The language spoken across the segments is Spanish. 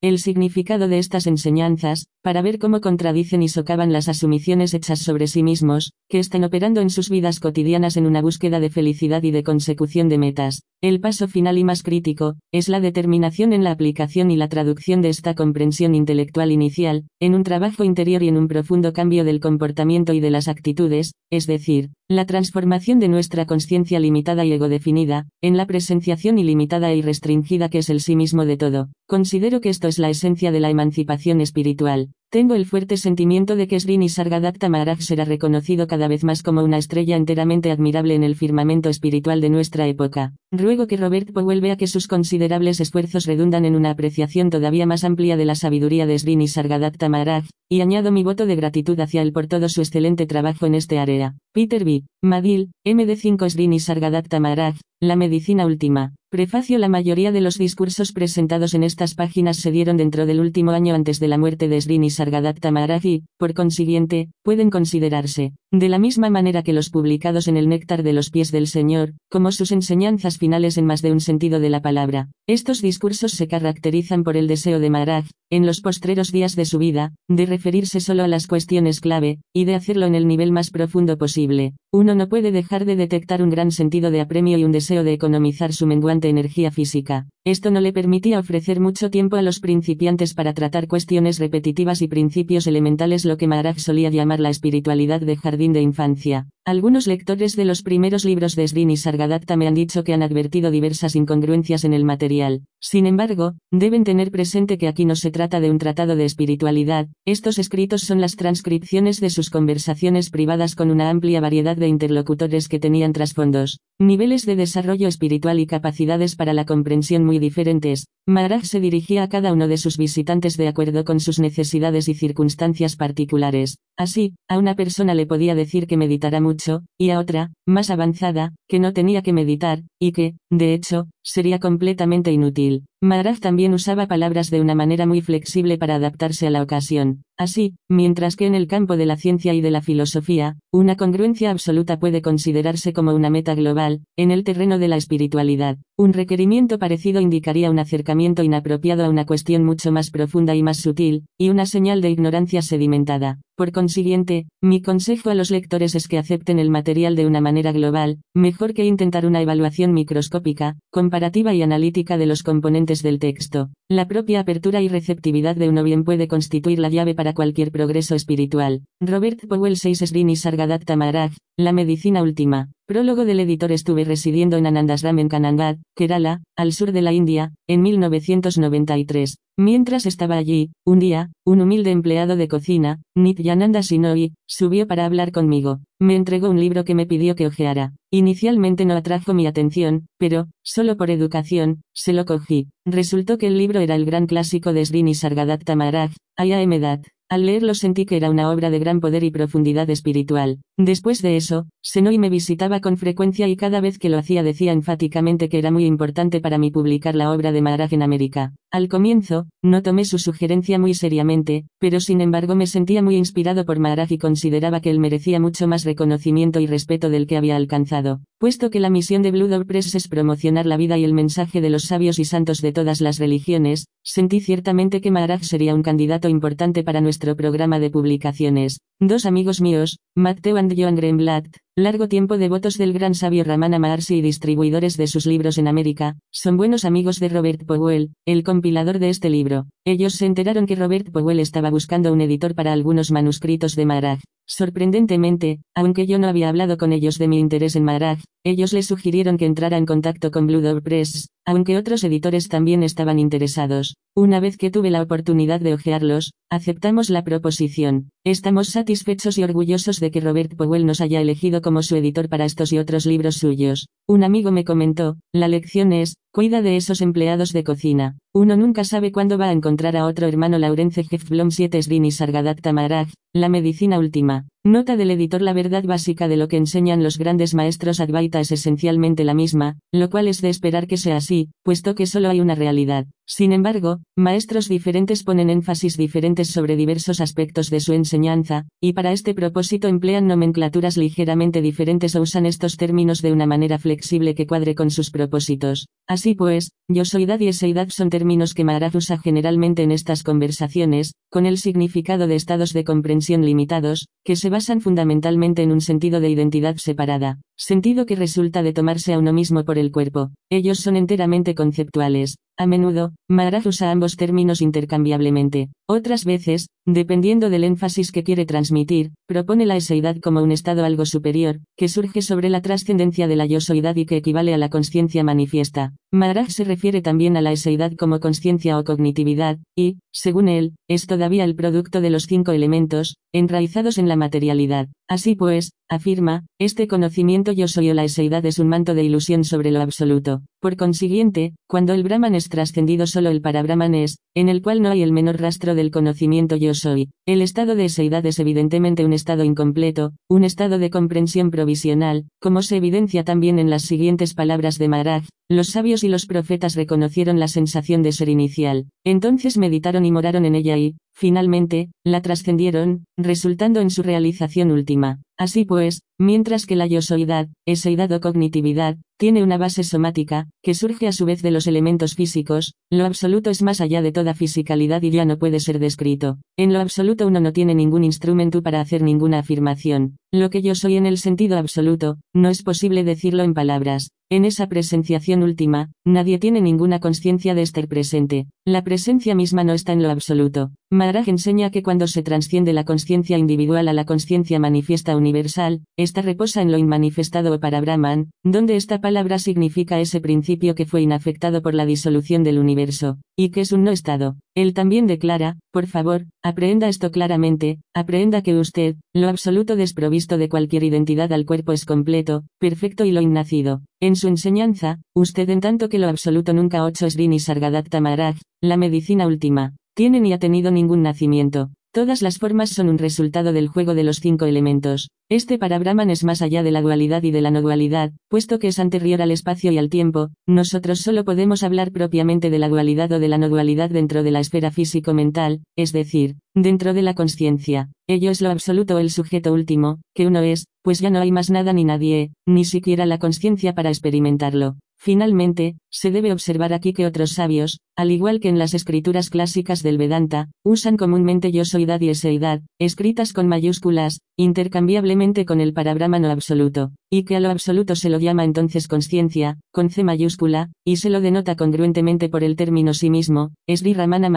el significado de estas enseñanzas, para ver cómo contradicen y socavan las asumiciones hechas sobre sí mismos, que están operando en sus vidas cotidianas en una búsqueda de felicidad y de consecución de metas. El paso final y más crítico, es la determinación en la aplicación y la traducción de esta comprensión intelectual inicial, en un trabajo interior y en un profundo cambio del comportamiento y de las actitudes, es decir, la transformación de nuestra conciencia limitada y ego-definida, en la presenciación ilimitada e irrestringida que es el sí mismo de todo. Considero que esto es la esencia de la emancipación espiritual. Tengo el fuerte sentimiento de que Srini Sargadatta Maharaj será reconocido cada vez más como una estrella enteramente admirable en el firmamento espiritual de nuestra época. Ruego que Robert Powell vea que sus considerables esfuerzos redundan en una apreciación todavía más amplia de la sabiduría de Srini Sargadatta Maharaj, y añado mi voto de gratitud hacia él por todo su excelente trabajo en este área. Peter B. Madil, MD5 Srini Sargadatta Maharaj, La Medicina Última. Prefacio La mayoría de los discursos presentados en estas páginas se dieron dentro del último año antes de la muerte de Srini Sargadatta Maharaj y, por consiguiente, pueden considerarse, de la misma manera que los publicados en el Néctar de los Pies del Señor, como sus enseñanzas finales en más de un sentido de la palabra. Estos discursos se caracterizan por el deseo de Maharaj, en los postreros días de su vida, de referirse solo a las cuestiones clave, y de hacerlo en el nivel más profundo posible. Uno no puede dejar de detectar un gran sentido de apremio y un deseo de economizar su menguante energía física. Esto no le permitía ofrecer mucho tiempo a los principiantes para tratar cuestiones repetitivas y principios elementales lo que Maharaj solía llamar la espiritualidad de jardín de infancia. Algunos lectores de los primeros libros de Srini Sargadatta me han dicho que han advertido diversas incongruencias en el material. Sin embargo, deben tener presente que aquí no se trata de un tratado de espiritualidad, estos escritos son las transcripciones de sus conversaciones privadas con una amplia variedad de interlocutores que tenían trasfondos, niveles de desarrollo espiritual y capacidades para la comprensión muy diferentes. Maharaj se dirigía a cada uno de sus visitantes de acuerdo con sus necesidades y circunstancias particulares. Así, a una persona le podía decir que meditara mucho, y a otra, más avanzada, que no tenía que meditar, y que, de hecho, sería completamente inútil. Maharaj también usaba palabras de una manera muy flexible para adaptarse a la ocasión. Así, mientras que en el campo de la ciencia y de la filosofía, una congruencia absoluta puede considerarse como una meta global, en el terreno de la espiritualidad, un requerimiento parecido indicaría un acercamiento inapropiado a una cuestión mucho más profunda y más sutil, y una señal de ignorancia sedimentada. Por consiguiente, mi consejo a los lectores es que acepten el material de una manera global, mejor que intentar una evaluación microscópica, comparativa y analítica de los componentes del texto. La propia apertura y receptividad de uno bien puede constituir la llave para cualquier progreso espiritual. Robert Powell 6 Srini Sargadatta Maharaj, La medicina última. Prólogo del editor Estuve residiendo en Anandasram en Kanangad, Kerala, al sur de la India, en 1993. Mientras estaba allí, un día, un humilde empleado de cocina, Nityananda Sinoi, subió para hablar conmigo. Me entregó un libro que me pidió que hojeara. Inicialmente no atrajo mi atención, pero, solo por educación, se lo cogí. Resultó que el libro era el gran clásico de Srini Sargadatta Maharaj, Aya Emedat. Al leerlo sentí que era una obra de gran poder y profundidad espiritual. Después de eso, Senoi me visitaba con frecuencia y cada vez que lo hacía decía enfáticamente que era muy importante para mí publicar la obra de Maharaj en América. Al comienzo, no tomé su sugerencia muy seriamente, pero sin embargo me sentía muy inspirado por Maharaj y consideraba que él merecía mucho más reconocimiento y respeto del que había alcanzado. Puesto que la misión de Blue Dog Press es promocionar la vida y el mensaje de los sabios y santos de todas las religiones, sentí ciertamente que Maharaj sería un candidato importante para nuestro programa de publicaciones. Dos amigos míos, Matteo and Joan Greenblatt, largo tiempo devotos del gran sabio Ramana Maharshi y distribuidores de sus libros en América, son buenos amigos de Robert Powell, el compilador de este libro. Ellos se enteraron que Robert Powell estaba buscando un editor para algunos manuscritos de Maharaj. Sorprendentemente, aunque yo no había hablado con ellos de mi interés en Maharaj, ellos le sugirieron que entrara en contacto con Blue Dog Press, aunque otros editores también estaban interesados. Una vez que tuve la oportunidad de hojearlos, aceptamos la proposición. Estamos satisfechos y orgullosos de que Robert Powell nos haya elegido como su editor para estos y otros libros suyos. Un amigo me comentó, la lección es, cuida de esos empleados de cocina. Uno nunca sabe cuándo va a encontrar a otro hermano Laurence Jeffblom 7 Srini Sargadatta Maharaj, la medicina última. Nota del editor La verdad básica de lo que enseñan los grandes maestros Advaita es esencialmente la misma, lo cual es de esperar que sea así, puesto que solo hay una realidad. Sin embargo, maestros diferentes ponen énfasis diferentes sobre diversos aspectos de su enseñanza, y para este propósito emplean nomenclaturas ligeramente diferentes o usan estos términos de una manera flexible que cuadre con sus propósitos. Así pues, yo soidad y eseidad son términos que Maharaj usa generalmente en estas conversaciones, con el significado de estados de comprensión limitados, que se basan fundamentalmente en un sentido de identidad separada, sentido que resulta de tomarse a uno mismo por el cuerpo. Ellos son enteramente conceptuales, a menudo, Maharaj usa ambos términos intercambiablemente. Otras veces, dependiendo del énfasis que quiere transmitir, propone la eseidad como un estado algo superior, que surge sobre la trascendencia de la yosoidad y que equivale a la conciencia manifiesta. Maharaj se refiere también a la eseidad como conciencia o cognitividad, y, según él, es todavía el producto de los cinco elementos, enraizados en la materialidad. Así pues, afirma, este conocimiento yo soy o la eseidad es un manto de ilusión sobre lo absoluto. Por consiguiente, cuando el Brahman es trascendido solo el para Brahman es, en el cual no hay el menor rastro del conocimiento yo soy. El estado de eseidad es evidentemente un estado incompleto, un estado de comprensión provisional, como se evidencia también en las siguientes palabras de Maharaj, los sabios y los profetas reconocieron la sensación de ser inicial, entonces meditaron y moraron en ella y, finalmente, la trascendieron, resultando en su realización última última. Así pues, mientras que la yosoidad, eseidad o cognitividad, tiene una base somática, que surge a su vez de los elementos físicos, lo absoluto es más allá de toda fisicalidad y ya no puede ser descrito. En lo absoluto uno no tiene ningún instrumento para hacer ninguna afirmación. Lo que yo soy en el sentido absoluto, no es posible decirlo en palabras. En esa presenciación última, nadie tiene ninguna conciencia de estar presente. La presencia misma no está en lo absoluto. Maharaj enseña que cuando se transciende la conciencia individual a la conciencia manifiesta universal, esta reposa en lo inmanifestado para Brahman, donde esta palabra significa ese principio que fue inafectado por la disolución del universo, y que es un no estado. Él también declara, por favor, aprenda esto claramente, aprenda que usted, lo absoluto desprovisto de cualquier identidad al cuerpo es completo, perfecto y lo innacido. En su enseñanza, usted en tanto que lo absoluto nunca ocho es Rini Sargadatta Maharaj, la medicina última, tiene ni ha tenido ningún nacimiento, Todas las formas son un resultado del juego de los cinco elementos. Este para Brahman es más allá de la dualidad y de la no dualidad, puesto que es anterior al espacio y al tiempo, nosotros solo podemos hablar propiamente de la dualidad o de la no dualidad dentro de la esfera físico-mental, es decir, dentro de la conciencia. Ello es lo absoluto o el sujeto último, que uno es, pues ya no hay más nada ni nadie, ni siquiera la conciencia para experimentarlo. Finalmente, se debe observar aquí que otros sabios, al igual que en las escrituras clásicas del Vedanta, usan comúnmente yo soidad y eseidad, escritas con mayúsculas, intercambiablemente con el parabrahmano absoluto, y que a lo absoluto se lo llama entonces conciencia, con C mayúscula, y se lo denota congruentemente por el término sí mismo, Sri Ramana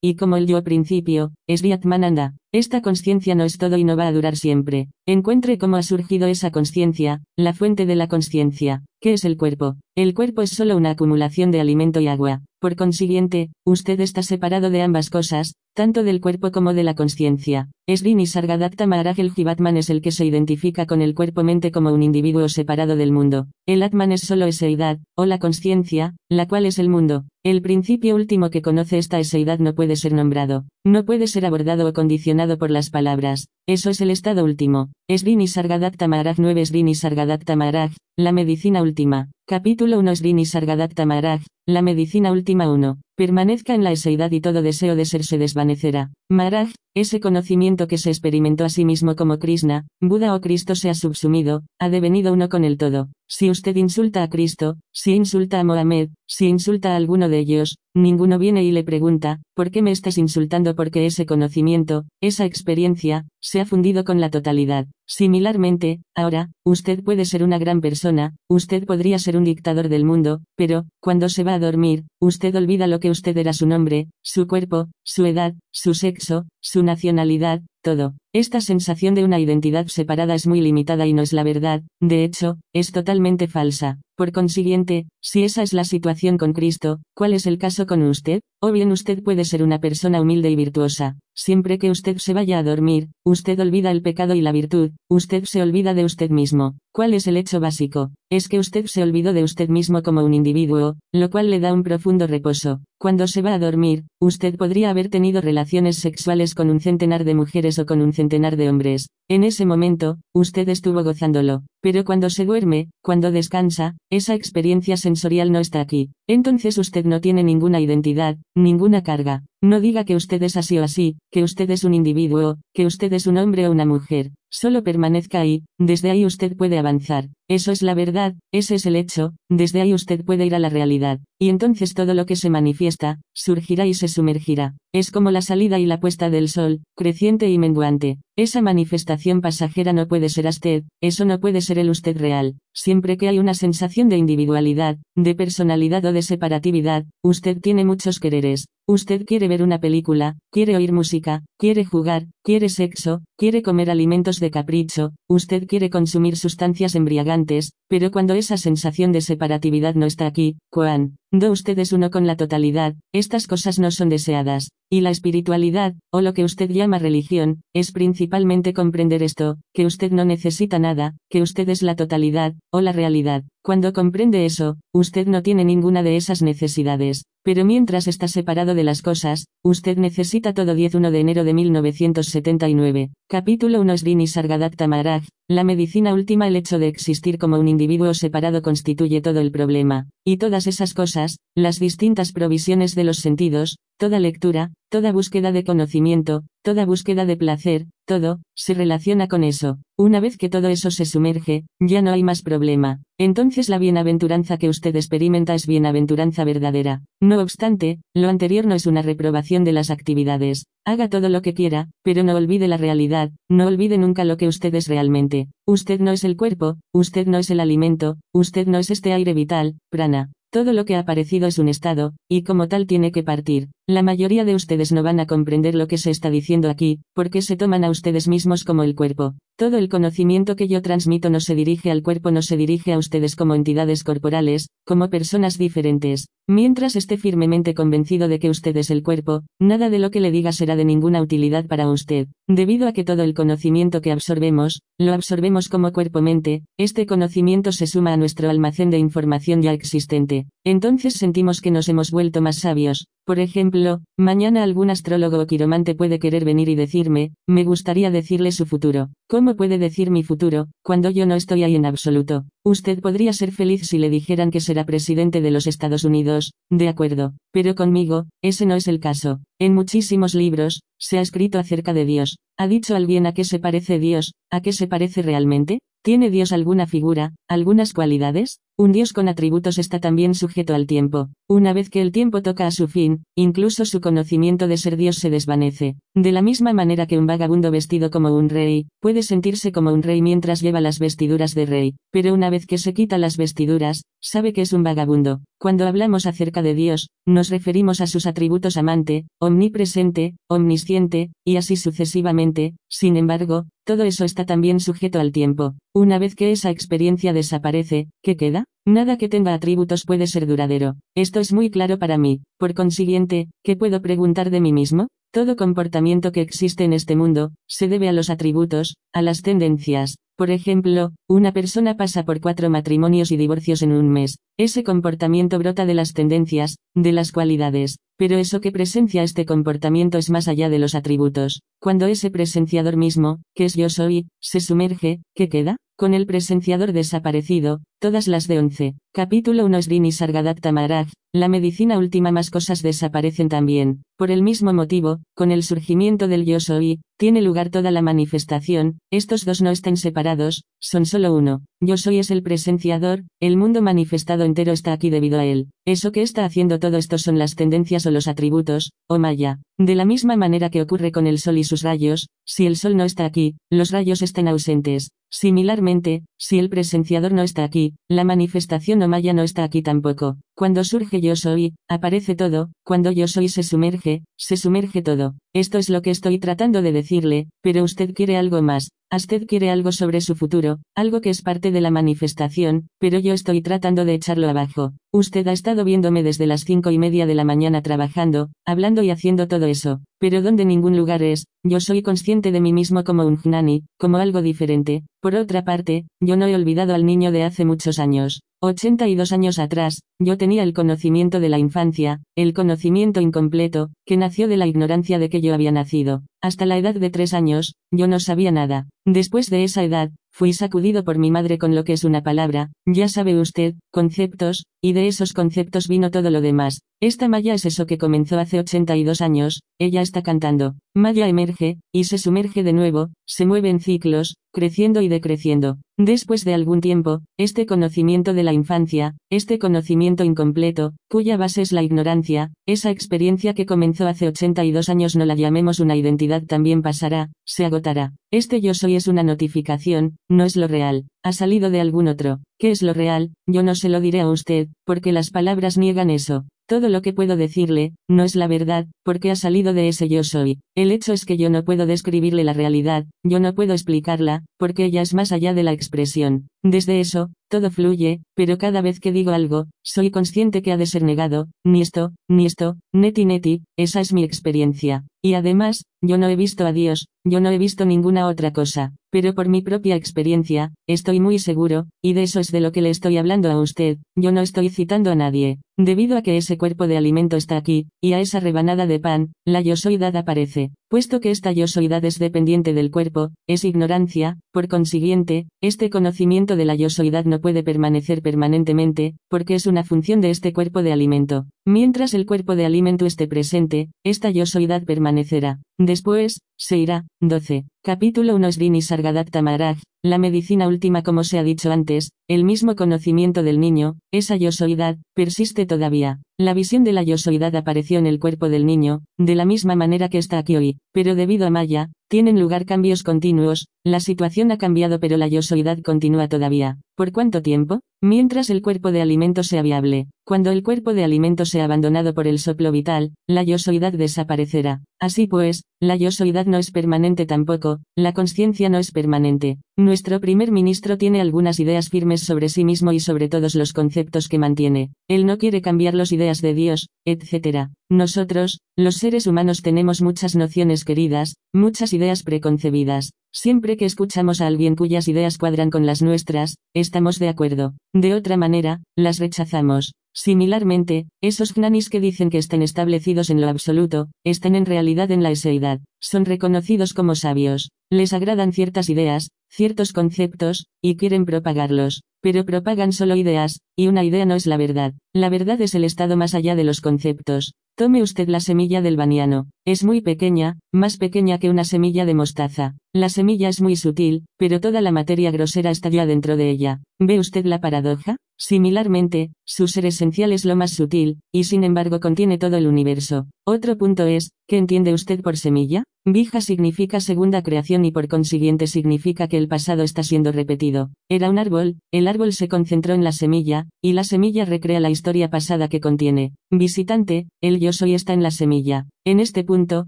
y como el yo principio, Sri Atmananda. Esta conciencia no es todo y no va a durar siempre. Encuentre cómo ha surgido esa conciencia, la fuente de la conciencia. ¿Qué es el cuerpo? El cuerpo es solo una acumulación de alimento y agua. Por consiguiente, usted está separado de ambas cosas, tanto del cuerpo como de la conciencia. Sri Nisargadatta Maharaj el Jivatman es el que se identifica con el cuerpo-mente como un individuo separado del mundo. El Atman es solo eseidad, o la conciencia, la cual es el mundo. El principio último que conoce esta eseidad no puede ser nombrado, no puede ser abordado o condicionado por las palabras. Eso es el estado último. Sri Nisargadatta Maharaj 9 Sri Nisargadatta Maharaj, la medicina última. Capítulo 1 Sri Nisargadatta Maharaj, la medicina última 1. Permanezca en la eseidad y todo deseo de ser se desvanecerá. Maharaj, ese conocimiento que se experimentó a sí mismo como Krishna, Buda o Cristo se ha subsumido, ha devenido uno con el todo. Si usted insulta a Cristo, si insulta a Mohamed, si insulta a alguno de ellos, ninguno viene y le pregunta, ¿por qué me estás insultando? Porque ese conocimiento, esa experiencia, se ha fundido con la totalidad. Similarmente, ahora, usted puede ser una gran persona, usted podría ser un dictador del mundo, pero, cuando se va a dormir, usted olvida lo que usted era su nombre, su cuerpo, su edad, su sexo, su nacionalidad, todo. Esta sensación de una identidad separada es muy limitada y no es la verdad, de hecho, es totalmente falsa. Por consiguiente, si esa es la situación con Cristo, ¿cuál es el caso con usted? O bien usted puede ser una persona humilde y virtuosa. Siempre que usted se vaya a dormir, usted olvida el pecado y la virtud, usted se olvida de usted mismo. ¿Cuál es el hecho básico? Es que usted se olvidó de usted mismo como un individuo, lo cual le da un profundo reposo. Cuando se va a dormir, usted podría haber tenido relaciones sexuales con un centenar de mujeres o con un centenar de hombres. En ese momento, usted estuvo gozándolo. Pero cuando se duerme, cuando descansa, esa experiencia sensorial no está aquí. Entonces usted no tiene ninguna identidad, ninguna carga. No diga que usted es así o así, que usted es un individuo, que usted es un hombre o una mujer. Solo permanezca ahí, desde ahí usted puede avanzar. Eso es la verdad, ese es el hecho, desde ahí usted puede ir a la realidad. Y entonces todo lo que se manifiesta, surgirá y se sumergirá. Es como la salida y la puesta del sol, creciente y menguante. Esa manifestación pasajera no puede ser usted, eso no puede ser el usted real. Siempre que hay una sensación de individualidad, de personalidad o de separatividad, usted tiene muchos quereres. Usted quiere ver una película, quiere oír música, quiere jugar, quiere sexo, quiere comer alimentos de capricho, usted quiere consumir sustancias embriagantes, pero cuando esa sensación de separatividad no está aquí, cuando usted es uno con la totalidad, estas cosas no son deseadas. Y la espiritualidad, o lo que usted llama religión, es principalmente comprender esto, que usted no necesita nada, que usted es la totalidad, o la realidad. Cuando comprende eso, usted no tiene ninguna de esas necesidades. Pero mientras está separado de las cosas, usted necesita todo 10-1 de enero de 1979. Capítulo 1 Srini Sargadatta Maharaj. La medicina última El hecho de existir como un individuo separado constituye todo el problema. Y todas esas cosas, las distintas provisiones de los sentidos, toda lectura, toda búsqueda de conocimiento, toda búsqueda de placer, todo, se relaciona con eso. Una vez que todo eso se sumerge, ya no hay más problema. Entonces la bienaventuranza que usted experimenta es bienaventuranza verdadera. No obstante, lo anterior no es una reprobación de las actividades. Haga todo lo que quiera, pero no olvide la realidad, no olvide nunca lo que usted es realmente. Usted no es el cuerpo, usted no es el alimento, usted no es este aire vital, prana. Todo lo que ha aparecido es un estado, y como tal tiene que partir. La mayoría de ustedes no van a comprender lo que se está diciendo aquí, porque se toman a ustedes mismos como el cuerpo. Todo el conocimiento que yo transmito no se dirige al cuerpo, no se dirige a ustedes como entidades corporales, como personas diferentes. Mientras esté firmemente convencido de que usted es el cuerpo, nada de lo que le diga será de ninguna utilidad para usted. Debido a que todo el conocimiento que absorbemos, lo absorbemos como cuerpo-mente, este conocimiento se suma a nuestro almacén de información ya existente. Entonces sentimos que nos hemos vuelto más sabios, por ejemplo, mañana algún astrólogo o quiromante puede querer venir y decirme, me gustaría decirle su futuro. ¿Cómo puede decir mi futuro, cuando yo no estoy ahí en absoluto? Usted podría ser feliz si le dijeran que será presidente de los Estados Unidos, de acuerdo, pero conmigo, ese no es el caso. En muchísimos libros, se ha escrito acerca de Dios. ¿Ha dicho alguien a qué se parece Dios, a qué se parece realmente? ¿Tiene Dios alguna figura, algunas cualidades? Un Dios con atributos está también sujeto al tiempo. Una vez que el tiempo toca a su fin, incluso su conocimiento de ser Dios se desvanece. De la misma manera que un vagabundo vestido como un rey, puede sentirse como un rey mientras lleva las vestiduras de rey, pero una vez que se quita las vestiduras, sabe que es un vagabundo. Cuando hablamos acerca de Dios, nos referimos a sus atributos amante, omnipresente, omnisciente, y así sucesivamente, sin embargo, todo eso está también sujeto al tiempo. Una vez que esa experiencia desaparece, ¿qué queda? Nada que tenga atributos puede ser duradero. Esto es muy claro para mí. Por consiguiente, ¿qué puedo preguntar de mí mismo? Todo comportamiento que existe en este mundo, se debe a los atributos, a las tendencias. Por ejemplo, una persona pasa por cuatro matrimonios y divorcios en un mes. Ese comportamiento brota de las tendencias, de las cualidades. Pero eso que presencia este comportamiento es más allá de los atributos. Cuando ese presenciador mismo, que es yo soy, se sumerge, ¿qué queda? Con el presenciador desaparecido, todas las de 11. Capítulo 1 Srini Sargadatta Maharaj, la medicina última más cosas desaparecen también. Por el mismo motivo, con el surgimiento del yo soy, tiene lugar toda la manifestación, estos dos no estén separados, son solo uno. Yo soy es el presenciador, el mundo manifestado entero está aquí debido a él. Eso que está haciendo todo esto son las tendencias o los atributos, o maya. De la misma manera que ocurre con el sol y sus rayos, si el sol no está aquí, los rayos están ausentes. Similarmente, si el presenciador no está aquí, la manifestación o maya no está aquí tampoco. Cuando surge yo soy, aparece todo, cuando yo soy se sumerge, se sumerge todo. Esto es lo que estoy tratando de decirle, pero usted quiere algo más. Usted quiere algo sobre su futuro, algo que es parte de la manifestación, pero yo estoy tratando de echarlo abajo. Usted ha estado viéndome desde las cinco y media de la mañana trabajando, hablando y haciendo todo eso, pero donde ningún lugar es, yo soy consciente de mí mismo como un gnani, como algo diferente. Por otra parte, yo no he olvidado al niño de hace muchos años. 82 años atrás, yo tenía el conocimiento de la infancia, el conocimiento incompleto, que nació de la ignorancia de que yo había nacido. Hasta la edad de tres años, yo no sabía nada. Después de esa edad, fui sacudido por mi madre con lo que es una palabra, ya sabe usted, conceptos, y de esos conceptos vino todo lo demás. Esta Maya es eso que comenzó hace 82 años, ella está cantando. Maya emerge, y se sumerge de nuevo, se mueve en ciclos, creciendo y decreciendo. Después de algún tiempo, este conocimiento de la infancia, este conocimiento incompleto, cuya base es la ignorancia, esa experiencia que comenzó hace 82 años no la llamemos una identidad también pasará, se agotará. Este yo soy es una notificación, no es lo real, ha salido de algún otro. ¿Qué es lo real? Yo no se lo diré a usted, porque las palabras niegan eso. Todo lo que puedo decirle, no es la verdad, porque ha salido de ese yo soy. El hecho es que yo no puedo describirle la realidad, yo no puedo explicarla, porque ella es más allá de la expresión. Desde eso, todo fluye, pero cada vez que digo algo, soy consciente que ha de ser negado, ni esto, ni esto, neti neti, esa es mi experiencia. Y además, yo no he visto a Dios, yo no he visto ninguna otra cosa, pero por mi propia experiencia, estoy muy seguro, y de eso es de lo que le estoy hablando a usted, yo no estoy citando a nadie. Debido a que ese cuerpo de alimento está aquí, y a esa rebanada de pan, la yosoidad aparece. Puesto que esta yosoidad es dependiente del cuerpo, es ignorancia, por consiguiente, este conocimiento de la yosoidad no puede permanecer permanentemente, porque es una función de este cuerpo de alimento. Mientras el cuerpo de alimento esté presente, esta yosoidad permanecerá. Después, se irá. 12. Capítulo 1 Srini Sargadatta Maharaj, la medicina última como se ha dicho antes, el mismo conocimiento del niño, esa yosoidad, persiste todavía. La visión de la yosoidad apareció en el cuerpo del niño, de la misma manera que está aquí hoy, pero debido a Maya, tienen lugar cambios continuos, la situación ha cambiado pero la yosoidad continúa todavía. ¿Por cuánto tiempo? Mientras el cuerpo de alimento sea viable. Cuando el cuerpo de alimento sea abandonado por el soplo vital, la yosoidad desaparecerá. Así pues, la yosoidad no es permanente tampoco, la conciencia no es permanente. Nuestro primer ministro tiene algunas ideas firmes sobre sí mismo y sobre todos los conceptos que mantiene. Él no quiere cambiar las ideas de Dios, etc. Nosotros, los seres humanos tenemos muchas nociones queridas, muchas ideas preconcebidas. Siempre que escuchamos a alguien cuyas ideas cuadran con las nuestras, estamos de acuerdo. De otra manera, las rechazamos. Similarmente, esos gnanis que dicen que estén establecidos en lo absoluto, están en realidad en la eseidad. Son reconocidos como sabios. Les agradan ciertas ideas, ciertos conceptos, y quieren propagarlos. Pero propagan solo ideas, y una idea no es la verdad. La verdad es el estado más allá de los conceptos. Tome usted la semilla del baniano. Es muy pequeña, más pequeña que una semilla de mostaza. La semilla es muy sutil, pero toda la materia grosera está ya dentro de ella. ¿Ve usted la paradoja? Similarmente, su ser esencial es lo más sutil, y sin embargo contiene todo el universo. Otro punto es, ¿qué entiende usted por semilla? Vija significa segunda creación y por consiguiente significa que el pasado está siendo repetido. Era un árbol, el árbol se concentró en la semilla, y la semilla recrea la historia pasada que contiene. Visitante, el yo soy está en la semilla. En este punto,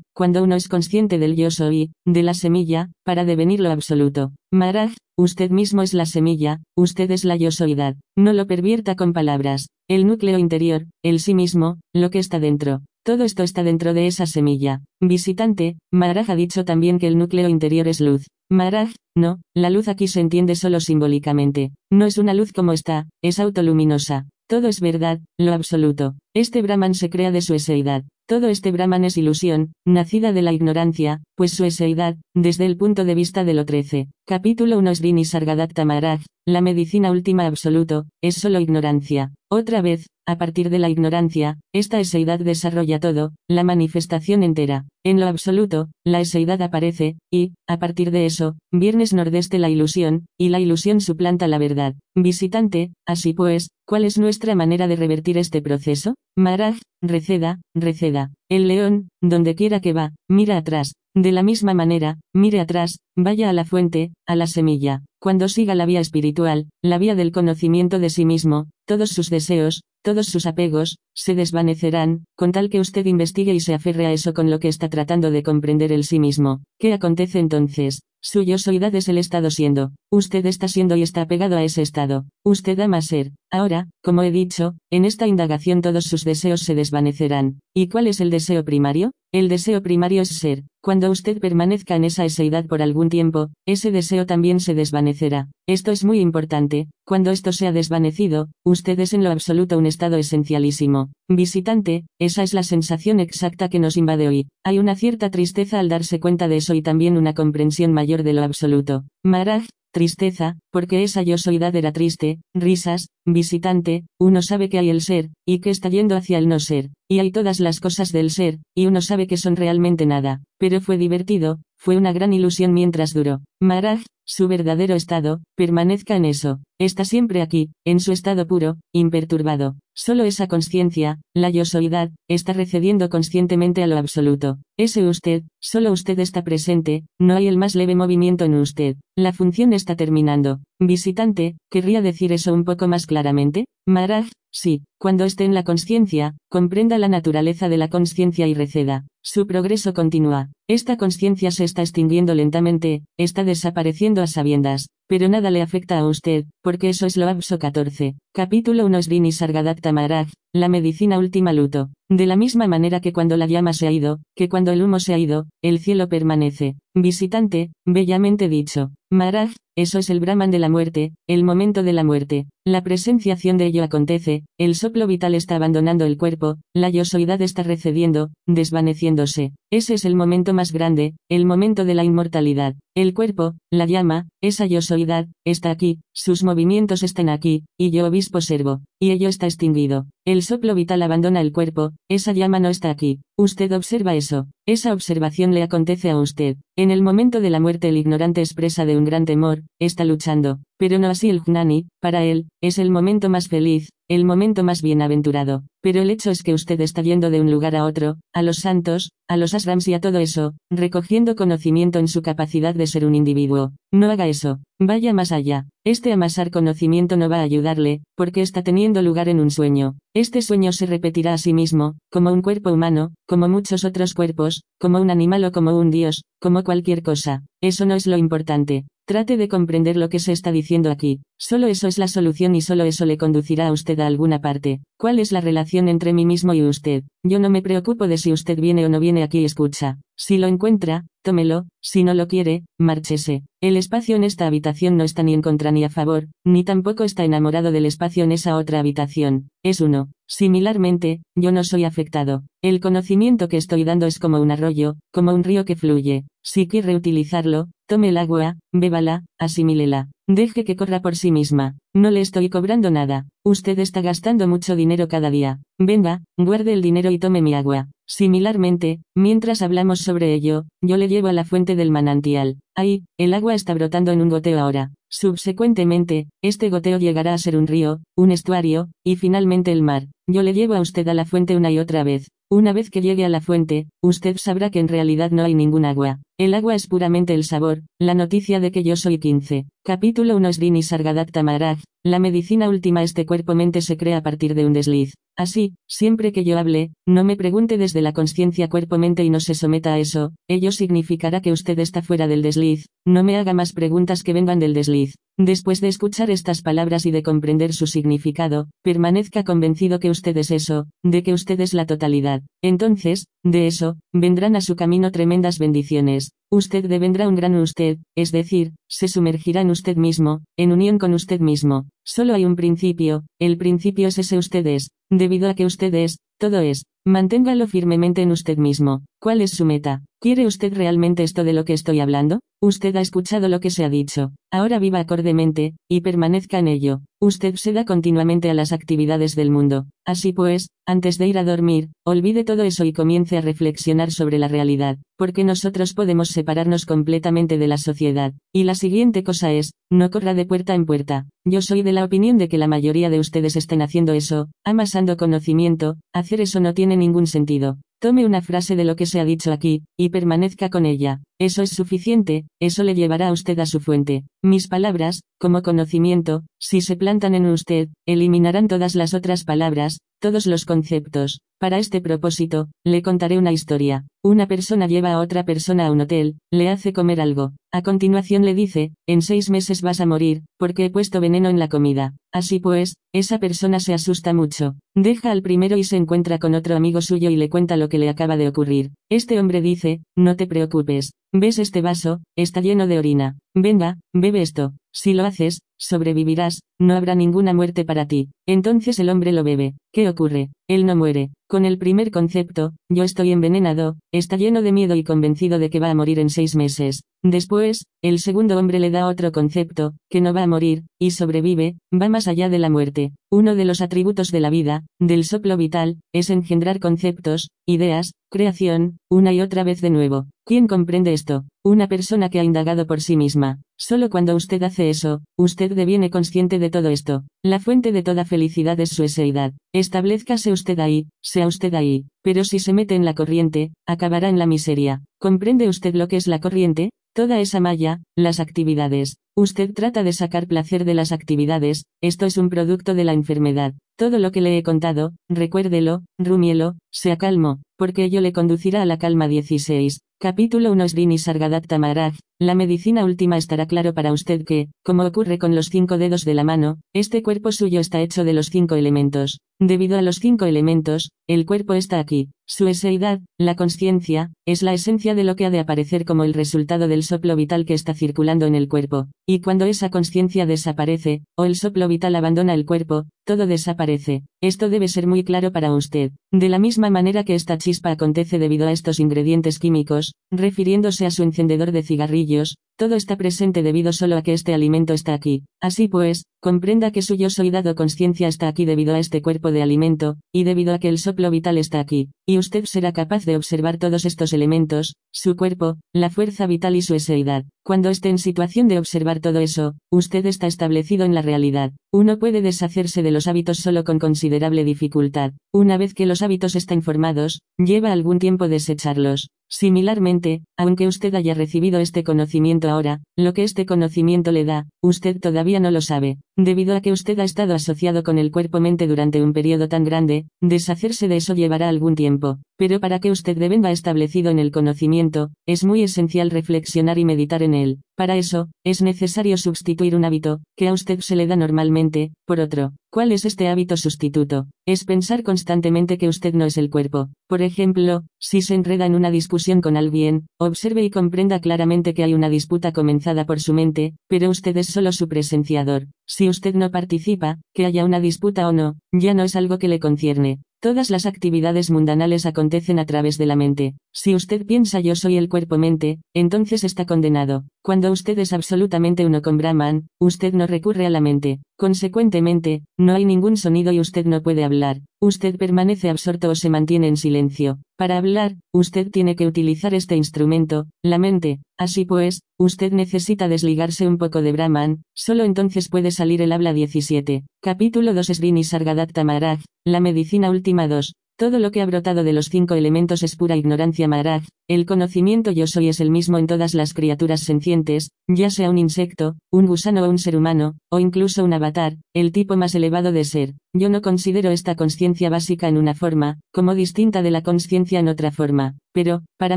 cuando uno es consciente del yo soy, de la semilla, para devenir lo absoluto. Maraj, usted mismo es la semilla, usted es la yo soidad. No lo pervierta con palabras. El núcleo interior, el sí mismo, lo que está dentro. Todo esto está dentro de esa semilla. Visitante, Maharaj ha dicho también que el núcleo interior es luz. Maharaj, no, la luz aquí se entiende solo simbólicamente. No es una luz como está, es autoluminosa. Todo es verdad, lo absoluto. Este Brahman se crea de su eseidad. Todo este Brahman es ilusión, nacida de la ignorancia, pues su eseidad, desde el punto de vista de lo 13. Capítulo 1 Srini Sargadatta Maharaj, la medicina última absoluto, es solo ignorancia. Otra vez, a partir de la ignorancia, esta eseidad desarrolla todo, la manifestación entera. En lo absoluto, la eseidad aparece, y, a partir de eso, viernes nordeste la ilusión, y la ilusión suplanta la verdad. Visitante, así pues, ¿cuál es nuestra manera de revertir este proceso? Maharaj, receda, receda. El león, donde quiera que va, mira atrás. De la misma manera, mire atrás, vaya a la fuente, a la semilla. Cuando siga la vía espiritual, la vía del conocimiento de sí mismo, todos sus deseos, todos sus apegos, se desvanecerán, con tal que usted investigue y se aferre a eso con lo que está tratando de comprender el sí mismo. ¿Qué acontece entonces? Su yo soidad es el estado siendo. Usted está siendo y está apegado a ese estado. Usted ama ser. Ahora, como he dicho, en esta indagación todos sus deseos se desvanecerán. ¿Y cuál es el deseo primario? El deseo primario es ser. Cuando usted permanezca en esa eseidad por algún tiempo, ese deseo también se desvanecerá. Esto es muy importante, cuando esto sea desvanecido, usted es en lo absoluto un estado esencialísimo. Visitante, esa es la sensación exacta que nos invade hoy. Hay una cierta tristeza al darse cuenta de eso y también una comprensión mayor de lo absoluto. Maraj, tristeza, porque esa yo soidad era triste, risas, visitante, uno sabe que hay el ser, y que está yendo hacia el no ser, y hay todas las cosas del ser, y uno sabe que son realmente nada, pero fue divertido, fue una gran ilusión mientras duró. Maraj, su verdadero estado, permanezca en eso, está siempre aquí, en su estado puro, imperturbado. Solo esa conciencia, la yosoidad, está recediendo conscientemente a lo absoluto. Ese usted, solo usted está presente, no hay el más leve movimiento en usted. La función está terminando. Visitante, ¿querría decir eso un poco más claramente? Maraj, sí, cuando esté en la conciencia, comprenda la naturaleza de la conciencia y receda. Su progreso continúa. Esta conciencia se está extinguiendo lentamente, está desapareciendo a sabiendas, pero nada le afecta a usted, porque eso es lo Abso 14. Capítulo 1 Srini Sargadatta Maharaj, la medicina última luto. De la misma manera que cuando la llama se ha ido, que cuando el humo se ha ido, el cielo permanece. Visitante, bellamente dicho. Maharaj, eso es el Brahman de la muerte, el momento de la muerte. La presenciación de ello acontece, el soplo vital está abandonando el cuerpo, la yosoidad está recediendo, desvaneciéndose. Ese es el momento más grande, el momento de la inmortalidad. El cuerpo, la llama, esa yosoidad, está aquí, sus movimientos están aquí, y yo obispo servo, y ello está extinguido. El soplo vital abandona el cuerpo, esa llama no está aquí. Usted observa eso, esa observación le acontece a usted. En el momento de la muerte el ignorante expresa de un gran temor, está luchando, pero no así el Jnani, para él, es el momento más feliz, el momento más bienaventurado. Pero el hecho es que usted está yendo de un lugar a otro, a los santos, a los asrams y a todo eso, recogiendo conocimiento en su capacidad de ser un individuo. No haga eso, vaya más allá. Este amasar conocimiento no va a ayudarle, porque está teniendo lugar en un sueño. Este sueño se repetirá a sí mismo, como un cuerpo humano, como muchos otros cuerpos, como un animal o como un dios, como cualquier cosa. Eso no es lo importante. Trate de comprender lo que se está diciendo aquí. Solo eso es la solución y solo eso le conducirá a usted a alguna parte. ¿Cuál es la relación entre mí mismo y usted? Yo no me preocupo de si usted viene o no viene aquí y escucha. Si lo encuentra, tómelo, si no lo quiere, márchese. El espacio en esta habitación no está ni en contra ni a favor, ni tampoco está enamorado del espacio en esa otra habitación. Es uno. Similarmente, yo no soy afectado. El conocimiento que estoy dando es como un arroyo, como un río que fluye. Si quiere utilizarlo, tome el agua, bébala, asimílela. Deje que corra por sí misma. No le estoy cobrando nada. Usted está gastando mucho dinero cada día. Venga, guarde el dinero y tome mi agua. Similarmente, mientras hablamos sobre ello, yo le llevo a la fuente del manantial. Ahí, el agua está brotando en un goteo ahora. Subsecuentemente, este goteo llegará a ser un río, un estuario, y finalmente el mar. Yo le llevo a usted a la fuente una y otra vez. Una vez que llegue a la fuente, usted sabrá que en realidad no hay ningún agua. El agua es puramente el sabor, la noticia de que yo soy 15. Capítulo 1 Srini Sargadatta Maharaj, la medicina última este cuerpo-mente se crea a partir de un desliz. Así, siempre que yo hable, no me pregunte desde la conciencia cuerpo-mente y no se someta a eso, ello significará que usted está fuera del desliz, no me haga más preguntas que vengan del desliz. Después de escuchar estas palabras y de comprender su significado, permanezca convencido que usted es eso, de que usted es la totalidad. Entonces, de eso, vendrán a su camino tremendas bendiciones. Usted devendrá un gran usted, es decir, se sumergirá en usted mismo, en unión con usted mismo. Solo hay un principio, el principio es ese usted es, debido a que usted es, todo es. Manténgalo firmemente en usted mismo. ¿Cuál es su meta? ¿Quiere usted realmente esto de lo que estoy hablando? Usted ha escuchado lo que se ha dicho. Ahora viva acordemente, y permanezca en ello. Usted se da continuamente a las actividades del mundo. Así pues, antes de ir a dormir, olvide todo eso y comience a reflexionar sobre la realidad, porque nosotros podemos separarnos completamente de la sociedad. Y la siguiente cosa es, no corra de puerta en puerta. Yo soy de la opinión de que la mayoría de ustedes estén haciendo eso, amasando conocimiento, hacer eso no tiene ningún sentido. Tome una frase de lo que se ha dicho aquí, y permanezca con ella. Eso es suficiente, eso le llevará a usted a su fuente. Mis palabras, como conocimiento, si se plantan en usted, eliminarán todas las otras palabras, todos los conceptos. Para este propósito, le contaré una historia. Una persona lleva a otra persona a un hotel, le hace comer algo. A continuación le dice, en seis meses vas a morir, porque he puesto veneno en la comida. Así pues, esa persona se asusta mucho. Deja al primero y se encuentra con otro amigo suyo y le cuenta lo que le acaba de ocurrir. Este hombre dice, no te preocupes. ¿Ves este vaso? Está lleno de orina. Venga, bebe esto. Si lo haces, sobrevivirás, no habrá ninguna muerte para ti. Entonces el hombre lo bebe. ¿Qué ocurre? Él no muere. Con el primer concepto, yo estoy envenenado, está lleno de miedo y convencido de que va a morir en seis meses. Después, el segundo hombre le da otro concepto, que no va a morir, y sobrevive, va más allá de la muerte. Uno de los atributos de la vida, del soplo vital, es engendrar conceptos, ideas, creación, una y otra vez de nuevo. ¿Quién comprende esto? Una persona que ha indagado por sí misma. Solo cuando usted hace eso, usted deviene consciente de todo esto. La fuente de toda felicidad es su eseidad. Establezcase usted ahí, sea usted ahí. Pero si se mete en la corriente, acabará en la miseria. ¿Comprende usted lo que es la corriente? Toda esa malla, las actividades. Usted trata de sacar placer de las actividades, esto es un producto de la enfermedad. Todo lo que le he contado, recuérdelo, rumielo, sea calmo, porque ello le conducirá a la calma 16. Capítulo 1 Srini Sargadatta Maharaj, la medicina última estará claro para usted que, como ocurre con los cinco dedos de la mano, este cuerpo suyo está hecho de los cinco elementos. Debido a los cinco elementos, el cuerpo está aquí. Su eseidad, la conciencia, es la esencia de lo que ha de aparecer como el resultado del soplo vital que está circulando en el cuerpo. Y cuando esa conciencia desaparece, o el soplo vital abandona el cuerpo, todo desaparece. Esto debe ser muy claro para usted. De la misma manera que esta chispa acontece debido a estos ingredientes químicos, refiriéndose a su encendedor de cigarrillos, todo está presente debido solo a que este alimento está aquí. Así pues, comprenda que su yo soy dado conciencia está aquí debido a este cuerpo de alimento, y debido a que el soplo vital está aquí, y usted será capaz de observar todos estos elementos, su cuerpo, la fuerza vital y su eseidad. Cuando esté en situación de observar todo eso, usted está establecido en la realidad. Uno puede deshacerse de los hábitos solo con considerable dificultad. Una vez que los hábitos están formados, lleva algún tiempo desecharlos. Similarmente, aunque usted haya recibido este conocimiento ahora, lo que este conocimiento le da, usted todavía no lo sabe. Debido a que usted ha estado asociado con el cuerpo-mente durante un periodo tan grande, deshacerse de eso llevará algún tiempo. Pero para que usted devenga establecido en el conocimiento, es muy esencial reflexionar y meditar en él. Para eso, es necesario sustituir un hábito, que a usted se le da normalmente, por otro. ¿Cuál es este hábito sustituto? Es pensar constantemente que usted no es el cuerpo. Por ejemplo, si se enreda en una discusión con alguien, observe y comprenda claramente que hay una disputa comenzada por su mente, pero usted es solo su presenciador. Si usted no participa, que haya una disputa o no, ya no es algo que le concierne. Todas las actividades mundanales acontecen a través de la mente. Si usted piensa yo soy el cuerpo-mente, entonces está condenado. Cuando usted es absolutamente uno con Brahman, usted no recurre a la mente. Consecuentemente, no hay ningún sonido y usted no puede hablar. Usted permanece absorto o se mantiene en silencio. Para hablar, usted tiene que utilizar este instrumento, la mente. Así pues, usted necesita desligarse un poco de Brahman, solo entonces puede salir el habla 17. Capítulo 2 Srini Sargadatta Maharaj, la medicina última 2. Todo lo que ha brotado de los cinco elementos es pura ignorancia Maharaj, el conocimiento yo soy es el mismo en todas las criaturas sencientes, ya sea un insecto, un gusano o un ser humano, o incluso un avatar, el tipo más elevado de ser. Yo no considero esta conciencia básica en una forma, como distinta de la conciencia en otra forma. Pero, para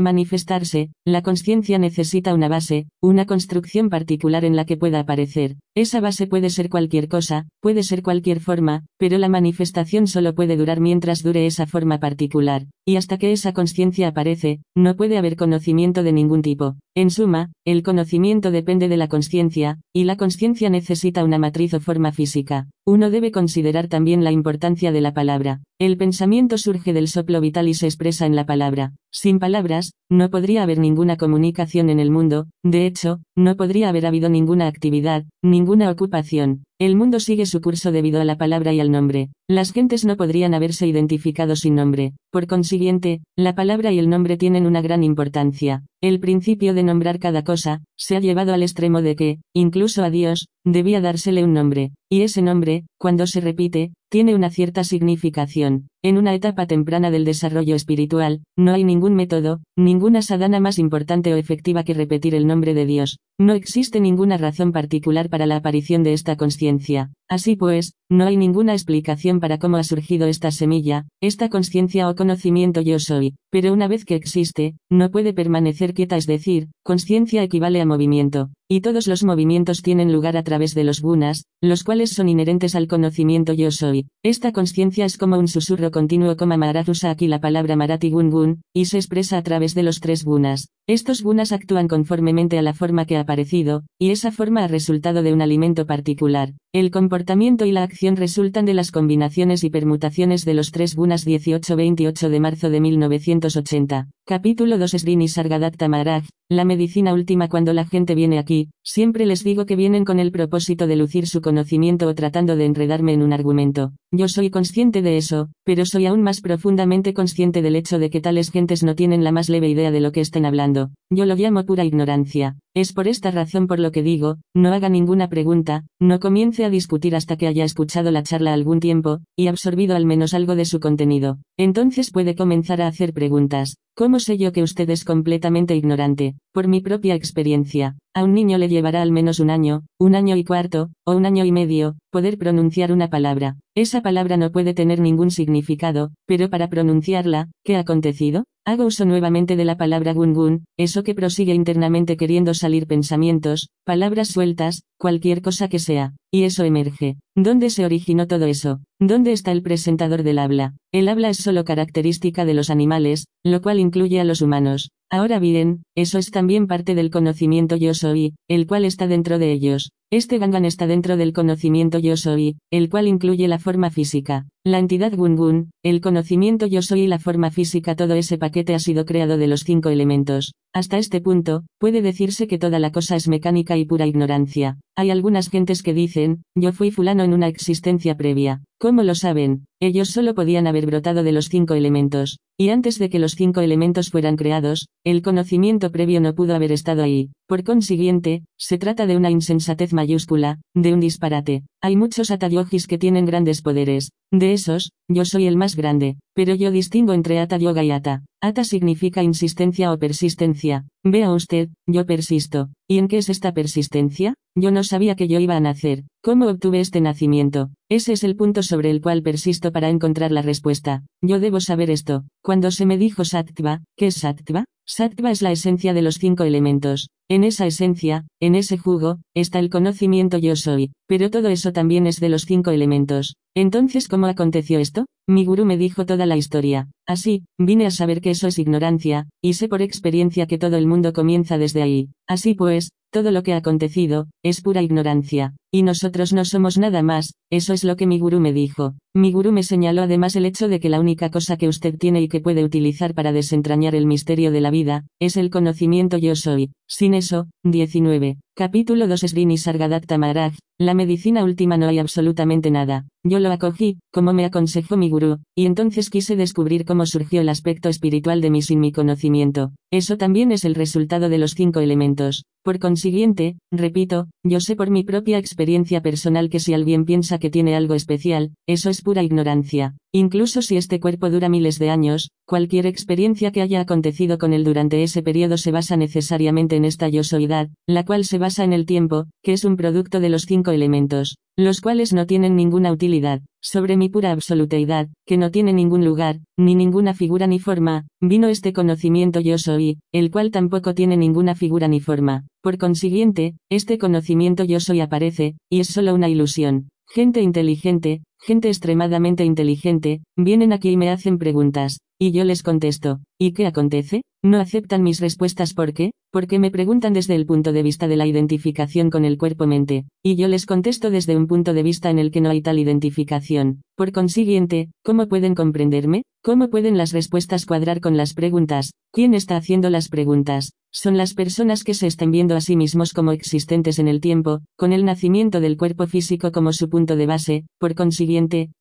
manifestarse, la conciencia necesita una base, una construcción particular en la que pueda aparecer. Esa base puede ser cualquier cosa, puede ser cualquier forma, pero la manifestación solo puede durar mientras dure esa forma particular, y hasta que esa conciencia aparece, no puede haber conocimiento de ningún tipo. En suma, el conocimiento depende de la conciencia, y la conciencia necesita una matriz o forma física. Uno debe considerar también la importancia de la palabra. El pensamiento surge del soplo vital y se expresa en la palabra. Sin palabras, no podría haber ninguna comunicación en el mundo, de hecho, no podría haber habido ninguna actividad, ninguna ocupación. El mundo sigue su curso debido a la palabra y al nombre. Las gentes no podrían haberse identificado sin nombre. Por consiguiente, la palabra y el nombre tienen una gran importancia. El principio de nombrar cada cosa, se ha llevado al extremo de que, incluso a Dios, debía dársele un nombre. Y ese nombre, cuando se repite, tiene una cierta significación. En una etapa temprana del desarrollo espiritual, no hay ningún método, ninguna sadhana más importante o efectiva que repetir el nombre de Dios. No existe ninguna razón particular para la aparición de esta conciencia. Así pues, no hay ninguna explicación para cómo ha surgido esta semilla, esta conciencia o conocimiento yo soy, pero una vez que existe, no puede permanecer quieta, es decir, conciencia equivale a movimiento, y todos los movimientos tienen lugar a través de los gunas, los cuales son inherentes al conocimiento yo soy. Esta conciencia es como un susurro continuo como Maharaj usa aquí la palabra Marati Gun Gun, y se expresa a través de los tres gunas. Estos gunas actúan conformemente a la forma que ha aparecido, y esa forma ha resultado de un alimento particular. El comportamiento y la acción resultan de las combinaciones y permutaciones de los tres gunas 18-28 de marzo de 1980. Capítulo 2 Srini Sargadatta Maharaj, la medicina última cuando la gente viene aquí, siempre les digo que vienen con el propósito de lucir su conocimiento o tratando de enredarme en un argumento. Yo soy consciente de eso, pero soy aún más profundamente consciente del hecho de que tales gentes no tienen la más leve idea de lo que estén hablando. Yo lo llamo pura ignorancia. Es por esta razón por lo que digo, no haga ninguna pregunta, no comience a discutir hasta que haya escuchado la charla algún tiempo, y absorbido al menos algo de su contenido. Entonces puede comenzar a hacer preguntas. ¿Cómo sé yo que usted es completamente ignorante? Por mi propia experiencia, a un niño le llevará al menos un año, un año y cuarto, o un año y medio, poder pronunciar una palabra. Esa palabra no puede tener ningún significado, pero para pronunciarla, ¿qué ha acontecido? Hago uso nuevamente de la palabra gun eso que prosigue internamente queriendo salir pensamientos, palabras sueltas, cualquier cosa que sea, y eso emerge. ¿Dónde se originó todo eso? ¿Dónde está el presentador del habla? El habla es solo característica de los animales, lo cual incluye a los humanos. Ahora bien, eso es también parte del conocimiento yo soy, el cual está dentro de ellos. Este Gangan está dentro del conocimiento yo soy, el cual incluye la forma física. La entidad Gungun, el conocimiento yo soy y la forma física, todo ese paquete ha sido creado de los cinco elementos. Hasta este punto, puede decirse que toda la cosa es mecánica y pura ignorancia. Hay algunas gentes que dicen, yo fui fulano en una existencia previa. ¿Cómo lo saben? Ellos solo podían haber brotado de los cinco elementos. Y antes de que los cinco elementos fueran creados, el conocimiento previo no pudo haber estado ahí. Por consiguiente, se trata de una insensatez mayúscula, de un disparate. Hay muchos atayogis que tienen grandes poderes. De esos, yo soy el más grande, pero yo distingo entre ata yoga y ata. Ata significa insistencia o persistencia. Vea usted, yo persisto. ¿Y en qué es esta persistencia? Yo no sabía que yo iba a nacer. ¿Cómo obtuve este nacimiento? Ese es el punto sobre el cual persisto para encontrar la respuesta. Yo debo saber esto. Cuando se me dijo sattva, ¿qué es sattva? Sattva es la esencia de los cinco elementos. En esa esencia, en ese jugo, está el conocimiento yo soy, pero todo eso también es de los cinco elementos. Entonces, ¿cómo aconteció esto? Mi gurú me dijo toda la historia. Así, vine a saber que eso es ignorancia, y sé por experiencia que todo el mundo comienza desde ahí. Así pues, todo lo que ha acontecido, es pura ignorancia. Y nosotros no somos nada más, eso es lo que mi gurú me dijo. Mi gurú me señaló además el hecho de que la única cosa que usted tiene y que puede utilizar para desentrañar el misterio de la vida, es el conocimiento yo soy. Sin eso, 19. Capítulo 2 Srini Sargadatta Maharaj, la medicina última no hay absolutamente nada. Yo lo acogí, como me aconsejó mi gurú, y entonces quise descubrir cómo surgió el aspecto espiritual de mí sin mi conocimiento. Eso también es el resultado de los cinco elementos. Por consiguiente, repito, yo sé por mi propia experiencia personal que si alguien piensa que tiene algo especial, eso es pura ignorancia. Incluso si este cuerpo dura miles de años, cualquier experiencia que haya acontecido con él durante ese periodo se basa necesariamente en esta yosoidad, la cual se basa en el tiempo, que es un producto de los cinco elementos, los cuales no tienen ninguna utilidad, sobre mi pura absoluteidad, que no tiene ningún lugar, ni ninguna figura ni forma, vino este conocimiento yo soy, el cual tampoco tiene ninguna figura ni forma. Por consiguiente, este conocimiento yo soy aparece, y es solo una ilusión. Gente inteligente, gente extremadamente inteligente, vienen aquí y me hacen preguntas, y yo les contesto, ¿y qué acontece? No aceptan mis respuestas ¿por qué? Porque me preguntan desde el punto de vista de la identificación con el cuerpo-mente, y yo les contesto desde un punto de vista en el que no hay tal identificación. Por consiguiente, ¿cómo pueden comprenderme? ¿Cómo pueden las respuestas cuadrar con las preguntas? ¿Quién está haciendo las preguntas? Son las personas que se están viendo a sí mismos como existentes en el tiempo, con el nacimiento del cuerpo físico como su punto de base, por consiguiente,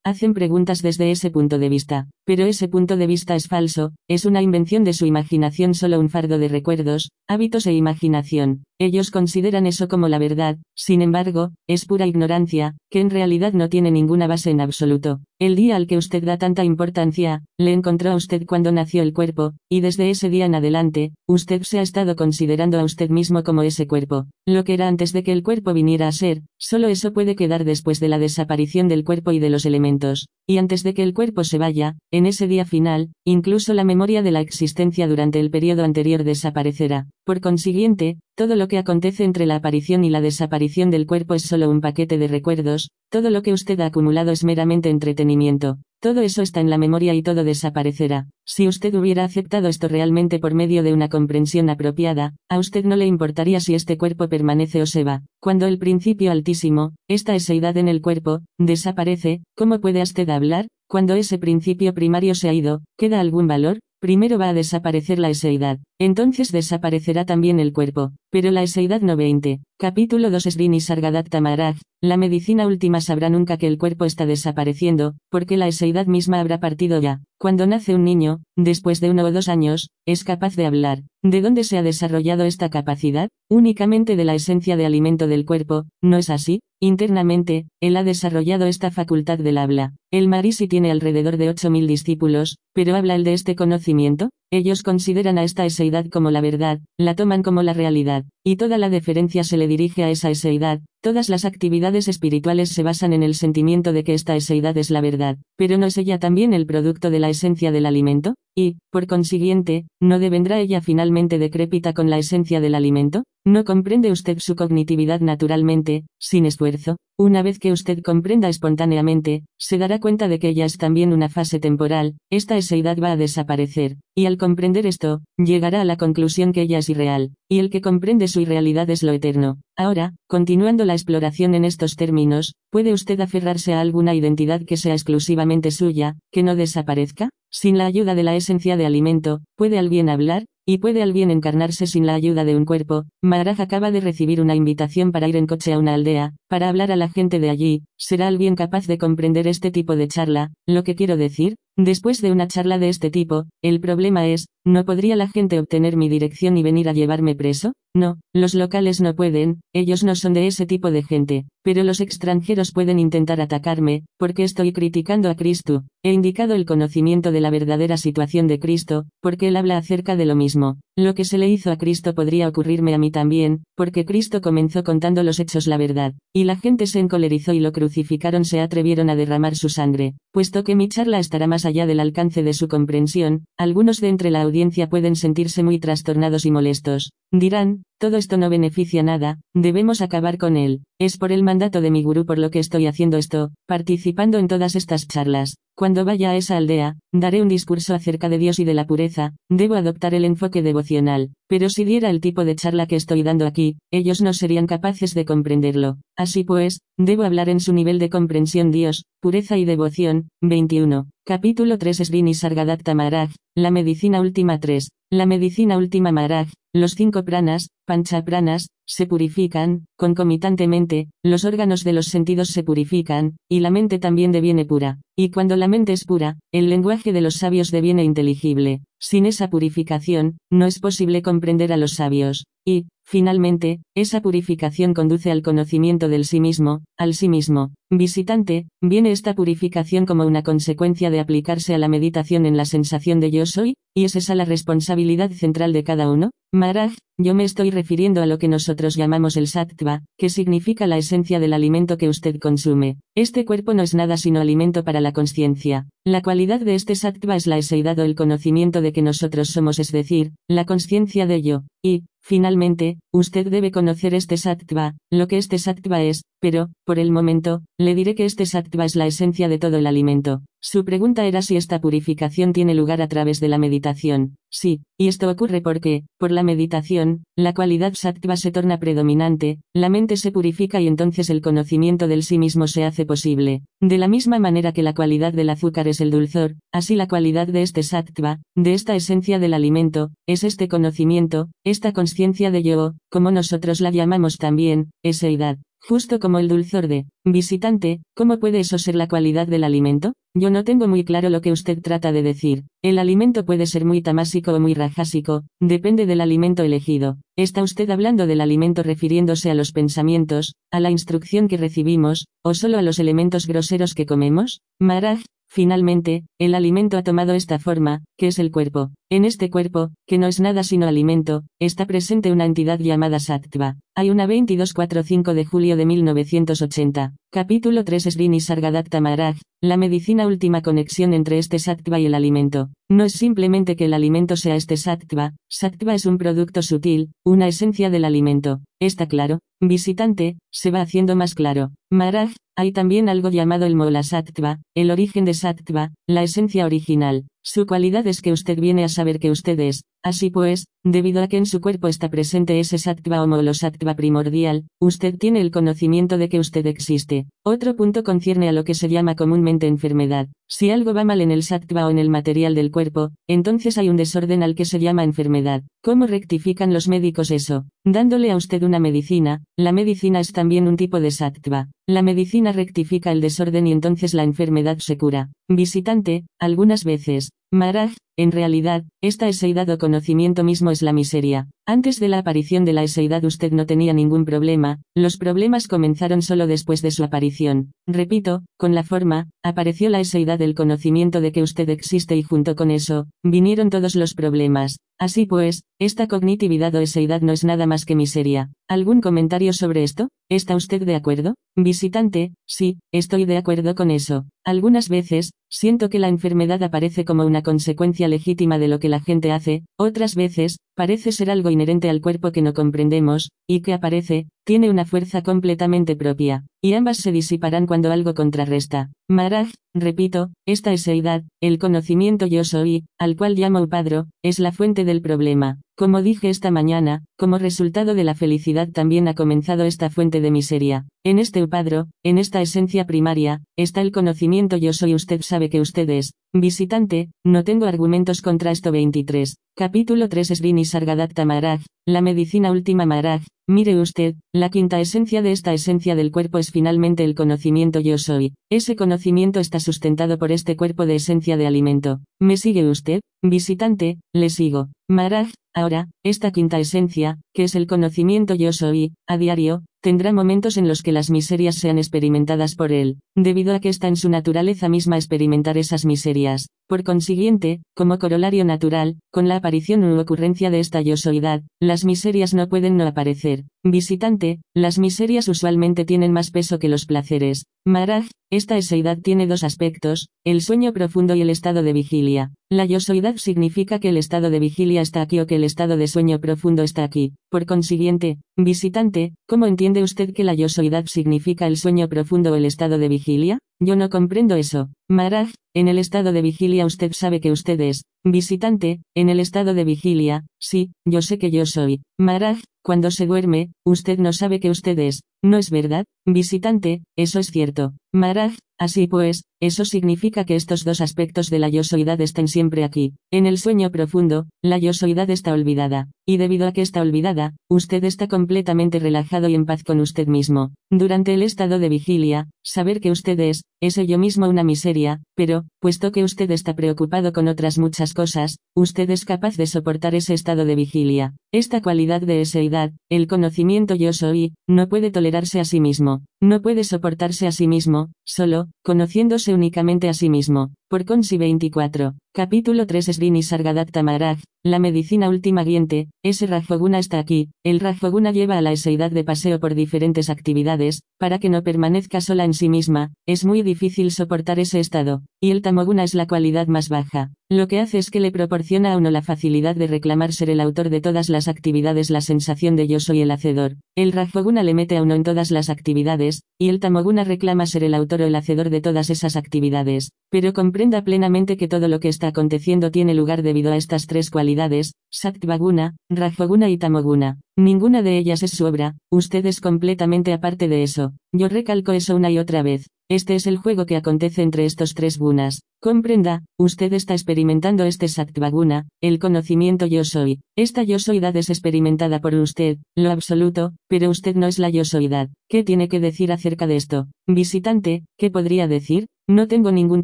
hacen preguntas desde ese punto de vista. Pero ese punto de vista es falso, es una invención de su imaginación solo un fardo de recuerdos, hábitos e imaginación. Ellos consideran eso como la verdad, sin embargo, es pura ignorancia, que en realidad no tiene ninguna base en absoluto. El día al que usted da tanta importancia, le encontró a usted cuando nació el cuerpo, y desde ese día en adelante, usted se ha estado considerando a usted mismo como ese cuerpo. Lo que era antes de que el cuerpo viniera a ser, solo eso puede quedar después de la desaparición del cuerpo y de los elementos. Y antes de que el cuerpo se vaya, en ese día final, incluso la memoria de la existencia durante el periodo anterior desaparecerá. Por consiguiente, todo lo que acontece entre la aparición y la desaparición del cuerpo es solo un paquete de recuerdos, todo lo que usted ha acumulado es meramente entretenimiento. Todo eso está en la memoria y todo desaparecerá. Si usted hubiera aceptado esto realmente por medio de una comprensión apropiada, a usted no le importaría si este cuerpo permanece o se va. Cuando el principio altísimo, esta eseidad en el cuerpo, desaparece, ¿cómo puede usted hablar? Cuando ese principio primario se ha ido, ¿queda algún valor? Primero va a desaparecer la eseidad, entonces desaparecerá también el cuerpo, pero la eseidad no 20. Capítulo 2 Srini Sargadat Tamaraj, la medicina última sabrá nunca que el cuerpo está desapareciendo, porque la eseidad misma habrá partido ya. Cuando nace un niño, después de uno o dos años, es capaz de hablar. ¿De dónde se ha desarrollado esta capacidad? Únicamente de la esencia de alimento del cuerpo, ¿no es así? Internamente, él ha desarrollado esta facultad del habla. El Marisi tiene alrededor de 8.000 discípulos, pero habla el de este conocimiento, ellos consideran a esta eseidad como la verdad, la toman como la realidad, said. Y toda la deferencia se le dirige a esa eseidad, todas las actividades espirituales se basan en el sentimiento de que esta eseidad es la verdad, pero ¿no es ella también el producto de la esencia del alimento? Y, por consiguiente, ¿no devendrá ella finalmente decrépita con la esencia del alimento? ¿No comprende usted su cognitividad naturalmente, sin esfuerzo? Una vez que usted comprenda espontáneamente, se dará cuenta de que ella es también una fase temporal, esta eseidad va a desaparecer, y al comprender esto, llegará a la conclusión que ella es irreal, y el que comprende su irrealidad es lo eterno. Ahora, continuando la exploración en estos términos, ¿puede usted aferrarse a alguna identidad que sea exclusivamente suya, que no desaparezca? Sin la ayuda de la esencia de alimento, ¿puede alguien hablar? ¿Y puede alguien encarnarse sin la ayuda de un cuerpo? Maharaj acaba de recibir una invitación para ir en coche a una aldea, para hablar a la gente de allí, ¿será alguien capaz de comprender este tipo de charla? Lo que quiero decir, después de una charla de este tipo, el problema es, ¿no podría la gente obtener mi dirección y venir a llevarme preso? No, los locales no pueden, ellos no son de ese tipo de gente, pero los extranjeros pueden intentar atacarme, porque estoy criticando a Cristo, he indicado el conocimiento de la verdadera situación de Cristo, porque él habla acerca de lo mismo. Lo que se le hizo a Cristo podría ocurrirme a mí también, porque Cristo comenzó contando los hechos la verdad, y la gente se encolerizó y lo crucificaron se atrevieron a derramar su sangre. Puesto que mi charla estará más allá del alcance de su comprensión, algunos de entre la audiencia pueden sentirse muy trastornados y molestos. Dirán, todo esto no beneficia nada, debemos acabar con él. Es por el mandato de mi gurú por lo que estoy haciendo esto, participando en todas estas charlas. Cuando vaya a esa aldea, daré un discurso acerca de Dios y de la pureza, debo adoptar el enfoque devocional, pero si diera el tipo de charla que estoy dando aquí, ellos no serían capaces de comprenderlo. Así pues, debo hablar en su nivel de comprensión Dios, pureza y devoción. 21. Capítulo 3 Srini Sargadatta Maharaj, la medicina última 3. La medicina última Maharaj, los cinco pranas, panchapranas, se purifican, concomitantemente, los órganos de los sentidos se purifican, y la mente también deviene pura. Y cuando la mente es pura, el lenguaje de los sabios deviene inteligible. Sin esa purificación, no es posible comprender a los sabios. Y, finalmente, esa purificación conduce al conocimiento del sí mismo, al sí mismo. Visitante, viene esta purificación como una consecuencia de aplicarse a la meditación en la sensación de yo soy, y es esa la responsabilidad central de cada uno. Maraj, yo me estoy refiriendo a lo que nosotros llamamos el sattva, que significa la esencia del alimento que usted consume. Este cuerpo no es nada sino alimento para la conciencia. La cualidad de este sattva es la eseidad o el conocimiento de que nosotros somos, es decir, la conciencia de yo. Y, finalmente, usted debe conocer este sattva, lo que este sattva es, pero, por el momento, le diré que este sattva es la esencia de todo el alimento. Su pregunta era si esta purificación tiene lugar a través de la meditación. Sí, y esto ocurre porque, por la meditación, la cualidad sattva se torna predominante, la mente se purifica y entonces el conocimiento del sí mismo se hace posible. De la misma manera que la cualidad del azúcar es el dulzor, así la cualidad de este sattva, de esta esencia del alimento, es este conocimiento, esta conciencia de yo, como nosotros la llamamos también, eseidad. Justo como el dulzor de visitante, ¿cómo puede eso ser la cualidad del alimento? Yo no tengo muy claro lo que usted trata de decir. El alimento puede ser muy tamásico o muy rajásico, depende del alimento elegido. ¿Está usted hablando del alimento refiriéndose a los pensamientos, a la instrucción que recibimos, o solo a los elementos groseros que comemos? Maraj, Finalmente, el alimento ha tomado esta forma, que es el cuerpo. En este cuerpo, que no es nada sino alimento, está presente una entidad llamada Sattva. Hay una 2245 de julio de 1980. Capítulo 3 Srini Sargadatta Maharaj, la medicina última conexión entre este sattva y el alimento. No es simplemente que el alimento sea este sattva, sattva es un producto sutil, una esencia del alimento. ¿Está claro? Visitante, se va haciendo más claro. Maharaj, hay también algo llamado el Mola Sattva, el origen de Sattva, la esencia original. Su cualidad es que usted viene a saber que usted es, así pues, debido a que en su cuerpo está presente ese sattva o molosattva primordial, usted tiene el conocimiento de que usted existe. Otro punto concierne a lo que se llama comúnmente enfermedad. Si algo va mal en el sattva o en el material del cuerpo, entonces hay un desorden al que se llama enfermedad. ¿Cómo rectifican los médicos eso? Dándole a usted una medicina, la medicina es también un tipo de sattva. La medicina rectifica el desorden y entonces la enfermedad se cura. Visitante, algunas veces, Maraj, en realidad, esta eseidad o conocimiento mismo es la miseria. Antes de la aparición de la eseidad usted no tenía ningún problema, los problemas comenzaron solo después de su aparición. Repito, con la forma, apareció la eseidad del conocimiento de que usted existe y junto con eso, vinieron todos los problemas. Así pues, esta cognitividad o eseidad no es nada más que miseria. ¿Algún comentario sobre esto? ¿Está usted de acuerdo? Visitante, sí, estoy de acuerdo con eso. Algunas veces, siento que la enfermedad aparece como una consecuencia legítima de lo que la gente hace, otras veces, parece ser algo inherente al cuerpo que no comprendemos, y que aparece, tiene una fuerza completamente propia, y ambas se disiparán cuando algo contrarresta. Maraj, repito, esta eseidad, el conocimiento yo soy, al cual llamo Upadro, es la fuente del problema. Como dije esta mañana, como resultado de la felicidad también ha comenzado esta fuente de miseria. En este upadro, en esta esencia primaria, está el conocimiento yo soy usted sabe que usted es. Visitante, no tengo argumentos contra esto 23. Capítulo 3 Srini Sargadatta Maharaj, la medicina última Maharaj, Mire usted, la quinta esencia de esta esencia del cuerpo es finalmente el conocimiento yo soy. Ese conocimiento está sustentado por este cuerpo de esencia de alimento. ¿Me sigue usted? Visitante, le sigo. Maharaj, ahora, esta quinta esencia, que es el conocimiento yo soy, a diario, tendrá momentos en los que las miserias sean experimentadas por él, debido a que está en su naturaleza misma experimentar esas miserias. Por consiguiente, como corolario natural, con la aparición u ocurrencia de esta yosoidad, las miserias no pueden no aparecer. Visitante, las miserias usualmente tienen más peso que los placeres. Maraj, esta eseidad tiene dos aspectos, el sueño profundo y el estado de vigilia. La yosoidad significa que el estado de vigilia está aquí o que el estado de sueño profundo está aquí. Por consiguiente, visitante, ¿cómo entiende usted que la yosoidad significa el sueño profundo o el estado de vigilia? Yo no comprendo eso. Maraj, en el estado de vigilia usted sabe que usted es. Visitante, en el estado de vigilia, sí, yo sé que yo soy. Maraj, cuando se duerme, usted no sabe que usted es. ¿No es verdad? Visitante, eso es cierto. Maraj, así pues, eso significa que estos dos aspectos de la yosoidad estén siempre aquí. En el sueño profundo, la yosoidad está olvidada. Y debido a que está olvidada, usted está completamente relajado y en paz con usted mismo. Durante el estado de vigilia, saber que usted es, es ello mismo una miseria, pero, puesto que usted está preocupado con otras muchas cosas, usted es capaz de soportar ese estado de vigilia. Esta cualidad de eseidad, el conocimiento yo soy, no puede tolerarse a sí mismo, no puede soportarse a sí mismo, solo, conociéndose únicamente a sí mismo. Por Consi 24. Capítulo 3 Srini Sargadatta Maharaj, la medicina última guiente, ese Rajoguna está aquí, el Rajoguna lleva a la eseidad de paseo por diferentes actividades, para que no permanezca sola en sí misma, es muy difícil soportar ese estado, y el Tamoguna es la cualidad más baja. Lo que hace es que le proporciona a uno la facilidad de reclamar ser el autor de todas las actividades, la sensación de yo soy el hacedor. El Rajoguna le mete a uno en todas las actividades, y el Tamoguna reclama ser el autor o el hacedor de todas esas actividades. Pero comprenda plenamente que todo lo que está aconteciendo tiene lugar debido a estas tres cualidades, Sattvaguna, Rajoguna y Tamoguna. Ninguna de ellas es su obra, usted es completamente aparte de eso. Yo recalco eso una y otra vez. Este es el juego que acontece entre estos tres gunas. Comprenda, usted está experimentando este Satvaguna, el conocimiento yo soy. Esta yo soydad es experimentada por usted, lo absoluto, pero usted no es la yo soydad. ¿Qué tiene que decir acerca de esto? Visitante, ¿qué podría decir? No tengo ningún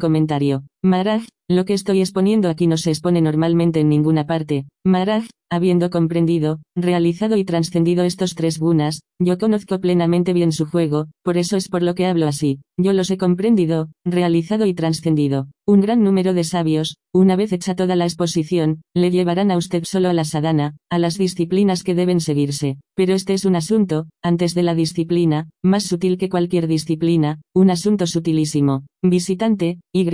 comentario. Maraj, lo que estoy exponiendo aquí no se expone normalmente en ninguna parte. Maraj, habiendo comprendido, realizado y trascendido estos tres gunas, yo conozco plenamente bien su juego, por eso es por lo que hablo así. Yo los he comprendido, realizado y trascendido. Un gran número de sabios, una vez hecha toda la exposición, le llevarán a usted solo a la sadhana, a las disciplinas que deben seguirse. Pero este es un asunto, antes de la disciplina, más sutil que cualquier disciplina, un asunto sutilísimo. Visitante, Y,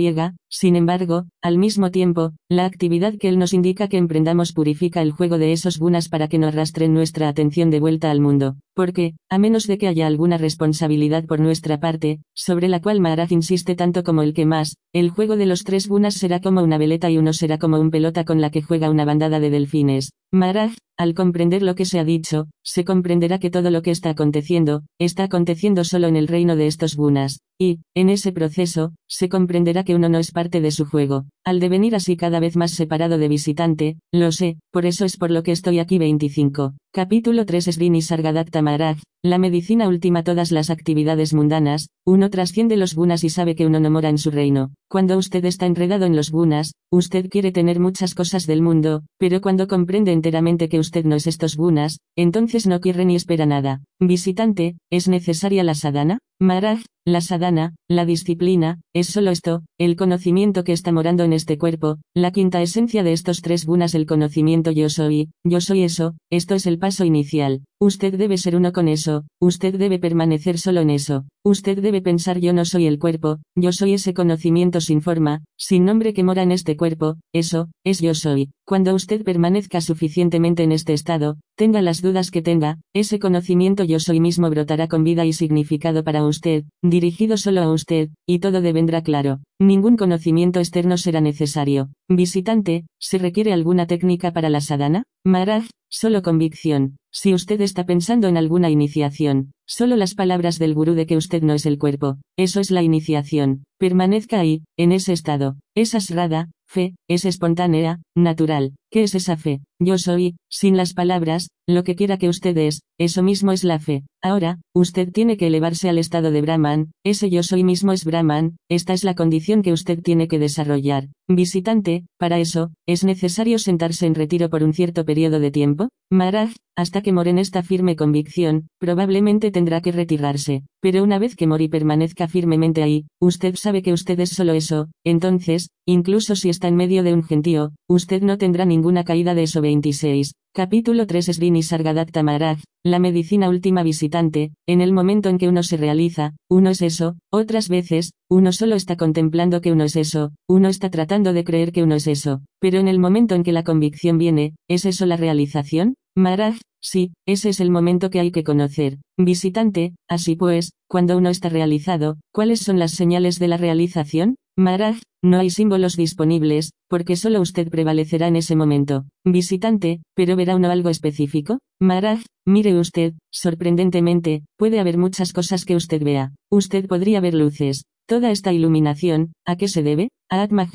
sin embargo, al mismo tiempo, la actividad que él nos indica que emprendamos purifica el juego de esos gunas para que no arrastren nuestra atención de vuelta al mundo. Porque, a menos de que haya alguna responsabilidad por nuestra parte, sobre la cual Maharaj insiste tanto como el que más, el juego de los tres gunas será como una veleta y uno será como un pelota con la que juega una bandada de delfines. Maharaj, al comprender lo que se ha dicho, se comprenderá que todo lo que está aconteciendo, está aconteciendo solo en el reino de estos gunas, y, en ese proceso, se comprenderá que uno no es parte de su juego. Al devenir así cada vez más separado de visitante, lo sé, por eso es por lo que estoy aquí 25. Capítulo 3 Srini Sargadatta Maharaj, la medicina última todas las actividades mundanas, uno trasciende los gunas y sabe que uno no mora en su reino. Cuando usted está enredado en los gunas, usted quiere tener muchas cosas del mundo, pero cuando comprende enteramente que usted no es estos gunas, entonces no quiere ni espera nada. Visitante, ¿es necesaria la sadhana? Maharaj, la sadhana, la disciplina, es solo esto, el conocimiento que está morando en este cuerpo, la quinta esencia de estos tres gunas el conocimiento yo soy, yo soy eso, esto es el paso inicial. Usted debe ser uno con eso, usted debe permanecer solo en eso, usted debe pensar yo no soy el cuerpo, yo soy ese conocimiento sin forma, sin nombre que mora en este cuerpo, eso, es yo soy. Cuando usted permanezca suficientemente en este estado, tenga las dudas que tenga, ese conocimiento yo soy mismo brotará con vida y significado para usted, dirigido solo a usted, y todo devendrá claro. Ningún conocimiento externo será necesario. Visitante, ¿se requiere alguna técnica para la sadhana? Maharaj, solo convicción. Si usted está pensando en alguna iniciación, solo las palabras del gurú de que usted no es el cuerpo, eso es la iniciación. Permanezca ahí, en ese estado. Esa asrada, fe, es espontánea, natural. ¿Qué es esa fe? Yo soy, sin las palabras, lo que quiera que usted es, eso mismo es la fe. Ahora, usted tiene que elevarse al estado de Brahman, ese yo soy mismo es Brahman, esta es la condición que usted tiene que desarrollar. Visitante, para eso, ¿es necesario sentarse en retiro por un cierto periodo de tiempo? Maharaj, hasta que more en esta firme convicción, probablemente tendrá que retirarse. Pero una vez que Mori permanezca firmemente ahí, usted sabe que usted es solo eso, entonces, incluso si está en medio de un gentío, usted no tendrá ninguna caída de eso 26. Capítulo 3 Srini Sargadatta Maharaj, la medicina última visitante, en el momento en que uno se realiza, uno es eso, otras veces, uno solo está contemplando que uno es eso, uno está tratando de creer que uno es eso, pero en el momento en que la convicción viene, ¿es eso la realización? Maharaj, sí, ese es el momento que hay que conocer. Visitante, así pues, cuando uno está realizado, ¿cuáles son las señales de la realización? Maharaj, no hay símbolos disponibles, porque solo usted prevalecerá en ese momento. Visitante, ¿pero verá uno algo específico? Maharaj, mire usted, sorprendentemente, puede haber muchas cosas que usted vea. Usted podría ver luces. Toda esta iluminación, ¿a qué se debe? A Atma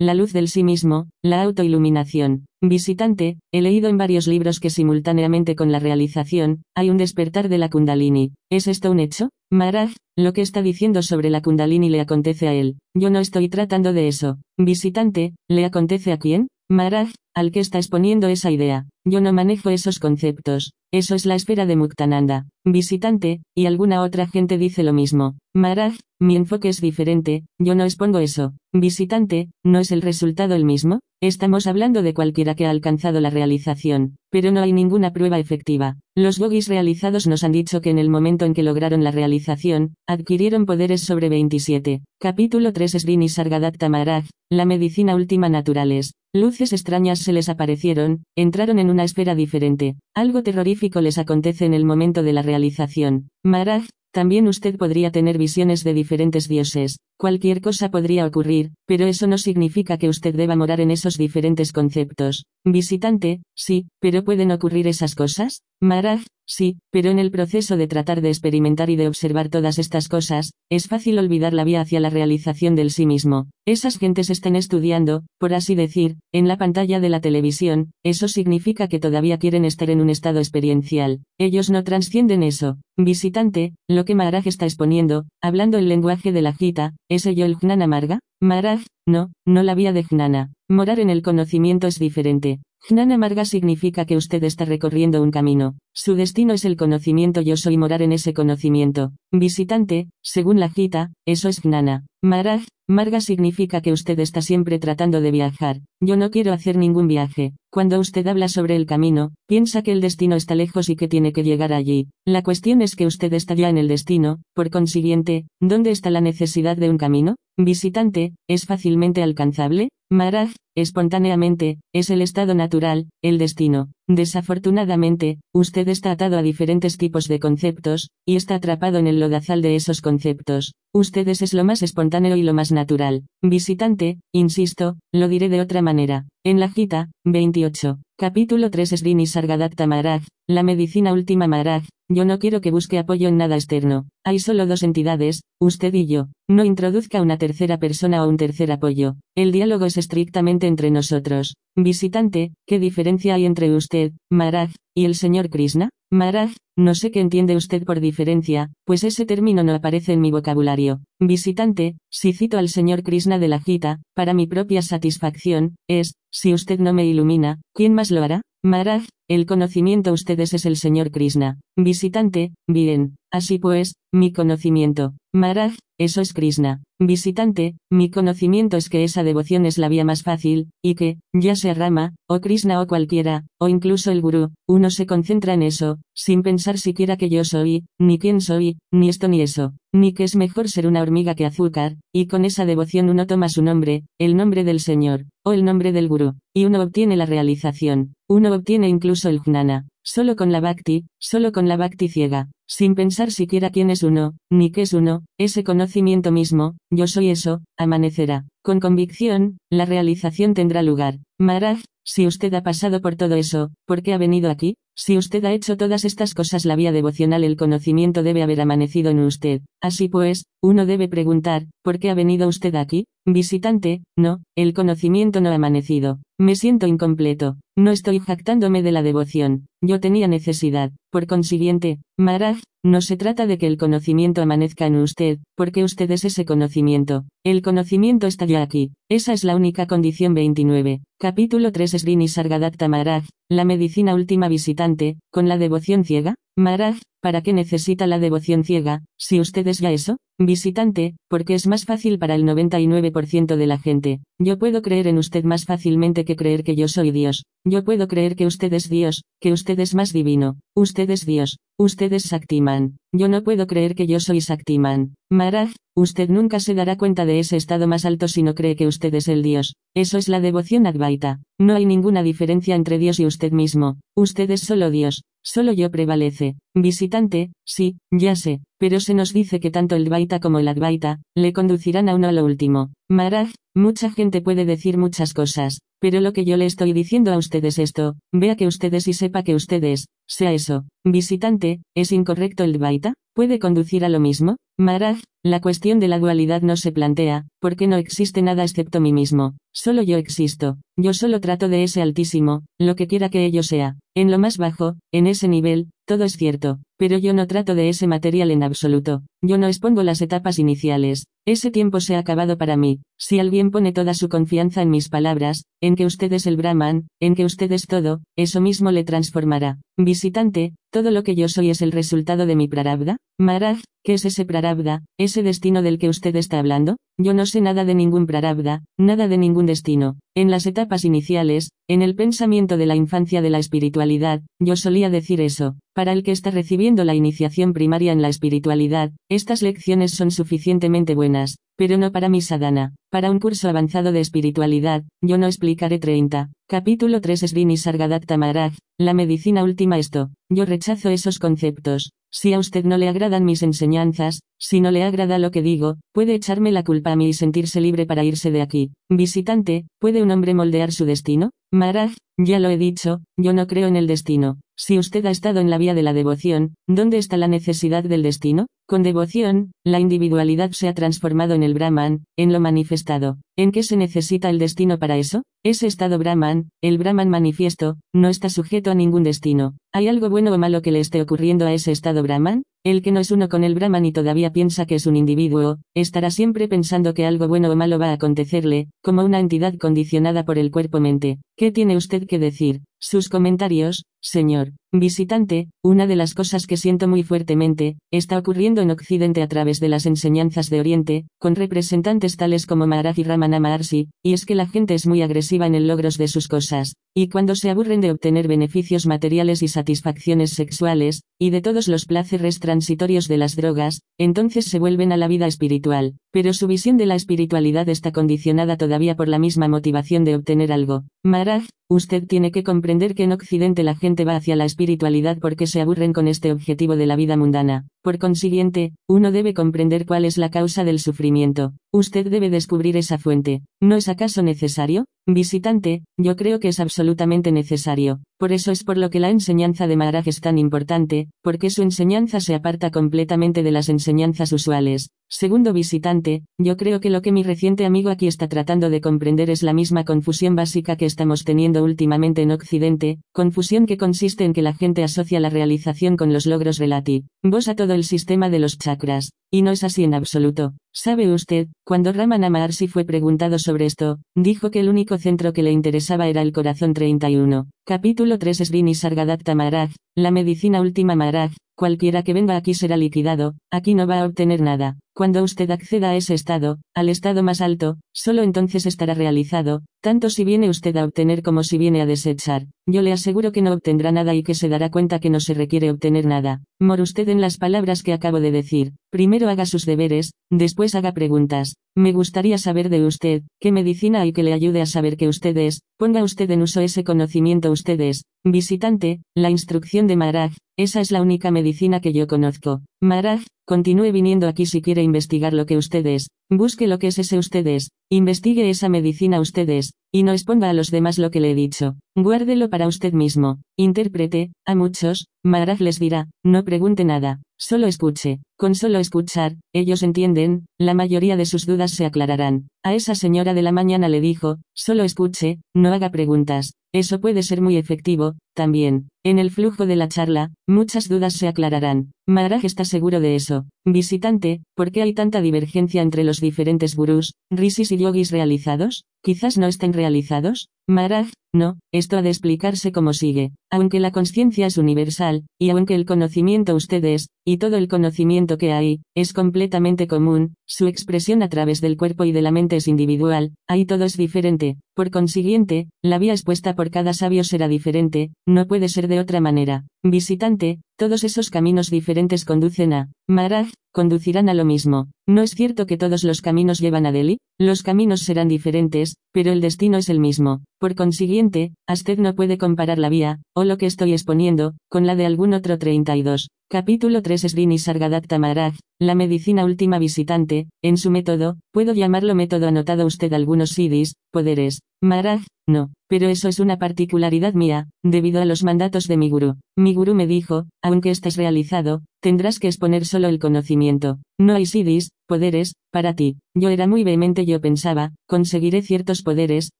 la luz del sí mismo, la autoiluminación. Visitante, he leído en varios libros que simultáneamente con la realización, hay un despertar de la Kundalini. ¿Es esto un hecho? Maharaj, lo que está diciendo sobre la Kundalini le acontece a él. Yo no estoy tratando de eso. Visitante, ¿le acontece a quién? Maharaj, al que está exponiendo esa idea. Yo no manejo esos conceptos. Eso es la esfera de Muktananda. Visitante, y alguna otra gente dice lo mismo. Maharaj, mi enfoque es diferente, yo no expongo eso. Visitante, ¿no es el resultado el mismo? Estamos hablando de cualquiera que ha alcanzado la realización, pero no hay ninguna prueba efectiva. Los yogis realizados nos han dicho que en el momento en que lograron la realización, adquirieron poderes sobre 27. Capítulo 3 Srini Sargadatta Maharaj, la medicina última naturales. Luces extrañas se les aparecieron, entraron en una esfera diferente. Algo terrorífico les acontece en el momento de la realización. Maharaj, también usted podría tener visiones de diferentes dioses. Cualquier cosa podría ocurrir, pero eso no significa que usted deba morar en esos diferentes conceptos. Visitante, sí, pero ¿pueden ocurrir esas cosas? Maraj, sí, pero en el proceso de tratar de experimentar y de observar todas estas cosas, es fácil olvidar la vía hacia la realización del sí mismo. Esas gentes estén estudiando, por así decir, en la pantalla de la televisión, eso significa que todavía quieren estar en un estado experiencial. Ellos no transcienden eso. Visitante, lo que Maharaj está exponiendo, hablando el lenguaje de la gita, ¿es ello el Jnana Marga? Maharaj, no, no la vía de Jnana. Morar en el conocimiento es diferente. Jnana Marga significa que usted está recorriendo un camino. Su destino es el conocimiento yo soy morar en ese conocimiento. Visitante, según la Gita, eso es Jnana. Maraj, Marga significa que usted está siempre tratando de viajar. Yo no quiero hacer ningún viaje. Cuando usted habla sobre el camino, piensa que el destino está lejos y que tiene que llegar allí. La cuestión es que usted está ya en el destino, por consiguiente, ¿dónde está la necesidad de un camino? Visitante, ¿es fácilmente alcanzable? Maraj, espontáneamente, es el estado natural, el destino. Desafortunadamente, usted está atado a diferentes tipos de conceptos, y está atrapado en el lodazal de esos conceptos. Ustedes es lo más espontáneo y lo más natural. Visitante, insisto, lo diré de otra manera. En la Gita, 28. Capítulo 3 Srini Sargadatta Maharaj, la medicina última Maharaj, yo no quiero que busque apoyo en nada externo. Hay solo dos entidades, usted y yo. No introduzca una tercera persona o un tercer apoyo. El diálogo es estrictamente entre nosotros. Visitante, ¿qué diferencia hay entre usted, Maharaj, y el señor Krishna? Maharaj, no sé qué entiende usted por diferencia, pues ese término no aparece en mi vocabulario. Visitante, si cito al señor Krishna de la Gita, para mi propia satisfacción, es, si usted no me ilumina, ¿quién más lo hará? Maharaj, el conocimiento ustedes es el señor Krishna. Visitante, bien, así pues, mi conocimiento. Maharaj, eso es Krishna. Visitante, mi conocimiento es que esa devoción es la vía más fácil, y que, ya sea Rama, o Krishna o cualquiera, o incluso el Gurú, uno se concentra en eso, sin pensar siquiera que yo soy, ni quién soy, ni esto ni eso, ni que es mejor ser una hormiga que azúcar, y con esa devoción uno toma su nombre, el nombre del Señor, o el nombre del Gurú, y uno obtiene la realización, uno obtiene incluso el jnana, solo con la bhakti, solo con la bhakti ciega, sin pensar siquiera quién es uno, ni qué es uno, ese conocimiento mismo, yo soy eso, amanecerá. Con convicción, la realización tendrá lugar. Maharaj, si usted ha pasado por todo eso, ¿por qué ha venido aquí? Si usted ha hecho todas estas cosas la vía devocional el conocimiento debe haber amanecido en usted. Así pues, uno debe preguntar, ¿por qué ha venido usted aquí? Visitante, no, el conocimiento no ha amanecido. Me siento incompleto. No estoy jactándome de la devoción. Yo tenía necesidad. Por consiguiente, Maharaj, no se trata de que el conocimiento amanezca en usted, porque usted es ese conocimiento. El conocimiento está ya aquí. Esa es la única condición 29. Capítulo 3 Srini Sargadatta Maharaj, la medicina última visitante, con la devoción ciega. Maharaj, ¿para qué necesita la devoción ciega, si usted es ya eso? Visitante, porque es más fácil para el 99% de la gente. Yo puedo creer en usted más fácilmente que creer que yo soy Dios. Yo puedo creer que usted es Dios, que usted es más divino. Usted es Dios. Usted es Saktiman. Yo no puedo creer que yo soy Saktiman. Maharaj, usted nunca se dará cuenta de ese estado más alto si no cree que usted es el Dios. Eso es la devoción Advaita. No hay ninguna diferencia entre Dios y usted mismo. Usted es solo Dios. Solo yo prevalece. Visitante, sí, ya sé, pero se nos dice que tanto el Dvaita como el Advaita, le conducirán a uno a lo último. Maharaj, mucha gente puede decir muchas cosas, pero lo que yo le estoy diciendo a usted es esto, vea que ustedes y sepa que ustedes, sea eso, visitante, ¿es incorrecto el Dvaita? ¿Puede conducir a lo mismo? Maharaj, la cuestión de la dualidad no se plantea, porque no existe nada excepto mí mismo. Solo yo existo. Yo solo trato de ese altísimo, lo que quiera que ello sea. En lo más bajo, en ese nivel, todo es cierto, pero yo no trato de ese material en absoluto. Yo no expongo las etapas iniciales. Ese tiempo se ha acabado para mí. Si alguien pone toda su confianza en mis palabras, en que usted es el Brahman, en que usted es todo, eso mismo le transformará. Visitante, todo lo que yo soy es el resultado de mi prarabdha. Maharaj, ¿qué es ese prarabdha, ese destino del que usted está hablando? Yo no sé nada de ningún prarabdha, nada de ningún destino. En las etapas iniciales, en el pensamiento de la infancia de la espiritualidad, yo solía decir eso. Para el que está recibiendo la iniciación primaria en la espiritualidad, estas lecciones son suficientemente buenas. Pero no para mi sadhana. Para un curso avanzado de espiritualidad, yo no explicaré 30. Capítulo 3 Srini Sargadatta Maharaj, la medicina última esto. Yo rechazo esos conceptos. Si a usted no le agradan mis enseñanzas, si no le agrada lo que digo, puede echarme la culpa a mí y sentirse libre para irse de aquí. Visitante, ¿puede un hombre moldear su destino? Maharaj, ya lo he dicho, yo no creo en el destino. Si usted ha estado en la vía de la devoción, ¿dónde está la necesidad del destino? Con devoción, la individualidad se ha transformado en el Brahman, en lo manifestado. ¿En qué se necesita el destino para eso? Ese estado Brahman, el Brahman manifiesto, no está sujeto a ningún destino. ¿Hay algo bueno o malo que le esté ocurriendo a ese estado Brahman? El que no es uno con el Brahman y todavía piensa que es un individuo, estará siempre pensando que algo bueno o malo va a acontecerle, como una entidad condicionada por el cuerpo-mente. ¿Qué tiene usted que decir? Sus comentarios, señor. Visitante, una de las cosas que siento muy fuertemente, está ocurriendo en Occidente a través de las enseñanzas de Oriente, con representantes tales como Maharaj y Ramana Maharshi, y es que la gente es muy agresiva en el logros de sus cosas, y cuando se aburren de obtener beneficios materiales y satisfacciones sexuales, y de todos los placeres transitorios de las drogas, entonces se vuelven a la vida espiritual, pero su visión de la espiritualidad está condicionada todavía por la misma motivación de obtener algo. Maharaj, usted tiene que comprender que en Occidente la gente va hacia la espiritualidad espiritualidad porque se aburren con este objetivo de la vida mundana. Por consiguiente, uno debe comprender cuál es la causa del sufrimiento. Usted debe descubrir esa fuente. ¿No es acaso necesario? Visitante, yo creo que es absolutamente necesario. Por eso es por lo que la enseñanza de Maharaj es tan importante, porque su enseñanza se aparta completamente de las enseñanzas usuales. Segundo visitante, yo creo que lo que mi reciente amigo aquí está tratando de comprender es la misma confusión básica que estamos teniendo últimamente en Occidente, confusión que consiste en que la gente asocia la realización con los logros relativos a todo el sistema de los chakras, y no es así en absoluto. ¿Sabe usted, cuando Ramana Maharshi fue preguntado sobre esto, dijo que el único centro que le interesaba era el corazón 31. Capítulo 3 Srini Sargadatta Maharaj, la medicina última Maharaj, cualquiera que venga aquí será liquidado, aquí no va a obtener nada. Cuando usted acceda a ese estado, al estado más alto, solo entonces estará realizado, tanto si viene usted a obtener como si viene a desechar. Yo le aseguro que no obtendrá nada y que se dará cuenta que no se requiere obtener nada. Mor usted en las palabras que acabo de decir. Primero haga sus deberes, después haga preguntas. Me gustaría saber de usted, qué medicina hay que le ayude a saber que usted es, ponga usted en uso ese conocimiento usted es, visitante, la instrucción de Maharaj, esa es la única medicina que yo conozco. Maharaj, continúe viniendo aquí si quiere investigar lo que usted es, busque lo que es ese usted es, investigue esa medicina usted es, y no exponga a los demás lo que le he dicho. Guárdelo para usted mismo. Interprete, a muchos, Maharaj les dirá, no pregunte nada, solo escuche. Con solo escuchar, ellos entienden, la mayoría de sus dudas se aclararán. A esa señora de la mañana le dijo, solo escuche, no haga preguntas. Eso puede ser muy efectivo, también. En el flujo de la charla, muchas dudas se aclararán. Maharaj está seguro de eso. Visitante, ¿por qué hay tanta divergencia entre los diferentes gurús, rishis y yogis realizados? Quizás no estén realizados. Maharaj, no, esto ha de explicarse como sigue. Aunque la conciencia es universal, y aunque el conocimiento ustedes, y todo el conocimiento que hay, es completamente común, su expresión a través del cuerpo y de la mente es individual, ahí todo es diferente. Por consiguiente, la vía expuesta por cada sabio será diferente, no puede ser de otra manera. Visitante, todos esos caminos diferentes conducen a Maharaj, conducirán a lo mismo. ¿No es cierto que todos los caminos llevan a Delhi? Los caminos serán diferentes, pero el destino es el mismo. Por consiguiente, usted no puede comparar la vía, o lo que estoy exponiendo, con la de algún otro 32. Capítulo 3 Srini Sargadatta Maharaj, la medicina última visitante, en su método, puedo llamarlo método anotado usted algunos sidis, poderes. Maharaj, no, pero eso es una particularidad mía, debido a los mandatos de mi gurú. Mi gurú me dijo, aunque estés realizado, tendrás que exponer solo el conocimiento. No hay sidis, poderes, para ti. Yo era muy vehemente, yo pensaba, conseguiré ciertos poderes,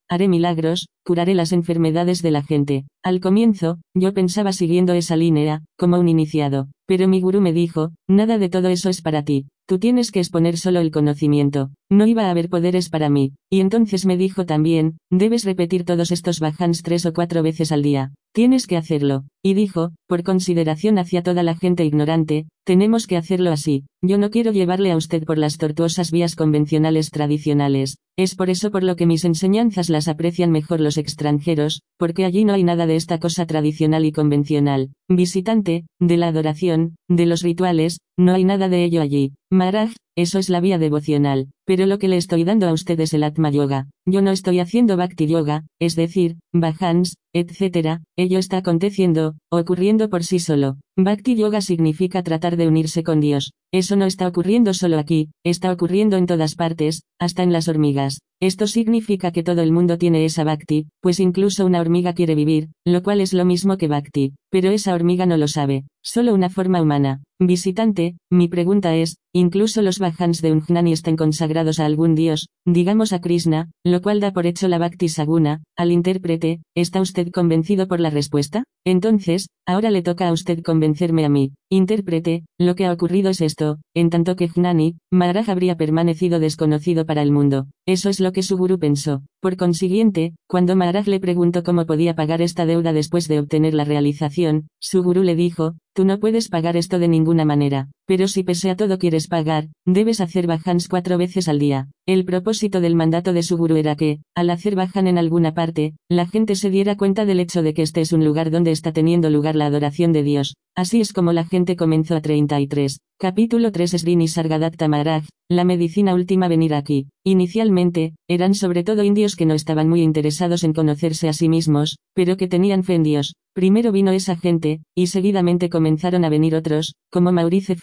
haré milagros, curaré las enfermedades de la gente. Al comienzo, yo pensaba siguiendo esa línea, como un iniciado. Pero mi gurú me dijo, nada de todo eso es para ti. Tú tienes que exponer solo el conocimiento. No iba a haber poderes para mí. Y entonces me dijo también, debes repetir todos estos bajans tres o cuatro veces al día. Tienes que hacerlo. Y dijo, por consideración hacia toda la gente ignorante, tenemos que hacerlo así. Yo no quiero llevarle a usted por las tortuosas vías convencionales tradicionales. Es por eso por lo que mis enseñanzas las aprecian mejor los extranjeros, porque allí no hay nada de esta cosa tradicional y convencional. Visitante, de la adoración, de los rituales, no hay nada de ello allí. Maharaj, eso es la vía devocional, pero lo que le estoy dando a usted es el Atma Yoga. Yo no estoy haciendo Bhakti Yoga, es decir, Bhajans, etc., ello está aconteciendo, ocurriendo por sí solo. Bhakti Yoga significa tratar de unirse con Dios. Eso no está ocurriendo solo aquí, está ocurriendo en todas partes, hasta en las hormigas. Esto significa que todo el mundo tiene esa Bhakti, pues incluso una hormiga quiere vivir, lo cual es lo mismo que Bhakti, pero esa hormiga no lo sabe, solo una forma humana. Visitante, mi pregunta es, incluso los Bhajans de Ungnani están consagrados a algún dios, digamos a Krishna, lo cual da por hecho la Bhakti Saguna, al intérprete, ¿está usted convencido por la respuesta? Entonces, ahora le toca a usted convencerme a mí. Intérprete, lo que ha ocurrido es esto, en tanto que Gnani, Maharaj habría permanecido desconocido para el mundo. Eso es lo que su gurú pensó. Por consiguiente, cuando Maharaj le preguntó cómo podía pagar esta deuda después de obtener la realización, su gurú le dijo, tú no puedes pagar esto de ninguna manera, pero si pese a todo quieres pagar, debes hacer bajans cuatro veces al día. El propósito del mandato de su gurú era que, al hacer bajan en alguna parte, la gente se diera cuenta del hecho de que este es un lugar donde está teniendo lugar la adoración de Dios. Así es como la gente comenzó a 33. Capítulo 3 Srini Sargadatta Maharaj, la medicina última venir aquí. Inicialmente, eran sobre todo indios que no estaban muy interesados en conocerse a sí mismos, pero que tenían fe en Dios. Primero vino esa gente, y seguidamente comenzaron a venir otros, como Maurice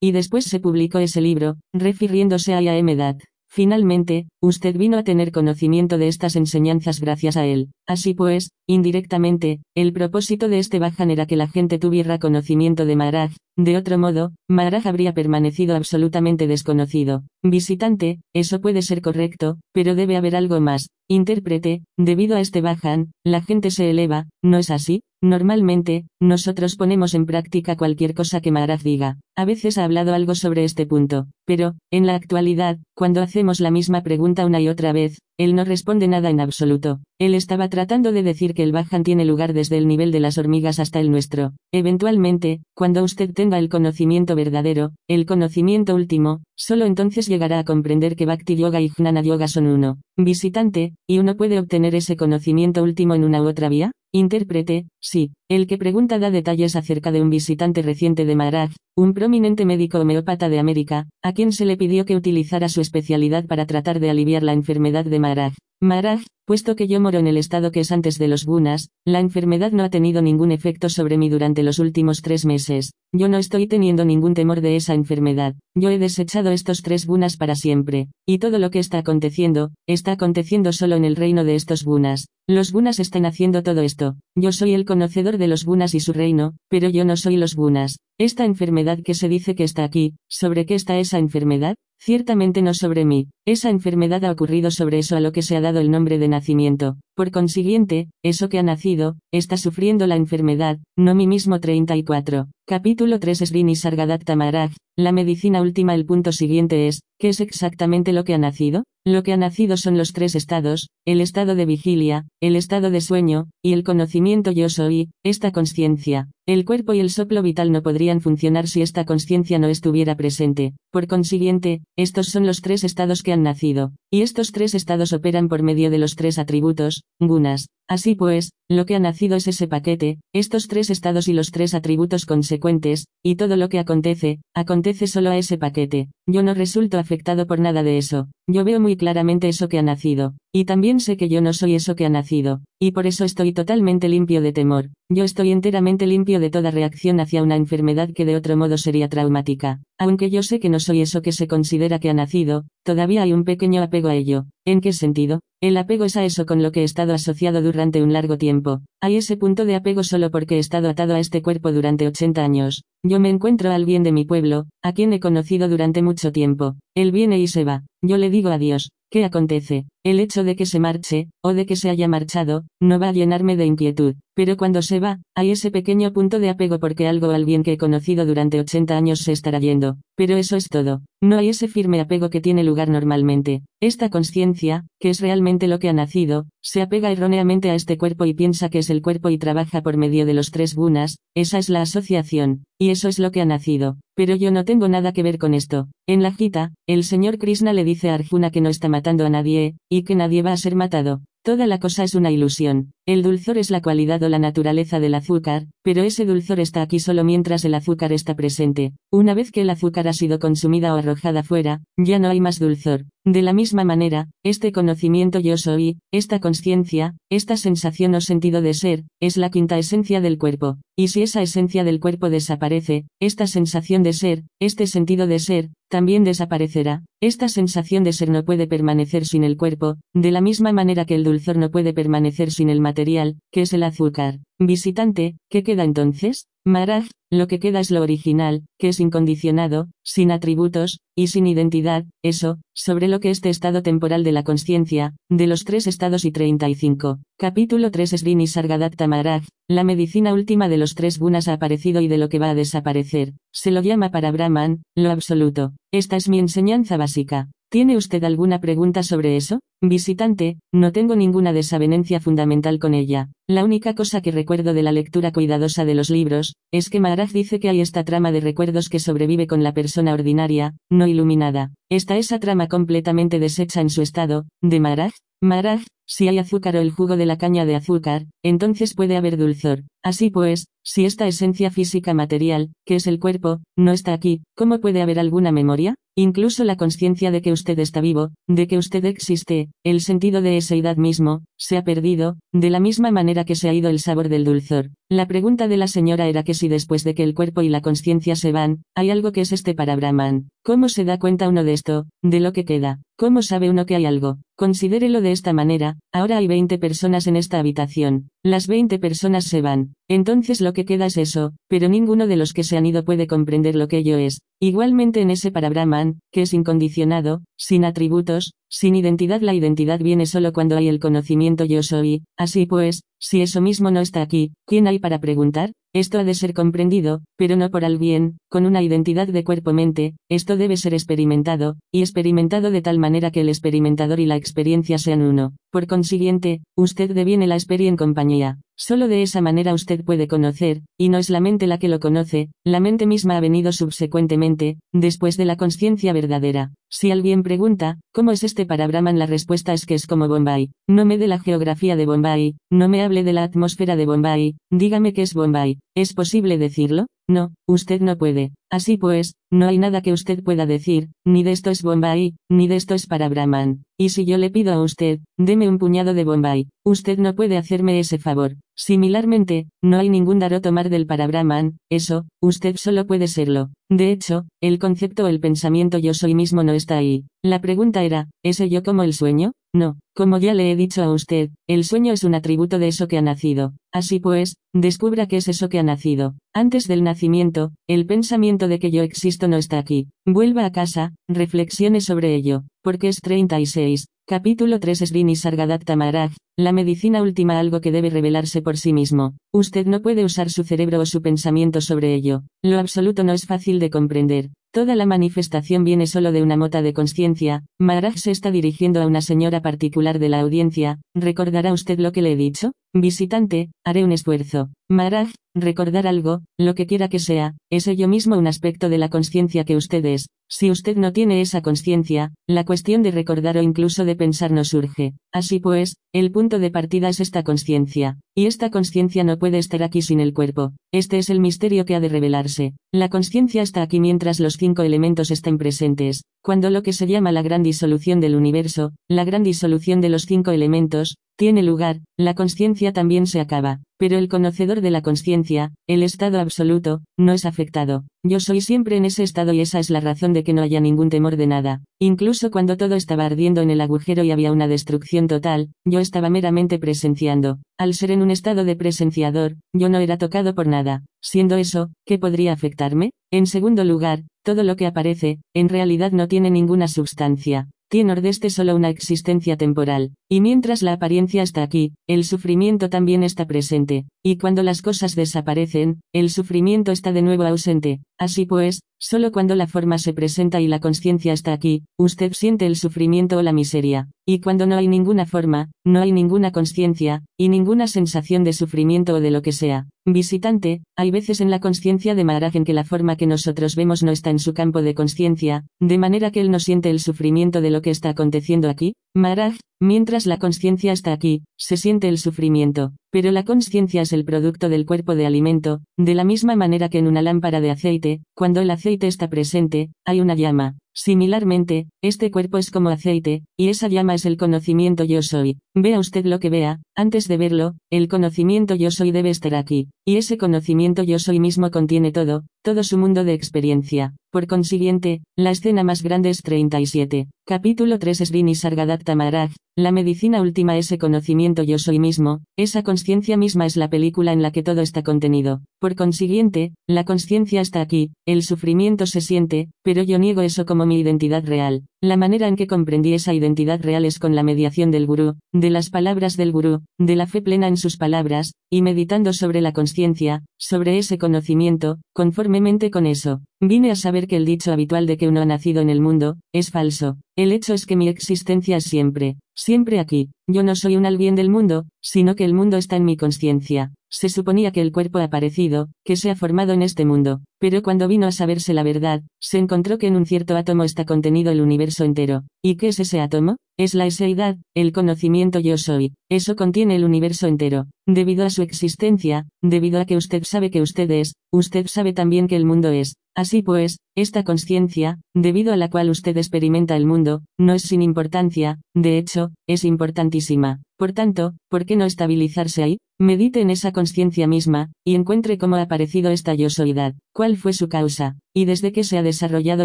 Y después se publicó ese libro, refiriéndose a Yaemedad. Finalmente, usted vino a tener conocimiento de estas enseñanzas gracias a él. Así pues, indirectamente, el propósito de este Bajan era que la gente tuviera conocimiento de Maharaj, de otro modo, Maharaj habría permanecido absolutamente desconocido. Visitante, eso puede ser correcto, pero debe haber algo más. Intérprete, debido a este Bajan, la gente se eleva, ¿no es así? Normalmente, nosotros ponemos en práctica cualquier cosa que Maharaj diga. A veces ha hablado algo sobre este punto, pero, en la actualidad, cuando hacemos la misma pregunta una y otra vez, él no responde nada en absoluto. Él estaba tratando de decir que el Bajan tiene lugar desde el nivel de las hormigas hasta el nuestro. Eventualmente, cuando usted tenga el conocimiento verdadero, el conocimiento último, solo entonces llegará a comprender que Bhakti Yoga y Jnana Yoga son uno. Visitante, ¿y uno puede obtener ese conocimiento último en una u otra vía? Intérprete, sí. El que pregunta da detalles acerca de un visitante reciente de Maharaj, un prominente médico homeópata de América, a quien se le pidió que utilizara su especialidad para tratar de aliviar la enfermedad de Maharaj. Maharaj, puesto que yo moro en el estado que es antes de los gunas, la enfermedad no ha tenido ningún efecto sobre mí durante los últimos tres meses. Yo no estoy teniendo ningún temor de esa enfermedad. Yo he desechado estos tres gunas para siempre. Y todo lo que está aconteciendo, está aconteciendo solo en el reino de estos gunas. Los gunas están haciendo todo esto. Yo soy el conocedor de los gunas y su reino, pero yo no soy los gunas. Esta enfermedad que se dice que está aquí, ¿sobre qué está esa enfermedad? Ciertamente no sobre mí, esa enfermedad ha ocurrido sobre eso a lo que se ha dado el nombre de nacimiento, por consiguiente, eso que ha nacido, está sufriendo la enfermedad, no mí mismo 34. Capítulo 3 Srini Sargadatta Maharaj, la medicina última El punto siguiente es, ¿qué es exactamente lo que ha nacido? Lo que ha nacido son los tres estados, el estado de vigilia, el estado de sueño, y el conocimiento yo soy, esta conciencia. El cuerpo y el soplo vital no podrían funcionar si esta conciencia no estuviera presente. Por consiguiente, estos son los tres estados que han nacido, y estos tres estados operan por medio de los tres atributos, gunas. Así pues, lo que ha nacido es ese paquete, estos tres estados y los tres atributos consecuentes, y todo lo que acontece, acontece solo a ese paquete. Yo no resulto afectado por nada de eso. Yo veo muy claramente eso que ha nacido. Y también sé que yo no soy eso que ha nacido. Y por eso estoy totalmente limpio de temor. Yo estoy enteramente limpio de toda reacción hacia una enfermedad que de otro modo sería traumática. Aunque yo sé que no soy eso que se considera que ha nacido, todavía hay un pequeño apego a ello. ¿En qué sentido? El apego es a eso con lo que he estado asociado durante un largo tiempo. Hay ese punto de apego solo porque he estado atado a este cuerpo durante 80 años. Yo me encuentro al bien de mi pueblo, a quien he conocido durante mucho tiempo. Él viene y se va. Yo le digo adiós. ¿Qué acontece? El hecho de que se marche, o de que se haya marchado, no va a llenarme de inquietud. Pero cuando se va, hay ese pequeño punto de apego porque algo o alguien que he conocido durante 80 años se estará yendo. Pero eso es todo. No hay ese firme apego que tiene lugar normalmente. Esta conciencia, que es realmente lo que ha nacido, se apega erróneamente a este cuerpo y piensa que es el cuerpo y trabaja por medio de los tres gunas, esa es la asociación, y eso es lo que ha nacido. Pero yo no tengo nada que ver con esto. En la Gita, el señor Krishna le dice a Arjuna que no está matando a nadie, y que nadie va a ser matado. Toda la cosa es una ilusión. El dulzor es la cualidad o la naturaleza del azúcar, pero ese dulzor está aquí solo mientras el azúcar está presente. Una vez que el azúcar ha sido consumida o arrojada fuera, ya no hay más dulzor. De la misma manera, este conocimiento yo soy, esta conciencia, esta sensación o sentido de ser, es la quinta esencia del cuerpo. Y si esa esencia del cuerpo desaparece, esta sensación de ser, este sentido de ser, también desaparecerá. Esta sensación de ser no puede permanecer sin el cuerpo, de la misma manera que el dulzor no puede permanecer sin el material, que es el azúcar. Visitante, ¿qué queda entonces? Maraj, lo que queda es lo original, que es incondicionado, sin atributos, y sin identidad, eso, sobre lo que este estado temporal de la conciencia, de los tres estados y 35. Capítulo 3 Srini Sargadatta Maraj, la medicina última de los tres gunas ha aparecido y de lo que va a desaparecer, se lo llama para Brahman, lo absoluto. Esta es mi enseñanza básica. ¿Tiene usted alguna pregunta sobre eso? Visitante, no tengo ninguna desavenencia fundamental con ella. La única cosa que recuerdo de la lectura cuidadosa de los libros, es que Maharaj dice que hay esta trama de recuerdos que sobrevive con la persona ordinaria, no iluminada. ¿Está esa trama completamente deshecha en su estado, de Maharaj? Maharaj, si hay azúcar o el jugo de la caña de azúcar, entonces puede haber dulzor. Así pues, si esta esencia física material, que es el cuerpo, no está aquí, ¿cómo puede haber alguna memoria? Incluso la conciencia de que usted está vivo, de que usted existe, el sentido de esa edad mismo, se ha perdido, de la misma manera que se ha ido el sabor del dulzor. La pregunta de la señora era que si después de que el cuerpo y la conciencia se van, hay algo que es este para Brahman. ¿Cómo se da cuenta uno de esto, de lo que queda? ¿Cómo sabe uno que hay algo? Considérelo de esta manera, ahora hay 20 personas en esta habitación. Las 20 personas se van. Entonces lo que queda es eso, pero ninguno de los que se han ido puede comprender lo que ello es. Igualmente en ese para Brahman, que es incondicionado, sin atributos, sin identidad la identidad viene solo cuando hay el conocimiento yo soy, así pues, si eso mismo no está aquí, ¿quién hay para preguntar? Esto ha de ser comprendido, pero no por al bien, con una identidad de cuerpo-mente, esto debe ser experimentado, y experimentado de tal manera que el experimentador y la experiencia sean uno. Por consiguiente, usted deviene la experiencia en compañía. Solo de esa manera usted puede conocer, y no es la mente la que lo conoce, la mente misma ha venido subsecuentemente, después de la conciencia verdadera. Si alguien pregunta, ¿cómo es este para Brahman? La respuesta es que es como Bombay. No me dé la geografía de Bombay, no me hable de la atmósfera de Bombay, dígame qué es Bombay. ¿Es posible decirlo? No, usted no puede. Así pues, no hay nada que usted pueda decir, ni de esto es Bombay, ni de esto es para Brahman. Y si yo le pido a usted, deme un puñado de Bombay, usted no puede hacerme ese favor. Similarmente, no hay ningún dar o tomar del para Brahman, eso, usted solo puede serlo. De hecho, el concepto el pensamiento yo soy mismo no está ahí. La pregunta era, ¿ese yo como el sueño? No, como ya le he dicho a usted, el sueño es un atributo de eso que ha nacido. Así pues, descubra qué es eso que ha nacido. Antes del nacimiento, el pensamiento de que yo existo no está aquí. Vuelva a casa, reflexione sobre ello, porque es 36. Capítulo 3 Srini Sargadatta Maharaj, la medicina última algo que debe revelarse por sí mismo. Usted no puede usar su cerebro o su pensamiento sobre ello. Lo absoluto no es fácil de comprender. Toda la manifestación viene solo de una mota de conciencia. Maharaj se está dirigiendo a una señora particular de la audiencia. ¿Recordará usted lo que le he dicho? Visitante, haré un esfuerzo. Maharaj, recordar algo, lo que quiera que sea, es ello mismo un aspecto de la conciencia que usted es. Si usted no tiene esa conciencia, la cuestión de recordar o incluso de pensar no surge. Así pues, el punto de partida es esta conciencia. Y esta conciencia no puede estar aquí sin el cuerpo. Este es el misterio que ha de revelarse. La conciencia está aquí mientras los cinco elementos estén presentes. Cuando lo que se llama la gran disolución del universo, la gran disolución de los cinco elementos, tiene lugar, la conciencia también se acaba. Pero el conocedor de la conciencia, el estado absoluto, no es afectado. Yo soy siempre en ese estado y esa es la razón de que no haya ningún temor de nada. Incluso cuando todo estaba ardiendo en el agujero y había una destrucción total, yo estaba meramente presenciando. Al ser en un estado de presenciador, yo no era tocado por nada. Siendo eso, ¿qué podría afectarme? En segundo lugar, todo lo que aparece, en realidad no tiene ninguna sustancia tiene nordeste solo una existencia temporal, y mientras la apariencia está aquí, el sufrimiento también está presente, y cuando las cosas desaparecen, el sufrimiento está de nuevo ausente, Así pues, solo cuando la forma se presenta y la conciencia está aquí, usted siente el sufrimiento o la miseria. Y cuando no hay ninguna forma, no hay ninguna conciencia, y ninguna sensación de sufrimiento o de lo que sea. Visitante, hay veces en la conciencia de Maharaj en que la forma que nosotros vemos no está en su campo de conciencia, de manera que él no siente el sufrimiento de lo que está aconteciendo aquí. Maharaj, mientras la conciencia está aquí, se siente el sufrimiento, pero la conciencia es el producto del cuerpo de alimento, de la misma manera que en una lámpara de aceite, cuando el aceite está presente, hay una llama. Similarmente, este cuerpo es como aceite, y esa llama es el conocimiento yo soy. Vea usted lo que vea, antes de verlo, el conocimiento yo soy debe estar aquí, y ese conocimiento yo soy mismo contiene todo, todo su mundo de experiencia. Por consiguiente, la escena más grande es 37. Capítulo 3 Srini Sargadatta Maharaj, la medicina última ese conocimiento yo soy mismo, esa conciencia misma es la película en la que todo está contenido. Por consiguiente, la conciencia está aquí, el sufrimiento se siente, pero yo niego eso como mi identidad real. La manera en que comprendí esa identidad real es con la mediación del gurú, de las palabras del gurú, de la fe plena en sus palabras, y meditando sobre la conciencia, sobre ese conocimiento, conformemente con eso. Vine a saber que el dicho habitual de que uno ha nacido en el mundo, es falso. El hecho es que mi existencia es siempre, siempre aquí. Yo no soy un alguien del mundo, sino que el mundo está en mi conciencia. Se suponía que el cuerpo ha aparecido, que se ha formado en este mundo, pero cuando vino a saberse la verdad, se encontró que en un cierto átomo está contenido el universo entero. ¿Y qué es ese átomo? Es la eseidad, el conocimiento yo soy. Eso contiene el universo entero. Debido a su existencia, debido a que usted sabe que usted es, usted sabe también que el mundo es. Así pues, esta conciencia, debido a la cual usted experimenta el mundo, no es sin importancia, de hecho, es importantísima. Por tanto, ¿por qué no estabilizarse ahí? Medite en esa conciencia misma, y encuentre cómo ha aparecido esta yo soidad, cuál fue su causa, y desde qué se ha desarrollado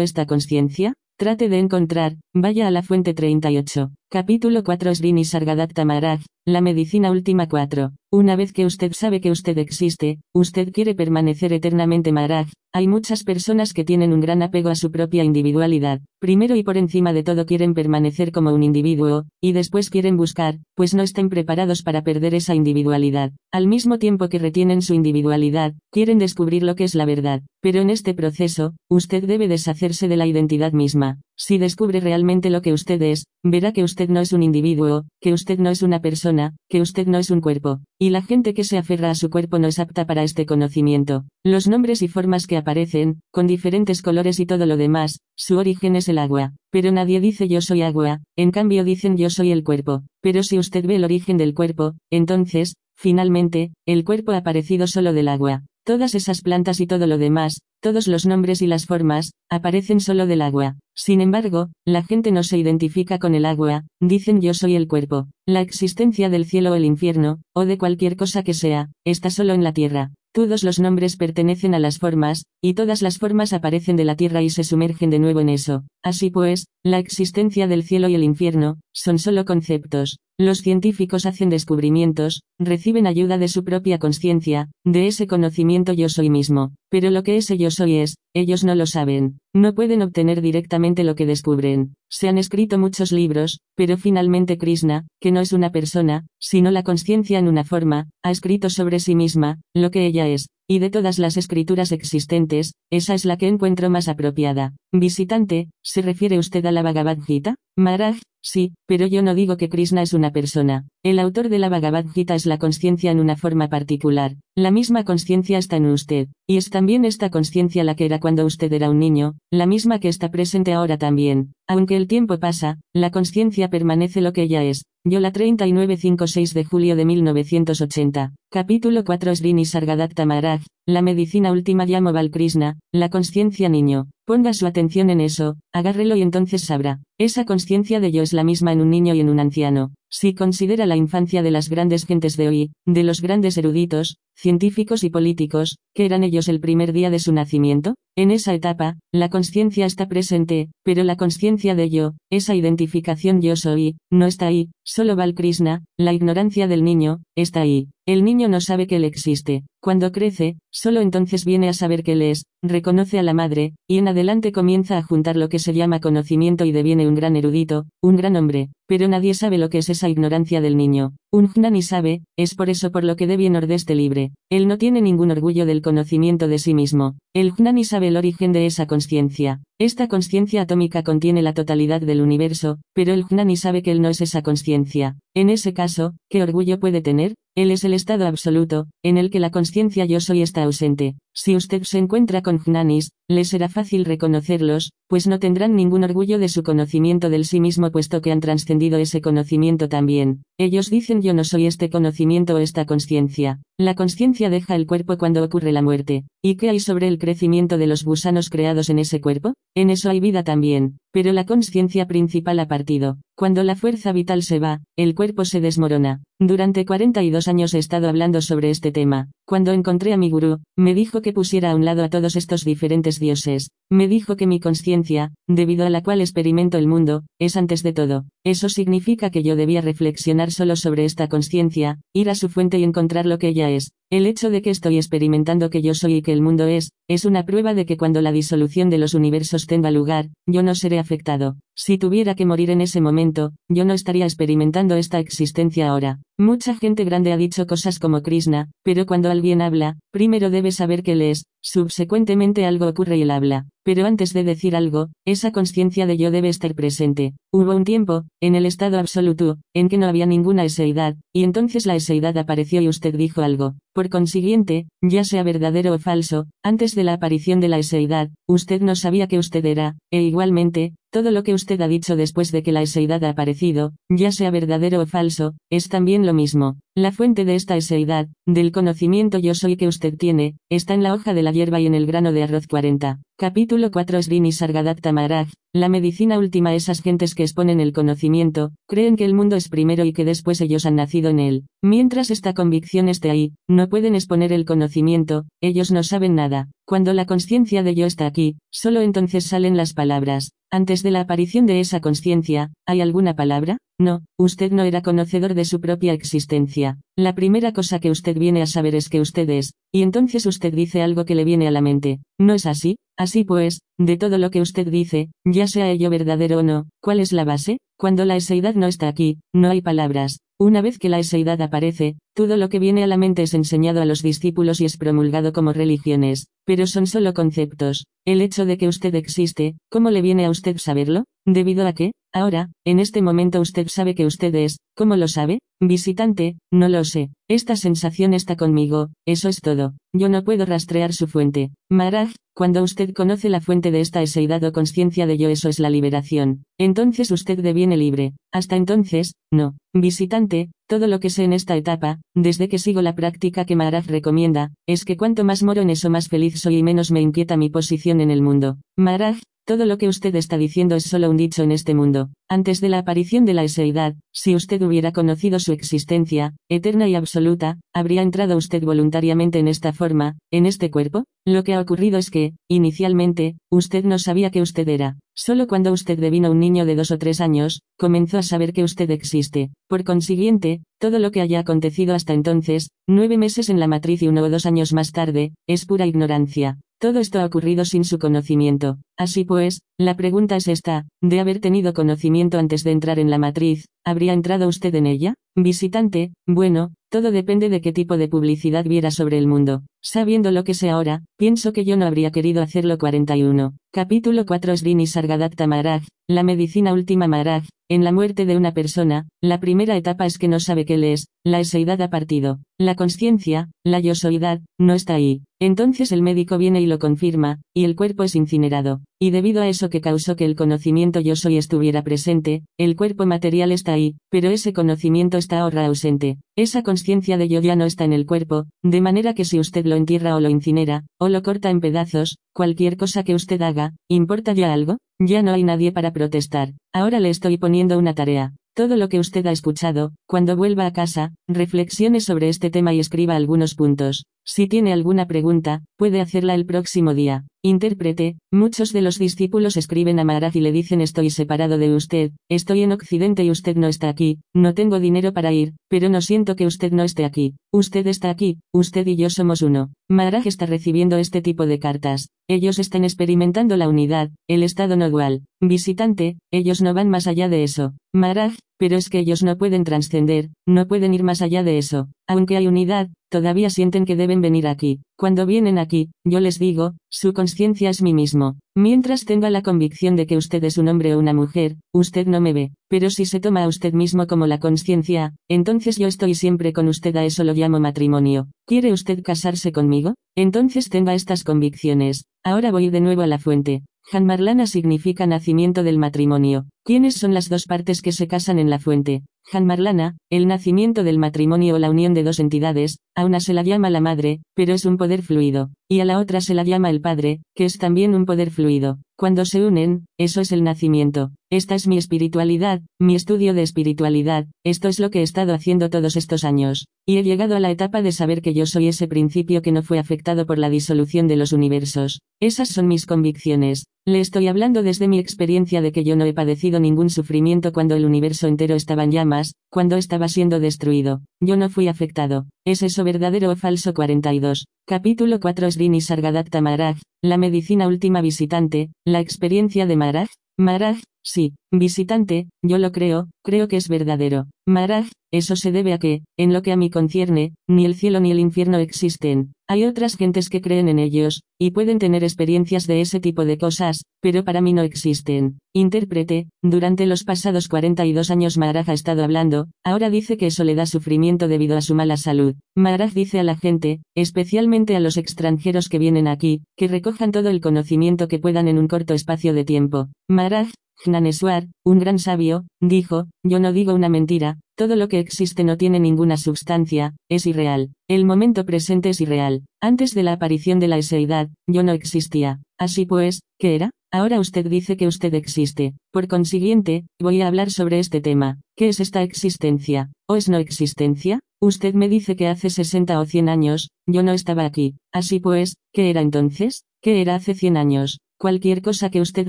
esta conciencia. Trate de encontrar, vaya a la fuente 38. Capítulo 4 Srini Sargadatta Maharaj, la medicina última 4. Una vez que usted sabe que usted existe, usted quiere permanecer eternamente Maharaj. Hay muchas personas que tienen un gran apego a su propia individualidad. Primero y por encima de todo quieren permanecer como un individuo, y después quieren buscar, pues no estén preparados para perder esa individualidad. Al mismo tiempo que retienen su individualidad, quieren descubrir lo que es la verdad. Pero en este proceso, usted debe deshacerse de la identidad misma. Si descubre realmente lo que usted es, verá que usted no es un individuo, que usted no es una persona, que usted no es un cuerpo. Y la gente que se aferra a su cuerpo no es apta para este conocimiento. Los nombres y formas que aparecen, con diferentes colores y todo lo demás, su origen es el agua. Pero nadie dice yo soy agua, en cambio dicen yo soy el cuerpo. Pero si usted ve el origen del cuerpo, entonces, finalmente, el cuerpo ha aparecido solo del agua. Todas esas plantas y todo lo demás, todos los nombres y las formas, aparecen solo del agua. Sin embargo, la gente no se identifica con el agua, dicen yo soy el cuerpo. La existencia del cielo o el infierno, o de cualquier cosa que sea, está solo en la tierra. Todos los nombres pertenecen a las formas, y todas las formas aparecen de la tierra y se sumergen de nuevo en eso. Así pues, la existencia del cielo y el infierno, son solo conceptos. Los científicos hacen descubrimientos, reciben ayuda de su propia conciencia, de ese conocimiento yo soy mismo, pero lo que ese yo soy es, ellos no lo saben, no pueden obtener directamente lo que descubren. Se han escrito muchos libros, pero finalmente Krishna, que no es una persona, sino la conciencia en una forma, ha escrito sobre sí misma, lo que ella es, y de todas las escrituras existentes, esa es la que encuentro más apropiada. Visitante, ¿se refiere usted a la Bhagavad Gita? Maharaj, sí, pero yo no digo que Krishna es una persona. El autor de la Bhagavad Gita es la conciencia en una forma particular. La misma conciencia está en usted, y es también esta conciencia la que era cuando usted era un niño, la misma que está presente ahora también. Aunque el tiempo pasa, la conciencia permanece lo que ella es. Yo la 3956 de julio de 1980. Capítulo 4 Srini Sargadatta Maharaj, la medicina última llamo Krishna, la conciencia niño. Ponga su atención en eso, agárrelo y entonces sabrá. Esa conciencia de yo es la misma en un niño y en un anciano. Si considera la infancia de las grandes gentes de hoy, de los grandes eruditos, científicos y políticos, que eran ellos el primer día de su nacimiento, en esa etapa, la conciencia está presente, pero la conciencia de yo, esa identificación yo soy, no está ahí, solo Krishna, la ignorancia del niño, está ahí. El niño no sabe que él existe. Cuando crece, solo entonces viene a saber que él es, reconoce a la madre, y en adelante comienza a juntar lo que se llama conocimiento y deviene un gran erudito, un gran hombre. Pero nadie sabe lo que es esa ignorancia del niño. Un Jnani sabe, es por eso por lo que Devi Nordeste libre. Él no tiene ningún orgullo del conocimiento de sí mismo. El Jnani sabe el origen de esa conciencia. Esta conciencia atómica contiene la totalidad del universo, pero el Jnani sabe que él no es esa conciencia. En ese caso, ¿qué orgullo puede tener? Él es el estado absoluto, en el que la conciencia yo soy está ausente. Si usted se encuentra con Jnanis, le será fácil reconocerlos, pues no tendrán ningún orgullo de su conocimiento del sí mismo puesto que han trascendido ese conocimiento también. Ellos dicen yo no soy este conocimiento o esta conciencia. La conciencia deja el cuerpo cuando ocurre la muerte. ¿Y qué hay sobre el crecimiento de los gusanos creados en ese cuerpo? En eso hay vida también, pero la conciencia principal ha partido. Cuando la fuerza vital se va, el cuerpo se desmorona. Durante 42 años he estado hablando sobre este tema. Cuando encontré a mi gurú, me dijo que pusiera a un lado a todos estos diferentes dioses. Me dijo que mi conciencia, debido a la cual experimento el mundo, es antes de todo. Eso significa que yo debía reflexionar solo sobre esta conciencia, ir a su fuente y encontrar lo que ella es. El hecho de que estoy experimentando que yo soy y que el mundo es, es una prueba de que cuando la disolución de los universos tenga lugar, yo no seré afectado. Si tuviera que morir en ese momento, yo no estaría experimentando esta existencia ahora. Mucha gente grande ha dicho cosas como Krishna, pero cuando alguien habla, primero debe saber que él es, subsecuentemente algo ocurre y él habla. Pero antes de decir algo, esa conciencia de yo debe estar presente. Hubo un tiempo, en el estado absoluto, en que no había ninguna eseidad, y entonces la eseidad apareció y usted dijo algo. Por consiguiente, ya sea verdadero o falso, antes de la aparición de la eseidad, usted no sabía que usted era, e igualmente, todo lo que usted ha dicho después de que la eseidad ha aparecido, ya sea verdadero o falso, es también lo mismo. La fuente de esta eseidad, del conocimiento yo soy que usted tiene, está en la hoja de la hierba y en el grano de arroz 40. Capítulo 4 Srini Sargadatta Maharaj, la medicina última esas gentes que exponen el conocimiento, creen que el mundo es primero y que después ellos han nacido en él. Mientras esta convicción esté ahí, no pueden exponer el conocimiento, ellos no saben nada. Cuando la conciencia de yo está aquí, solo entonces salen las palabras. Antes de la aparición de esa conciencia, ¿hay alguna palabra? No, usted no era conocedor de su propia existencia. La primera cosa que usted viene a saber es que usted es, y entonces usted dice algo que le viene a la mente. ¿No es así? Así pues, de todo lo que usted dice, ya sea ello verdadero o no, ¿cuál es la base? Cuando la eseidad no está aquí, no hay palabras. Una vez que la eseidad aparece, todo lo que viene a la mente es enseñado a los discípulos y es promulgado como religiones, pero son solo conceptos. El hecho de que usted existe, ¿cómo le viene a usted saberlo? ¿Debido a qué? Ahora, en este momento usted sabe que usted es, ¿cómo lo sabe? Visitante, no lo sé. Esta sensación está conmigo, eso es todo. Yo no puedo rastrear su fuente. Maraj, cuando usted conoce la fuente de esta eseidad o conciencia de yo, eso es la liberación. Entonces usted deviene libre. Hasta entonces, no. Visitante, todo lo que sé en esta etapa, desde que sigo la práctica que Maharaj recomienda, es que cuanto más moro en eso más feliz soy y menos me inquieta mi posición en el mundo. Maharaj, todo lo que usted está diciendo es solo un dicho en este mundo. Antes de la aparición de la eseidad, si usted hubiera conocido su existencia, eterna y absoluta, ¿habría entrado usted voluntariamente en esta forma, en este cuerpo? Lo que ha ocurrido es que, inicialmente, usted no sabía que usted era. Solo cuando usted devino un niño de dos o tres años, comenzó a saber que usted existe. Por consiguiente, todo lo que haya acontecido hasta entonces, nueve meses en la matriz y uno o dos años más tarde, es pura ignorancia. Todo esto ha ocurrido sin su conocimiento. Así pues, la pregunta es esta, de haber tenido conocimiento antes de entrar en la matriz, ¿habría entrado usted en ella? Visitante, bueno, todo depende de qué tipo de publicidad viera sobre el mundo. Sabiendo lo que sé ahora, pienso que yo no habría querido hacerlo 41. Capítulo 4 Srini Sargadatta Maharaj, la medicina última Maharaj, en la muerte de una persona, la primera etapa es que no sabe qué le es, la eseidad ha partido. La conciencia, la yosoidad, no está ahí. Entonces el médico viene y lo confirma, y el cuerpo es incinerado. Y debido a eso que causó que el conocimiento yo soy estuviera presente, el cuerpo material está ahí, pero ese conocimiento está ahora ausente. Esa conciencia de yo ya no está en el cuerpo, de manera que si usted lo entierra o lo incinera, o lo corta en pedazos, cualquier cosa que usted haga, ¿importa ya algo? Ya no hay nadie para protestar. Ahora le estoy poniendo una tarea. Todo lo que usted ha escuchado, cuando vuelva a casa, reflexione sobre este tema y escriba algunos puntos. Si tiene alguna pregunta, puede hacerla el próximo día. Intérprete, muchos de los discípulos escriben a Maharaj y le dicen estoy separado de usted, estoy en Occidente y usted no está aquí, no tengo dinero para ir, pero no siento que usted no esté aquí. Usted está aquí, usted y yo somos uno. Maharaj está recibiendo este tipo de cartas. Ellos están experimentando la unidad, el estado no dual. Visitante, ellos no van más allá de eso. Maharaj, pero es que ellos no pueden trascender, no pueden ir más allá de eso. Aunque hay unidad, todavía sienten que deben venir aquí. Cuando vienen aquí, yo les digo, su conciencia es mí mismo. Mientras tenga la convicción de que usted es un hombre o una mujer, usted no me ve. Pero si se toma a usted mismo como la conciencia, entonces yo estoy siempre con usted, a eso lo llamo matrimonio. ¿Quiere usted casarse conmigo? Entonces tenga estas convicciones. Ahora voy de nuevo a la fuente. Hanmarlana significa nacimiento del matrimonio. ¿Quiénes son las dos partes que se casan en la fuente? Hanmarlana, el nacimiento del matrimonio o la unión de dos entidades, a una se la llama la madre, pero es un poder fluido, y a la otra se la llama el padre, que es también un poder fluido. Cuando se unen, eso es el nacimiento. Esta es mi espiritualidad, mi estudio de espiritualidad, esto es lo que he estado haciendo todos estos años, y he llegado a la etapa de saber que yo soy ese principio que no fue afectado por la disolución de los universos. Esas son mis convicciones. Le estoy hablando desde mi experiencia de que yo no he padecido ningún sufrimiento cuando el universo entero estaba en llamas, cuando estaba siendo destruido. Yo no fui afectado. ¿Es eso verdadero o falso? 42. Capítulo 4 Srini Sargadatta Maharaj, la medicina última visitante, la experiencia de Maharaj. Maharaj, sí, visitante, yo lo creo, creo que es verdadero. Maharaj, eso se debe a que, en lo que a mí concierne, ni el cielo ni el infierno existen. Hay otras gentes que creen en ellos, y pueden tener experiencias de ese tipo de cosas, pero para mí no existen. Intérprete, durante los pasados 42 años Maharaj ha estado hablando, ahora dice que eso le da sufrimiento debido a su mala salud. Maharaj dice a la gente, especialmente a los extranjeros que vienen aquí, que recojan todo el conocimiento que puedan en un corto espacio de tiempo. Maharaj, Jnaneswar, un gran sabio, dijo, yo no digo una mentira, todo lo que existe no tiene ninguna substancia, es irreal. El momento presente es irreal. Antes de la aparición de la eseidad, yo no existía. Así pues, ¿qué era? Ahora usted dice que usted existe. Por consiguiente, voy a hablar sobre este tema. ¿Qué es esta existencia? ¿O es no existencia? Usted me dice que hace 60 o 100 años, yo no estaba aquí. Así pues, ¿qué era entonces? ¿Qué era hace 100 años? Cualquier cosa que usted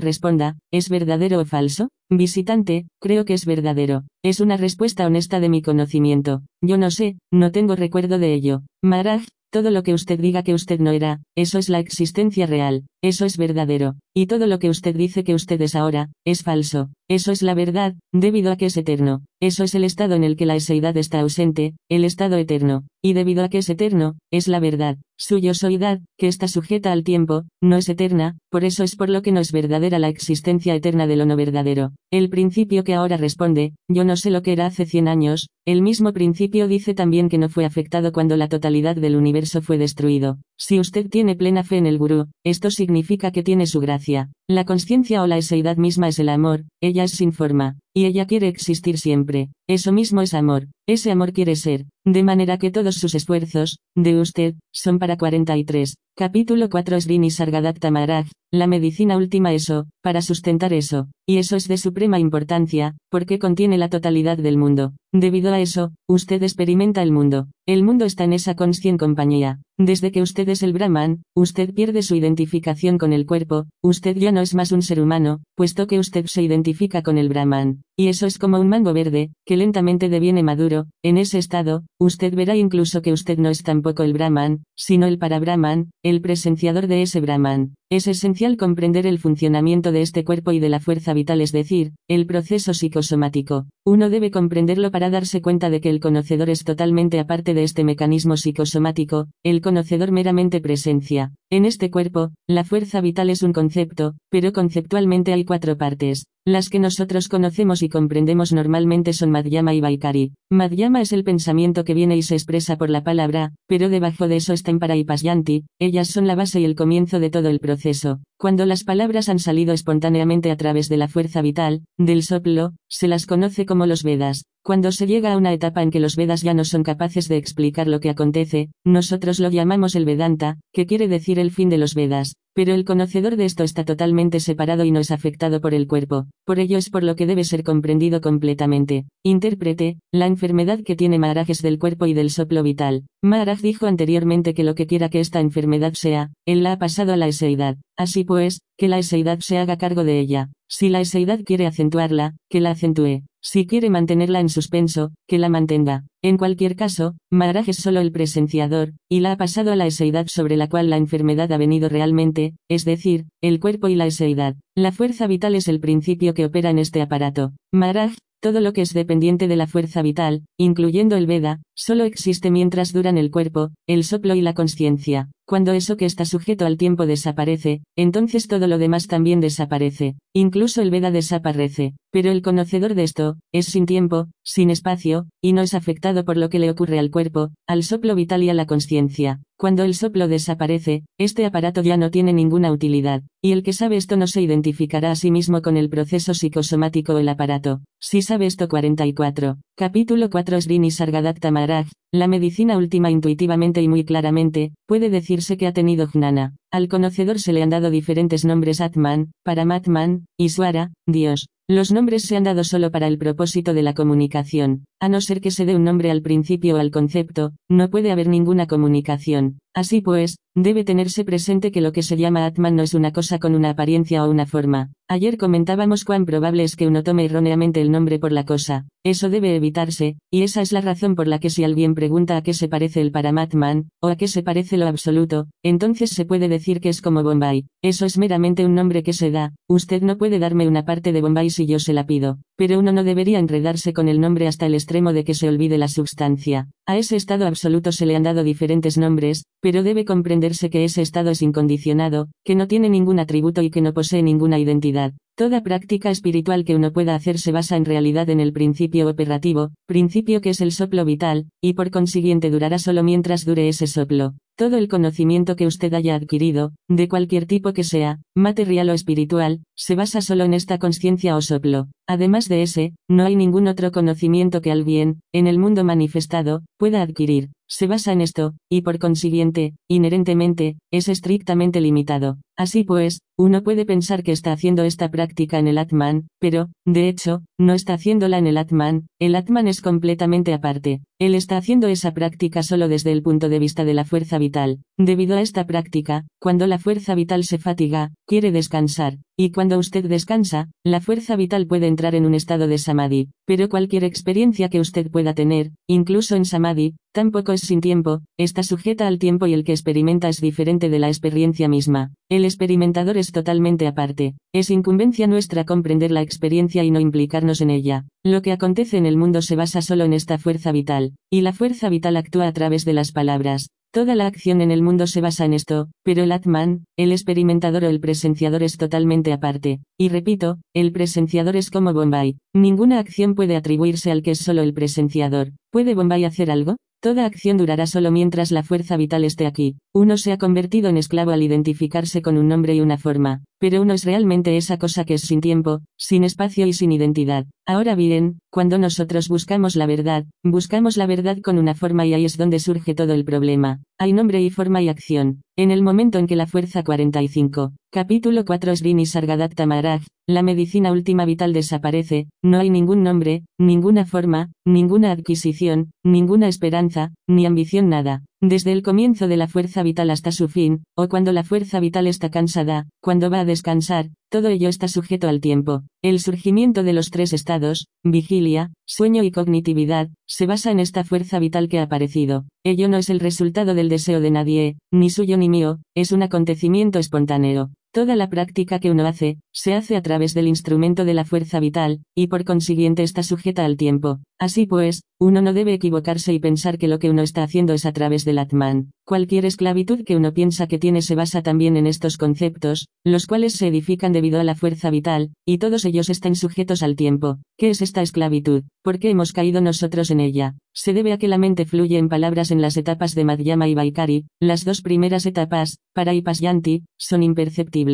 responda, ¿es verdadero o falso? Visitante, creo que es verdadero. Es una respuesta honesta de mi conocimiento. Yo no sé, no tengo recuerdo de ello. Maraj, todo lo que usted diga que usted no era, eso es la existencia real, eso es verdadero. Y todo lo que usted dice que usted es ahora, es falso. Eso es la verdad, debido a que es eterno. Eso es el estado en el que la eseidad está ausente, el estado eterno. Y debido a que es eterno, es la verdad. Su yosoidad, que está sujeta al tiempo, no es eterna, por eso es por lo que no es verdadera la existencia eterna de lo no verdadero. El principio que ahora responde, yo no sé lo que era hace 100 años, el mismo principio dice también que no fue afectado cuando la totalidad del universo fue destruido. Si usted tiene plena fe en el gurú, esto significa que tiene su gracia. La conciencia o la eseidad misma es el amor, ella es sin forma, y ella quiere existir siempre. Eso mismo es amor, ese amor quiere ser, de manera que todos sus esfuerzos, de usted, son para 43. Capítulo 4 Srini Sargadatta Maharaj, la medicina última eso, para sustentar eso, y eso es de suprema importancia, porque contiene la totalidad del mundo. Debido a eso, usted experimenta el mundo. El mundo está en esa conscien compañía. Desde que usted es el Brahman, usted pierde su identificación con el cuerpo, usted ya no es más un ser humano, puesto que usted se identifica con el Brahman. Y eso es como un mango verde, que lentamente deviene maduro, en ese estado, usted verá incluso que usted no es tampoco el Brahman, sino el para Brahman, el presenciador de ese Brahman. Es esencial comprender el funcionamiento de este cuerpo y de la fuerza vital, es decir, el proceso psicosomático. Uno debe comprenderlo para darse cuenta de que el conocedor es totalmente aparte de este mecanismo psicosomático, el conocedor meramente presencia. En este cuerpo, la fuerza vital es un concepto, pero conceptualmente hay cuatro partes. Las que nosotros conocemos y comprendemos normalmente son Madhyama y Vaikari. Madhyama es el pensamiento que viene y se expresa por la palabra, pero debajo de eso está Impara y Pasyanti, ellas son la base y el comienzo de todo el proceso. Cuando las palabras han salido espontáneamente a través de la fuerza vital, del soplo, se las conoce como los Vedas. Cuando se llega a una etapa en que los Vedas ya no son capaces de explicar lo que acontece, nosotros lo llamamos el Vedanta, que quiere decir el fin de los Vedas. Pero el conocedor de esto está totalmente separado y no es afectado por el cuerpo, por ello es por lo que debe ser comprendido completamente. Intérprete, la enfermedad que tiene Maharaj es del cuerpo y del soplo vital. Maharaj dijo anteriormente que lo que quiera que esta enfermedad sea, él la ha pasado a la eseidad. Así pues, que la eseidad se haga cargo de ella. Si la eseidad quiere acentuarla, que la acentúe. Si quiere mantenerla en suspenso, que la mantenga. En cualquier caso, Maharaj es solo el presenciador, y la ha pasado a la eseidad sobre la cual la enfermedad ha venido realmente, es decir, el cuerpo y la eseidad. La fuerza vital es el principio que opera en este aparato. Maharaj, todo lo que es dependiente de la fuerza vital, incluyendo el Veda, solo existe mientras duran el cuerpo, el soplo y la conciencia. Cuando eso que está sujeto al tiempo desaparece, entonces todo lo demás también desaparece, incluso el Veda desaparece. Pero el conocedor de esto, es sin tiempo, sin espacio, y no es afectado por lo que le ocurre al cuerpo, al soplo vital y a la conciencia. Cuando el soplo desaparece, este aparato ya no tiene ninguna utilidad, y el que sabe esto no se identificará a sí mismo con el proceso psicosomático o el aparato. Si sabe esto 44. Capítulo 4 Srini Sargadatta Maharaj, la medicina última intuitivamente y muy claramente, puede decirse que ha tenido jnana. Al conocedor se le han dado diferentes nombres Atman, Paramatman, Iswara, Dios. Los nombres se han dado solo para el propósito de la comunicación, a no ser que se dé un nombre al principio o al concepto, no puede haber ninguna comunicación. Así pues, debe tenerse presente que lo que se llama Atman no es una cosa con una apariencia o una forma. Ayer comentábamos cuán probable es que uno tome erróneamente el nombre por la cosa. Eso debe evitarse, y esa es la razón por la que si alguien pregunta a qué se parece el Paramatman, o a qué se parece lo absoluto, entonces se puede decir que es como Bombay. Eso es meramente un nombre que se da. Usted no puede darme una parte de Bombay si yo se la pido. Pero uno no debería enredarse con el nombre hasta el extremo de que se olvide la substancia. A ese estado absoluto se le han dado diferentes nombres, pero debe comprenderse que ese estado es incondicionado, que no tiene ningún atributo y que no posee ninguna identidad. Toda práctica espiritual que uno pueda hacer se basa en realidad en el principio operativo, principio que es el soplo vital, y por consiguiente durará solo mientras dure ese soplo. Todo el conocimiento que usted haya adquirido, de cualquier tipo que sea, material o espiritual, se basa solo en esta conciencia o soplo. Además de ese, no hay ningún otro conocimiento que alguien, en el mundo manifestado, pueda adquirir. Se basa en esto, y por consiguiente, inherentemente, es estrictamente limitado. Así pues, uno puede pensar que está haciendo esta práctica en el Atman, pero, de hecho, no está haciéndola en el Atman, el Atman es completamente aparte. Él está haciendo esa práctica solo desde el punto de vista de la fuerza vital. Debido a esta práctica, cuando la fuerza vital se fatiga, quiere descansar, y cuando usted descansa, la fuerza vital puede entrar en un estado de samadhi. Pero cualquier experiencia que usted pueda tener, incluso en samadhi, tampoco es sin tiempo, está sujeta al tiempo y el que experimenta es diferente de la experiencia misma. El experimentador es totalmente aparte. Es incumbencia nuestra comprender la experiencia y no implicarnos en ella. Lo que acontece en el mundo se basa solo en esta fuerza vital, y la fuerza vital actúa a través de las palabras. Toda la acción en el mundo se basa en esto, pero el Atman, el experimentador o el presenciador es totalmente aparte. Y repito, el presenciador es como Bombay. Ninguna acción puede atribuirse al que es solo el presenciador. ¿Puede Bombay hacer algo? Toda acción durará solo mientras la fuerza vital esté aquí. Uno se ha convertido en esclavo al identificarse con un nombre y una forma, pero uno es realmente esa cosa que es sin tiempo, sin espacio y sin identidad. Ahora bien, cuando nosotros buscamos la verdad, buscamos la verdad con una forma y ahí es donde surge todo el problema. Hay nombre y forma y acción. En el momento en que la fuerza 45, capítulo 4 Srini Sargadatta Maharaj, la medicina última vital desaparece, no hay ningún nombre, ninguna forma, ninguna adquisición, ninguna esperanza, ni ambición nada. Desde el comienzo de la fuerza vital hasta su fin, o cuando la fuerza vital está cansada, cuando va a descansar, todo ello está sujeto al tiempo. El surgimiento de los tres estados, vigilia, sueño y cognitividad, se basa en esta fuerza vital que ha aparecido. Ello no es el resultado del deseo de nadie, ni suyo ni mío, es un acontecimiento espontáneo. Toda la práctica que uno hace, se hace a través del instrumento de la fuerza vital, y por consiguiente está sujeta al tiempo. Así pues, uno no debe equivocarse y pensar que lo que uno está haciendo es a través del Atman. Cualquier esclavitud que uno piensa que tiene se basa también en estos conceptos, los cuales se edifican debido a la fuerza vital, y todos ellos están sujetos al tiempo. ¿Qué es esta esclavitud? ¿Por qué hemos caído nosotros en ella? Se debe a que la mente fluye en palabras en las etapas de Madhyama y Vaikari, las dos primeras etapas, para y son imperceptibles.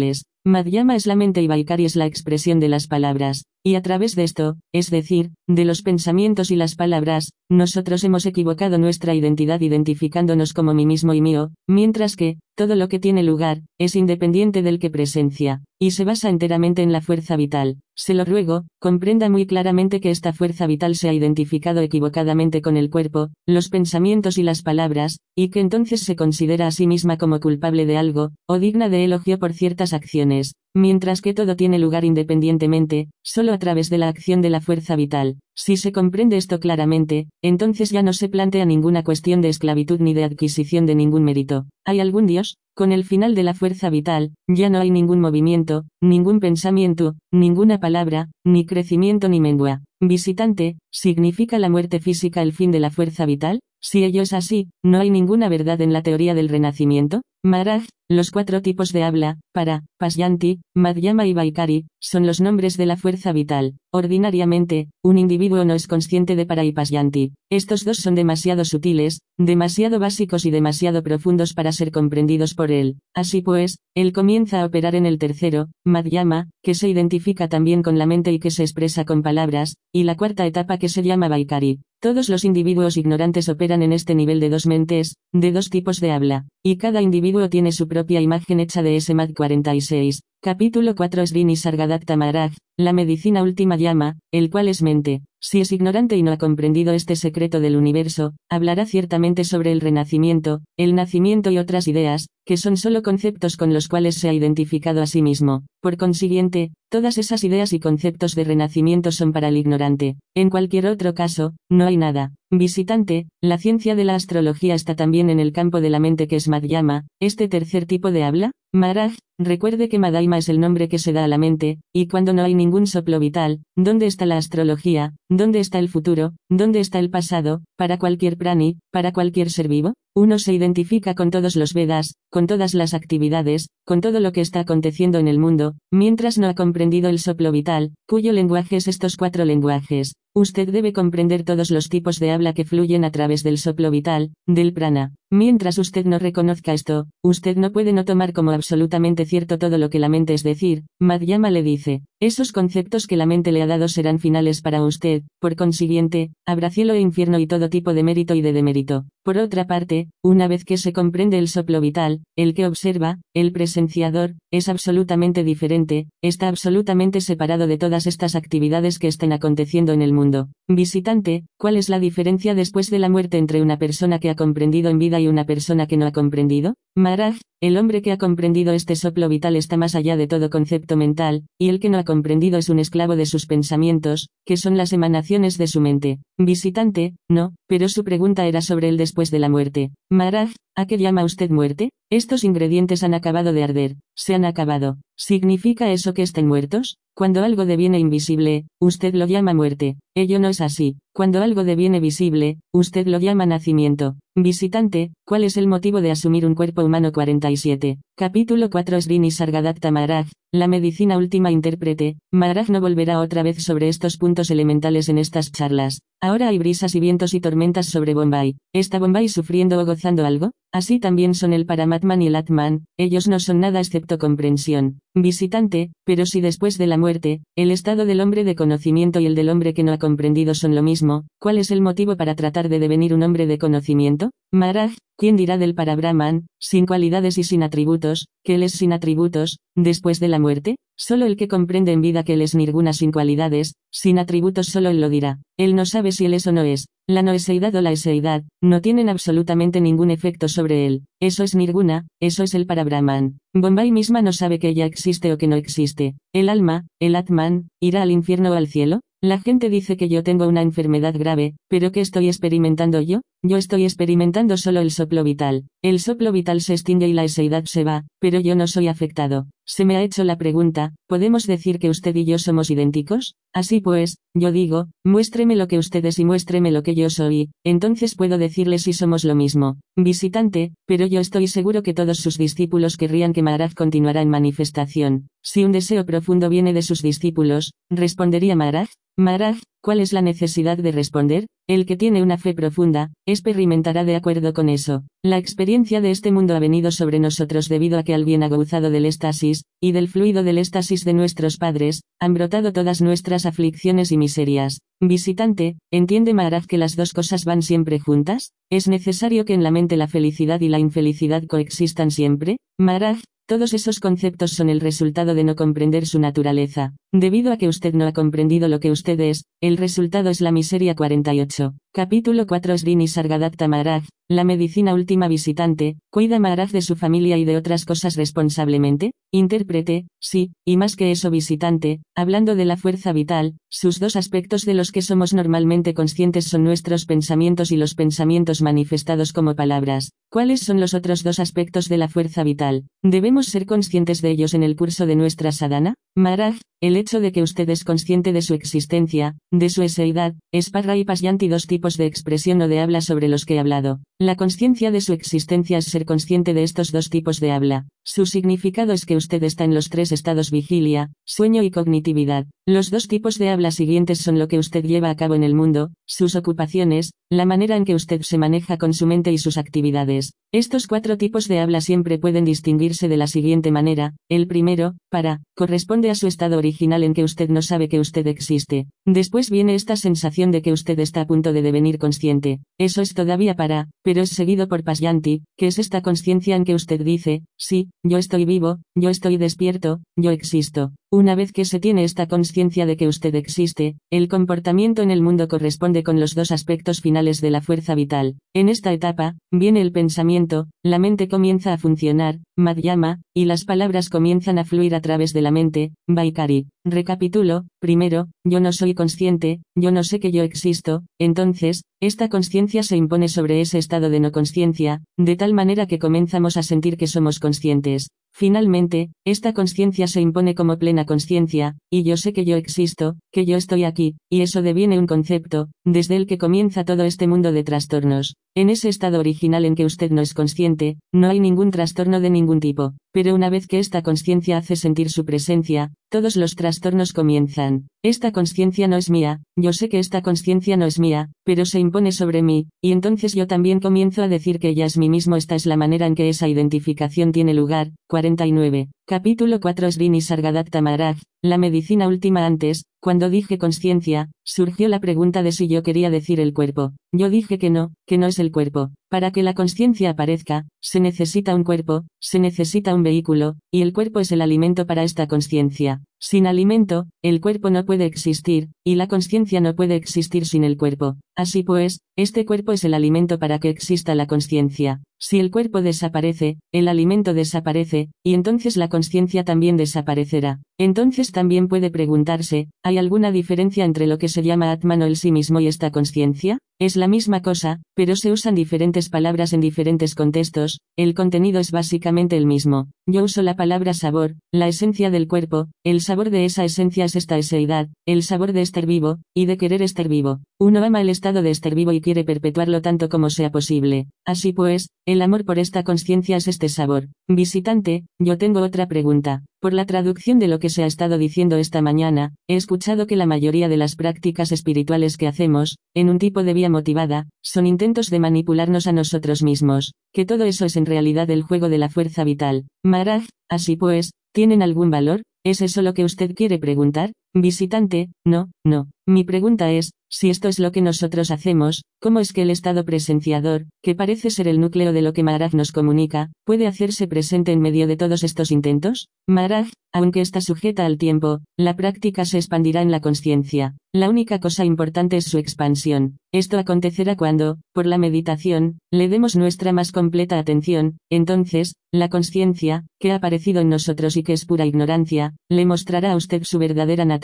Madhyama es la mente y Vaikari es la expresión de las palabras, y a través de esto, es decir, de los pensamientos y las palabras, nosotros hemos equivocado nuestra identidad identificándonos como mí mismo y mío, mientras que, todo lo que tiene lugar, es independiente del que presencia, y se basa enteramente en la fuerza vital. Se lo ruego, comprenda muy claramente que esta fuerza vital se ha identificado equivocadamente con el cuerpo, los pensamientos y las palabras, y que entonces se considera a sí misma como culpable de algo, o digna de elogio por ciertas acciones, mientras que todo tiene lugar independientemente, solo a través de la acción de la fuerza vital. Si se comprende esto claramente, entonces ya no se plantea ninguna cuestión de esclavitud ni de adquisición de ningún mérito. ¿Hay algún Dios? Con el final de la fuerza vital, ya no hay ningún movimiento, ningún pensamiento, ninguna palabra, ni crecimiento ni mengua. Visitante, ¿significa la muerte física el fin de la fuerza vital? Si ello es así, ¿no hay ninguna verdad en la teoría del renacimiento? Maharaj, los cuatro tipos de habla, para, Pasyanti, Madhyama y Vaikari, son los nombres de la fuerza vital. Ordinariamente, un individuo no es consciente de para y Pasyanti. Estos dos son demasiado sutiles, demasiado básicos y demasiado profundos para ser comprendidos por él. Así pues, él comienza a operar en el tercero, Madhyama, que se identifica también con la mente y que se expresa con palabras, y la cuarta etapa que se llama Vaikari. Todos los individuos ignorantes operan en este nivel de dos mentes, de dos tipos de habla, y cada individuo tiene su propia imagen hecha de Mad 46. Capítulo 4 Srini Sargadatta Maharaj, la medicina última llama, el cual es mente. Si es ignorante y no ha comprendido este secreto del universo, hablará ciertamente sobre el renacimiento, el nacimiento y otras ideas, que son solo conceptos con los cuales se ha identificado a sí mismo. Por consiguiente, todas esas ideas y conceptos de renacimiento son para el ignorante. En cualquier otro caso, no hay nada. Visitante, la ciencia de la astrología está también en el campo de la mente que es Madhyama, este tercer tipo de habla, Maharaj, recuerde que Madaima es el nombre que se da a la mente, y cuando no hay ningún soplo vital, ¿dónde está la astrología? ¿Dónde está el futuro? ¿Dónde está el pasado? Para cualquier prani, para cualquier ser vivo, uno se identifica con todos los Vedas, con todas las actividades, con todo lo que está aconteciendo en el mundo, mientras no ha comprendido el soplo vital, cuyo lenguaje es estos cuatro lenguajes. Usted debe comprender todos los tipos de habla que fluyen a través del soplo vital, del prana. Mientras usted no reconozca esto, usted no puede no tomar como absolutamente cierto todo lo que la mente es decir, Madhyama le dice, esos conceptos que la mente le ha dado serán finales para usted, por consiguiente, habrá cielo e infierno y todo tipo de mérito y de demérito. Por otra parte, una vez que se comprende el soplo vital, el que observa, el presenciador, es absolutamente diferente, está absolutamente separado de todas estas actividades que estén aconteciendo en el mundo. Visitante, ¿cuál es la diferencia después de la muerte entre una persona que ha comprendido en vida y una persona que no ha comprendido? Maharaj, el hombre que ha comprendido este soplo vital está más allá de todo concepto mental, y el que no ha comprendido es un esclavo de sus pensamientos, que son las emanaciones de su mente. Visitante, no, pero su pregunta era sobre el después de la muerte. Maharaj, ¿a qué llama usted muerte? Estos ingredientes han acabado de arder, se han acabado. ¿Significa eso que estén muertos? Cuando algo deviene invisible, usted lo llama muerte. Ello no es así. Cuando algo deviene visible, usted lo llama nacimiento. Visitante, ¿cuál es el motivo de asumir un cuerpo humano 47? Capítulo 4 Srini Sargadatta Maharaj, la medicina última intérprete, Maharaj no volverá otra vez sobre estos puntos elementales en estas charlas. Ahora hay brisas y vientos y tormentas sobre Bombay. ¿Está Bombay sufriendo o gozando algo? Así también son el Paramatman y el Atman, ellos no son nada excepto comprensión. Visitante, pero si después de la muerte, el estado del hombre de conocimiento y el del hombre que no ha comprendido son lo mismo, ¿cuál es el motivo para tratar de devenir un hombre de conocimiento? Maharaj, ¿quién dirá del Parabrahman, sin cualidades y sin atributos, que él es sin atributos, después de la muerte? Solo el que comprende en vida que él es ninguna sin cualidades, sin atributos solo él lo dirá. Él no sabe si él es o no es. La noeseidad o la eseidad, no tienen absolutamente ningún efecto sobre él. Eso es nirguna, eso es el para Brahman. Bombay misma no sabe que ella existe o que no existe. El alma, el Atman, irá al infierno o al cielo. La gente dice que yo tengo una enfermedad grave, pero ¿qué estoy experimentando yo? Yo estoy experimentando solo el soplo vital. El soplo vital se extingue y la eseidad se va, pero yo no soy afectado. Se me ha hecho la pregunta, ¿podemos decir que usted y yo somos idénticos? Así pues, yo digo, muéstreme lo que usted es y muéstreme lo que yo soy, entonces puedo decirle si somos lo mismo. Visitante, pero yo estoy seguro que todos sus discípulos querrían que Maharaj continuara en manifestación. Si un deseo profundo viene de sus discípulos, respondería Maharaj, Maharaj, ¿cuál es la necesidad de responder? El que tiene una fe profunda, experimentará de acuerdo con eso. La experiencia de este mundo ha venido sobre nosotros debido a que al bien aguzado del éxtasis, y del fluido del éxtasis de nuestros padres, han brotado todas nuestras aflicciones y miserias. Visitante, ¿entiende Maharaj que las dos cosas van siempre juntas? ¿Es necesario que en la mente la felicidad y la infelicidad coexistan siempre? Maharaj, todos esos conceptos son el resultado de no comprender su naturaleza. Debido a que usted no ha comprendido lo que usted es, el resultado es la miseria 48. Capítulo 4 Srini Sargadatta Maharaj, la medicina última visitante, ¿cuida Maharaj de su familia y de otras cosas responsablemente? Intérprete, sí, y más que eso visitante, hablando de la fuerza vital, sus dos aspectos de los que somos normalmente conscientes son nuestros pensamientos y los pensamientos manifestados como palabras. ¿Cuáles son los otros dos aspectos de la fuerza vital? ¿Debemos ser conscientes de ellos en el curso de nuestra sadhana? Maharaj, el hecho de que usted es consciente de su existencia, de su eseidad, es parra y pasyanti dos tipos de expresión o de habla sobre los que he hablado. La conciencia de su existencia es ser consciente de estos dos tipos de habla. Su significado es que usted está en los tres estados vigilia, sueño y cognitividad. Los dos tipos de habla siguientes son lo que usted lleva a cabo en el mundo, sus ocupaciones, la manera en que usted se maneja con su mente y sus actividades. Estos cuatro tipos de habla siempre pueden distinguirse de la siguiente manera. El primero, para, corresponde a su estado original en que usted no sabe que usted existe. Después viene esta sensación de que usted está a punto de devenir consciente. Eso es todavía para, pero es seguido por Pasyanti, que es esta conciencia en que usted dice, sí, yo estoy vivo, yo estoy despierto, yo existo. Una vez que se tiene esta conciencia de que usted existe, el comportamiento en el mundo corresponde con los dos aspectos finales de la fuerza vital. En esta etapa, viene el pensamiento, la mente comienza a funcionar, madhyama, y las palabras comienzan a fluir a través de la mente, vaikari. Recapitulo, primero, yo no soy consciente, yo no sé que yo existo, entonces, esta conciencia se impone sobre ese estado de no conciencia, de tal manera que comenzamos a sentir que somos conscientes. Finalmente, esta conciencia se impone como plena conciencia, y yo sé que yo existo, que yo estoy aquí, y eso deviene un concepto, desde el que comienza todo este mundo de trastornos. En ese estado original en que usted no es consciente, no hay ningún trastorno de ningún tipo, pero una vez que esta conciencia hace sentir su presencia, todos los trastornos comienzan. Esta conciencia no es mía, yo sé que esta conciencia no es mía, pero se impone sobre mí, y entonces yo también comienzo a decir que ella es mí mismo. Esta es la manera en que esa identificación tiene lugar. 49. Capítulo 4 Srini Sargadatta Maharaj, la medicina última antes, cuando dije conciencia, surgió la pregunta de si yo quería decir el cuerpo. Yo dije que no, que no es el cuerpo. Para que la conciencia aparezca, se necesita un cuerpo, se necesita un vehículo, y el cuerpo es el alimento para esta conciencia. Sin alimento, el cuerpo no puede existir, y la conciencia no puede existir sin el cuerpo. Así pues, este cuerpo es el alimento para que exista la conciencia. Si el cuerpo desaparece, el alimento desaparece, y entonces la conciencia también desaparecerá. Entonces también puede preguntarse, ¿hay alguna diferencia entre lo que se llama Atman o el sí mismo y esta conciencia? Es la misma cosa, pero se usan diferentes palabras en diferentes contextos, el contenido es básicamente el mismo. Yo uso la palabra sabor, la esencia del cuerpo, el sabor de esa esencia es esta eseidad, el sabor de estar vivo, y de querer estar vivo. Uno ama el estado de estar vivo y quiere perpetuarlo tanto como sea posible. Así pues, el amor por esta conciencia es este sabor. Visitante, yo tengo otra pregunta. Por la traducción de lo que se ha estado diciendo esta mañana, he escuchado que la mayoría de las prácticas espirituales que hacemos, en un tipo de vía motivada, son intentos de manipularnos a nosotros mismos, que todo eso es en realidad el juego de la fuerza vital. Maraj, así pues, ¿tienen algún valor? ¿Es eso lo que usted quiere preguntar? Visitante, no, no. Mi pregunta es, si esto es lo que nosotros hacemos, ¿cómo es que el estado presenciador, que parece ser el núcleo de lo que Maharaj nos comunica, puede hacerse presente en medio de todos estos intentos? Maharaj, aunque está sujeta al tiempo, la práctica se expandirá en la conciencia. La única cosa importante es su expansión. Esto acontecerá cuando, por la meditación, le demos nuestra más completa atención, entonces, la conciencia, que ha aparecido en nosotros y que es pura ignorancia, le mostrará a usted su verdadera naturaleza.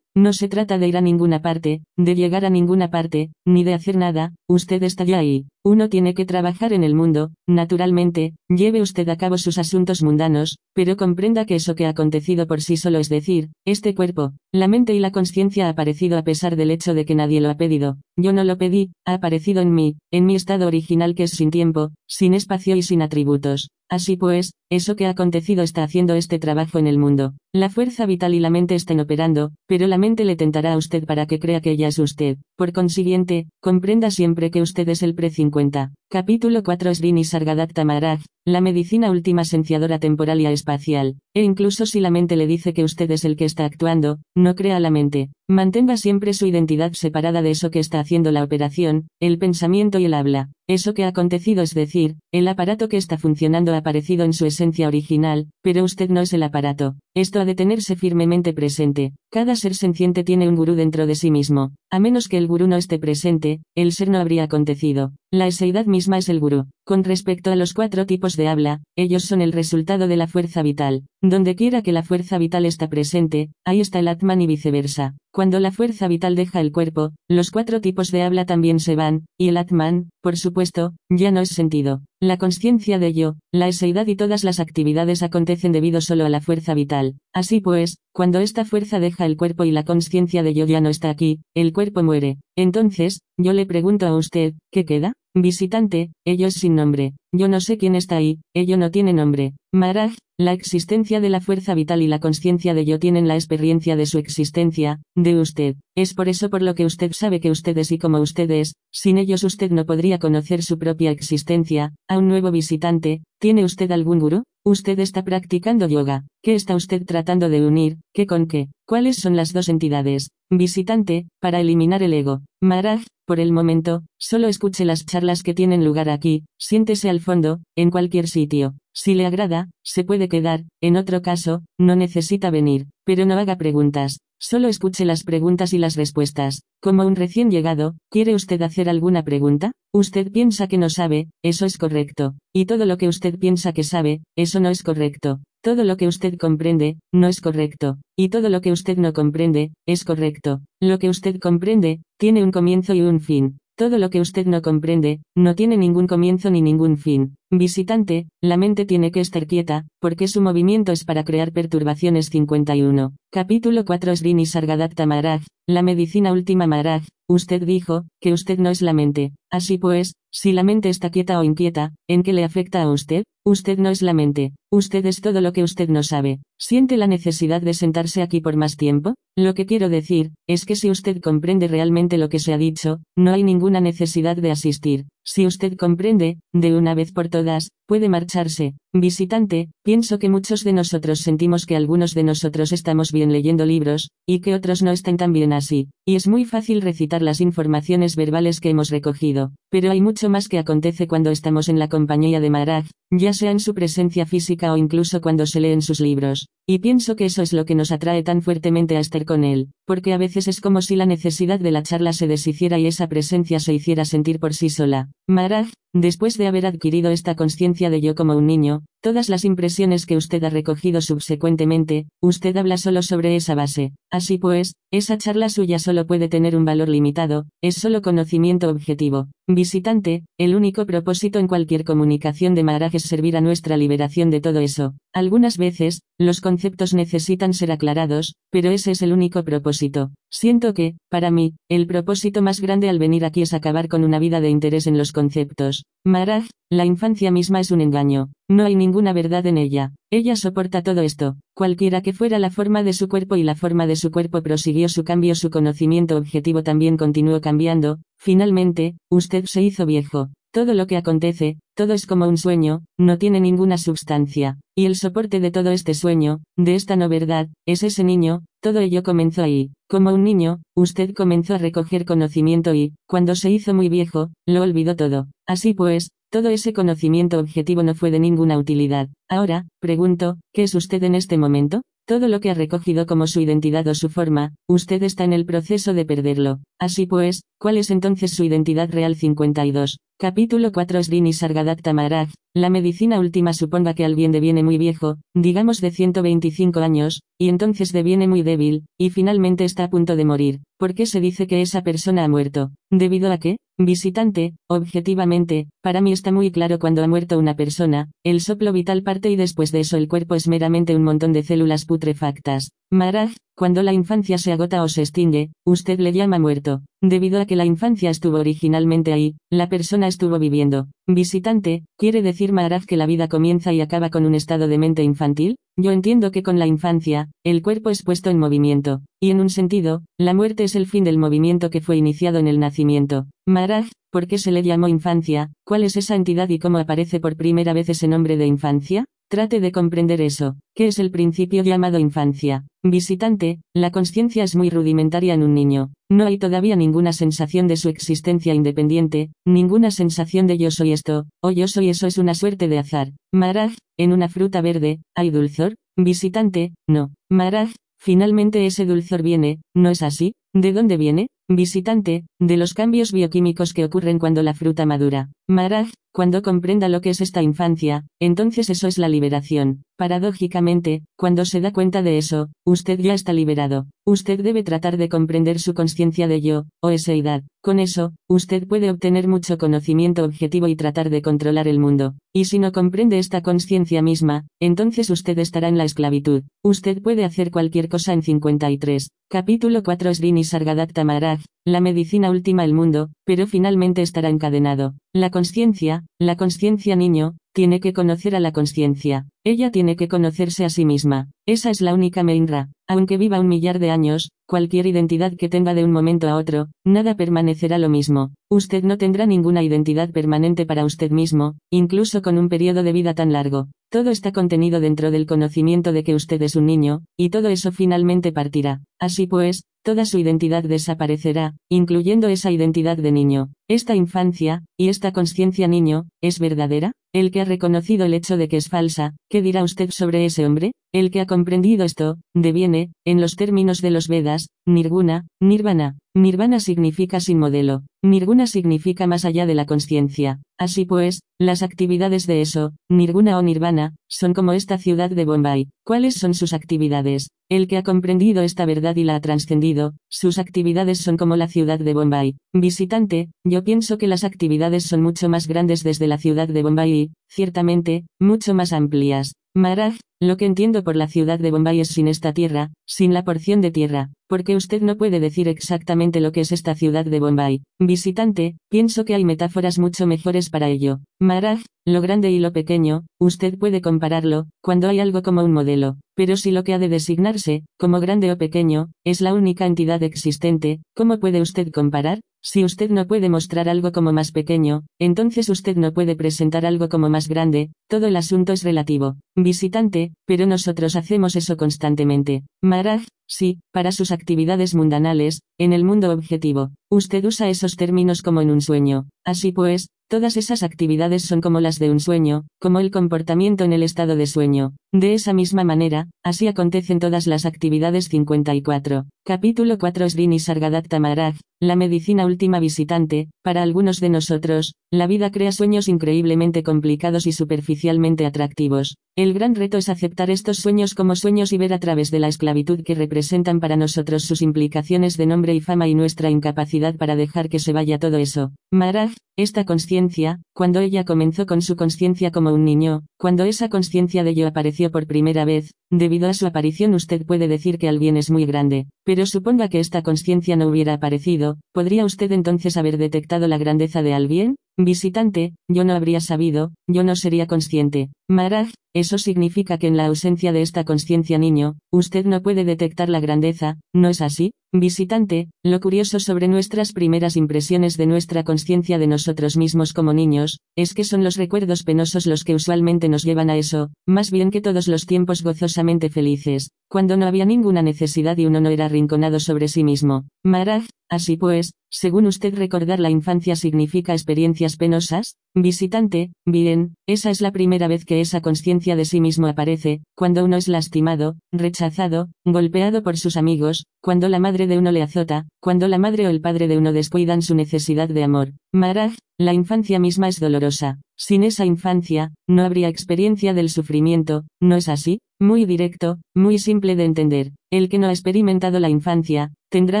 No se trata de ir a ninguna parte, de llegar a ninguna parte, ni de hacer nada, usted está ya ahí. Uno tiene que trabajar en el mundo, naturalmente, lleve usted a cabo sus asuntos mundanos, pero comprenda que eso que ha acontecido por sí solo es decir, este cuerpo, la mente y la conciencia ha aparecido a pesar del hecho de que nadie lo ha pedido. Yo no lo pedí, ha aparecido en mí, en mi estado original que es sin tiempo, sin espacio y sin atributos. Así pues, eso que ha acontecido está haciendo este trabajo en el mundo. La fuerza vital y la mente están operando, pero la mente le tentará a usted para que crea que ella es usted. Por consiguiente, comprenda siempre que usted es el pre-50. Capítulo 4 Srini Sargadatta Maharaj, la medicina última senciadora temporal y espacial. E incluso si la mente le dice que usted es el que está actuando, no crea la mente. Mantenga siempre su identidad separada de eso que está haciendo la operación, el pensamiento y el habla. Eso que ha acontecido es decir, el aparato que está funcionando ha aparecido en su esencia original, pero usted no es el aparato. Esto ha de tenerse firmemente presente. Cada ser senciente tiene un gurú dentro de sí mismo. A menos que el gurú no esté presente, el ser no habría acontecido. La eseidad misma es el gurú. Con respecto a los cuatro tipos de habla, ellos son el resultado de la fuerza vital. Donde quiera que la fuerza vital está presente, ahí está el Atman y viceversa. Cuando la fuerza vital deja el cuerpo, los cuatro tipos de habla también se van, y el Atman, por supuesto, ya no es sentido. La conciencia de yo, la eseidad y todas las actividades acontecen debido solo a la fuerza vital. Así pues, cuando esta fuerza deja el cuerpo y la conciencia de yo ya no está aquí, el cuerpo muere. Entonces, yo le pregunto a usted, ¿qué queda? Visitante, ello es sin nombre. Yo no sé quién está ahí, ello no tiene nombre. Maraj, la existencia de la fuerza vital y la conciencia de yo tienen la experiencia de su existencia, de usted. Es por eso por lo que usted sabe que usted es y como usted es, sin ellos usted no podría conocer su propia existencia. A un nuevo visitante, ¿tiene usted algún gurú? Usted está practicando yoga. ¿Qué está usted tratando de unir? ¿Qué con qué? ¿Cuáles son las dos entidades? Visitante, para eliminar el ego. Maraj, por el momento, solo escuche las charlas que tienen lugar aquí, siéntese al fondo, en cualquier sitio. Si le agrada, se puede quedar, en otro caso, no necesita venir, pero no haga preguntas, solo escuche las preguntas y las respuestas. Como un recién llegado, ¿quiere usted hacer alguna pregunta? Usted piensa que no sabe, eso es correcto, y todo lo que usted piensa que sabe, eso no es correcto. Todo lo que usted comprende, no es correcto, y todo lo que usted no comprende, es correcto. Lo que usted comprende, tiene un comienzo y un fin. Todo lo que usted no comprende, no tiene ningún comienzo ni ningún fin. Visitante, la mente tiene que estar quieta, porque su movimiento es para crear perturbaciones 51. Capítulo 4 Srini Sargadatta Maharaj, la medicina última Maharaj, usted dijo, que usted no es la mente. Así pues, si la mente está quieta o inquieta, ¿en qué le afecta a usted? Usted no es la mente, usted es todo lo que usted no sabe. ¿Siente la necesidad de sentarse aquí por más tiempo? Lo que quiero decir, es que si usted comprende realmente lo que se ha dicho, no hay ninguna necesidad de asistir. Si usted comprende, de una vez por todas, puede marcharse. Visitante, pienso que muchos de nosotros sentimos que algunos de nosotros estamos bien leyendo libros, y que otros no estén tan bien así, y es muy fácil recitar las informaciones verbales que hemos recogido, pero hay mucho más que acontece cuando estamos en la compañía de Maharaj, ya sea en su presencia física o incluso cuando se leen sus libros. Y pienso que eso es lo que nos atrae tan fuertemente a estar con él, porque a veces es como si la necesidad de la charla se deshiciera y esa presencia se hiciera sentir por sí sola. Maharaj, después de haber adquirido esta conciencia de yo como un niño, todas las impresiones que usted ha recogido subsecuentemente, usted habla solo sobre esa base. Así pues, esa charla suya solo puede tener un valor limitado, es solo conocimiento objetivo. Visitante, el único propósito en cualquier comunicación de Maharaj es servir a nuestra liberación de todo eso. Algunas veces, los conceptos necesitan ser aclarados, pero ese es el único propósito. Siento que, para mí, el propósito más grande al venir aquí es acabar con una vida de interés en los conceptos. Maharaj, la infancia misma es un engaño. No hay ninguna verdad en ella. Ella soporta todo esto. Cualquiera que fuera la forma de su cuerpo y la forma de su cuerpo prosiguió su cambio, su conocimiento objetivo también continuó cambiando. Finalmente, usted se hizo viejo. Todo lo que acontece, todo es como un sueño, no tiene ninguna sustancia. Y el soporte de todo este sueño, de esta no verdad, es ese niño, todo ello comenzó ahí. Como un niño, usted comenzó a recoger conocimiento y, cuando se hizo muy viejo, lo olvidó todo. Así pues, todo ese conocimiento objetivo no fue de ninguna utilidad. Ahora, pregunto, ¿qué es usted en este momento? Todo lo que ha recogido como su identidad o su forma, usted está en el proceso de perderlo. Así pues, ¿cuál es entonces su identidad real 52? Capítulo 4 Srini Sargadatta Maharaj, la medicina última suponga que alguien deviene muy viejo, digamos de 125 años, y entonces deviene muy débil, y finalmente está a punto de morir. ¿Por qué se dice que esa persona ha muerto? ¿Debido a qué? Visitante, objetivamente, para mí está muy claro cuando ha muerto una persona, el soplo vital parte y después de eso el cuerpo es meramente un montón de células putrefactas. Maharaj, cuando la infancia se agota o se extingue, usted le llama muerto. Debido a que la infancia estuvo originalmente ahí, la persona estuvo viviendo. Visitante, ¿quiere decir Maharaj que la vida comienza y acaba con un estado de mente infantil? Yo entiendo que con la infancia, el cuerpo es puesto en movimiento, y en un sentido, la muerte es el fin del movimiento que fue iniciado en el nacimiento. Maharaj, ¿por qué se le llamó infancia? ¿Cuál es esa entidad y cómo aparece por primera vez ese nombre de infancia? Trate de comprender eso. ¿Qué es el principio llamado infancia? Visitante, la conciencia es muy rudimentaria en un niño. No hay todavía ninguna sensación de su existencia independiente, ninguna sensación de yo soy esto, o yo soy eso es una suerte de azar. Maraj, en una fruta verde, ¿hay dulzor? Visitante, no. Maraj, finalmente ese dulzor viene, ¿no es así? ¿De dónde viene? Visitante, de los cambios bioquímicos que ocurren cuando la fruta madura. Maraj, cuando comprenda lo que es esta infancia, entonces eso es la liberación. Paradójicamente, cuando se da cuenta de eso, usted ya está liberado. Usted debe tratar de comprender su conciencia de yo, o esa edad. Con eso, usted puede obtener mucho conocimiento objetivo y tratar de controlar el mundo. Y si no comprende esta conciencia misma, entonces usted estará en la esclavitud. Usted puede hacer cualquier cosa en 53. Capítulo 4 Srini Sargadatta Maharaj, la medicina última el mundo, pero finalmente estará encadenado. La conciencia, la conciencia niño, tiene que conocer a la conciencia. Ella tiene que conocerse a sí misma. Esa es la única Meinra. Aunque viva un millar de años, cualquier identidad que tenga de un momento a otro, nada permanecerá lo mismo. Usted no tendrá ninguna identidad permanente para usted mismo, incluso con un periodo de vida tan largo. Todo está contenido dentro del conocimiento de que usted es un niño, y todo eso finalmente partirá. Así pues, toda su identidad desaparecerá, incluyendo esa identidad de niño. Esta infancia, y esta conciencia niño, ¿es verdadera? El que ha reconocido el hecho de que es falsa, ¿qué dirá usted sobre ese hombre? El que ha comprendido esto, deviene, en los términos de los Vedas, Nirguna, Nirvana. Nirvana significa sin modelo. Nirguna significa más allá de la conciencia. Así pues, las actividades de eso, Nirguna o Nirvana, son como esta ciudad de Bombay. ¿Cuáles son sus actividades? El que ha comprendido esta verdad y la ha trascendido, sus actividades son como la ciudad de Bombay. Visitante, yo pienso que las actividades son mucho más grandes desde la ciudad de Bombay y, ciertamente, mucho más amplias. Maharaj, lo que entiendo por la ciudad de Bombay es sin esta tierra, sin la porción de tierra, porque usted no puede decir exactamente lo que es esta ciudad de Bombay. Visitante, pienso que hay metáforas mucho mejores para ello. Maharaj, lo grande y lo pequeño, usted puede compararlo, cuando hay algo como un modelo, pero si lo que ha de designarse, como grande o pequeño, es la única entidad existente, ¿cómo puede usted comparar? Si usted no puede mostrar algo como más pequeño, entonces usted no puede presentar algo como más grande, todo el asunto es relativo. Visitante, pero nosotros hacemos eso constantemente. Maraj, sí, para sus actividades mundanales, en el mundo objetivo. Usted usa esos términos como en un sueño. Así pues, Todas esas actividades son como las de un sueño, como el comportamiento en el estado de sueño. De esa misma manera, así acontecen todas las actividades 54. Capítulo 4 Srini Sargadatta Maharaj, la medicina última visitante, para algunos de nosotros, la vida crea sueños increíblemente complicados y superficialmente atractivos. El gran reto es aceptar estos sueños como sueños y ver a través de la esclavitud que representan para nosotros sus implicaciones de nombre y fama y nuestra incapacidad para dejar que se vaya todo eso. Maharaj, esta conciencia, cuando ella comenzó con su conciencia como un niño, cuando esa conciencia de yo apareció por primera vez, debido a su aparición usted puede decir que el bien es muy grande, pero suponga que esta conciencia no hubiera aparecido, ¿podría usted entonces haber detectado la grandeza de al bien? Visitante, yo no habría sabido, yo no sería consciente. Maharaj, eso significa que en la ausencia de esta conciencia niño, usted no puede detectar la grandeza, ¿no es así? Visitante, lo curioso sobre nuestras primeras impresiones de nuestra conciencia de nosotros mismos como niños, es que son los recuerdos penosos los que usualmente nos llevan a eso, más bien que todos los tiempos gozosamente felices, cuando no había ninguna necesidad y uno no era arrinconado sobre sí mismo. Maharaj, así pues, según usted recordar la infancia significa experiencias penosas, visitante, bien, esa es la primera vez que esa conciencia de sí mismo aparece, cuando uno es lastimado, rechazado, golpeado por sus amigos, cuando la madre de uno le azota, cuando la madre o el padre de uno descuidan su necesidad de amor. Maraj, la infancia misma es dolorosa. Sin esa infancia, no habría experiencia del sufrimiento, ¿no es así? Muy directo, muy simple de entender. El que no ha experimentado la infancia, ¿tendrá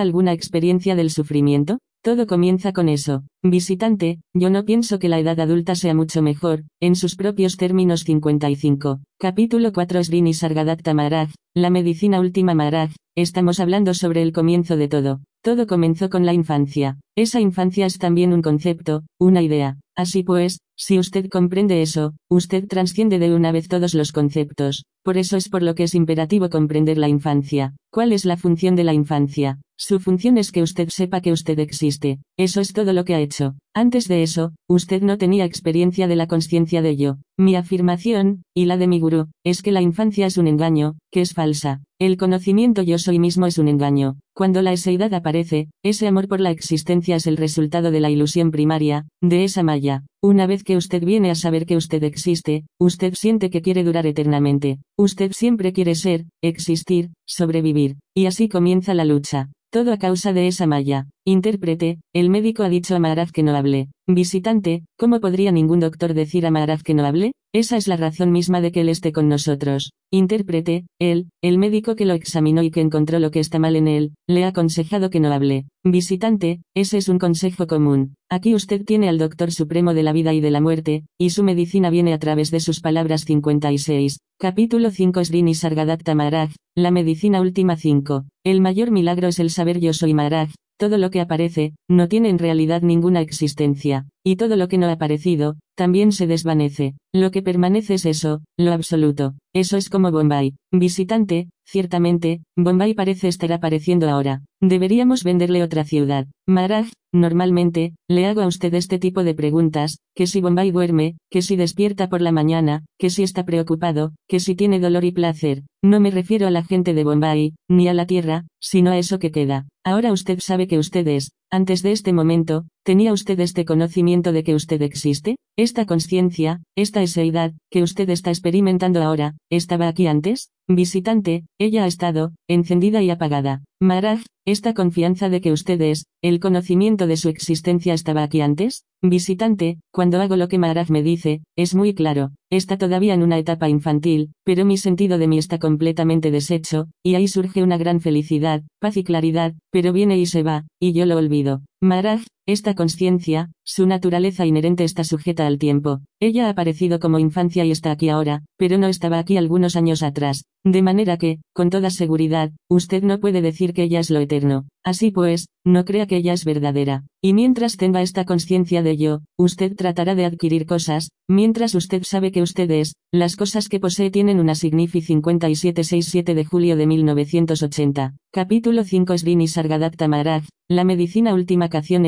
alguna experiencia del sufrimiento? Todo comienza con eso. Visitante, yo no pienso que la edad adulta sea mucho mejor, en sus propios términos 55. Capítulo 4 Srini Sargadatta Maharaj, la medicina última Maharaj, estamos hablando sobre el comienzo de todo. Todo comenzó con la infancia. Esa infancia es también un concepto, una idea. Así pues, si usted comprende eso, usted transciende de una vez todos los conceptos. Por eso es por lo que es imperativo comprender la infancia. ¿Cuál es la función de la infancia? Su función es que usted sepa que usted existe. Eso es todo lo que ha hecho. Antes de eso, usted no tenía experiencia de la conciencia de yo. Mi afirmación, y la de mi gurú, es que la infancia es un engaño, que es falsa. El conocimiento yo soy mismo es un engaño. Cuando la eseidad aparece, ese amor por la existencia es el resultado de la ilusión primaria, de esa malla. Una vez que usted viene a saber que usted existe, usted siente que quiere durar eternamente. Usted siempre quiere ser, existir, sobrevivir. Y así comienza la lucha. Todo a causa de esa malla. Intérprete, el médico ha dicho a Maharaj que no hable. Visitante, ¿cómo podría ningún doctor decir a Maharaj que no hable? Esa es la razón misma de que él esté con nosotros. Intérprete, él, el médico que lo examinó y que encontró lo que está mal en él, le ha aconsejado que no hable. Visitante, ese es un consejo común. Aquí usted tiene al doctor supremo de la vida y de la muerte, y su medicina viene a través de sus palabras 56. Capítulo 5 Srini Sargadatta Maharaj, la medicina última 5. El mayor milagro es el saber yo soy Maharaj, todo lo que aparece, no tiene en realidad ninguna existencia, y todo lo que no ha aparecido, también se desvanece. Lo que permanece es eso, lo absoluto. Eso es como Bombay. Visitante, ciertamente, Bombay parece estar apareciendo ahora. Deberíamos venderle otra ciudad. Maharaj, normalmente, le hago a usted este tipo de preguntas, que si Bombay duerme, que si despierta por la mañana, que si está preocupado, que si tiene dolor y placer. No me refiero a la gente de Bombay, ni a la tierra, sino a eso que queda. Ahora usted sabe que usted es, antes de este momento, ¿tenía usted este conocimiento de que usted existe? Esta conciencia, esta eseidad, que usted está experimentando ahora, ¿estaba aquí antes? Visitante, ella ha estado, encendida y apagada. Maharaj, esta confianza de que usted es, el conocimiento de su existencia estaba aquí antes? Visitante, cuando hago lo que Maharaj me dice, es muy claro, está todavía en una etapa infantil, pero mi sentido de mí está completamente deshecho, y ahí surge una gran felicidad, paz y claridad, pero viene y se va, y yo lo olvido. Maharaj, esta conciencia, su naturaleza inherente está sujeta al tiempo. Ella ha aparecido como infancia y está aquí ahora, pero no estaba aquí algunos años atrás. De manera que, con toda seguridad, usted no puede decir que ella es lo eterno. Así pues, no crea que ella es verdadera. Y mientras tenga esta conciencia de yo, usted tratará de adquirir cosas, mientras usted sabe que usted es, las cosas que posee tienen una Signifi 5767 de julio de 1980. Capítulo 5 Srini Sargadatta Maharaj, la medicina última cación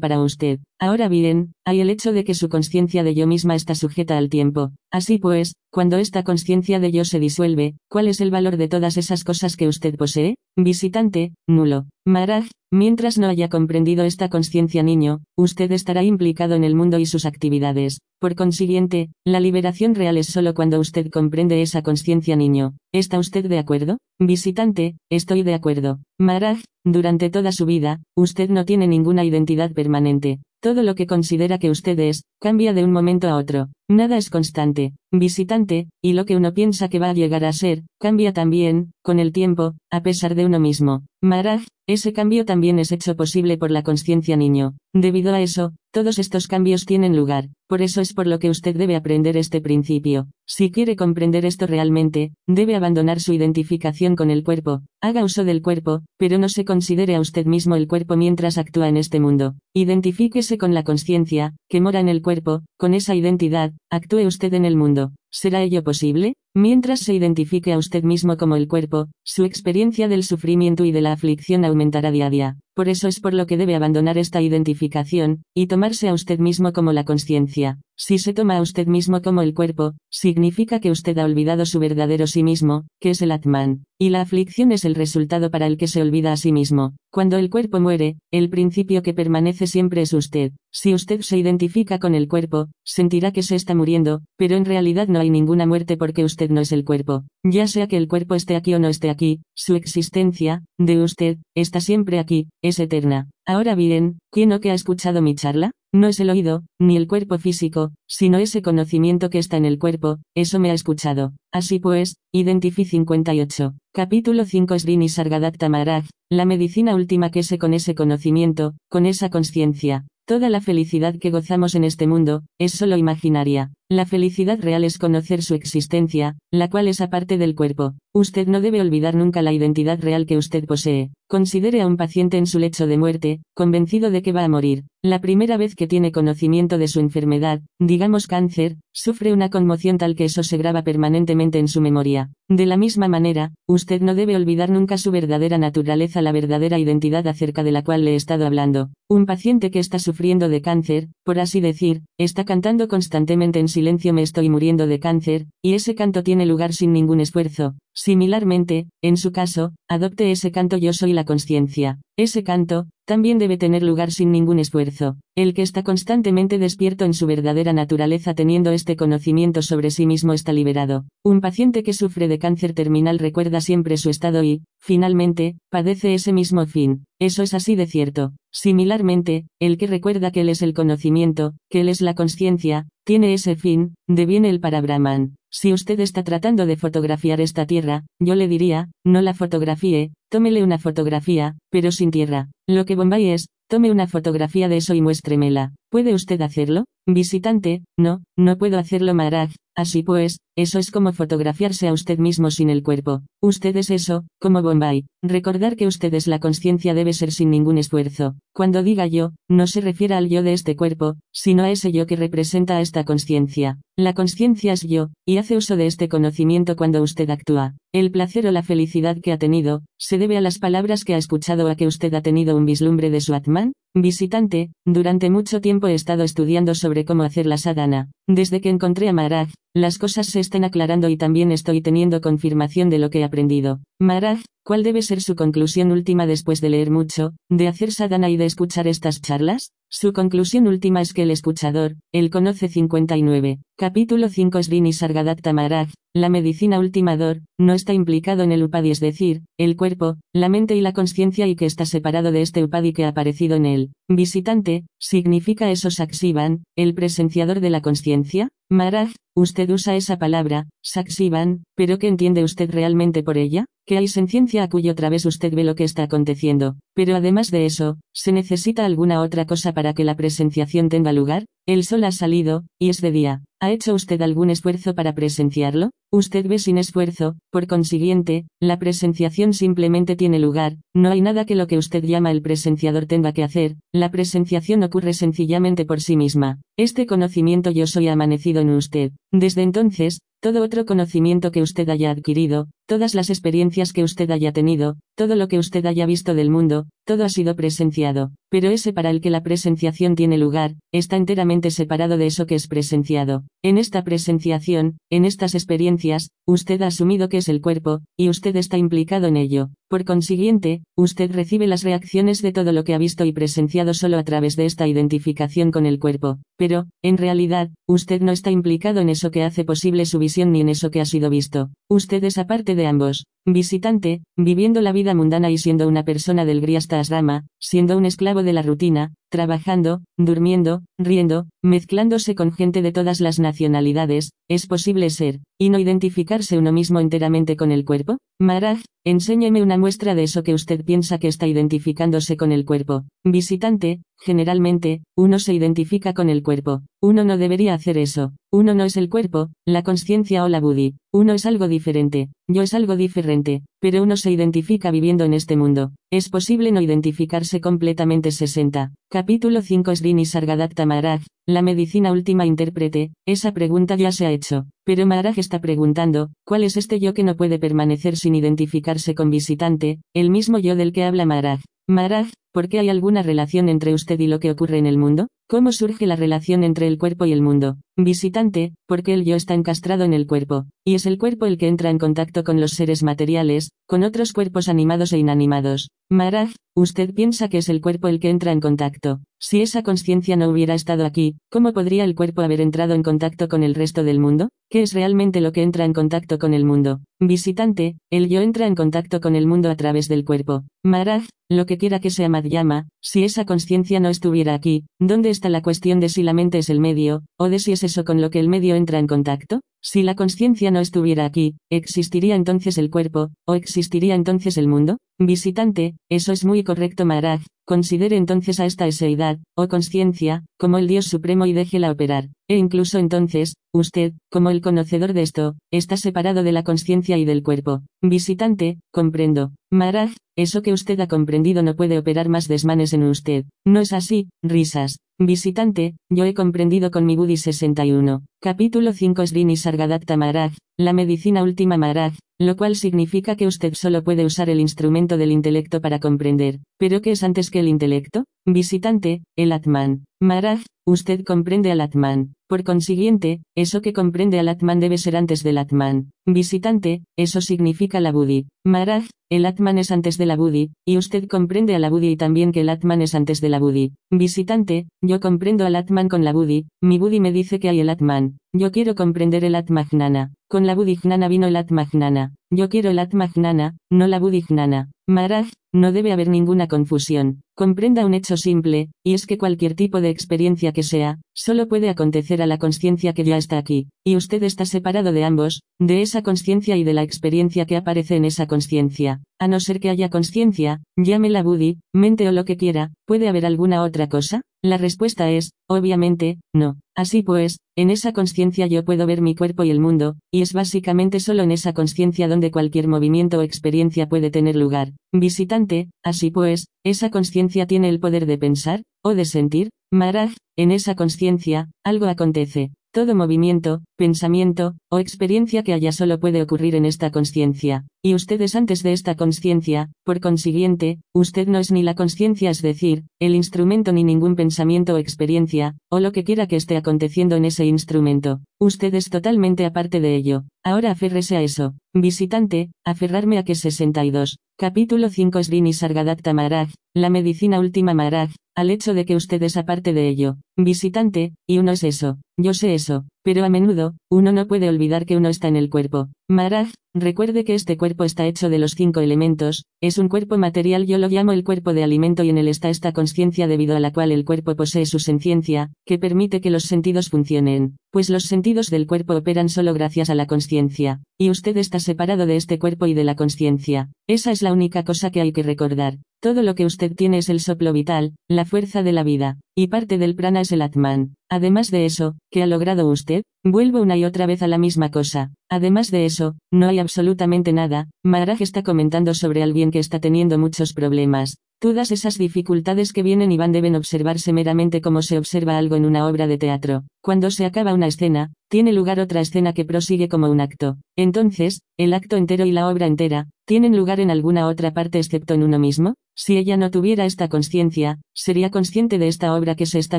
para usted. Ahora bien, hay el hecho de que su conciencia de yo misma está sujeta al tiempo. Así pues, cuando esta conciencia de yo se disuelve, ¿cuál es el valor de todas esas cosas que usted posee? Visitante, nulo. Maharaj, mientras no haya comprendido esta conciencia niño, usted estará implicado en el mundo y sus actividades. Por consiguiente, la liberación real es solo cuando usted comprende esa conciencia niño. ¿Está usted de acuerdo? Visitante, estoy de acuerdo. Maharaj, durante toda su vida, usted no tiene ninguna identidad permanente. Todo lo que considera que usted es, cambia de un momento a otro. Nada es constante, visitante, y lo que uno piensa que va a llegar a ser, cambia también, con el tiempo, a pesar de uno mismo. Maharaj, ese cambio también es hecho posible por la conciencia niño. Debido a eso, todos estos cambios tienen lugar, por eso es por lo que usted debe aprender este principio. Si quiere comprender esto realmente, debe abandonar su identificación con el cuerpo, haga uso del cuerpo, pero no se considere a usted mismo el cuerpo mientras actúa en este mundo. Identifíquese con la conciencia, que mora en el cuerpo, con esa identidad, actúe usted en el mundo. ¿Será ello posible? Mientras se identifique a usted mismo como el cuerpo, su experiencia del sufrimiento y de la aflicción aumentará día a día. Por eso es por lo que debe abandonar esta identificación, y tomarse a usted mismo como la conciencia. Si se toma a usted mismo como el cuerpo, significa que usted ha olvidado su verdadero sí mismo, que es el Atman. Y la aflicción es el resultado para el que se olvida a sí mismo. Cuando el cuerpo muere, el principio que permanece siempre es usted. Si usted se identifica con el cuerpo, sentirá que se está muriendo, pero en realidad no hay ninguna muerte porque usted no es el cuerpo. Ya sea que el cuerpo esté aquí o no esté aquí, su existencia, de usted, está siempre aquí, es eterna. Ahora bien, ¿quién o que ha escuchado mi charla? No es el oído, ni el cuerpo físico, sino ese conocimiento que está en el cuerpo, eso me ha escuchado. Así pues, Identifi 58. Capítulo 5 Srini Sargadatta Maharaj, la medicina última que se con ese conocimiento, con esa conciencia. Toda la felicidad que gozamos en este mundo, es solo imaginaria. La felicidad real es conocer su existencia, la cual es aparte del cuerpo. Usted no debe olvidar nunca la identidad real que usted posee. Considere a un paciente en su lecho de muerte, convencido de que va a morir. La primera vez que tiene conocimiento de su enfermedad, digamos cáncer, sufre una conmoción tal que eso se graba permanentemente en su memoria. De la misma manera, usted no debe olvidar nunca su verdadera naturaleza, la verdadera identidad acerca de la cual le he estado hablando. Un paciente que está sufriendo de cáncer, por así decir, está cantando constantemente en silencio me estoy muriendo de cáncer, y ese canto tiene lugar sin ningún esfuerzo. Similarmente, en su caso, adopte ese canto yo soy la conciencia. Ese canto, también debe tener lugar sin ningún esfuerzo. El que está constantemente despierto en su verdadera naturaleza teniendo este conocimiento sobre sí mismo está liberado. Un paciente que sufre de cáncer terminal recuerda siempre su estado y, finalmente, padece ese mismo fin. Eso es así de cierto. Similarmente, el que recuerda que él es el conocimiento, que él es la conciencia, tiene ese fin, deviene el para Brahman. Si usted está tratando de fotografiar esta tierra, yo le diría, no la fotografíe, tómele una fotografía, pero sin tierra. Lo que Bombay es, tome una fotografía de eso y muéstremela. ¿Puede usted hacerlo? Visitante, no, no puedo hacerlo Maharaj, así pues, eso es como fotografiarse a usted mismo sin el cuerpo. Usted es eso, como Bombay. Recordar que usted es la conciencia debe ser sin ningún esfuerzo. Cuando diga yo, no se refiere al yo de este cuerpo, sino a ese yo que representa a esta conciencia. La conciencia es yo, y hace uso de este conocimiento cuando usted actúa. El placer o la felicidad que ha tenido, se debe a las palabras que ha escuchado o a que usted ha tenido un vislumbre de su Atman. Visitante, durante mucho tiempo he estado estudiando sobre cómo hacer la sadhana. Desde que encontré a Maharaj, las cosas se están aclarando y también estoy teniendo confirmación de lo que he aprendido. Maharaj, ¿cuál debe ser su conclusión última después de leer mucho, de hacer sadhana y de escuchar estas charlas? Su conclusión última es que el escuchador, él conoce 59. Capítulo 5 Srini Sargadatta Maharaj, la medicina ultimador, no está implicado en el upadi es decir, el cuerpo, la mente y la conciencia y que está separado de este upadi que ha aparecido en él. Visitante, ¿significa eso Saksivan, el presenciador de la conciencia? Maharaj, usted usa esa palabra, Saksivan, pero ¿qué entiende usted realmente por ella? Que hay senciencia a cuyo través usted ve lo que está aconteciendo, pero además de eso, ¿se necesita alguna otra cosa para que la presenciación tenga lugar? El sol ha salido, y es de día. ¿Ha hecho usted algún esfuerzo para presenciarlo? Usted ve sin esfuerzo, por consiguiente, la presenciación simplemente tiene lugar, no hay nada que lo que usted llama el presenciador tenga que hacer, la presenciación ocurre sencillamente por sí misma. Este conocimiento yo soy amanecido en usted. Desde entonces, todo otro conocimiento que usted haya adquirido, todas las experiencias que usted haya tenido, todo lo que usted haya visto del mundo, todo ha sido presenciado, pero ese para el que la presenciación tiene lugar, está enteramente separado de eso que es presenciado. En esta presenciación, en estas experiencias, usted ha asumido que es el cuerpo, y usted está implicado en ello. Por consiguiente, usted recibe las reacciones de todo lo que ha visto y presenciado solo a través de esta identificación con el cuerpo. Pero, en realidad, usted no está implicado en eso que hace posible su visión ni en eso que ha sido visto. Usted es aparte de ambos. Visitante, viviendo la vida mundana y siendo una persona del Griasta Asrama, siendo un esclavo de la rutina, trabajando, durmiendo, riendo, mezclándose con gente de todas las nacionalidades, ¿es posible ser, y no identificarse uno mismo enteramente con el cuerpo? Maharaj, enséñeme una muestra de eso que usted piensa que está identificándose con el cuerpo. Visitante, generalmente, uno se identifica con el cuerpo. Uno no debería hacer eso. Uno no es el cuerpo, la conciencia o la buddhi. Uno es algo diferente. Yo es algo diferente. Pero uno se identifica viviendo en este mundo. Es posible no identificarse completamente 60. Capítulo 5 Srini Sargadatta Maharaj, la medicina última intérprete, esa pregunta ya se ha hecho. Pero Maharaj está preguntando, ¿cuál es este yo que no puede permanecer sin identificarse con visitante, el mismo yo del que habla Maharaj? Maharaj, ¿por qué hay alguna relación entre usted y lo que ocurre en el mundo? ¿Cómo surge la relación entre el cuerpo y el mundo? Visitante, porque el yo está encastrado en el cuerpo, y es el cuerpo el que entra en contacto con los seres materiales, con otros cuerpos animados e inanimados. Maraj, usted piensa que es el cuerpo el que entra en contacto. Si esa conciencia no hubiera estado aquí, ¿cómo podría el cuerpo haber entrado en contacto con el resto del mundo? ¿Qué es realmente lo que entra en contacto con el mundo? Visitante, el yo entra en contacto con el mundo a través del cuerpo. Maraj, lo que quiera que sea Madhyama, si esa conciencia no estuviera aquí, ¿dónde está la cuestión de si la mente es el medio, o de si es eso con lo que el medio entra en contacto? Si la conciencia no estuviera aquí, ¿existiría entonces el cuerpo, o existiría entonces el mundo? Visitante, eso es muy correcto Maharaj, considere entonces a esta eseidad, o conciencia, como el Dios Supremo y déjela operar, e incluso entonces, usted, como el conocedor de esto, está separado de la conciencia y del cuerpo. Visitante, comprendo. Maharaj, eso que usted ha comprendido no puede operar más desmanes en usted. No es así, risas. Visitante, yo he comprendido con mi Budi 61. Capítulo 5 Srini Sargadatta Maharaj, la medicina última Maharaj, lo cual significa que usted solo puede usar el instrumento del intelecto para comprender. ¿Pero qué es antes que el intelecto? Visitante, el Atman. Maharaj, usted comprende al Atman. Por consiguiente, eso que comprende al Atman debe ser antes del Atman. Visitante, eso significa la Budi. Maharaj, el Atman es antes de la Budi, y usted comprende a la Budi y también que el Atman es antes de la Budi. Visitante, yo comprendo al Atman con la Budi, mi Budi me dice que hay el Atman. Yo quiero comprender el Atmagnana. Con la Buddhignana vino el Atmagnana. Yo quiero el Atmagnana, no la Buddhignana. Maharaj, no debe haber ninguna confusión. Comprenda un hecho simple, y es que cualquier tipo de experiencia que sea, solo puede acontecer a la conciencia que ya está aquí, y usted está separado de ambos, de esa conciencia y de la experiencia que aparece en esa conciencia. A no ser que haya conciencia, llámela Buddhi, mente o lo que quiera, ¿puede haber alguna otra cosa? La respuesta es, obviamente, no. Así pues, en esa conciencia yo puedo ver mi cuerpo y el mundo, y es básicamente solo en esa conciencia donde cualquier movimiento o experiencia puede tener lugar. Visitante, así pues, esa conciencia tiene el poder de pensar, o de sentir. Maraj, en esa conciencia, algo acontece. Todo movimiento, pensamiento, o experiencia que haya solo puede ocurrir en esta conciencia, y usted es antes de esta conciencia, por consiguiente, usted no es ni la conciencia, es decir, el instrumento ni ningún pensamiento o experiencia, o lo que quiera que esté aconteciendo en ese instrumento. Usted es totalmente aparte de ello. Ahora aférrese a eso. Visitante, aferrarme a que 62. Capítulo 5 Srini Sargadatta Maharaj, la medicina última Maharaj, al hecho de que usted es aparte de ello. Visitante, y uno es eso. Yo sé eso, pero a menudo, uno no puede olvidar que uno está en el cuerpo. Maharaj, recuerde que este cuerpo está hecho de los cinco elementos, es un cuerpo material yo lo llamo el cuerpo de alimento y en él está esta conciencia debido a la cual el cuerpo posee su senciencia, que permite que los sentidos funcionen, pues los sentidos del cuerpo operan solo gracias a la conciencia, y usted está separado de este cuerpo y de la conciencia. Esa es la única cosa que hay que recordar. Todo lo que usted tiene es el soplo vital, la fuerza de la vida, y parte del prana es el Atman. Además de eso, ¿qué ha logrado usted? Vuelvo una y otra vez a la misma cosa. Además de eso, no hay absolutamente nada. Maharaj está comentando sobre alguien que está teniendo muchos problemas. Todas esas dificultades que vienen y van deben observarse meramente como se observa algo en una obra de teatro. Cuando se acaba una escena, tiene lugar otra escena que prosigue como un acto. Entonces, el acto entero y la obra entera, ¿tienen lugar en alguna otra parte excepto en uno mismo? Si ella no tuviera esta conciencia, ¿sería consciente de esta obra que se está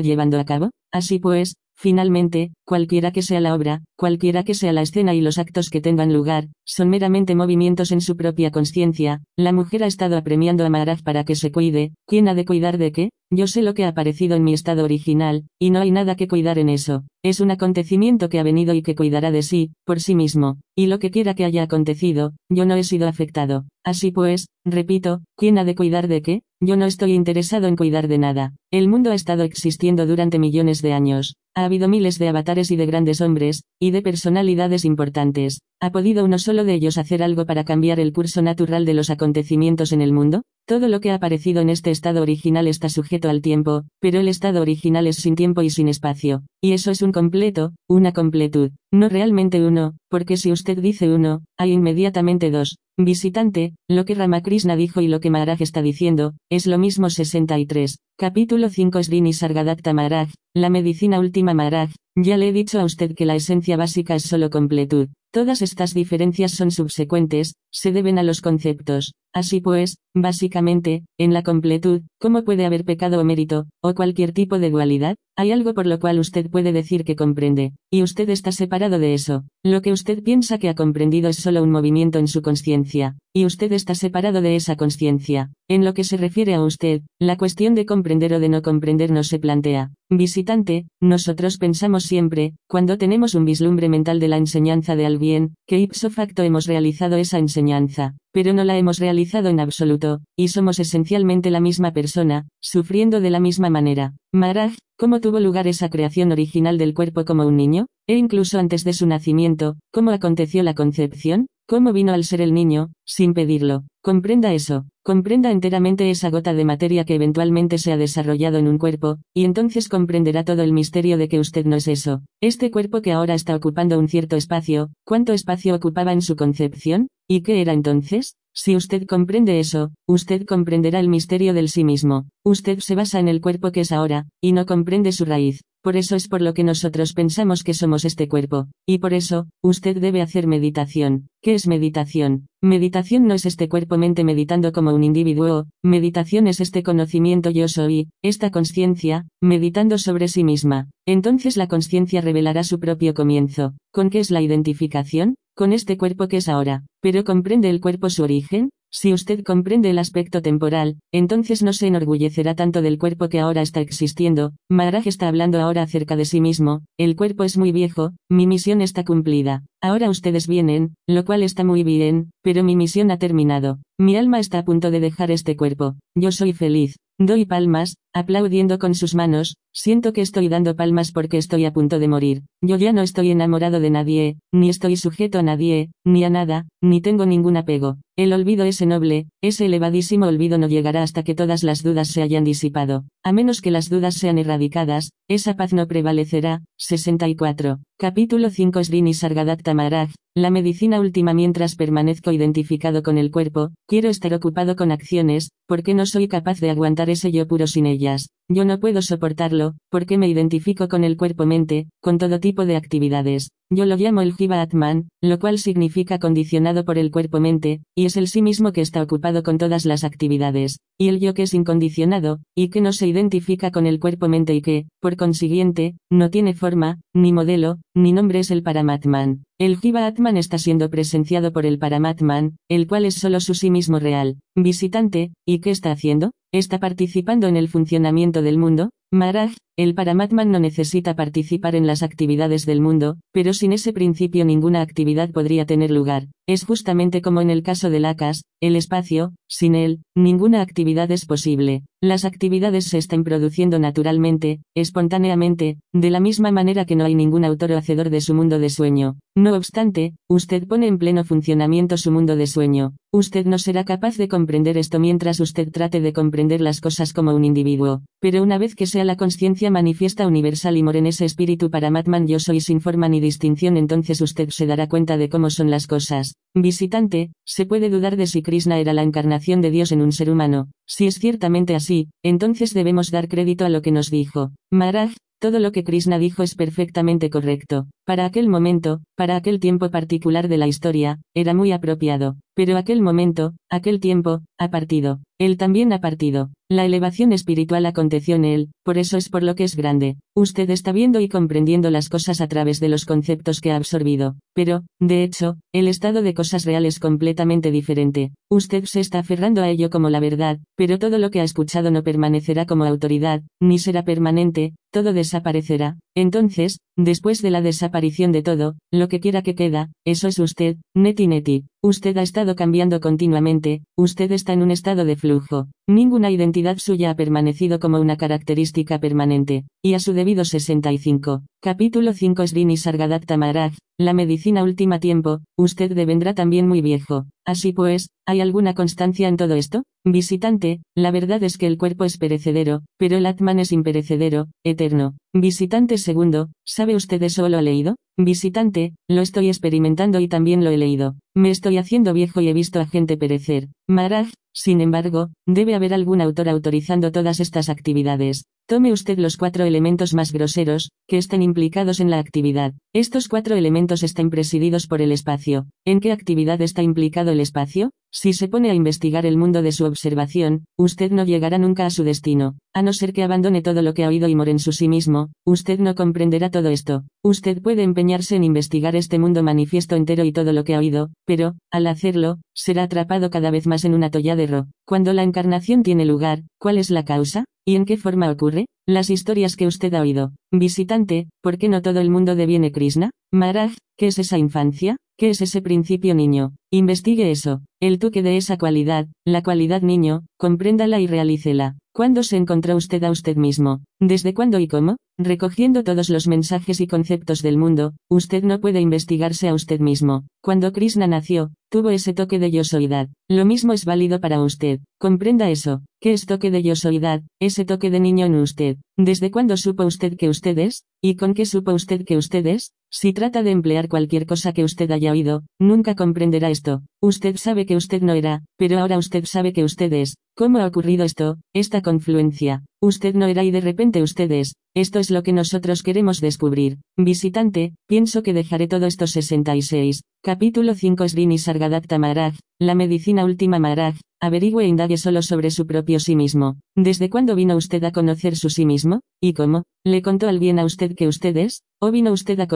llevando a cabo? Así pues, Finalmente, cualquiera que sea la obra, cualquiera que sea la escena y los actos que tengan lugar, son meramente movimientos en su propia conciencia. La mujer ha estado apremiando a Maharaj para que se cuide. ¿Quién ha de cuidar de qué? Yo sé lo que ha aparecido en mi estado original, y no hay nada que cuidar en eso. Es un acontecimiento que ha venido y que cuidará de sí, por sí mismo, y lo que quiera que haya acontecido, yo no he sido afectado. Así pues, repito, ¿quién ha de cuidar de qué? Yo no estoy interesado en cuidar de nada. El mundo ha estado existiendo durante millones de años. Ha habido miles de avatares y de grandes hombres, y de personalidades importantes. ¿Ha podido uno solo de ellos hacer algo para cambiar el curso natural de los acontecimientos en el mundo? Todo lo que ha aparecido en este estado original está sujeto al tiempo, pero el estado original es sin tiempo y sin espacio. Y eso es un completo, una completud, no realmente uno, porque si usted dice uno, hay inmediatamente dos. Visitante, lo que Ramakrishna dijo y lo que Maharaj está diciendo, es lo mismo 63. Capítulo 5 Srini Sargadatta Maharaj, la medicina última Maharaj, ya le he dicho a usted que la esencia básica es solo completud. Todas estas diferencias son subsecuentes, se deben a los conceptos. Así pues, básicamente, en la completud, ¿cómo puede haber pecado o mérito, o cualquier tipo de dualidad? Hay algo por lo cual usted puede decir que comprende, y usted está separado de eso. Lo que usted piensa que ha comprendido es solo un movimiento en su conciencia, y usted está separado de esa conciencia. En lo que se refiere a usted, la cuestión de comprender o de no comprender no se plantea. Visitante, nosotros pensamos siempre, cuando tenemos un vislumbre mental de la enseñanza de al bien, que ipso facto hemos realizado esa enseñanza, pero no la hemos realizado en absoluto, y somos esencialmente la misma persona, sufriendo de la misma manera. Maraj, ¿cómo tuvo lugar esa creación original del cuerpo como un niño? E incluso antes de su nacimiento, ¿cómo aconteció la concepción? ¿Cómo vino al ser el niño, sin pedirlo? Comprenda eso, comprenda enteramente esa gota de materia que eventualmente se ha desarrollado en un cuerpo, y entonces comprenderá todo el misterio de que usted no es eso. Este cuerpo que ahora está ocupando un cierto espacio, ¿cuánto espacio ocupaba en su concepción? ¿Y qué era entonces? Si usted comprende eso, usted comprenderá el misterio del sí mismo. Usted se basa en el cuerpo que es ahora, y no comprende su raíz. Por eso es por lo que nosotros pensamos que somos este cuerpo. Y por eso, usted debe hacer meditación. ¿Qué es meditación? Meditación no es este cuerpo-mente meditando como un individuo, meditación es este conocimiento yo soy, esta conciencia, meditando sobre sí misma. Entonces la conciencia revelará su propio comienzo. ¿Con qué es la identificación? Con este cuerpo que es ahora. ¿Pero comprende el cuerpo su origen? Si usted comprende el aspecto temporal, entonces no se enorgullecerá tanto del cuerpo que ahora está existiendo. Maharaj está hablando ahora acerca de sí mismo, el cuerpo es muy viejo, mi misión está cumplida. Ahora ustedes vienen, lo cual está muy bien, pero mi misión ha terminado. Mi alma está a punto de dejar este cuerpo. Yo soy feliz. Doy palmas, aplaudiendo con sus manos, siento que estoy dando palmas porque estoy a punto de morir. Yo ya no estoy enamorado de nadie, ni estoy sujeto a nadie, ni a nada, ni tengo ningún apego. El olvido ese noble, ese elevadísimo olvido no llegará hasta que todas las dudas se hayan disipado. A menos que las dudas sean erradicadas, esa paz no prevalecerá. 64. Capítulo 5 Srini Sargadatta Maharaj, la medicina última mientras permanezco identificado con el cuerpo, quiero estar ocupado con acciones, porque no soy capaz de aguantar ese yo puro sin ellas. Yo no puedo soportarlo, porque me identifico con el cuerpo-mente, con todo tipo de actividades. Yo lo llamo el Jiva Atman, lo cual significa condicionado por el cuerpo-mente, y es el sí mismo que está ocupado con todas las actividades, y el yo que es incondicionado, y que no se identifica con el cuerpo-mente y que, por consiguiente, no tiene forma, ni modelo, ni nombre es el Paramatman. El Jiva Atman está siendo presenciado por el Paramatman, el cual es solo su sí mismo real, visitante, ¿y qué está haciendo? ¿Está participando en el funcionamiento del mundo? Maharaj, el Paramatman no necesita participar en las actividades del mundo, pero sin ese principio ninguna actividad podría tener lugar. Es justamente como en el caso del Akas, el espacio, sin él, ninguna actividad es posible. Las actividades se están produciendo naturalmente, espontáneamente, de la misma manera que no hay ningún autor o hacedor de su mundo de sueño. No obstante, usted pone en pleno funcionamiento su mundo de sueño. Usted no será capaz de comprender esto mientras usted trate de comprender las cosas como un individuo. Pero una vez que sea la conciencia manifiesta universal y moren ese espíritu para Matman yo soy sin forma ni distinción entonces usted se dará cuenta de cómo son las cosas. Visitante, se puede dudar de si Krishna era la encarnación de Dios en un ser humano. Si es ciertamente así, entonces debemos dar crédito a lo que nos dijo. Maharaj, todo lo que Krishna dijo es perfectamente correcto. Para aquel momento, para aquel tiempo particular de la historia, era muy apropiado. Pero aquel momento, aquel tiempo, ha partido. Él también ha partido. La elevación espiritual aconteció en él, por eso es por lo que es grande. Usted está viendo y comprendiendo las cosas a través de los conceptos que ha absorbido. Pero, de hecho, el estado de cosas real es completamente diferente. Usted se está aferrando a ello como la verdad, pero todo lo que ha escuchado no permanecerá como autoridad, ni será permanente, todo desaparecerá. Entonces, después de la desaparición de todo, lo que quiera que queda, eso es usted, neti neti. Usted ha estado cambiando continuamente, usted está en un estado de flujo. Ninguna identidad suya ha permanecido como una característica permanente. Y a su debido 65. Capítulo 5 Srini Sargadatta Maharaj, la medicina última tiempo, usted devendrá también muy viejo. Así pues, ¿hay alguna constancia en todo esto? Visitante, la verdad es que el cuerpo es perecedero, pero el Atman es imperecedero, eterno. Visitante segundo, ¿sabe usted eso lo ha leído? Visitante, lo estoy experimentando y también lo he leído. Me estoy haciendo viejo y he visto a gente perecer. Maharaj, sin embargo, debe haber algún autor autorizando todas estas actividades. Tome usted los cuatro elementos más groseros, que estén implicados en la actividad. Estos cuatro elementos están presididos por el espacio. ¿En qué actividad está implicado el espacio? Si se pone a investigar el mundo de su observación, usted no llegará nunca a su destino, a no ser que abandone todo lo que ha oído y more en su sí mismo, usted no comprenderá todo esto. Usted puede empeñarse en investigar este mundo manifiesto entero y todo lo que ha oído, pero, al hacerlo, será atrapado cada vez más en un atolladero. Cuando la encarnación tiene lugar, ¿cuál es la causa? ¿Y en qué forma ocurre? Las historias que usted ha oído. Visitante, ¿por qué no todo el mundo deviene Krishna? Maharaj, ¿qué es esa infancia? ¿Qué es ese principio niño? Investigue eso, el toque de esa cualidad, la cualidad niño, compréndala y realícela. ¿Cuándo se encontró usted a usted mismo? ¿Desde cuándo y cómo? Recogiendo todos los mensajes y conceptos del mundo, usted no puede investigarse a usted mismo. Cuando Krishna nació, tuvo ese toque de yosoidad. Lo mismo es válido para usted. Comprenda eso. ¿Qué es toque de yosoidad? Ese toque de niño en usted. ¿Desde cuándo supo usted que usted es? ¿Y con qué supo usted que usted es? Si trata de emplear cualquier cosa que usted haya oído, nunca comprenderá esto. Usted sabe que usted no era, pero ahora usted sabe que usted es. ¿Cómo ha ocurrido esto, esta confluencia? Usted no era y de repente usted es. Esto es lo que nosotros queremos descubrir. Visitante, pienso que dejaré todo esto 66. Capítulo 5 Srini Sargadatta Maharaj, la medicina última Maharaj, averigüe e indague solo sobre su propio sí mismo. ¿Desde cuándo vino usted a conocer su sí mismo? ¿Y cómo? ¿Le contó alguien a usted que usted es? ¿O vino usted a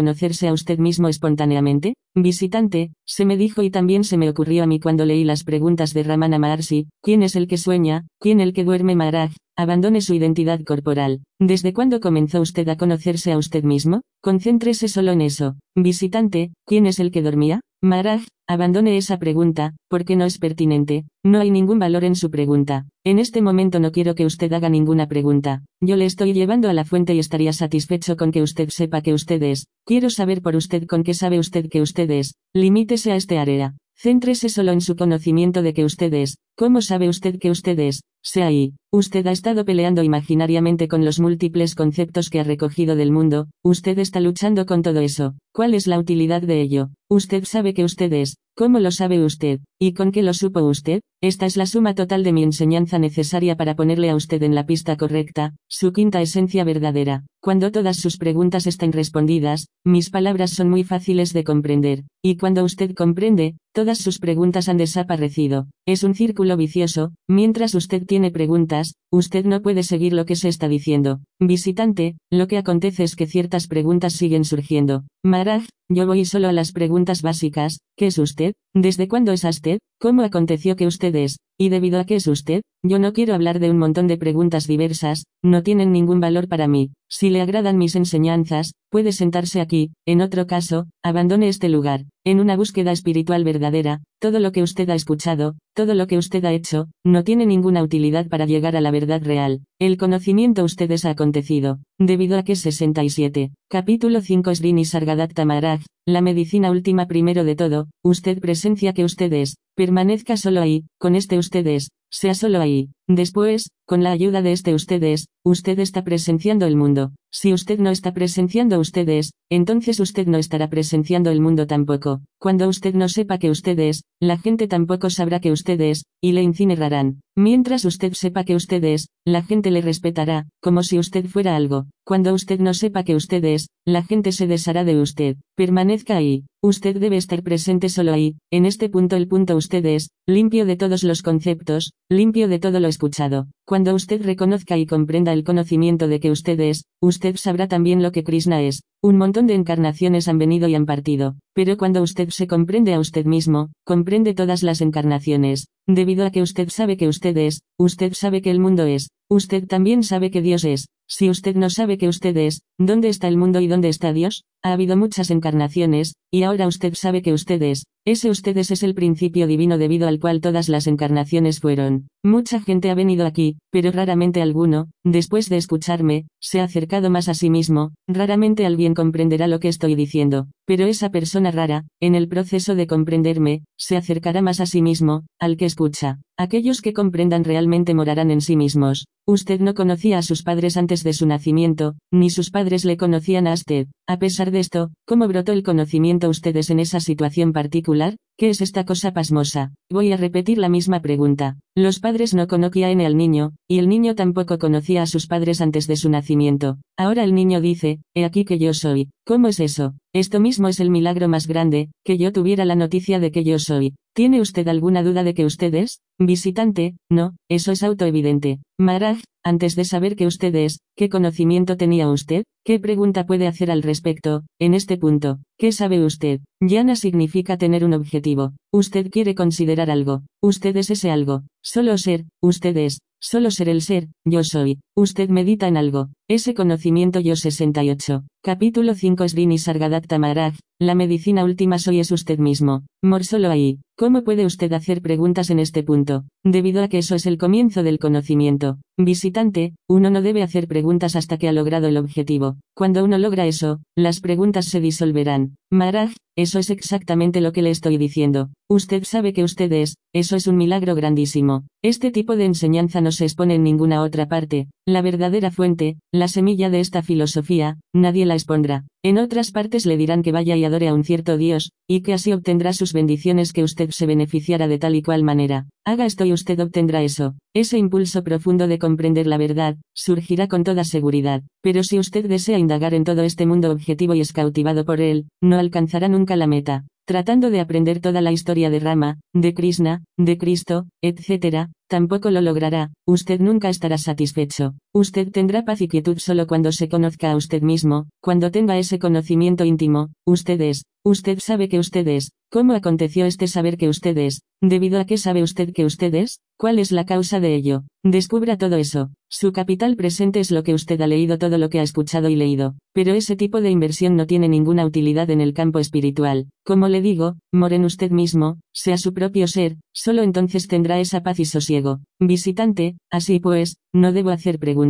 a usted mismo espontáneamente? Visitante, se me dijo y también se me ocurrió a mí cuando leí las preguntas de Ramana Maharshi, ¿quién es el que sueña? ¿Quién el que duerme Maharaj? Abandone su identidad corporal. ¿Desde cuándo comenzó usted a conocerse a usted mismo? Concéntrese solo en eso. Visitante, ¿quién es el que dormía? Maharaj, abandone esa pregunta, porque no es pertinente, no hay ningún valor en su pregunta. En este momento no quiero que usted haga ninguna pregunta. Yo le estoy llevando a la fuente y estaría satisfecho con que usted sepa que usted es. Quiero saber por usted con qué sabe usted que usted es. Limítese a este área. Céntrese solo en su conocimiento de que usted es. ¿Cómo sabe usted que usted es? Sea ahí. Usted ha estado peleando imaginariamente con los múltiples conceptos que ha recogido del mundo, usted está luchando con todo eso. ¿Cuál es la utilidad de ello? Usted sabe que usted es. ¿Cómo lo sabe usted? ¿Y con qué lo supo usted? Esta es la suma total de mi enseñanza necesaria para ponerle a usted en la pista correcta, su quinta esencia verdadera. Cuando todas sus preguntas estén respondidas, mis palabras son muy fáciles de comprender, y cuando usted comprende, todas sus preguntas han desaparecido. Es un círculo vicioso, mientras usted tiene preguntas, usted no puede seguir lo que se está diciendo. Visitante, lo que acontece es que ciertas preguntas siguen surgiendo. Maharaj, yo voy solo a las preguntas básicas, ¿qué es usted? ¿Desde cuándo es usted? ¿Cómo aconteció que usted es? ¿Y debido a qué es usted? Yo no quiero hablar de un montón de preguntas diversas, no tienen ningún valor para mí. Si le agradan mis enseñanzas, puede sentarse aquí, en otro caso, abandone este lugar. En una búsqueda espiritual verdadera, todo lo que usted ha escuchado, todo lo que usted ha hecho, no tiene ninguna utilidad para llegar a la verdad real. El conocimiento ustedes ha acontecido, debido a que 67. Capítulo 5 Srini Sargadatta Maharaj, la medicina última primero de todo, usted presencia que usted es, permanezca solo ahí, con este ustedes, sea solo ahí. Después, con la ayuda de este ustedes, usted está presenciando el mundo. Si usted no está presenciando ustedes, entonces usted no estará presenciando el mundo tampoco. Cuando usted no sepa que usted es, la gente tampoco sabrá que usted es, y le incinerarán. Mientras usted sepa que usted es, la gente le respetará, como si usted fuera algo. Cuando usted no sepa que usted es, la gente se deshará de usted. Permanezca ahí. Usted debe estar presente solo ahí, en este punto el punto usted es, limpio de todos los conceptos, limpio de todo lo escuchado. Cuando usted reconozca y comprenda el conocimiento de que usted es, usted sabrá también lo que Krishna es. Un montón de encarnaciones han venido y han partido, pero cuando usted se comprende a usted mismo, comprende todas las encarnaciones. Debido a que usted sabe que usted es, usted sabe que el mundo es, usted también sabe que Dios es. Si usted no sabe que usted es, ¿dónde está el mundo y dónde está Dios? Ha habido muchas encarnaciones, y ahora usted sabe que usted es. Ese ustedes es el principio divino debido al cual todas las encarnaciones fueron. Mucha gente ha venido aquí, pero raramente alguno, después de escucharme, se ha acercado más a sí mismo, raramente alguien comprenderá lo que estoy diciendo. Pero esa persona rara, en el proceso de comprenderme, se acercará más a sí mismo, al que escucha. Aquellos que comprendan realmente morarán en sí mismos. Usted no conocía a sus padres antes de su nacimiento, ni sus padres le conocían a usted. A pesar de esto, ¿cómo brotó el conocimiento ustedes en esa situación particular? ¿Qué es esta cosa pasmosa? Voy a repetir la misma pregunta. Los padres no conocían al niño, y el niño tampoco conocía a sus padres antes de su nacimiento. Ahora el niño dice, he aquí que yo soy. ¿Cómo es eso? Esto mismo es el milagro más grande, que yo tuviera la noticia de que yo soy. ¿Tiene usted alguna duda de que usted es? Visitante, no, eso es autoevidente. Maraj, antes de saber que usted es, ¿qué conocimiento tenía usted? ¿Qué pregunta puede hacer al respecto, en este punto? ¿Qué sabe usted? Yana significa tener un objetivo. Usted quiere considerar algo. Usted es ese algo. Solo ser, usted es. Solo ser el ser, yo soy. Usted medita en algo. Ese conocimiento yo 68. Capítulo 5 Srini Sargadatta Maharaj. La medicina última soy es usted mismo. Mor solo ahí. ¿Cómo puede usted hacer preguntas en este punto? Debido a que eso es el comienzo del conocimiento. Visitante, uno no debe hacer preguntas hasta que ha logrado el objetivo. Cuando uno logra eso, las preguntas se disolverán. Maharaj, eso es exactamente lo que le estoy diciendo. Usted sabe que usted es, eso es un milagro grandísimo. Este tipo de enseñanza no se expone en ninguna otra parte. La verdadera fuente, la semilla de esta filosofía, nadie la expondrá. En otras partes le dirán que vaya y adore a un cierto Dios, y que así obtendrá sus bendiciones que usted se beneficiará de tal y cual manera. Haga esto y usted obtendrá eso. Ese impulso profundo de comprender la verdad, surgirá con toda seguridad. Pero si usted desea indagar en todo este mundo objetivo y es cautivado por él, no alcanzará nunca la meta tratando de aprender toda la historia de Rama, de Krishna, de Cristo, etc., tampoco lo logrará, usted nunca estará satisfecho. Usted tendrá paz y quietud solo cuando se conozca a usted mismo, cuando tenga ese conocimiento íntimo, usted es, usted sabe que usted es, ¿cómo aconteció este saber que usted es? ¿Debido a qué sabe usted que usted es? ¿Cuál es la causa de ello? Descubra todo eso. Su capital presente es lo que usted ha leído, todo lo que ha escuchado y leído. Pero ese tipo de inversión no tiene ninguna utilidad en el campo espiritual. Como le digo, moren usted mismo, sea su propio ser, solo entonces tendrá esa paz y sosiego. Visitante, así pues, ¿no debo hacer preguntas?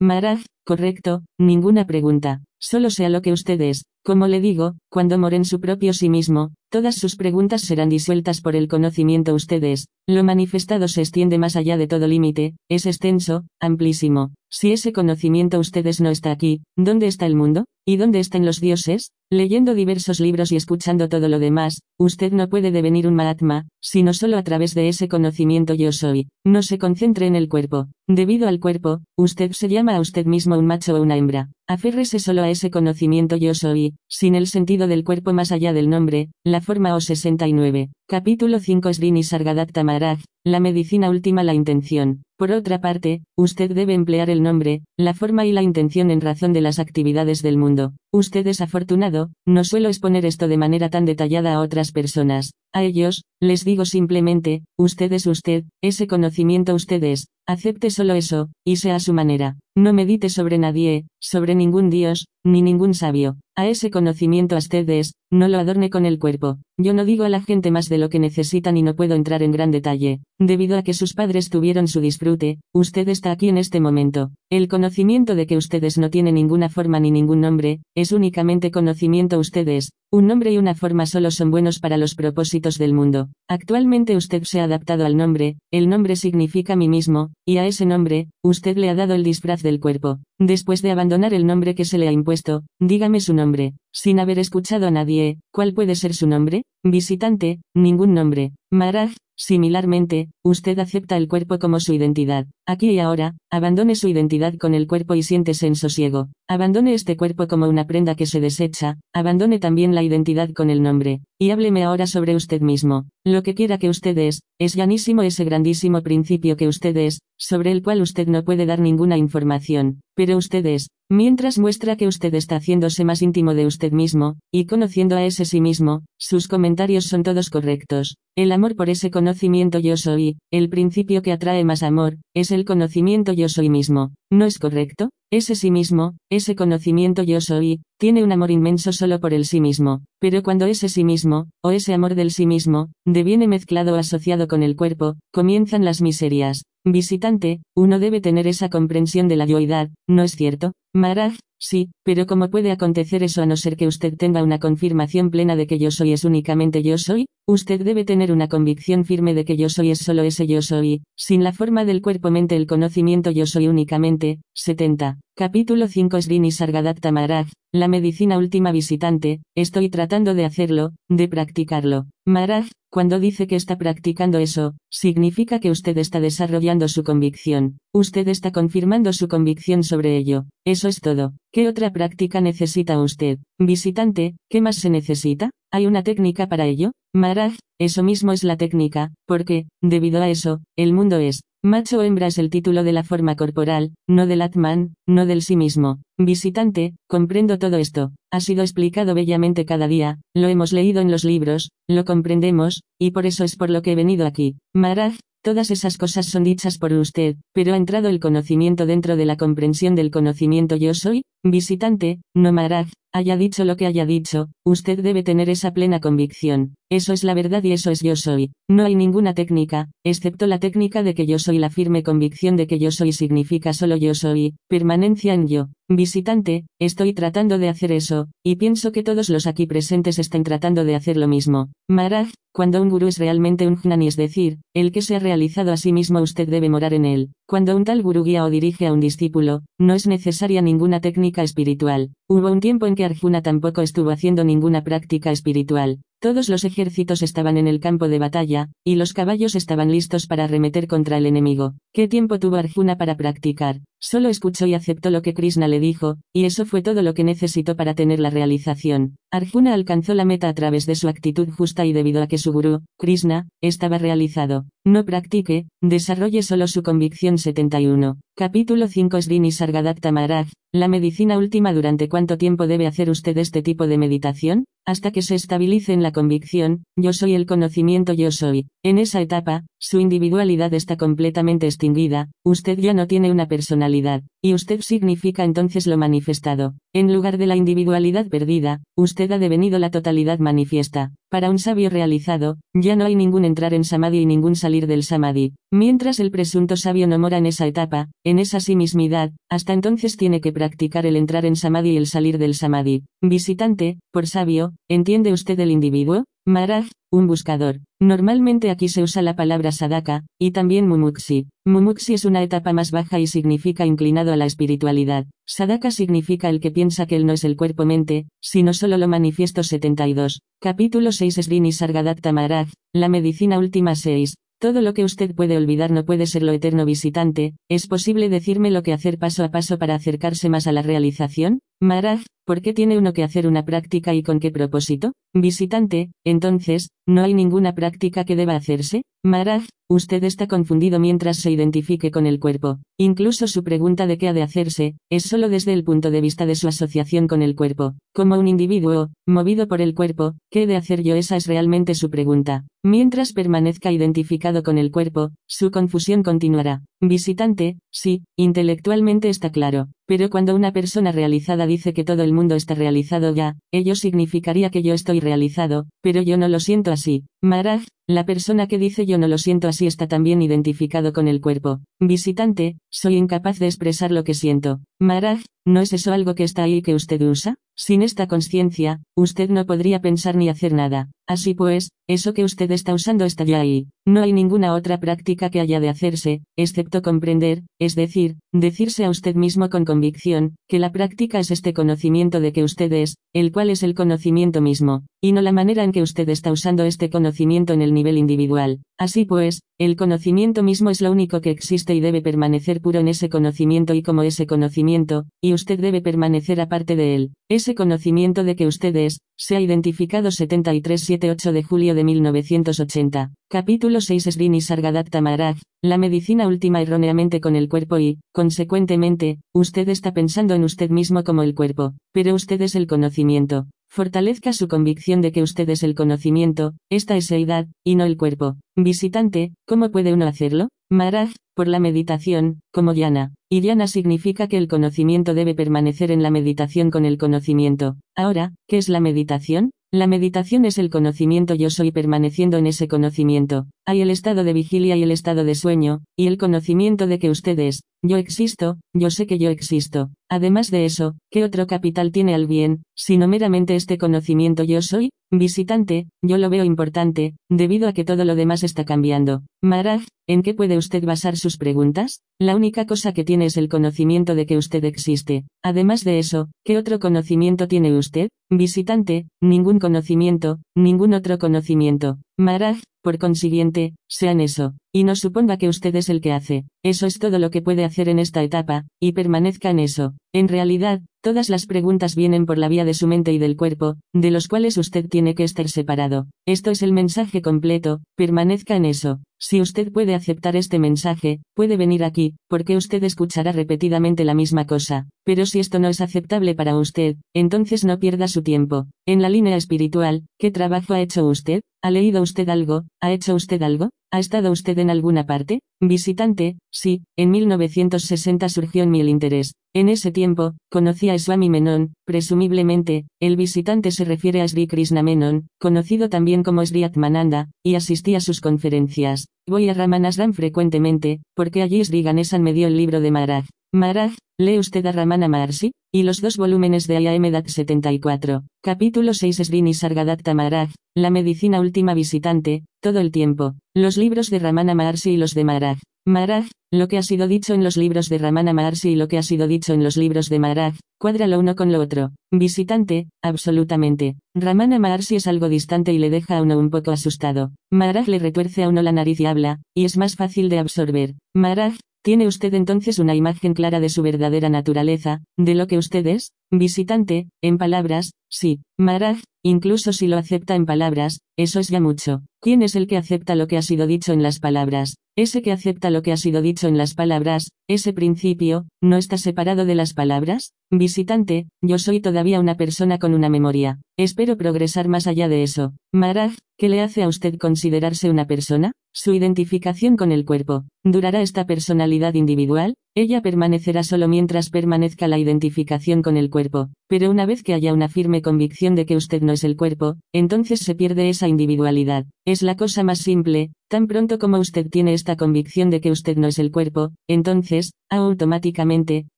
Maraj, correcto, ninguna pregunta. Solo sea lo que usted es. Como le digo, cuando more en su propio sí mismo, todas sus preguntas serán disueltas por el conocimiento ustedes. Lo manifestado se extiende más allá de todo límite, es extenso, amplísimo. Si ese conocimiento ustedes no está aquí, ¿dónde está el mundo? ¿Y dónde están los dioses? Leyendo diversos libros y escuchando todo lo demás, usted no puede devenir un Mahatma, sino solo a través de ese conocimiento yo soy. No se concentre en el cuerpo. Debido al cuerpo, usted se llama a usted mismo un macho o una hembra. Aférrese solo a ese conocimiento yo soy, sin el sentido del cuerpo más allá del nombre, la forma o 69. Capítulo 5 Srini Sargadatta Maharaj, la medicina última la intención. Por otra parte, usted debe emplear el nombre, la forma y la intención en razón de las actividades del mundo. Usted es afortunado, no suelo exponer esto de manera tan detallada a otras personas. A ellos, les digo simplemente, usted es usted, ese conocimiento usted es, acepte solo eso, y sea a su manera. No medite sobre nadie, sobre ningún dios, ni ningún sabio. A ese conocimiento ustedes, no lo adorne con el cuerpo. Yo no digo a la gente más de lo que necesitan y no puedo entrar en gran detalle. Debido a que sus padres tuvieron su disfrute, usted está aquí en este momento. El conocimiento de que ustedes no tienen ninguna forma ni ningún nombre, es únicamente conocimiento ustedes. Un nombre y una forma solo son buenos para los propósitos del mundo. Actualmente usted se ha adaptado al nombre, el nombre significa mí mismo, y a ese nombre, usted le ha dado el disfraz del cuerpo. Después de abandonar el nombre que se le ha impuesto, dígame su nombre. Sin haber escuchado a nadie, ¿cuál puede ser su nombre? Visitante, ningún nombre. Maraj, Similarmente, usted acepta el cuerpo como su identidad. Aquí y ahora, abandone su identidad con el cuerpo y siéntese en sosiego. Abandone este cuerpo como una prenda que se desecha, abandone también la identidad con el nombre. Y hábleme ahora sobre usted mismo. Lo que quiera que usted es, es llanísimo ese grandísimo principio que usted es, sobre el cual usted no puede dar ninguna información. Pero usted es, mientras muestra que usted está haciéndose más íntimo de usted mismo, y conociendo a ese sí mismo, sus comentarios son todos correctos. El amor por ese conocimiento yo soy, el principio que atrae más amor, es el conocimiento yo soy mismo. ¿No es correcto? Ese sí mismo, ese conocimiento yo soy, tiene un amor inmenso solo por el sí mismo, pero cuando ese sí mismo, o ese amor del sí mismo, deviene mezclado o asociado con el cuerpo, comienzan las miserias. Visitante, uno debe tener esa comprensión de la yoidad, ¿no es cierto? Maharaj, sí, pero ¿cómo puede acontecer eso a no ser que usted tenga una confirmación plena de que yo soy es únicamente yo soy? Usted debe tener una convicción firme de que yo soy es solo ese yo soy, sin la forma del cuerpo-mente el conocimiento yo soy únicamente. 70. Capítulo 5 Srini Sargadatta Maharaj, la medicina última visitante, estoy tratando de hacerlo, de practicarlo. Maharaj, cuando dice que está practicando eso, significa que usted está desarrollando su convicción, usted está confirmando su convicción sobre ello, eso es todo. ¿Qué otra práctica necesita usted? Visitante, ¿qué más se necesita? ¿Hay una técnica para ello? Maharaj, eso mismo es la técnica, porque, debido a eso, el mundo es, macho o hembra es el título de la forma corporal, no del Atman, no del sí mismo. Visitante, comprendo todo esto, ha sido explicado bellamente cada día, lo hemos leído en los libros, lo comprendemos, y por eso es por lo que he venido aquí. Maharaj, Todas esas cosas son dichas por usted, pero ha entrado el conocimiento dentro de la comprensión del conocimiento yo soy, visitante, no Maharaj, haya dicho lo que haya dicho, usted debe tener esa plena convicción. Eso es la verdad y eso es yo soy. No hay ninguna técnica, excepto la técnica de que yo soy la firme convicción de que yo soy significa solo yo soy, permanencia en yo. Visitante, estoy tratando de hacer eso, y pienso que todos los aquí presentes están tratando de hacer lo mismo. Maharaj, cuando un gurú es realmente un jnani es decir, el que se ha realizado a sí mismo usted debe morar en él. Cuando un tal gurú guía o dirige a un discípulo, no es necesaria ninguna técnica espiritual. Hubo un tiempo en que Arjuna tampoco estuvo haciendo ninguna práctica espiritual. Todos los ejércitos estaban en el campo de batalla, y los caballos estaban listos para arremeter contra el enemigo. ¿Qué tiempo tuvo Arjuna para practicar? Solo escuchó y aceptó lo que Krishna le dijo, y eso fue todo lo que necesitó para tener la realización. Arjuna alcanzó la meta a través de su actitud justa y debido a que su gurú, Krishna, estaba realizado. No practique, desarrolle solo su convicción 71. Capítulo 5 Srini Sargadatta Maharaj, la medicina última ¿Durante cuánto tiempo debe hacer usted este tipo de meditación? Hasta que se estabilice en la convicción, yo soy el conocimiento yo soy. En esa etapa, su individualidad está completamente extinguida, usted ya no tiene una personalidad, y usted significa entonces lo manifestado. En lugar de la individualidad perdida, usted ha devenido la totalidad manifiesta. Para un sabio realizado, ya no hay ningún entrar en samadhi y ningún salir del samadhi. Mientras el presunto sabio no mora en esa etapa, en esa sí mismidad, hasta entonces tiene que practicar el entrar en samadhi y el salir del samadhi. Visitante, por sabio, ¿entiende usted el individuo? Maharaj, un buscador. Normalmente aquí se usa la palabra sadaka, y también mumuksi. Mumuksi es una etapa más baja y significa inclinado a la espiritualidad. Sadaka significa el que piensa que él no es el cuerpo-mente, sino solo lo manifiesto 72. Capítulo 6 Srini Sargadatta Maharaj, la medicina última 6. Todo lo que usted puede olvidar no puede ser lo eterno visitante, ¿es posible decirme lo que hacer paso a paso para acercarse más a la realización? Maharaj, ¿por qué tiene uno que hacer una práctica y con qué propósito? Visitante, entonces, ¿no hay ninguna práctica que deba hacerse? Maharaj, usted está confundido mientras se identifique con el cuerpo. Incluso su pregunta de qué ha de hacerse, es solo desde el punto de vista de su asociación con el cuerpo. Como un individuo, movido por el cuerpo, ¿qué he de hacer yo? Esa es realmente su pregunta. Mientras permanezca identificado con el cuerpo, su confusión continuará. Visitante, sí, intelectualmente está claro. Pero cuando una persona realizada dice que todo el mundo está realizado ya, ello significaría que yo estoy realizado, pero yo no lo siento así. Maharaj, la persona que dice yo no lo siento así está también identificado con el cuerpo. Visitante, soy incapaz de expresar lo que siento. Maharaj, ¿no es eso algo que está ahí que usted usa? Sin esta conciencia, usted no podría pensar ni hacer nada. Así pues, eso que usted está usando está ya ahí. No hay ninguna otra práctica que haya de hacerse, excepto comprender, es decir, decirse a usted mismo con convicción, que la práctica es este conocimiento de que usted es, el cual es el conocimiento mismo, y no la manera en que usted está usando este conocimiento en el nivel individual. Así pues, el conocimiento mismo es lo único que existe y debe permanecer puro en ese conocimiento y como ese conocimiento, y usted debe permanecer aparte de él. Ese conocimiento de que usted es, se ha identificado 73-78 de julio de 1980. Capítulo 6 Srini Sargadatta Maharaj, la medicina última erróneamente con el cuerpo y, consecuentemente, usted está pensando en usted mismo como el cuerpo, pero usted es el conocimiento. Fortalezca su convicción de que usted es el conocimiento, esta es edad, y no el cuerpo. Visitante, ¿cómo puede uno hacerlo? Maharaj, por la meditación, como yana. Y yana significa que el conocimiento debe permanecer en la meditación con el conocimiento. Ahora, ¿qué es la meditación? La meditación es el conocimiento yo soy permaneciendo en ese conocimiento. Hay el estado de vigilia y el estado de sueño, y el conocimiento de que usted es, yo existo, yo sé que yo existo. Además de eso, ¿qué otro capital tiene al bien, sino meramente este conocimiento yo soy? Visitante, yo lo veo importante, debido a que todo lo demás está cambiando. Maraj, ¿en qué puede usted basar sus preguntas? La única cosa que tiene es el conocimiento de que usted existe. Además de eso, ¿qué otro conocimiento tiene usted? Visitante, ningún conocimiento, ningún otro conocimiento. Maraj, por consiguiente, sean eso, y no suponga que usted es el que hace. Eso es todo lo que puede hacer en esta etapa, y permanezca en eso. En realidad, todas las preguntas vienen por la vía de su mente y del cuerpo, de los cuales usted tiene que estar separado. Esto es el mensaje completo, permanezca en eso. Si usted puede aceptar este mensaje, puede venir aquí, porque usted escuchará repetidamente la misma cosa. Pero si esto no es aceptable para usted, entonces no pierda su tiempo. En la línea espiritual, ¿qué trabajo ha hecho usted? ¿Ha leído usted algo? ¿Ha hecho usted algo? ¿Ha estado usted en alguna parte? Visitante, sí, en 1960 surgió en mí el interés. En ese tiempo, conocí a Swami Menon, presumiblemente, el visitante se refiere a Sri Krishna Menon, conocido también como Sri Atmananda, y asistí a sus conferencias. Voy a Ramanasram frecuentemente, porque allí Sri Ganesan me dio el libro de Maharaj. Maharaj, ¿lee usted a Ramana Maharshi? Y los dos volúmenes de Ayamedat 74. Capítulo 6 Sri Nisargadatta Maharaj, la medicina última visitante, todo el tiempo. Los libros de Ramana Maharshi y los de Maharaj. Maharaj, lo que ha sido dicho en los libros de Ramana Maharshi y lo que ha sido dicho en los libros de Maharaj, cuadra lo uno con lo otro. Visitante, absolutamente. Ramana Maharshi es algo distante y le deja a uno un poco asustado. Maharaj le retuerce a uno la nariz y habla, y es más fácil de absorber. Maharaj, ¿Tiene usted entonces una imagen clara de su verdadera naturaleza, de lo que usted es? Visitante, en palabras, sí. Maharaj, incluso si lo acepta en palabras, eso es ya mucho. ¿Quién es el que acepta lo que ha sido dicho en las palabras? Ese que acepta lo que ha sido dicho en las palabras, ese principio, ¿no está separado de las palabras? Visitante, yo soy todavía una persona con una memoria. Espero progresar más allá de eso. Maharaj, ¿qué le hace a usted considerarse una persona? Su identificación con el cuerpo. ¿Durará esta personalidad individual? Ella permanecerá solo mientras permanezca la identificación con el cuerpo, pero una vez que haya una firme convicción de que usted no es el cuerpo, entonces se pierde esa individualidad. Es la cosa más simple, tan pronto como usted tiene esta convicción de que usted no es el cuerpo, entonces, automáticamente,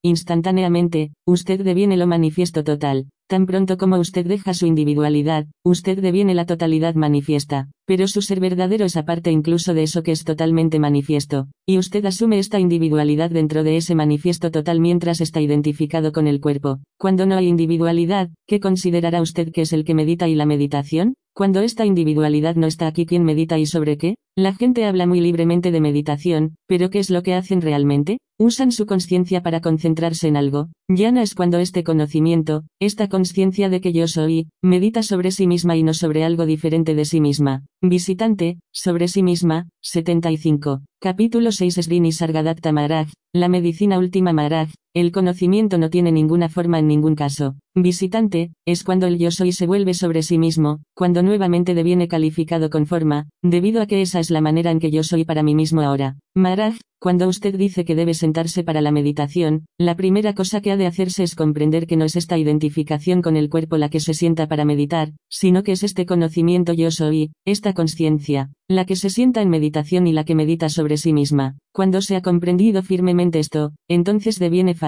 instantáneamente, usted deviene lo manifiesto total. Tan pronto como usted deja su individualidad, usted deviene la totalidad manifiesta, pero su ser verdadero es aparte incluso de eso que es totalmente manifiesto, y usted asume esta individualidad dentro de ese manifiesto total mientras está identificado con el cuerpo. Cuando no hay individualidad, ¿qué considerará usted que es el que medita y la meditación? Cuando esta individualidad no está aquí, ¿quién medita y sobre qué? La gente habla muy libremente de meditación, pero ¿qué es lo que hacen realmente? Usan su conciencia para concentrarse en algo. Ya no es cuando este conocimiento, esta conciencia de que yo soy, medita sobre sí misma y no sobre algo diferente de sí misma. Visitante, sobre sí misma, 75. Capítulo 6 Srini Sargadatta Maharaj, la medicina última Maharaj, el conocimiento no tiene ninguna forma en ningún caso. Visitante, es cuando el yo soy se vuelve sobre sí mismo, cuando nuevamente deviene calificado con forma, debido a que esa es la manera en que yo soy para mí mismo ahora. Maharaj, cuando usted dice que debe sentarse para la meditación, la primera cosa que ha de hacerse es comprender que no es esta identificación con el cuerpo la que se sienta para meditar, sino que es este conocimiento yo soy, esta conciencia, la que se sienta en meditación y la que medita sobre sí misma. Cuando se ha comprendido firmemente esto, entonces deviene fácil.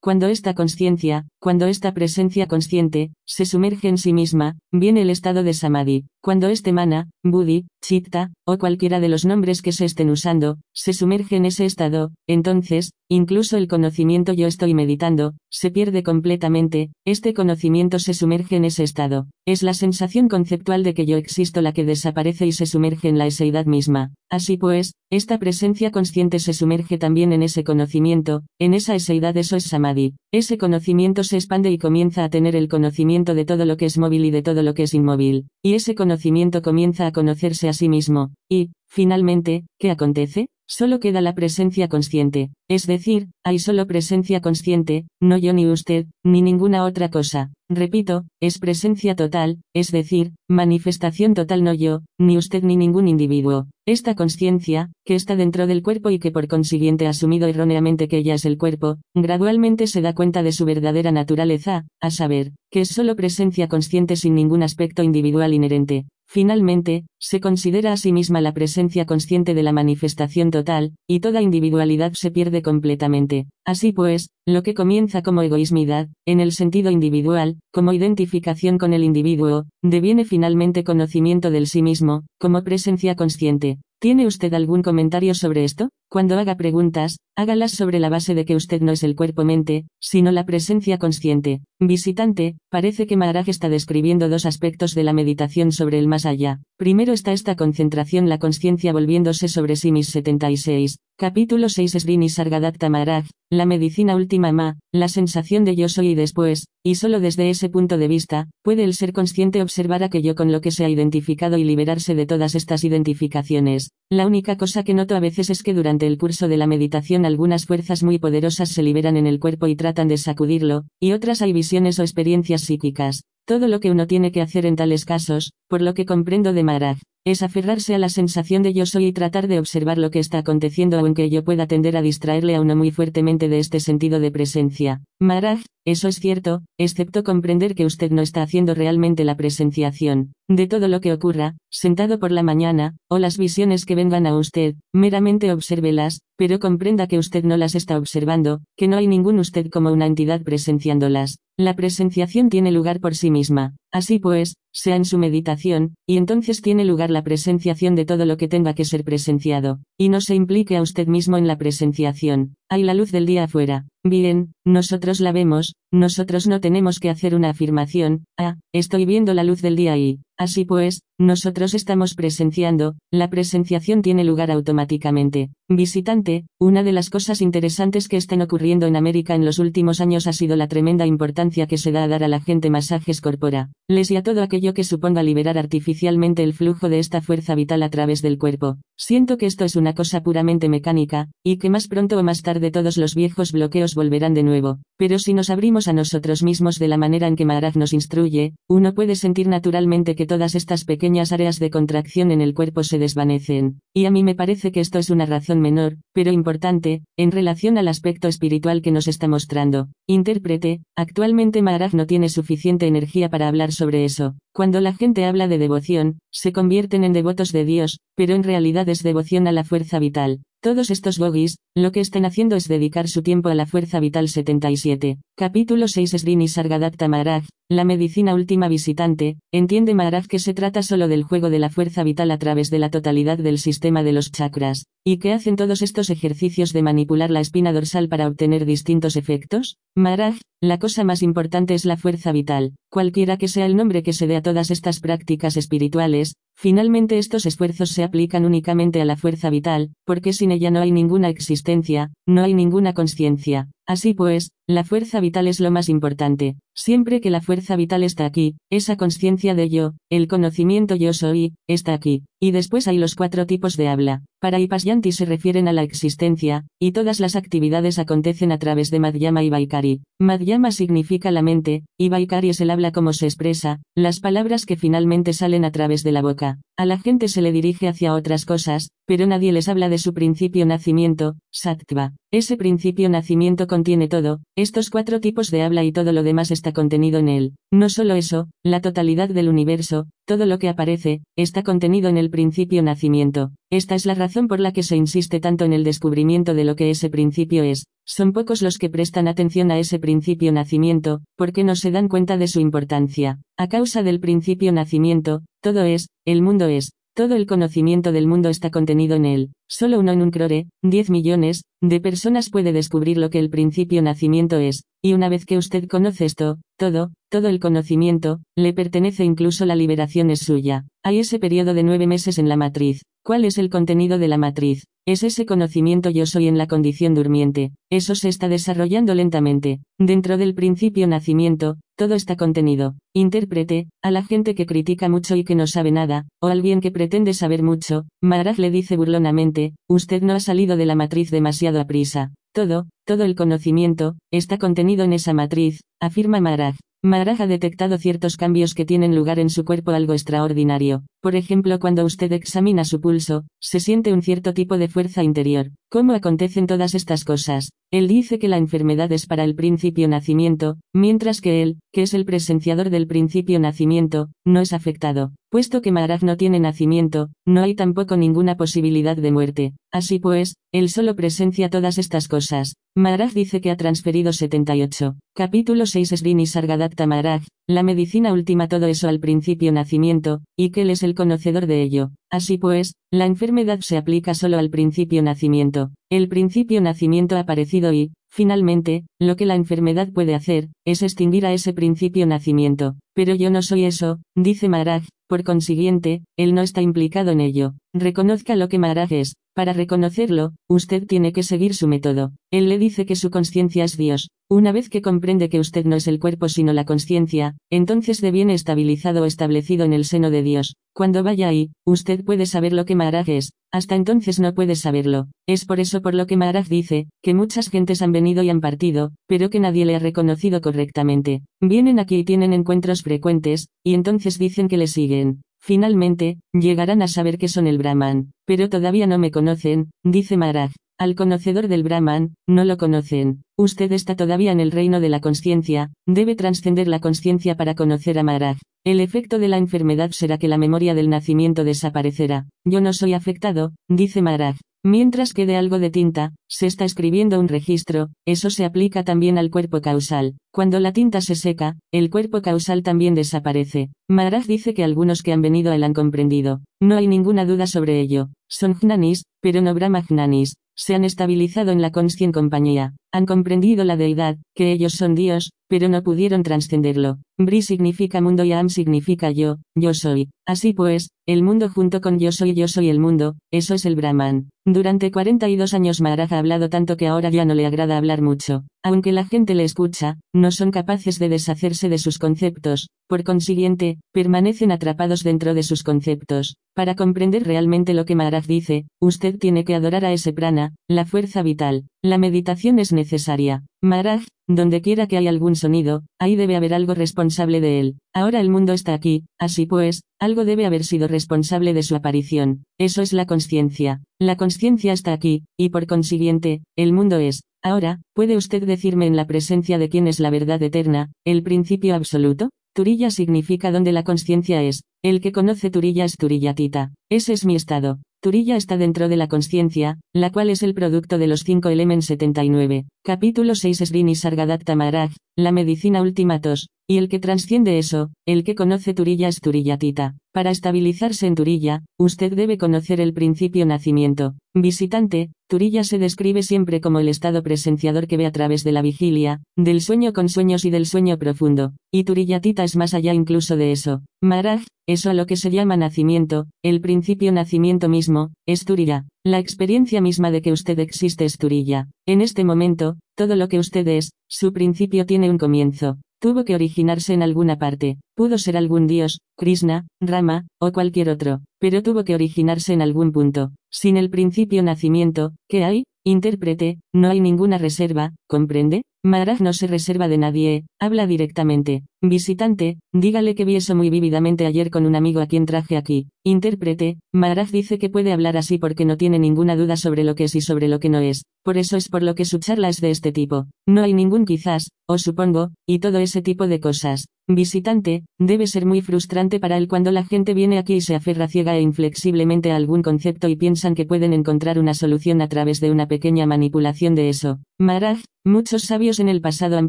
Cuando esta conciencia, cuando esta presencia consciente, se sumerge en sí misma, viene el estado de samadhi. Cuando este mana, buddhi, chitta, o cualquiera de los nombres que se estén usando, se sumerge en ese estado, entonces, incluso el conocimiento yo estoy meditando, se pierde completamente, este conocimiento se sumerge en ese estado. Es la sensación conceptual de que yo existo la que desaparece y se sumerge en la eseidad misma. Así pues, esta presencia consciente se sumerge también en ese conocimiento, en esa eseidad eso es samadhi. Ese conocimiento se expande y comienza a tener el conocimiento de todo lo que es móvil y de todo lo que es inmóvil. Y ese conocimiento comienza a conocerse a sí mismo. Y, finalmente, ¿qué acontece? Solo queda la presencia consciente, es decir, hay solo presencia consciente, no yo ni usted, ni ninguna otra cosa. Repito, es presencia total, es decir, manifestación total no yo, ni usted ni ningún individuo. Esta conciencia, que está dentro del cuerpo y que por consiguiente ha asumido erróneamente que ella es el cuerpo, gradualmente se da cuenta de su verdadera naturaleza, a saber, que es solo presencia consciente sin ningún aspecto individual inherente. Finalmente, se considera a sí misma la presencia consciente de la manifestación total, y toda individualidad se pierde completamente. Así pues, lo que comienza como egoísmidad, en el sentido individual, como identificación con el individuo, deviene finalmente conocimiento del sí mismo, como presencia consciente. ¿Tiene usted algún comentario sobre esto? Cuando haga preguntas, hágalas sobre la base de que usted no es el cuerpo-mente, sino la presencia consciente. Visitante, parece que Maharaj está describiendo dos aspectos de la meditación sobre el más allá. Primero está esta concentración la conciencia volviéndose sobre sí mis 76. Capítulo 6 Srini Sargadatta Maharaj, la medicina última ma, la sensación de yo soy y después, y solo desde ese punto de vista, puede el ser consciente observar aquello con lo que se ha identificado y liberarse de todas estas identificaciones. La única cosa que noto a veces es que durante el curso de la meditación algunas fuerzas muy poderosas se liberan en el cuerpo y tratan de sacudirlo, y otras hay visiones o experiencias psíquicas. Todo lo que uno tiene que hacer en tales casos, por lo que comprendo de Maharaj, es aferrarse a la sensación de yo soy y tratar de observar lo que está aconteciendo aunque yo pueda tender a distraerle a uno muy fuertemente de este sentido de presencia. Maharaj, eso es cierto, excepto comprender que usted no está haciendo realmente la presenciación, de todo lo que ocurra, sentado por la mañana, o las visiones que vengan a usted, meramente obsérvelas, pero comprenda que usted no las está observando, que no hay ningún usted como una entidad presenciándolas. La presenciación tiene lugar por sí misma. Así pues, sea en su meditación, y entonces tiene lugar la presenciación de todo lo que tenga que ser presenciado, y no se implique a usted mismo en la presenciación. Hay la luz del día afuera. Bien, nosotros la vemos, nosotros no tenemos que hacer una afirmación, ah, estoy viendo la luz del día y, así pues, nosotros estamos presenciando, la presenciación tiene lugar automáticamente. Visitante, una de las cosas interesantes que están ocurriendo en América en los últimos años ha sido la tremenda importancia que se da a dar a la gente masajes corpora, les y a todo aquello que suponga liberar artificialmente el flujo de esta fuerza vital a través del cuerpo. Siento que esto es una cosa puramente mecánica, y que más pronto o más tarde todos los viejos bloqueos volverán de nuevo, pero si nos abrimos a nosotros mismos de la manera en que Maharaj nos instruye, uno puede sentir naturalmente que todas estas pequeñas áreas de contracción en el cuerpo se desvanecen, y a mí me parece que esto es una razón menor, pero importante, en relación al aspecto espiritual que nos está mostrando. Intérprete, actualmente Maharaj no tiene suficiente energía para hablar sobre eso. Cuando la gente habla de devoción, se convierten en devotos de Dios, pero en realidad es devoción a la fuerza vital. Todos estos bogis, lo que están haciendo es dedicar su tiempo a la fuerza vital 77. Capítulo 6 Srini Sargadatta Maharaj, la medicina última visitante, entiende Maharaj que se trata solo del juego de la fuerza vital a través de la totalidad del sistema de los chakras, y que hacen todos estos ejercicios de manipular la espina dorsal para obtener distintos efectos. Maharaj, la cosa más importante es la fuerza vital, cualquiera que sea el nombre que se dé a todas estas prácticas espirituales, finalmente estos esfuerzos se aplican únicamente a la fuerza vital, porque sin ella no hay ninguna existencia, no hay ninguna conciencia. Así pues, la fuerza vital es lo más importante. Siempre que la fuerza vital está aquí, esa conciencia de yo, el conocimiento yo soy, está aquí. Y después hay los cuatro tipos de habla. Para Ipasyanti se refieren a la existencia, y todas las actividades acontecen a través de Madhyama y Vaikari. Madhyama significa la mente, y Vaikari es el habla como se expresa, las palabras que finalmente salen a través de la boca. A la gente se le dirige hacia otras cosas, pero nadie les habla de su principio nacimiento, Sattva. Ese principio nacimiento contiene todo, estos cuatro tipos de habla y todo lo demás está contenido en él. No solo eso, la totalidad del universo, todo lo que aparece, está contenido en el principio nacimiento. Esta es la razón por la que se insiste tanto en el descubrimiento de lo que ese principio es. Son pocos los que prestan atención a ese principio nacimiento, porque no se dan cuenta de su importancia. A causa del principio nacimiento, todo es, el mundo es, todo el conocimiento del mundo está contenido en él. Solo uno en un crore, 10 millones, de personas puede descubrir lo que el principio nacimiento es, y una vez que usted conoce esto, todo, todo el conocimiento, le pertenece incluso la liberación es suya. Hay ese periodo de nueve meses en la matriz. ¿Cuál es el contenido de la matriz? Es ese conocimiento yo soy en la condición durmiente, eso se está desarrollando lentamente. Dentro del principio nacimiento, todo está contenido. Intérprete, a la gente que critica mucho y que no sabe nada, o al bien que pretende saber mucho, Maharaj le dice burlonamente, usted no ha salido de la matriz demasiado a prisa. Todo, todo el conocimiento, está contenido en esa matriz, afirma Maharaj. Maharaj ha detectado ciertos cambios que tienen lugar en su cuerpo algo extraordinario. Por ejemplo, cuando usted examina su pulso, se siente un cierto tipo de fuerza interior. ¿Cómo acontecen todas estas cosas? Él dice que la enfermedad es para el principio nacimiento, mientras que él, que es el presenciador del principio nacimiento, no es afectado. Puesto que Maharaj no tiene nacimiento, no hay tampoco ninguna posibilidad de muerte. Así pues, él solo presencia todas estas cosas. Maharaj dice que ha transferido 78. Capítulo 6 Srini Sargadatta Maharaj, la medicina última todo eso al principio nacimiento, y que él es el conocedor de ello. Así pues, la enfermedad se aplica solo al principio nacimiento. El principio nacimiento ha aparecido y, finalmente, lo que la enfermedad puede hacer, es extinguir a ese principio nacimiento. Pero yo no soy eso, dice Maharaj, por consiguiente, él no está implicado en ello. Reconozca lo que Maharaj es. Para reconocerlo, usted tiene que seguir su método. Él le dice que su conciencia es Dios. Una vez que comprende que usted no es el cuerpo sino la conciencia, entonces deviene estabilizado o establecido en el seno de Dios. Cuando vaya ahí, usted puede saber lo que Maharaj es. Hasta entonces no puede saberlo. Es por eso por lo que Maharaj dice, que muchas gentes han venido y han partido, pero que nadie le ha reconocido correctamente. Vienen aquí y tienen encuentros frecuentes, y entonces dicen que le siguen. Finalmente, llegarán a saber que son el Brahman, pero todavía no me conocen, dice Maharaj. Al conocedor del Brahman, no lo conocen. Usted está todavía en el reino de la conciencia, debe trascender la conciencia para conocer a Maharaj. El efecto de la enfermedad será que la memoria del nacimiento desaparecerá. Yo no soy afectado, dice Maharaj. Mientras quede algo de tinta, se está escribiendo un registro, eso se aplica también al cuerpo causal. Cuando la tinta se seca, el cuerpo causal también desaparece. Maharaj dice que algunos que han venido a él han comprendido. No hay ninguna duda sobre ello. Son jnanis, pero no brahmajnanis. Se han estabilizado en la conscien compañía. Han comprendido la deidad, que ellos son Dios, pero no pudieron trascenderlo. Bri significa mundo y Am significa yo, yo soy. Así pues, el mundo junto con yo soy yo soy el mundo, eso es el Brahman. Durante 42 años Maharaj ha hablado tanto que ahora ya no le agrada hablar mucho. Aunque la gente le escucha, no son capaces de deshacerse de sus conceptos, por consiguiente, permanecen atrapados dentro de sus conceptos. Para comprender realmente lo que Maharaj dice, usted tiene que adorar a ese prana, la fuerza vital. La meditación es necesaria. Maharaj, donde quiera que haya algún sonido, ahí debe haber algo responsable de él. Ahora el mundo está aquí, así pues, algo debe haber sido responsable de su aparición. Eso es la conciencia. La conciencia está aquí, y por consiguiente, el mundo es. Ahora, ¿puede usted decirme en la presencia de quién es la verdad eterna, el principio absoluto? Turilla significa donde la conciencia es. El que conoce Turilla es Turillatita. Ese es mi estado. Turilla está dentro de la conciencia, la cual es el producto de los cinco elementos 79. Capítulo 6 Srini Sargadatta Maharaj, la medicina ultimatos, y el que transciende eso, el que conoce Turilla es Turillatita. Para estabilizarse en Turilla, usted debe conocer el principio nacimiento. Visitante, Turilla se describe siempre como el estado presenciador que ve a través de la vigilia, del sueño con sueños y del sueño profundo, y Turillatita es más allá incluso de eso. Maharaj, eso a lo que se llama nacimiento, el principio nacimiento mismo, es Turilla. La experiencia misma de que usted existe es Turilla. En este momento, todo lo que usted es, su principio tiene un comienzo. Tuvo que originarse en alguna parte. Pudo ser algún dios, Krishna, Rama, o cualquier otro, pero tuvo que originarse en algún punto. Sin el principio nacimiento, ¿qué hay? Intérprete, no hay ninguna reserva, ¿comprende? Maharaj no se reserva de nadie, habla directamente. Visitante, dígale que vi eso muy vívidamente ayer con un amigo a quien traje aquí. Intérprete, Maharaj dice que puede hablar así porque no tiene ninguna duda sobre lo que es y sobre lo que no es. Por eso es por lo que su charla es de este tipo. No hay ningún quizás, o supongo, y todo ese tipo de cosas. Visitante, debe ser muy frustrante para él cuando la gente viene aquí y se aferra ciega e inflexiblemente a algún concepto y piensan que pueden encontrar una solución a través de una pequeña manipulación de eso. Maharaj, muchos sabios en el pasado han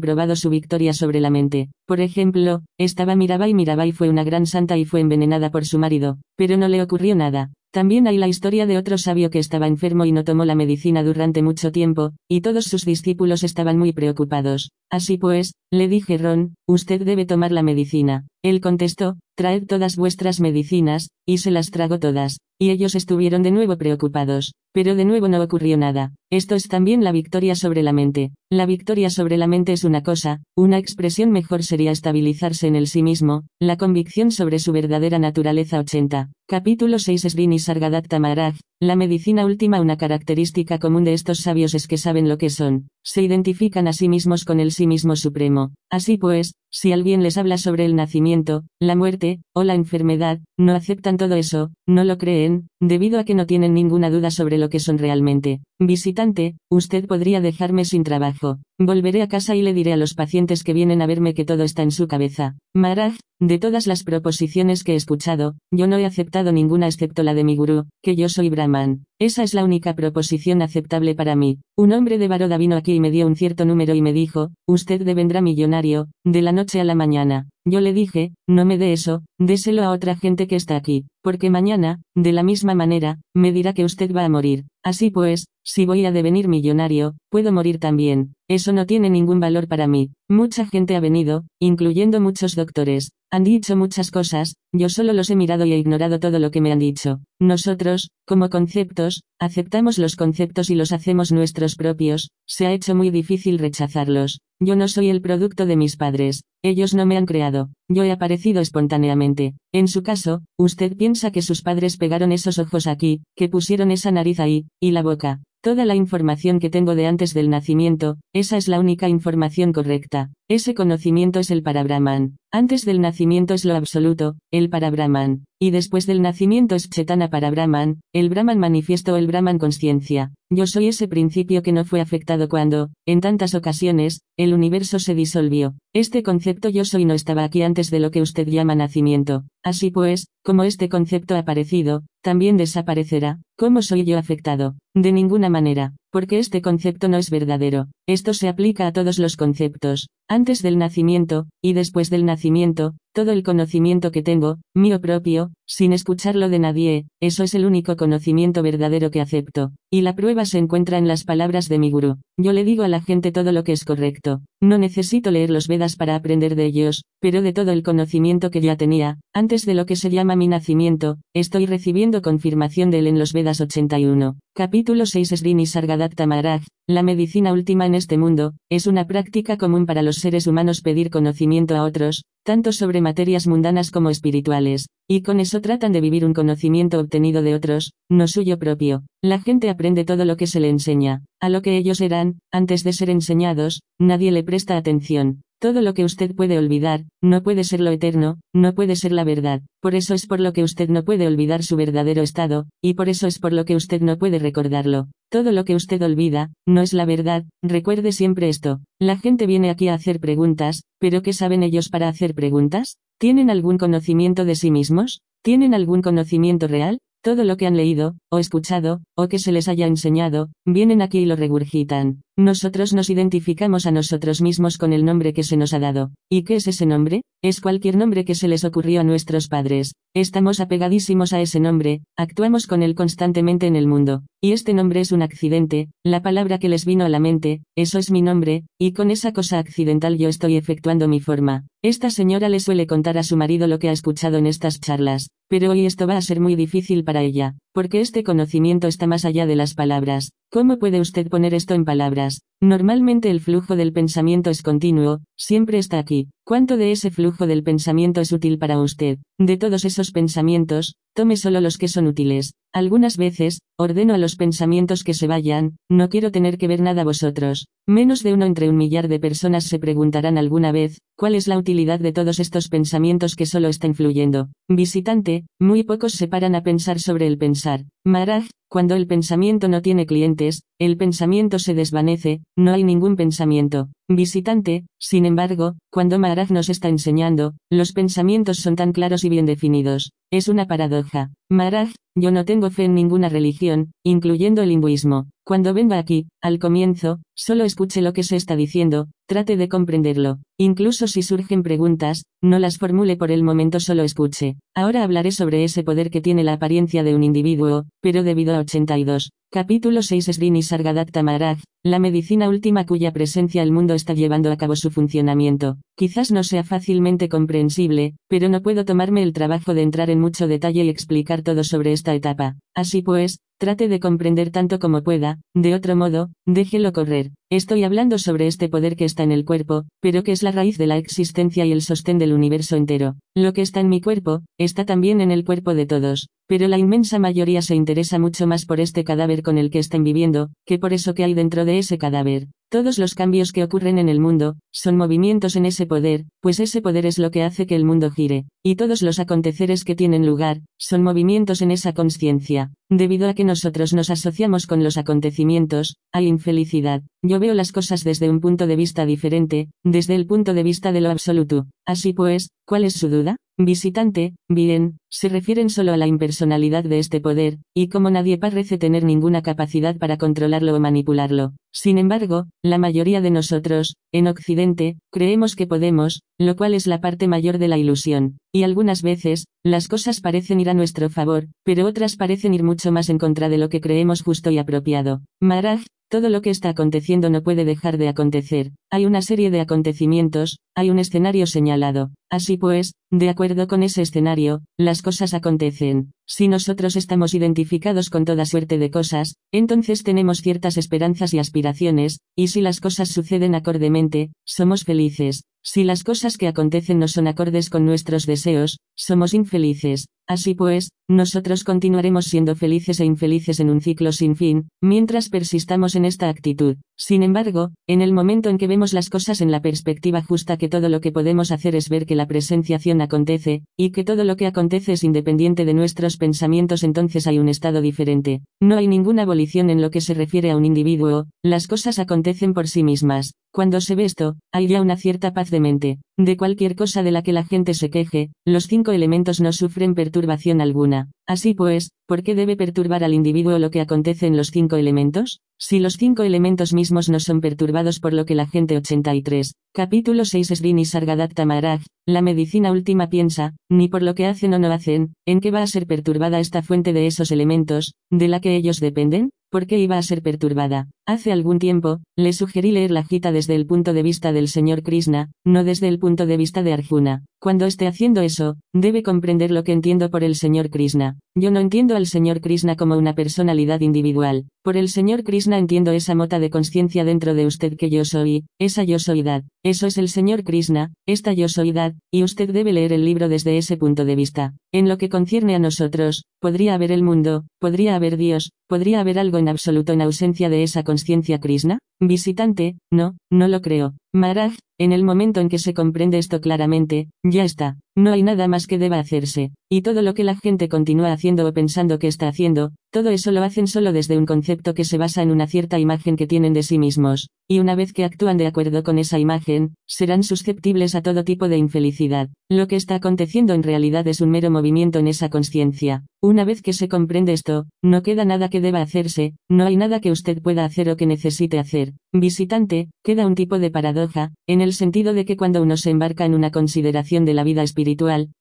probado su victoria sobre la mente. Por ejemplo, estaba Mirabai. Mirabai fue una gran santa y fue envenenada por su marido, pero no le ocurrió nada. También hay la historia de otro sabio que estaba enfermo y no tomó la medicina durante mucho tiempo, y todos sus discípulos estaban muy preocupados. Así pues, le dije Ron, usted debe tomar la medicina. Él contestó, traed todas vuestras medicinas, y se las trago todas. Y ellos estuvieron de nuevo preocupados. Pero de nuevo no ocurrió nada. Esto es también la victoria sobre la mente. La victoria sobre la mente es una cosa, una expresión mejor sería estabilizarse en el sí mismo, la convicción sobre su verdadera naturaleza 80. Capítulo 6 Srini Sargadatta Maharaj. La medicina última Una característica común de estos sabios es que saben lo que son. Se identifican a sí mismos con el sí mismo supremo. Así pues, si alguien les habla sobre el nacimiento, la muerte, o la enfermedad, no aceptan todo eso, no lo creen, debido a que no tienen ninguna duda sobre lo que son realmente. Visitante, usted podría dejarme sin trabajo. Volveré a casa y le diré a los pacientes que vienen a verme que todo está en su cabeza. Maharaj, de todas las proposiciones que he escuchado, yo no he aceptado ninguna excepto la de mi gurú, que yo soy Brahman. Esa es la única proposición aceptable para mí. Un hombre de Baroda vino aquí y me dio un cierto número y me dijo, usted devendrá millonario, de la noche a la mañana. Yo le dije, no me dé eso, déselo a otra gente que está aquí, porque mañana, de la misma manera, me dirá que usted va a morir. Así pues, si voy a devenir millonario, puedo morir también. Eso no tiene ningún valor para mí. Mucha gente ha venido, incluyendo muchos doctores. Han dicho muchas cosas, yo solo los he mirado y he ignorado todo lo que me han dicho. Nosotros, como conceptos, aceptamos los conceptos y los hacemos nuestros propios, se ha hecho muy difícil rechazarlos. Yo no soy el producto de mis padres, ellos no me han creado, yo he aparecido espontáneamente. En su caso, usted piensa que sus padres pegaron esos ojos aquí, que pusieron esa nariz ahí, y la boca. Toda la información que tengo de antes del nacimiento, esa es la única información correcta. Ese conocimiento es el para Brahman. Antes del nacimiento es lo absoluto, el para Brahman. Y después del nacimiento es Chetana para Brahman, el Brahman manifiesto o el Brahman conciencia. Yo soy ese principio que no fue afectado cuando, en tantas ocasiones, el universo se disolvió. Este concepto yo soy no estaba aquí antes de lo que usted llama nacimiento. Así pues, como este concepto ha aparecido, también desaparecerá. ¿Cómo soy yo afectado? De ninguna manera, porque este concepto no es verdadero. Esto se aplica a todos los conceptos. Antes del nacimiento, y después del nacimiento, todo el conocimiento que tengo, mío propio, sin escucharlo de nadie, eso es el único conocimiento verdadero que acepto. Y la prueba se encuentra en las palabras de mi gurú. Yo le digo a la gente todo lo que es correcto. No necesito leer los Vedas para aprender de ellos, pero de todo el conocimiento que ya tenía, antes de lo que se llama mi nacimiento, estoy recibiendo confirmación de él en los Vedas 81. Capítulo 6 Srini Sargadatta Maharaj, la medicina última en este mundo, es una práctica común para los seres humanos pedir conocimiento a otros, tanto sobre materias mundanas como espirituales, y con eso tratan de vivir un conocimiento obtenido de otros, no suyo propio. La gente aprende todo lo que se le enseña, a lo que ellos eran, antes de ser enseñados, nadie le presta atención. Todo lo que usted puede olvidar, no puede ser lo eterno, no puede ser la verdad. Por eso es por lo que usted no puede olvidar su verdadero estado, y por eso es por lo que usted no puede recordarlo. Todo lo que usted olvida, no es la verdad, recuerde siempre esto. La gente viene aquí a hacer preguntas, pero ¿qué saben ellos para hacer preguntas? ¿Tienen algún conocimiento de sí mismos? ¿Tienen algún conocimiento real? Todo lo que han leído, o escuchado, o que se les haya enseñado, vienen aquí y lo regurgitan. Nosotros nos identificamos a nosotros mismos con el nombre que se nos ha dado. ¿Y qué es ese nombre? Es cualquier nombre que se les ocurrió a nuestros padres. Estamos apegadísimos a ese nombre, actuamos con él constantemente en el mundo. Y este nombre es un accidente, la palabra que les vino a la mente, eso es mi nombre, y con esa cosa accidental yo estoy efectuando mi forma. Esta señora le suele contar a su marido lo que ha escuchado en estas charlas, pero hoy esto va a ser muy difícil para ella, porque este conocimiento está más allá de las palabras. ¿Cómo puede usted poner esto en palabras? Normalmente el flujo del pensamiento es continuo, siempre está aquí. ¿Cuánto de ese flujo del pensamiento es útil para usted? De todos esos pensamientos, tome solo los que son útiles. Algunas veces, ordeno a los pensamientos que se vayan, no quiero tener que ver nada vosotros. Menos de uno entre un millar de personas se preguntarán alguna vez, ¿cuál es la utilidad de todos estos pensamientos que solo están fluyendo? Visitante, muy pocos se paran a pensar sobre el pensar. Maraj, cuando el pensamiento no tiene clientes, el pensamiento se desvanece, no hay ningún pensamiento. Visitante, sin embargo, cuando Maharaj nos está enseñando, los pensamientos son tan claros y bien definidos. Es una paradoja. Maharaj, yo no tengo fe en ninguna religión, incluyendo el hinduismo. Cuando venga aquí, al comienzo, solo escuche lo que se está diciendo, trate de comprenderlo. Incluso si surgen preguntas, no las formule por el momento, solo escuche. Ahora hablaré sobre ese poder que tiene la apariencia de un individuo, pero debido a 82. Capítulo 6 Srini Sargadatta Maharaj, la medicina última cuya presencia el mundo está llevando a cabo su funcionamiento. Quizás no sea fácilmente comprensible, pero no puedo tomarme el trabajo de entrar en mucho detalle y explicar todo sobre esta etapa. Así pues, trate de comprender tanto como pueda, de otro modo, déjelo correr. Estoy hablando sobre este poder que está en el cuerpo, pero que es la raíz de la existencia y el sostén del universo entero. Lo que está en mi cuerpo, está también en el cuerpo de todos. Pero la inmensa mayoría se interesa mucho más por este cadáver con el que están viviendo, que por eso que hay dentro de ese cadáver. Todos los cambios que ocurren en el mundo, son movimientos en ese poder, pues ese poder es lo que hace que el mundo gire, y todos los aconteceres que tienen lugar, son movimientos en esa conciencia. Debido a que nosotros nos asociamos con los acontecimientos, hay infelicidad. Yo veo las cosas desde un punto de vista diferente, desde el punto de vista de lo absoluto. Así pues, ¿cuál es su duda? Visitante, bien, se refieren solo a la impersonalidad de este poder, y como nadie parece tener ninguna capacidad para controlarlo o manipularlo. Sin embargo, la mayoría de nosotros, en Occidente, creemos que podemos, lo cual es la parte mayor de la ilusión, y algunas veces, las cosas parecen ir a nuestro favor, pero otras parecen ir mucho más en contra de lo que creemos justo y apropiado. Maraj, todo lo que está aconteciendo no puede dejar de acontecer. Hay una serie de acontecimientos, hay un escenario señalado. Así pues, de acuerdo con ese escenario, las cosas acontecen. Si nosotros estamos identificados con toda suerte de cosas, entonces tenemos ciertas esperanzas y aspiraciones, y si las cosas suceden acordemente, somos felices. Si las cosas que acontecen no son acordes con nuestros deseos, somos infelices. Así pues, nosotros continuaremos siendo felices e infelices en un ciclo sin fin, mientras persistamos en esta actitud. Sin embargo, en el momento en que vemos las cosas en la perspectiva justa que todo lo que podemos hacer es ver que la presenciación acontece, y que todo lo que acontece es independiente de nuestros pensamientos entonces hay un estado diferente. No hay ninguna abolición en lo que se refiere a un individuo, las cosas acontecen por sí mismas. Cuando se ve esto, hay ya una cierta paz de mente. De cualquier cosa de la que la gente se queje, los cinco elementos no sufren perturbación alguna. Así pues, ¿por qué debe perturbar al individuo lo que acontece en los cinco elementos? Si los cinco elementos mismos no son perturbados por lo que la gente 83, capítulo 6 Srini Sargadatta Maharaj, la medicina última piensa, ni por lo que hacen o no hacen, en qué va a ser perturbada esta fuente de esos elementos, de la que ellos dependen, ¿Por qué iba a ser perturbada? Hace algún tiempo, le sugerí leer la Gita desde el punto de vista del señor Krishna, no desde el punto de vista de Arjuna. Cuando esté haciendo eso, debe comprender lo que entiendo por el señor Krishna. Yo no entiendo al señor Krishna como una personalidad individual. Por el señor Krishna entiendo esa mota de conciencia dentro de usted que yo soy, esa yo soydad. Eso es el señor Krishna, esta yo soydad, y usted debe leer el libro desde ese punto de vista. En lo que concierne a nosotros, podría haber el mundo, podría haber Dios, podría haber algo en absoluto en ausencia de esa conciencia Krishna. Visitante, no, no lo creo. Maharaj, en el momento en que se comprende esto claramente, ya está. No hay nada más que deba hacerse. Y todo lo que la gente continúa haciendo o pensando que está haciendo, todo eso lo hacen solo desde un concepto que se basa en una cierta imagen que tienen de sí mismos. Y una vez que actúan de acuerdo con esa imagen, serán susceptibles a todo tipo de infelicidad. Lo que está aconteciendo en realidad es un mero movimiento en esa conciencia. Una vez que se comprende esto, no queda nada que deba hacerse, no hay nada que usted pueda hacer o que necesite hacer. Visitante, queda un tipo de paradoja, en el sentido de que cuando uno se embarca en una consideración de la vida espiritual,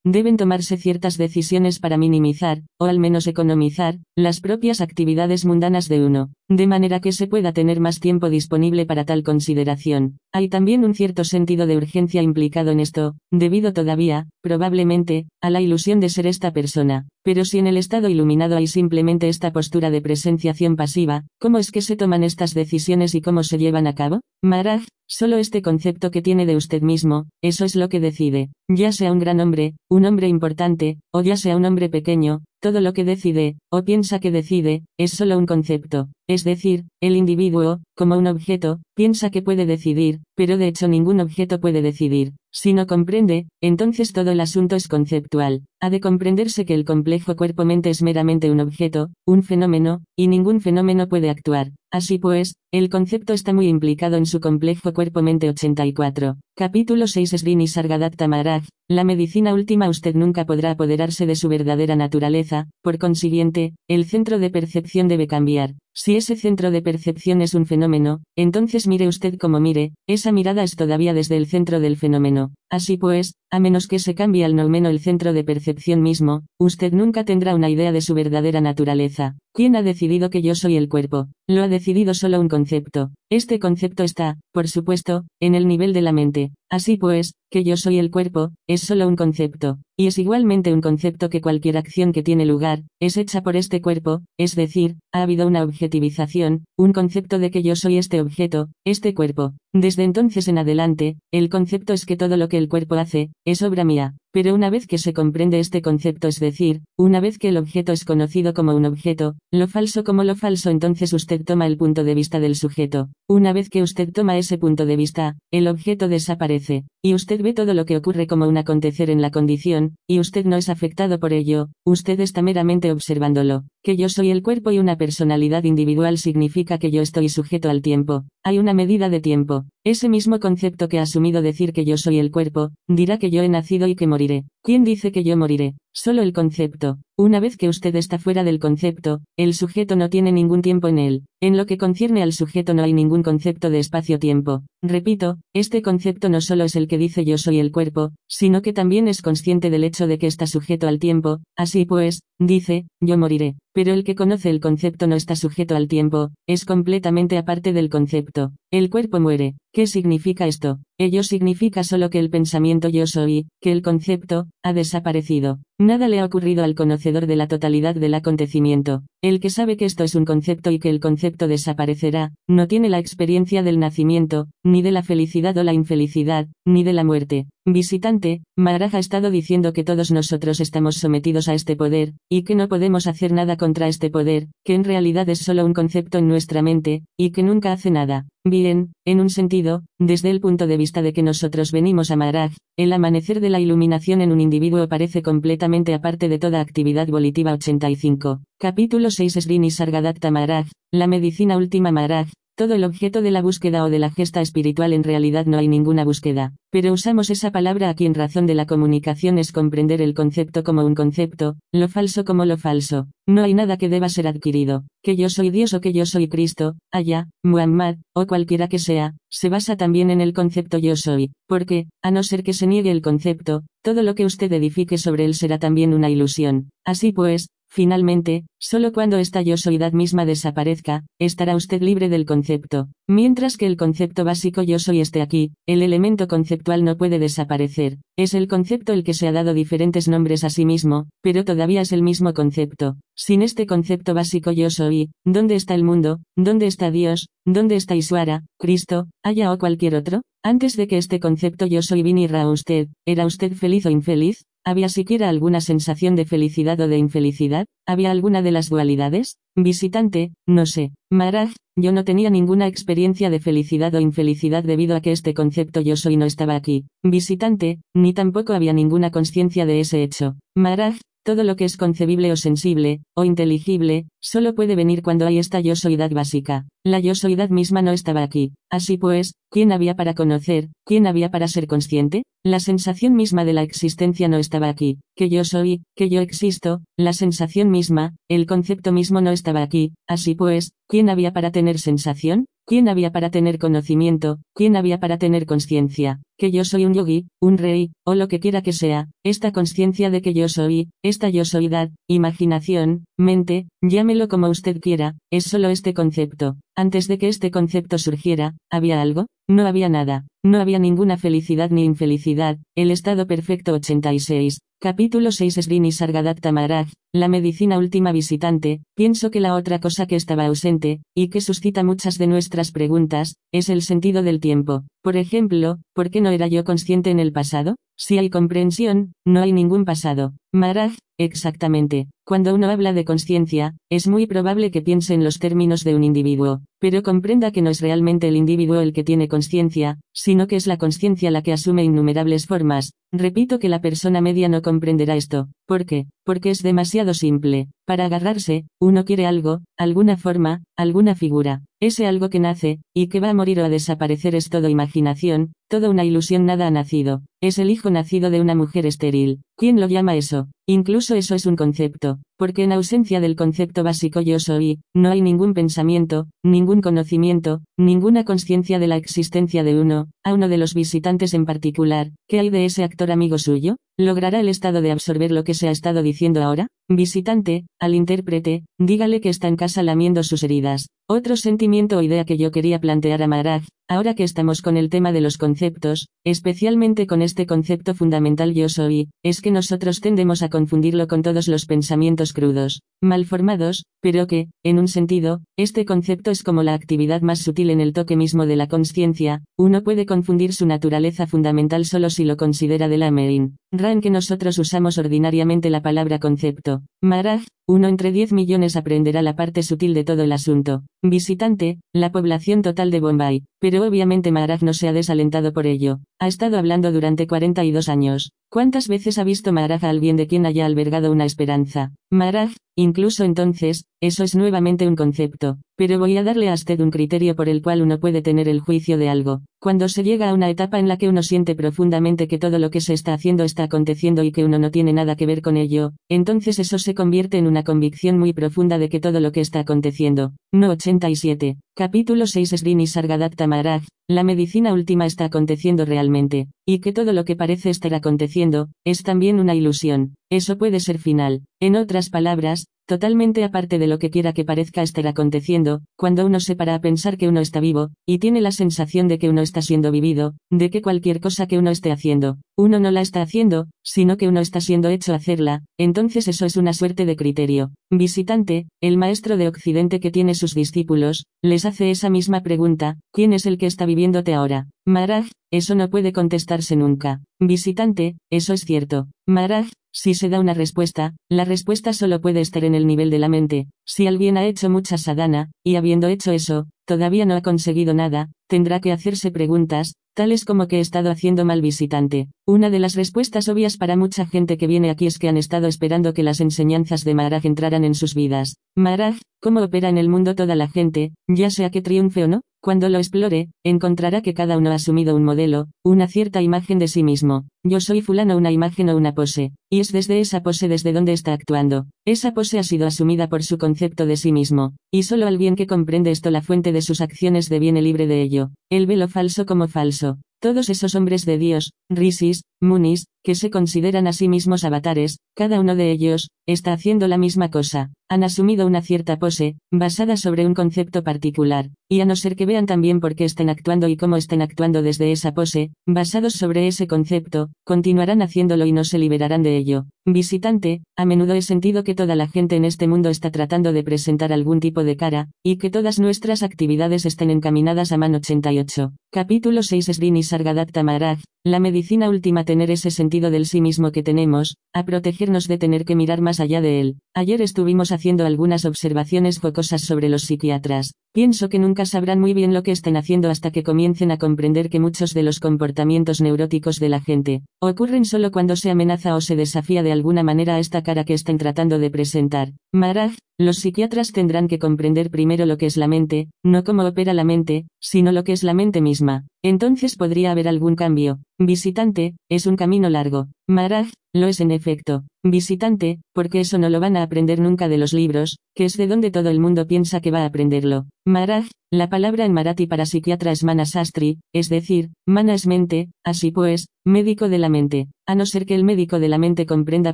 deben tomarse ciertas decisiones para minimizar, o al menos economizar, las propias actividades mundanas de uno, de manera que se pueda tener más tiempo disponible para tal consideración. Hay también un cierto sentido de urgencia implicado en esto, debido todavía, probablemente, a la ilusión de ser esta persona. Pero si en el estado iluminado hay simplemente esta postura de presenciación pasiva, ¿cómo es que se toman estas decisiones y cómo se llevan a cabo? Maharaj, solo este concepto que tiene de usted mismo, eso es lo que decide. Ya sea un gran hombre, un hombre importante, o ya sea un hombre pequeño, todo lo que decide, o piensa que decide, es solo un concepto. Es decir, el individuo, como un objeto, piensa que puede decidir, pero de hecho ningún objeto puede decidir. Si no comprende, entonces todo el asunto es conceptual. Ha de comprenderse que el complejo cuerpo-mente es meramente un objeto, un fenómeno, y ningún fenómeno puede actuar. Así pues, el concepto está muy implicado en su complejo cuerpo-mente 84. Capítulo 6 Srini Sargadatta Maharaj. La medicina última usted nunca podrá apoderarse de su verdadera naturaleza, por consiguiente, el centro de percepción debe cambiar. Si Ese centro de percepción es un fenómeno, entonces mire usted como mire, esa mirada es todavía desde el centro del fenómeno. Así pues, a menos que se cambie al nomeno el centro de percepción mismo, usted nunca tendrá una idea de su verdadera naturaleza. ¿Quién ha decidido que yo soy el cuerpo? Lo ha decidido solo un concepto. Este concepto está, por supuesto, en el nivel de la mente. Así pues, que yo soy el cuerpo, es solo un concepto, y es igualmente un concepto que cualquier acción que tiene lugar, es hecha por este cuerpo, es decir, ha habido una objetivización, un concepto de que yo soy este objeto, este cuerpo. Desde entonces en adelante, el concepto es que todo lo que el cuerpo hace, es obra mía. Pero una vez que se comprende este concepto, es decir, una vez que el objeto es conocido como un objeto, lo falso como lo falso, entonces usted toma el punto de vista del sujeto. Una vez que usted toma ese punto de vista, el objeto desaparece, y usted ve todo lo que ocurre como un acontecer en la condición, y usted no es afectado por ello, usted está meramente observándolo. Que yo soy el cuerpo y una personalidad individual significa que yo estoy sujeto al tiempo. Hay una medida de tiempo. Ese mismo concepto que ha asumido decir que yo soy el cuerpo, dirá que yo he nacido y que moriré. ¿Quién dice que yo moriré? Solo el concepto. Una vez que usted está fuera del concepto, el sujeto no tiene ningún tiempo en él. En lo que concierne al sujeto no hay ningún concepto de espacio-tiempo. Repito, este concepto no solo es el que dice yo soy el cuerpo, sino que también es consciente del hecho de que está sujeto al tiempo, así pues, dice, yo moriré. Pero el que conoce el concepto no está sujeto al tiempo, es completamente aparte del concepto. El cuerpo muere. ¿Qué significa esto? Ello significa solo que el pensamiento yo soy, que el concepto, ha desaparecido. Nada le ha ocurrido al conocedor de la totalidad del acontecimiento. El que sabe que esto es un concepto y que el concepto desaparecerá, no tiene la experiencia del nacimiento, ni de la felicidad o la infelicidad, ni de la muerte. Visitante, Maharaj ha estado diciendo que todos nosotros estamos sometidos a este poder, y que no podemos hacer nada contra este poder, que en realidad es solo un concepto en nuestra mente, y que nunca hace nada. Bien, en un sentido, desde el punto de vista de que nosotros venimos a Maharaj, el amanecer de la iluminación en un individuo parece completamente aparte de toda actividad volitiva 85. Capítulo 6 Srini Sargadatta Maharaj, la medicina última Maharaj, todo el objeto de la búsqueda o de la gesta espiritual en realidad no hay ninguna búsqueda, pero usamos esa palabra aquí en razón de la comunicación es comprender el concepto como un concepto, lo falso como lo falso. No hay nada que deba ser adquirido, que yo soy Dios o que yo soy Cristo, allá, Muhammad, o cualquiera que sea, se basa también en el concepto yo soy, porque, a no ser que se niegue el concepto, todo lo que usted edifique sobre él será también una ilusión. Así pues, Finalmente, solo cuando esta yo soidad misma desaparezca, estará usted libre del concepto. Mientras que el concepto básico yo soy esté aquí, el elemento conceptual no puede desaparecer. Es el concepto el que se ha dado diferentes nombres a sí mismo, pero todavía es el mismo concepto. Sin este concepto básico yo soy, ¿dónde está el mundo? ¿Dónde está Dios? ¿Dónde está Isuara, Cristo, haya o cualquier otro? Antes de que este concepto yo soy viniera a usted, ¿era usted feliz o infeliz? ¿Había siquiera alguna sensación de felicidad o de infelicidad? ¿Había alguna de las dualidades? Visitante, no sé. Maraj, yo no tenía ninguna experiencia de felicidad o infelicidad debido a que este concepto yo soy no estaba aquí. Visitante, ni tampoco había ninguna conciencia de ese hecho. Maraj, todo lo que es concebible o sensible, o inteligible, solo puede venir cuando hay esta yo soidad básica. La yo soidad misma no estaba aquí. Así pues, ¿quién había para conocer? ¿Quién había para ser consciente? La sensación misma de la existencia no estaba aquí. Que yo soy, que yo existo, la sensación misma, el concepto mismo no estaba aquí. Así pues, ¿quién había para tener sensación? ¿Quién había para tener conocimiento? ¿Quién había para tener conciencia? Que yo soy un yogi, un rey, o lo que quiera que sea, esta conciencia de que yo soy, esta yo soydad, imaginación, mente, llámelo como usted quiera, es solo este concepto. Antes de que este concepto surgiera, ¿había algo? No había nada. No había ninguna felicidad ni infelicidad. El estado perfecto 86. Capítulo 6 Srini Sargadatta Maharaj, la medicina última visitante, pienso que la otra cosa que estaba ausente, y que suscita muchas de nuestras preguntas, es el sentido del tiempo. Por ejemplo, ¿por qué no era yo consciente en el pasado? Si hay comprensión, no hay ningún pasado. Maharaj, exactamente. Cuando uno habla de conciencia, es muy probable que piense en los términos de un individuo, pero comprenda que no es realmente el individuo el que tiene conciencia, sino que es la conciencia la que asume innumerables formas. Repito que la persona media no comprenderá esto. ¿Por qué? Porque es demasiado simple. Para agarrarse, uno quiere algo, alguna forma, alguna figura. Ese algo que nace, y que va a morir o a desaparecer es todo imaginación, toda una ilusión nada ha nacido. Es el hijo nacido de una mujer estéril. ¿Quién lo llama eso? Incluso eso es un concepto, porque en ausencia del concepto básico yo soy, no hay ningún pensamiento, ningún conocimiento, ninguna conciencia de la existencia de uno, a uno de los visitantes en particular, ¿qué hay de ese actor amigo suyo? ¿Logrará el estado de absorber lo que se ha estado diciendo ahora? Visitante, al intérprete, dígale que está en casa lamiendo sus heridas. Otro sentimiento o idea que yo quería plantear a Maharaj, ahora que estamos con el tema de los conceptos, especialmente con este concepto fundamental yo soy, es que nosotros tendemos a confundirlo con todos los pensamientos crudos, mal formados, pero que, en un sentido, este concepto es como la actividad más sutil en el toque mismo de la conciencia, uno puede confundir su naturaleza fundamental solo si lo considera de la main. Ran que nosotros usamos ordinariamente la palabra concepto. Maraj, uno entre 10 millones aprenderá la parte sutil de todo el asunto. Visitante, la población total de Bombay. Pero obviamente Maharaj no se ha desalentado por ello. Ha estado hablando durante 42 años. ¿Cuántas veces ha visto Maharaj a alguien de quien haya albergado una esperanza? Maharaj, incluso entonces, eso es nuevamente un concepto. Pero voy a darle a usted un criterio por el cual uno puede tener el juicio de algo. Cuando se llega a una etapa en la que uno siente profundamente que todo lo que se está haciendo está aconteciendo y que uno no tiene nada que ver con ello, entonces eso se convierte en una convicción muy profunda de que todo lo que está aconteciendo. No 87. Capítulo 6 Srini Sargadatta Maharaj, la medicina última está aconteciendo realmente, y que todo lo que parece estar aconteciendo, es también una ilusión. Eso puede ser final. En otras palabras, totalmente aparte de lo que quiera que parezca estar aconteciendo, cuando uno se para a pensar que uno está vivo, y tiene la sensación de que uno está siendo vivido, de que cualquier cosa que uno esté haciendo, uno no la está haciendo, sino que uno está siendo hecho hacerla, entonces eso es una suerte de criterio. Visitante, el maestro de Occidente que tiene sus discípulos, les hace esa misma pregunta, ¿quién es el que está viviéndote ahora? Maraj, eso no puede contestarse nunca. Visitante, eso es cierto. Maraj, si se da una respuesta, la respuesta solo puede estar en el nivel de la mente. Si alguien ha hecho mucha sadhana, y habiendo hecho eso, todavía no ha conseguido nada, tendrá que hacerse preguntas, tales como que he estado haciendo mal visitante. Una de las respuestas obvias para mucha gente que viene aquí es que han estado esperando que las enseñanzas de Maharaj entraran en sus vidas. Maharaj, ¿cómo opera en el mundo toda la gente, ya sea que triunfe o no? Cuando lo explore, encontrará que cada uno asumido un modelo, una cierta imagen de sí mismo. Yo soy fulano una imagen o una pose, y es desde esa pose desde donde está actuando. Esa pose ha sido asumida por su concepto de sí mismo, y solo alguien que comprende esto la fuente de sus acciones deviene libre de ello. Él ve lo falso como falso. Todos esos hombres de Dios, rishis, munis, que se consideran a sí mismos avatares, cada uno de ellos, está haciendo la misma cosa. Han asumido una cierta pose, basada sobre un concepto particular, y a no ser que vean también por qué estén actuando y cómo estén actuando desde esa pose, basados sobre ese concepto, continuarán haciéndolo y no se liberarán de ello. Visitante, a menudo he sentido que toda la gente en este mundo está tratando de presentar algún tipo de cara, y que todas nuestras actividades estén encaminadas a man 88. Capítulo 6 Srini Sargadatta Maharaj, la medicina última tener ese sentido del sí mismo que tenemos, a protegernos de tener que mirar más allá de él. Ayer estuvimos haciendo algunas observaciones jocosas sobre los psiquiatras. Pienso que nunca sabrán muy bien lo que estén haciendo hasta que comiencen a comprender que muchos de los comportamientos neuróticos de la gente ocurren solo cuando se amenaza o se desafía de alguna manera a esta cara que estén tratando de presentar. Maraj, los psiquiatras tendrán que comprender primero lo que es la mente, no cómo opera la mente, sino lo que es la mente misma. Entonces podría haber algún cambio. Visitante, es un camino largo. Maraj, lo es en efecto. Visitante, porque eso no lo van a aprender nunca de los libros, que es de donde todo el mundo piensa que va a aprenderlo. Maraj, la palabra en marathi para psiquiatra es manasastri, es decir, mana es mente, así pues, médico de la mente. A no ser que el médico de la mente comprenda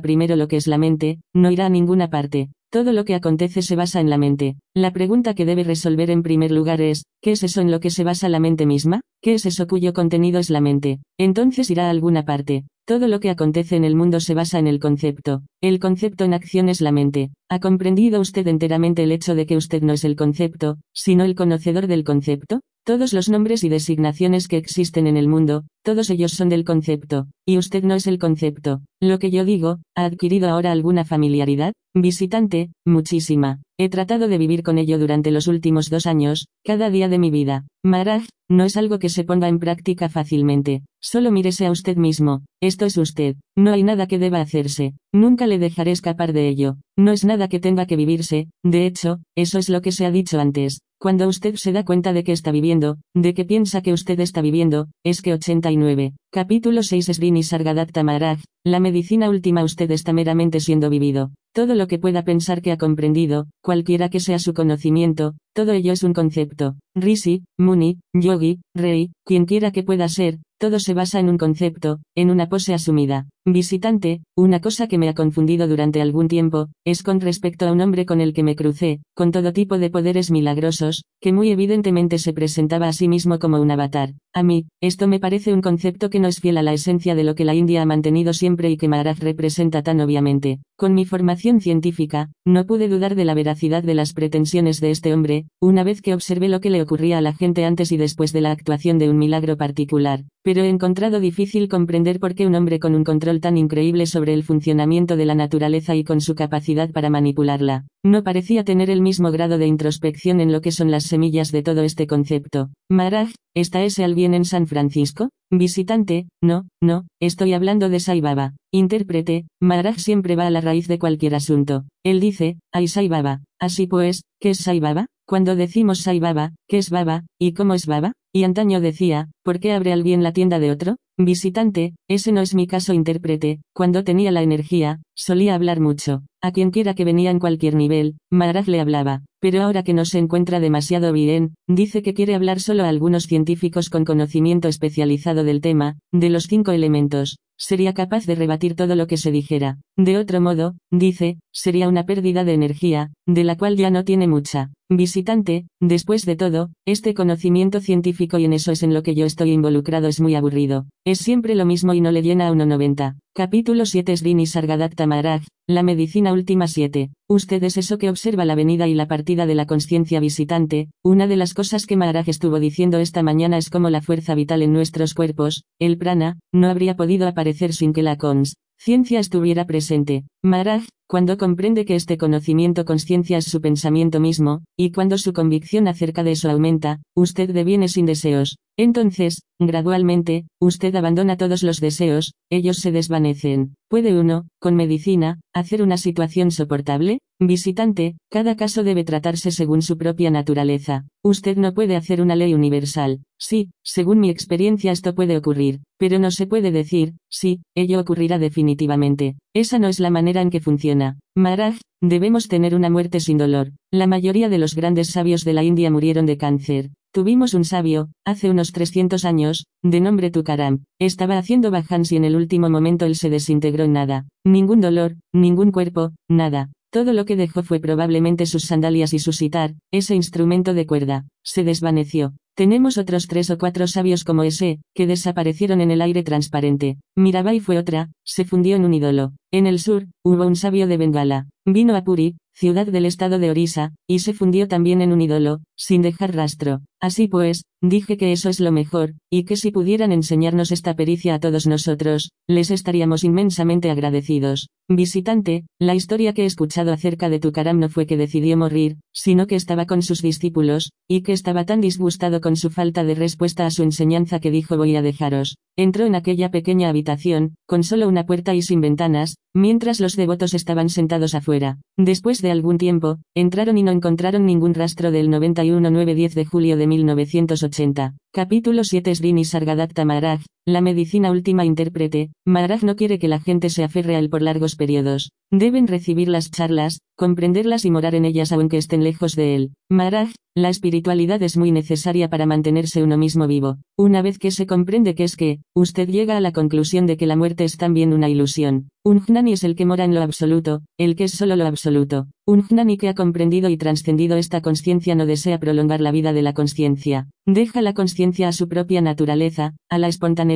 primero lo que es la mente, no irá a ninguna parte. Todo lo que acontece se basa en la mente. La pregunta que debe resolver en primer lugar es, ¿qué es eso en lo que se basa la mente misma? ¿Qué es eso cuyo contenido es la mente? Entonces irá a alguna parte. Todo lo que acontece en el mundo se basa en el concepto. El concepto en acción es la mente. ¿Ha comprendido usted enteramente el hecho de que usted no es el concepto, sino el conocedor del concepto? Todos los nombres y designaciones que existen en el mundo, todos ellos son del concepto, y usted no es el concepto. Lo que yo digo, ¿ha adquirido ahora alguna familiaridad? Visitante, muchísima. He tratado de vivir con ello durante los últimos dos años, cada día de mi vida. Maharaj, no es algo que se ponga en práctica fácilmente. Solo mírese a usted mismo. Esto es usted. No hay nada que deba hacerse. Nunca le dejaré escapar de ello. No es nada que tenga que vivirse. De hecho, eso es lo que se ha dicho antes. Cuando usted se da cuenta de que está viviendo, de que piensa que usted está viviendo, es que 89. Capítulo 6 Srini Sargadatta Maharaj, la medicina última usted está meramente siendo vivido. Todo lo que pueda pensar que ha comprendido, cualquiera que sea su conocimiento, todo ello es un concepto. Rishi, Muni, Yogi, Rei, quien quiera que pueda ser, todo se basa en un concepto, en una pose asumida. Visitante, una cosa que me ha confundido durante algún tiempo, es con respecto a un hombre con el que me crucé, con todo tipo de poderes milagrosos, que muy evidentemente se presentaba a sí mismo como un avatar. A mí, esto me parece un concepto que no es fiel a la esencia de lo que la India ha mantenido siempre y que Maharaj representa tan obviamente. Con mi formación científica, no pude dudar de la veracidad de las pretensiones de este hombre, una vez que observé lo que le ocurría a la gente antes y después de la actuación de un milagro particular pero he encontrado difícil comprender por qué un hombre con un control tan increíble sobre el funcionamiento de la naturaleza y con su capacidad para manipularla, no parecía tener el mismo grado de introspección en lo que son las semillas de todo este concepto. Maharaj, ¿está ese alguien en San Francisco? Visitante, no, no, estoy hablando de Sai Baba. Intérprete, Maharaj siempre va a la raíz de cualquier asunto. Él dice, ay Sai Baba. Así pues, ¿qué es Sai Baba? Cuando decimos Sai Baba, ¿qué es Baba, y cómo es Baba? Y antaño decía, ¿por qué abre alguien la tienda de otro? Visitante, ese no es mi caso intérprete, cuando tenía la energía, solía hablar mucho. A quien quiera que venía en cualquier nivel, Maharaj le hablaba. Pero ahora que no se encuentra demasiado bien, dice que quiere hablar solo a algunos científicos con conocimiento especializado del tema, de los cinco elementos. Sería capaz de rebatir todo lo que se dijera. De otro modo, dice, sería una pérdida de energía, de la cual ya no tiene mucha. Visitante, después de todo, este conocimiento científico y en eso es en lo que yo estoy involucrado es muy aburrido. Es siempre lo mismo y no le llena a 1.90. Capítulo 7 Srini Sargadatta Maharaj, la medicina última 7. Usted es eso que observa la venida y la partida de la conciencia visitante. Una de las cosas que Maharaj estuvo diciendo esta mañana es como la fuerza vital en nuestros cuerpos, el prana, no habría podido aparecer sin que la cons ciencia estuviera presente. Maharaj, cuando comprende que este conocimiento conciencia es su pensamiento mismo, y cuando su convicción acerca de eso aumenta, usted deviene sin deseos. Entonces, gradualmente, usted abandona todos los deseos, ellos se desvanecen. ¿Puede uno, con medicina, hacer una situación soportable? Visitante, cada caso debe tratarse según su propia naturaleza. Usted no puede hacer una ley universal. Sí, según mi experiencia esto puede ocurrir, pero no se puede decir, sí, ello ocurrirá definitivamente. Esa no es la manera en que funciona. Maharaj, debemos tener una muerte sin dolor. La mayoría de los grandes sabios de la India murieron de cáncer. Tuvimos un sabio, hace unos 300 años, de nombre Tukaram. Estaba haciendo bajans y en el último momento él se desintegró en nada. Ningún dolor, ningún cuerpo, nada. Todo lo que dejó fue probablemente sus sandalias y su sitar, ese instrumento de cuerda. Se desvaneció. Tenemos otros tres o cuatro sabios como ese, que desaparecieron en el aire transparente. Mirabai fue otra, se fundió en un ídolo. En el sur, hubo un sabio de Bengala. Vino a Puri, ciudad del estado de Orisa, y se fundió también en un ídolo, sin dejar rastro. Así pues, dije que eso es lo mejor, y que si pudieran enseñarnos esta pericia a todos nosotros, les estaríamos inmensamente agradecidos. Visitante, la historia que he escuchado acerca de Tukaram no fue que decidió morir, sino que estaba con sus discípulos, y que estaba tan disgustado con su falta de respuesta a su enseñanza que dijo voy a dejaros. Entró en aquella pequeña habitación, con solo una puerta y sin ventanas, mientras los devotos estaban sentados afuera. Después de algún tiempo, entraron y no encontraron ningún rastro del 91-9-10 de julio de 1980. Capítulo 7 Srini Sargadatta Maharaj, la medicina última intérprete, Maharaj no quiere que la gente se aferre a él por largos periodos. Deben recibir las charlas, comprenderlas y morar en ellas aunque estén lejos de él. Maharaj, la espiritualidad es muy necesaria para mantenerse uno mismo vivo. Una vez que se comprende que es que, usted llega a la conclusión de que la muerte es también una ilusión. Un jnani es el que mora en lo absoluto, el que es solo lo absoluto. Un jnani que ha comprendido y trascendido esta conciencia no desea prolongar la vida de la conciencia. Deja la conciencia a su propia naturaleza, a la espontaneidad,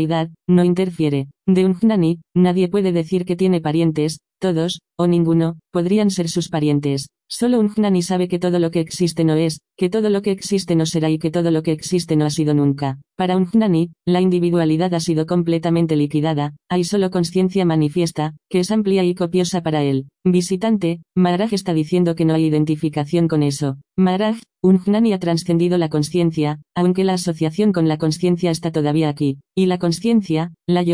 no interfiere. De un jnani, nadie puede decir que tiene parientes, todos, o ninguno, podrían ser sus parientes. Solo un Jnani sabe que todo lo que existe no es, que todo lo que existe no será y que todo lo que existe no ha sido nunca. Para un Jnani, la individualidad ha sido completamente liquidada, hay solo conciencia manifiesta, que es amplia y copiosa para él. Visitante, Maharaj está diciendo que no hay identificación con eso. Maharaj, un Jnani ha trascendido la conciencia, aunque la asociación con la conciencia está todavía aquí, y la conciencia, la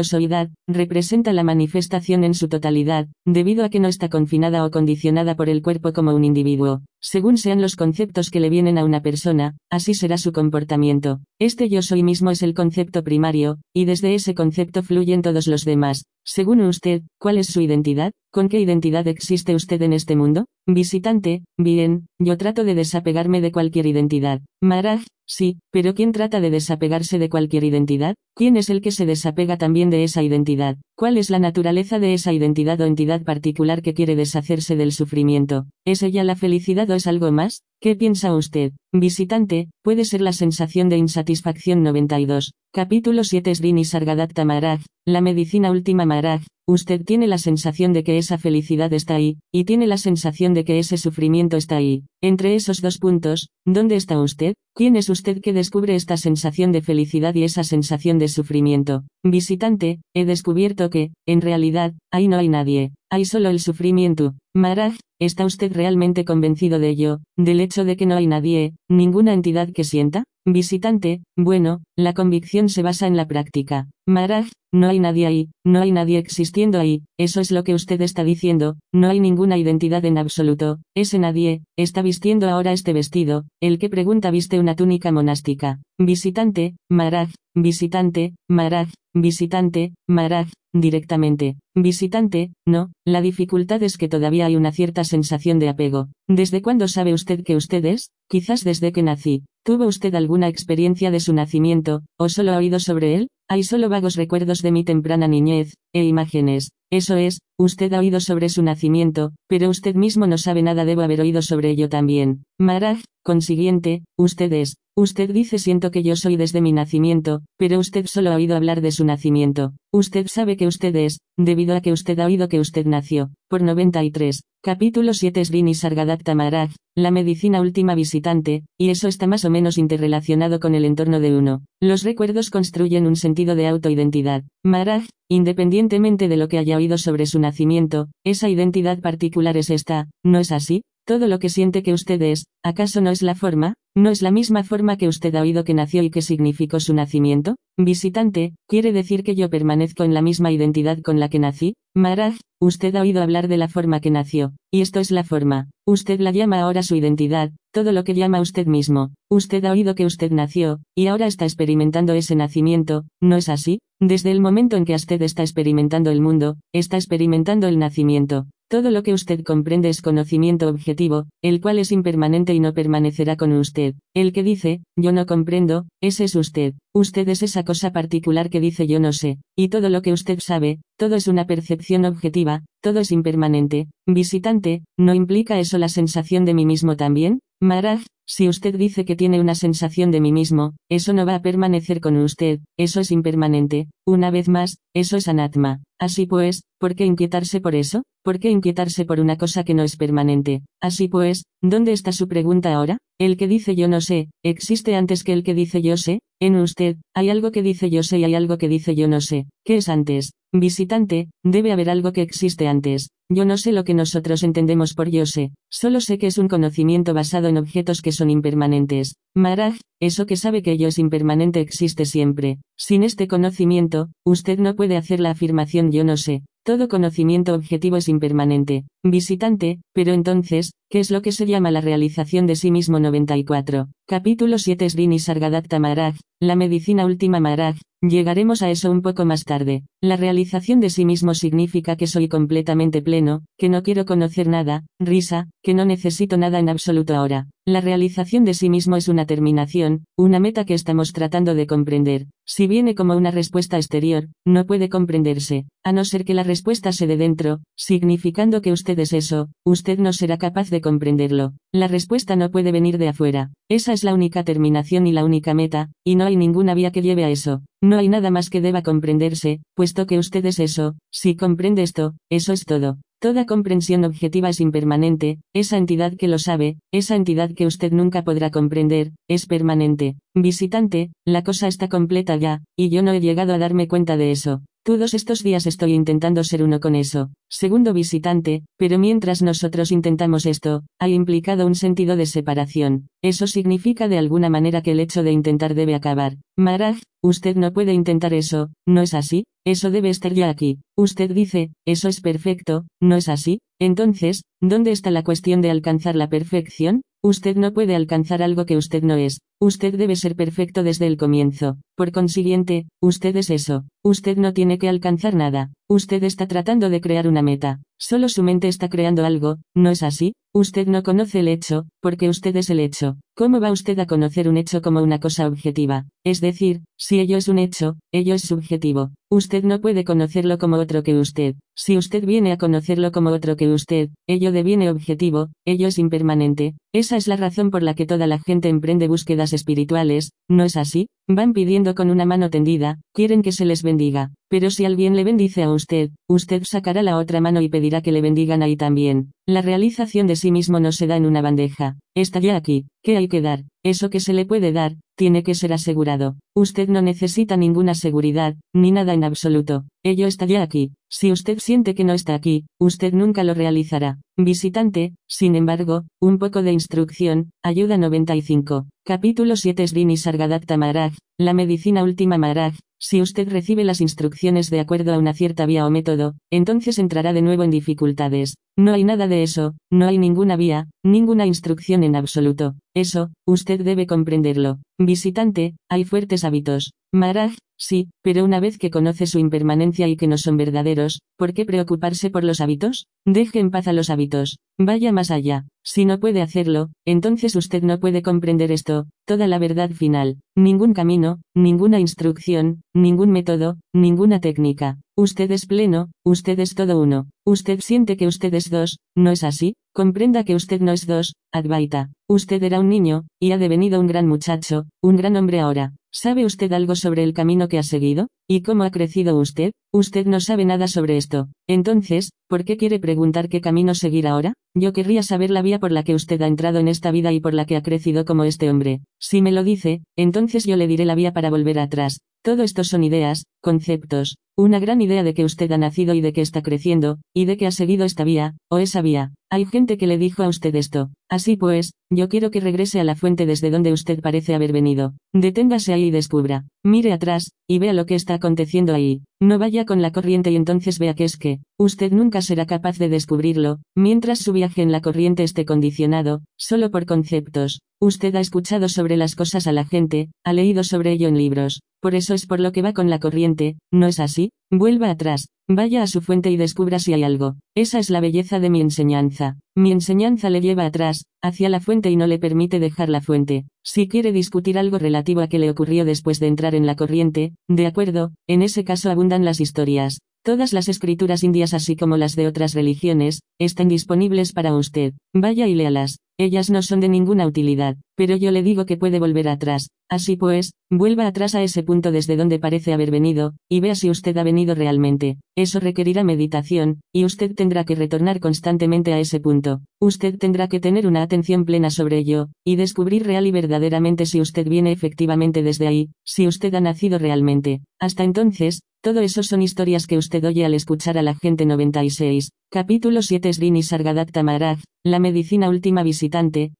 representa la manifestación en su totalidad, debido a que no está confinada o condicionada por el cuerpo como un individuo. Según sean los conceptos que le vienen a una persona, así será su comportamiento. Este yo soy mismo es el concepto primario, y desde ese concepto fluyen todos los demás. Según usted, ¿cuál es su identidad? ¿Con qué identidad existe usted en este mundo? Visitante, bien, yo trato de desapegarme de cualquier identidad. Maharaj, sí, pero ¿quién trata de desapegarse de cualquier identidad? ¿Quién es el que se desapega también de esa identidad? ¿Cuál es la naturaleza de esa identidad o entidad particular que quiere deshacerse del sufrimiento? ¿Es ella la felicidad o es algo más? ¿Qué piensa usted? Visitante, puede ser la sensación de insatisfacción 92. Capítulo 7 Srini Sargadatta Maharaj, la medicina última Maharaj, usted tiene la sensación de que esa felicidad está ahí, y tiene la sensación de que ese sufrimiento está ahí. Entre esos dos puntos, ¿dónde está usted? ¿Quién es usted que descubre esta sensación de felicidad y esa sensación de sufrimiento? Visitante, he descubierto que, en realidad, ahí no hay nadie, hay solo el sufrimiento. Maharaj, ¿está usted realmente convencido de ello, del hecho de que no hay nadie, ninguna entidad que sienta? Visitante, bueno, la convicción se basa en la práctica. Maharaj, no hay nadie ahí, no hay nadie existiendo ahí, eso es lo que usted está diciendo, no hay ninguna identidad en absoluto, ese nadie, está vistiendo ahora este vestido, el que pregunta viste una túnica monástica. Visitante, Maharaj, visitante, Maharaj, visitante, Maharaj, directamente. Visitante, no, la dificultad es que todavía hay una cierta sensación de apego. ¿Desde cuándo sabe usted que usted es? Quizás desde que nací. ¿Tuvo usted alguna experiencia de su nacimiento, o solo ha oído sobre él? Hay solo vagos recuerdos de mi temprana niñez, e imágenes. Eso es, usted ha oído sobre su nacimiento, pero usted mismo no sabe nada, debo haber oído sobre ello también. Maharaj, consiguiente, usted es, usted dice siento que yo soy desde mi nacimiento, pero usted solo ha oído hablar de su nacimiento. Usted sabe que usted es, debido a que usted ha oído que usted nació. Por 93. Capítulo 7 Srini Sargadatta Maharaj, la medicina última visitante, y eso está más o menos interrelacionado con el entorno de uno. Los recuerdos construyen un sentido de autoidentidad. Maharaj, independientemente de lo que haya oído sobre su nacimiento, esa identidad particular es esta, ¿no es así? Todo lo que siente que usted es, ¿acaso no es la forma? ¿No es la misma forma que usted ha oído que nació y que significó su nacimiento? Visitante, ¿quiere decir que yo permanezco en la misma identidad con la que nací? Maharaj, usted ha oído hablar de la forma que nació, y esto es la forma. Usted la llama ahora su identidad, todo lo que llama usted mismo. Usted ha oído que usted nació, y ahora está experimentando ese nacimiento, ¿no es así? Desde el momento en que usted está experimentando el mundo, está experimentando el nacimiento. Todo lo que usted comprende es conocimiento objetivo, el cual es impermanente y no permanecerá con usted. El que dice, yo no comprendo, ese es usted. Usted es esa cosa particular que dice yo no sé. Y todo lo que usted sabe, todo es una percepción objetiva, todo es impermanente. Visitante, ¿no implica eso la sensación de mí mismo también? Maharaj, si usted dice que tiene una sensación de mí mismo, eso no va a permanecer con usted, eso es impermanente, una vez más, eso es anatma. Así pues, ¿por qué inquietarse por eso? ¿Por qué inquietarse por una cosa que no es permanente? Así pues, ¿dónde está su pregunta ahora? El que dice yo no sé, ¿existe antes que el que dice yo sé? En usted, hay algo que dice yo sé y hay algo que dice yo no sé. ¿Qué es antes? Visitante, debe haber algo que existe antes. Yo no sé lo que nosotros entendemos por yo sé, solo sé que es un conocimiento basado en objetos que son impermanentes. Maharaj, eso que sabe que yo es impermanente existe siempre. Sin este conocimiento, usted no puede hacer la afirmación yo no sé. Todo conocimiento objetivo es impermanente. Visitante, pero entonces, ¿qué es lo que se llama la realización de sí mismo 94? Capítulo 7 Srini Sargadatta Maharaj, la medicina última Maharaj, llegaremos a eso un poco más tarde. La realización de sí mismo significa que soy completamente pleno, que no quiero conocer nada, risa, que no necesito nada en absoluto ahora. La realización de sí mismo es una terminación, una meta que estamos tratando de comprender. Si viene como una respuesta exterior, no puede comprenderse, a no ser que la respuesta se dé dentro, significando que usted es eso, usted no será capaz de comprenderlo. La respuesta no puede venir de afuera. Esa es la única terminación y la única meta, y no hay ninguna vía que lleve a eso. No hay nada más que deba comprenderse, puesto que usted es eso, si comprende esto, eso es todo. Toda comprensión objetiva es impermanente, esa entidad que lo sabe, esa entidad que usted nunca podrá comprender, es permanente. Visitante, la cosa está completa ya, y yo no he llegado a darme cuenta de eso. Todos estos días estoy intentando ser uno con eso. Segundo visitante, pero mientras nosotros intentamos esto, hay implicado un sentido de separación. Eso significa de alguna manera que el hecho de intentar debe acabar. Maraj, usted no puede intentar eso, ¿no es así? Eso debe estar ya aquí. Usted dice, eso es perfecto, ¿no es así? Entonces, ¿dónde está la cuestión de alcanzar la perfección? Usted no puede alcanzar algo que usted no es. Usted debe ser perfecto desde el comienzo. Por consiguiente, usted es eso. Usted no tiene que alcanzar nada. Usted está tratando de crear una meta. Solo su mente está creando algo, ¿no es así? Usted no conoce el hecho, porque usted es el hecho. ¿Cómo va usted a conocer un hecho como una cosa objetiva? Es decir, si ello es un hecho, ello es subjetivo. Usted no puede conocerlo como otro que usted. Si usted viene a conocerlo como otro que usted, ello deviene objetivo, ello es impermanente. Esa es la razón por la que toda la gente emprende búsquedas espirituales, ¿no es así? Van pidiendo con una mano tendida, quieren que se les bendiga. Pero si alguien le bendice a usted, usted sacará la otra mano y pedirá que le bendigan ahí también. La realización de sí mismo no se da en una bandeja. Está ya aquí. ¿Qué hay que dar? Eso que se le puede dar, tiene que ser asegurado. Usted no necesita ninguna seguridad, ni nada en absoluto. Ello está ya aquí. Si usted siente que no está aquí, usted nunca lo realizará. Visitante, sin embargo, un poco de instrucción, ayuda 95. Capítulo 7 Srini Sargadatta Maharaj, la medicina última Maharaj, si usted recibe las instrucciones de acuerdo a una cierta vía o método, entonces entrará de nuevo en dificultades. No hay nada de eso, no hay ninguna vía, ninguna instrucción en absoluto. Eso, usted debe comprenderlo. Visitante, hay fuertes hábitos. Maraj, sí, pero una vez que conoce su impermanencia y que no son verdaderos, ¿por qué preocuparse por los hábitos? Deje en paz a los hábitos. Vaya más allá. Si no puede hacerlo, entonces usted no puede comprender esto, toda la verdad final. Ningún camino, ninguna instrucción, ningún método, ninguna técnica. Usted es pleno, usted es todo uno. Usted siente que usted es dos, ¿no es así? Comprenda que usted no es dos, Advaita. Usted era un niño, y ha devenido un gran muchacho, un gran hombre ahora. ¿Sabe usted algo sobre el camino que ha seguido? ¿Y cómo ha crecido usted? Usted no sabe nada sobre esto. Entonces, ¿por qué quiere preguntar qué camino seguir ahora? Yo querría saber la vía por la que usted ha entrado en esta vida y por la que ha crecido como este hombre. Si me lo dice, entonces yo le diré la vía para volver atrás. Todo esto son ideas, conceptos, una gran idea de que usted ha nacido y de que está creciendo, y de que ha seguido esta vía, o esa vía. Hay gente que le dijo a usted esto. Así pues, yo quiero que regrese a la fuente desde donde usted parece haber venido. Deténgase ahí y descubra. Mire atrás, y vea lo que está aconteciendo ahí. No vaya con la corriente y entonces vea que es que, usted nunca será capaz de descubrirlo, mientras su viaje en la corriente esté condicionado, solo por conceptos. Usted ha escuchado sobre las cosas a la gente, ha leído sobre ello en libros, por eso es por lo que va con la corriente, ¿no es así? Vuelva atrás, vaya a su fuente y descubra si hay algo. Esa es la belleza de mi enseñanza. Mi enseñanza le lleva atrás, hacia la fuente y no le permite dejar la fuente. Si quiere discutir algo relativo a qué le ocurrió después de entrar en la corriente, de acuerdo, en ese caso abundan las historias. Todas las escrituras indias así como las de otras religiones, están disponibles para usted. Vaya y léalas. Ellas no son de ninguna utilidad, pero yo le digo que puede volver atrás. Así pues, vuelva atrás a ese punto desde donde parece haber venido, y vea si usted ha venido realmente. Eso requerirá meditación, y usted tendrá que retornar constantemente a ese punto. Usted tendrá que tener una atención plena sobre ello, y descubrir real y verdaderamente si usted viene efectivamente desde ahí, si usted ha nacido realmente. Hasta entonces, todo eso son historias que usted oye al escuchar a la gente 96. Capítulo 7 Srini Sargadatta Maharaj, la medicina última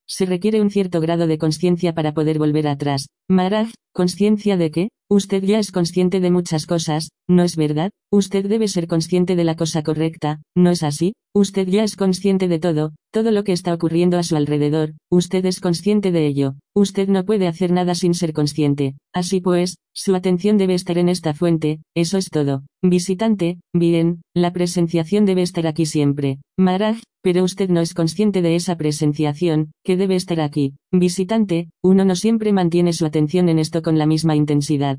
se requiere un cierto grado de conciencia para poder volver atrás. Maharaj, ¿conciencia de qué? Usted ya es consciente de muchas cosas, ¿no es verdad? Usted debe ser consciente de la cosa correcta, ¿no es así? Usted ya es consciente de todo, todo lo que está ocurriendo a su alrededor, usted es consciente de ello. Usted no puede hacer nada sin ser consciente. Así pues, su atención debe estar en esta fuente, eso es todo. Visitante, bien, la presenciación debe estar aquí siempre. Maraj, pero usted no es consciente de esa presenciación, que debe estar aquí. Visitante, uno no siempre mantiene su atención en esto con la misma intensidad.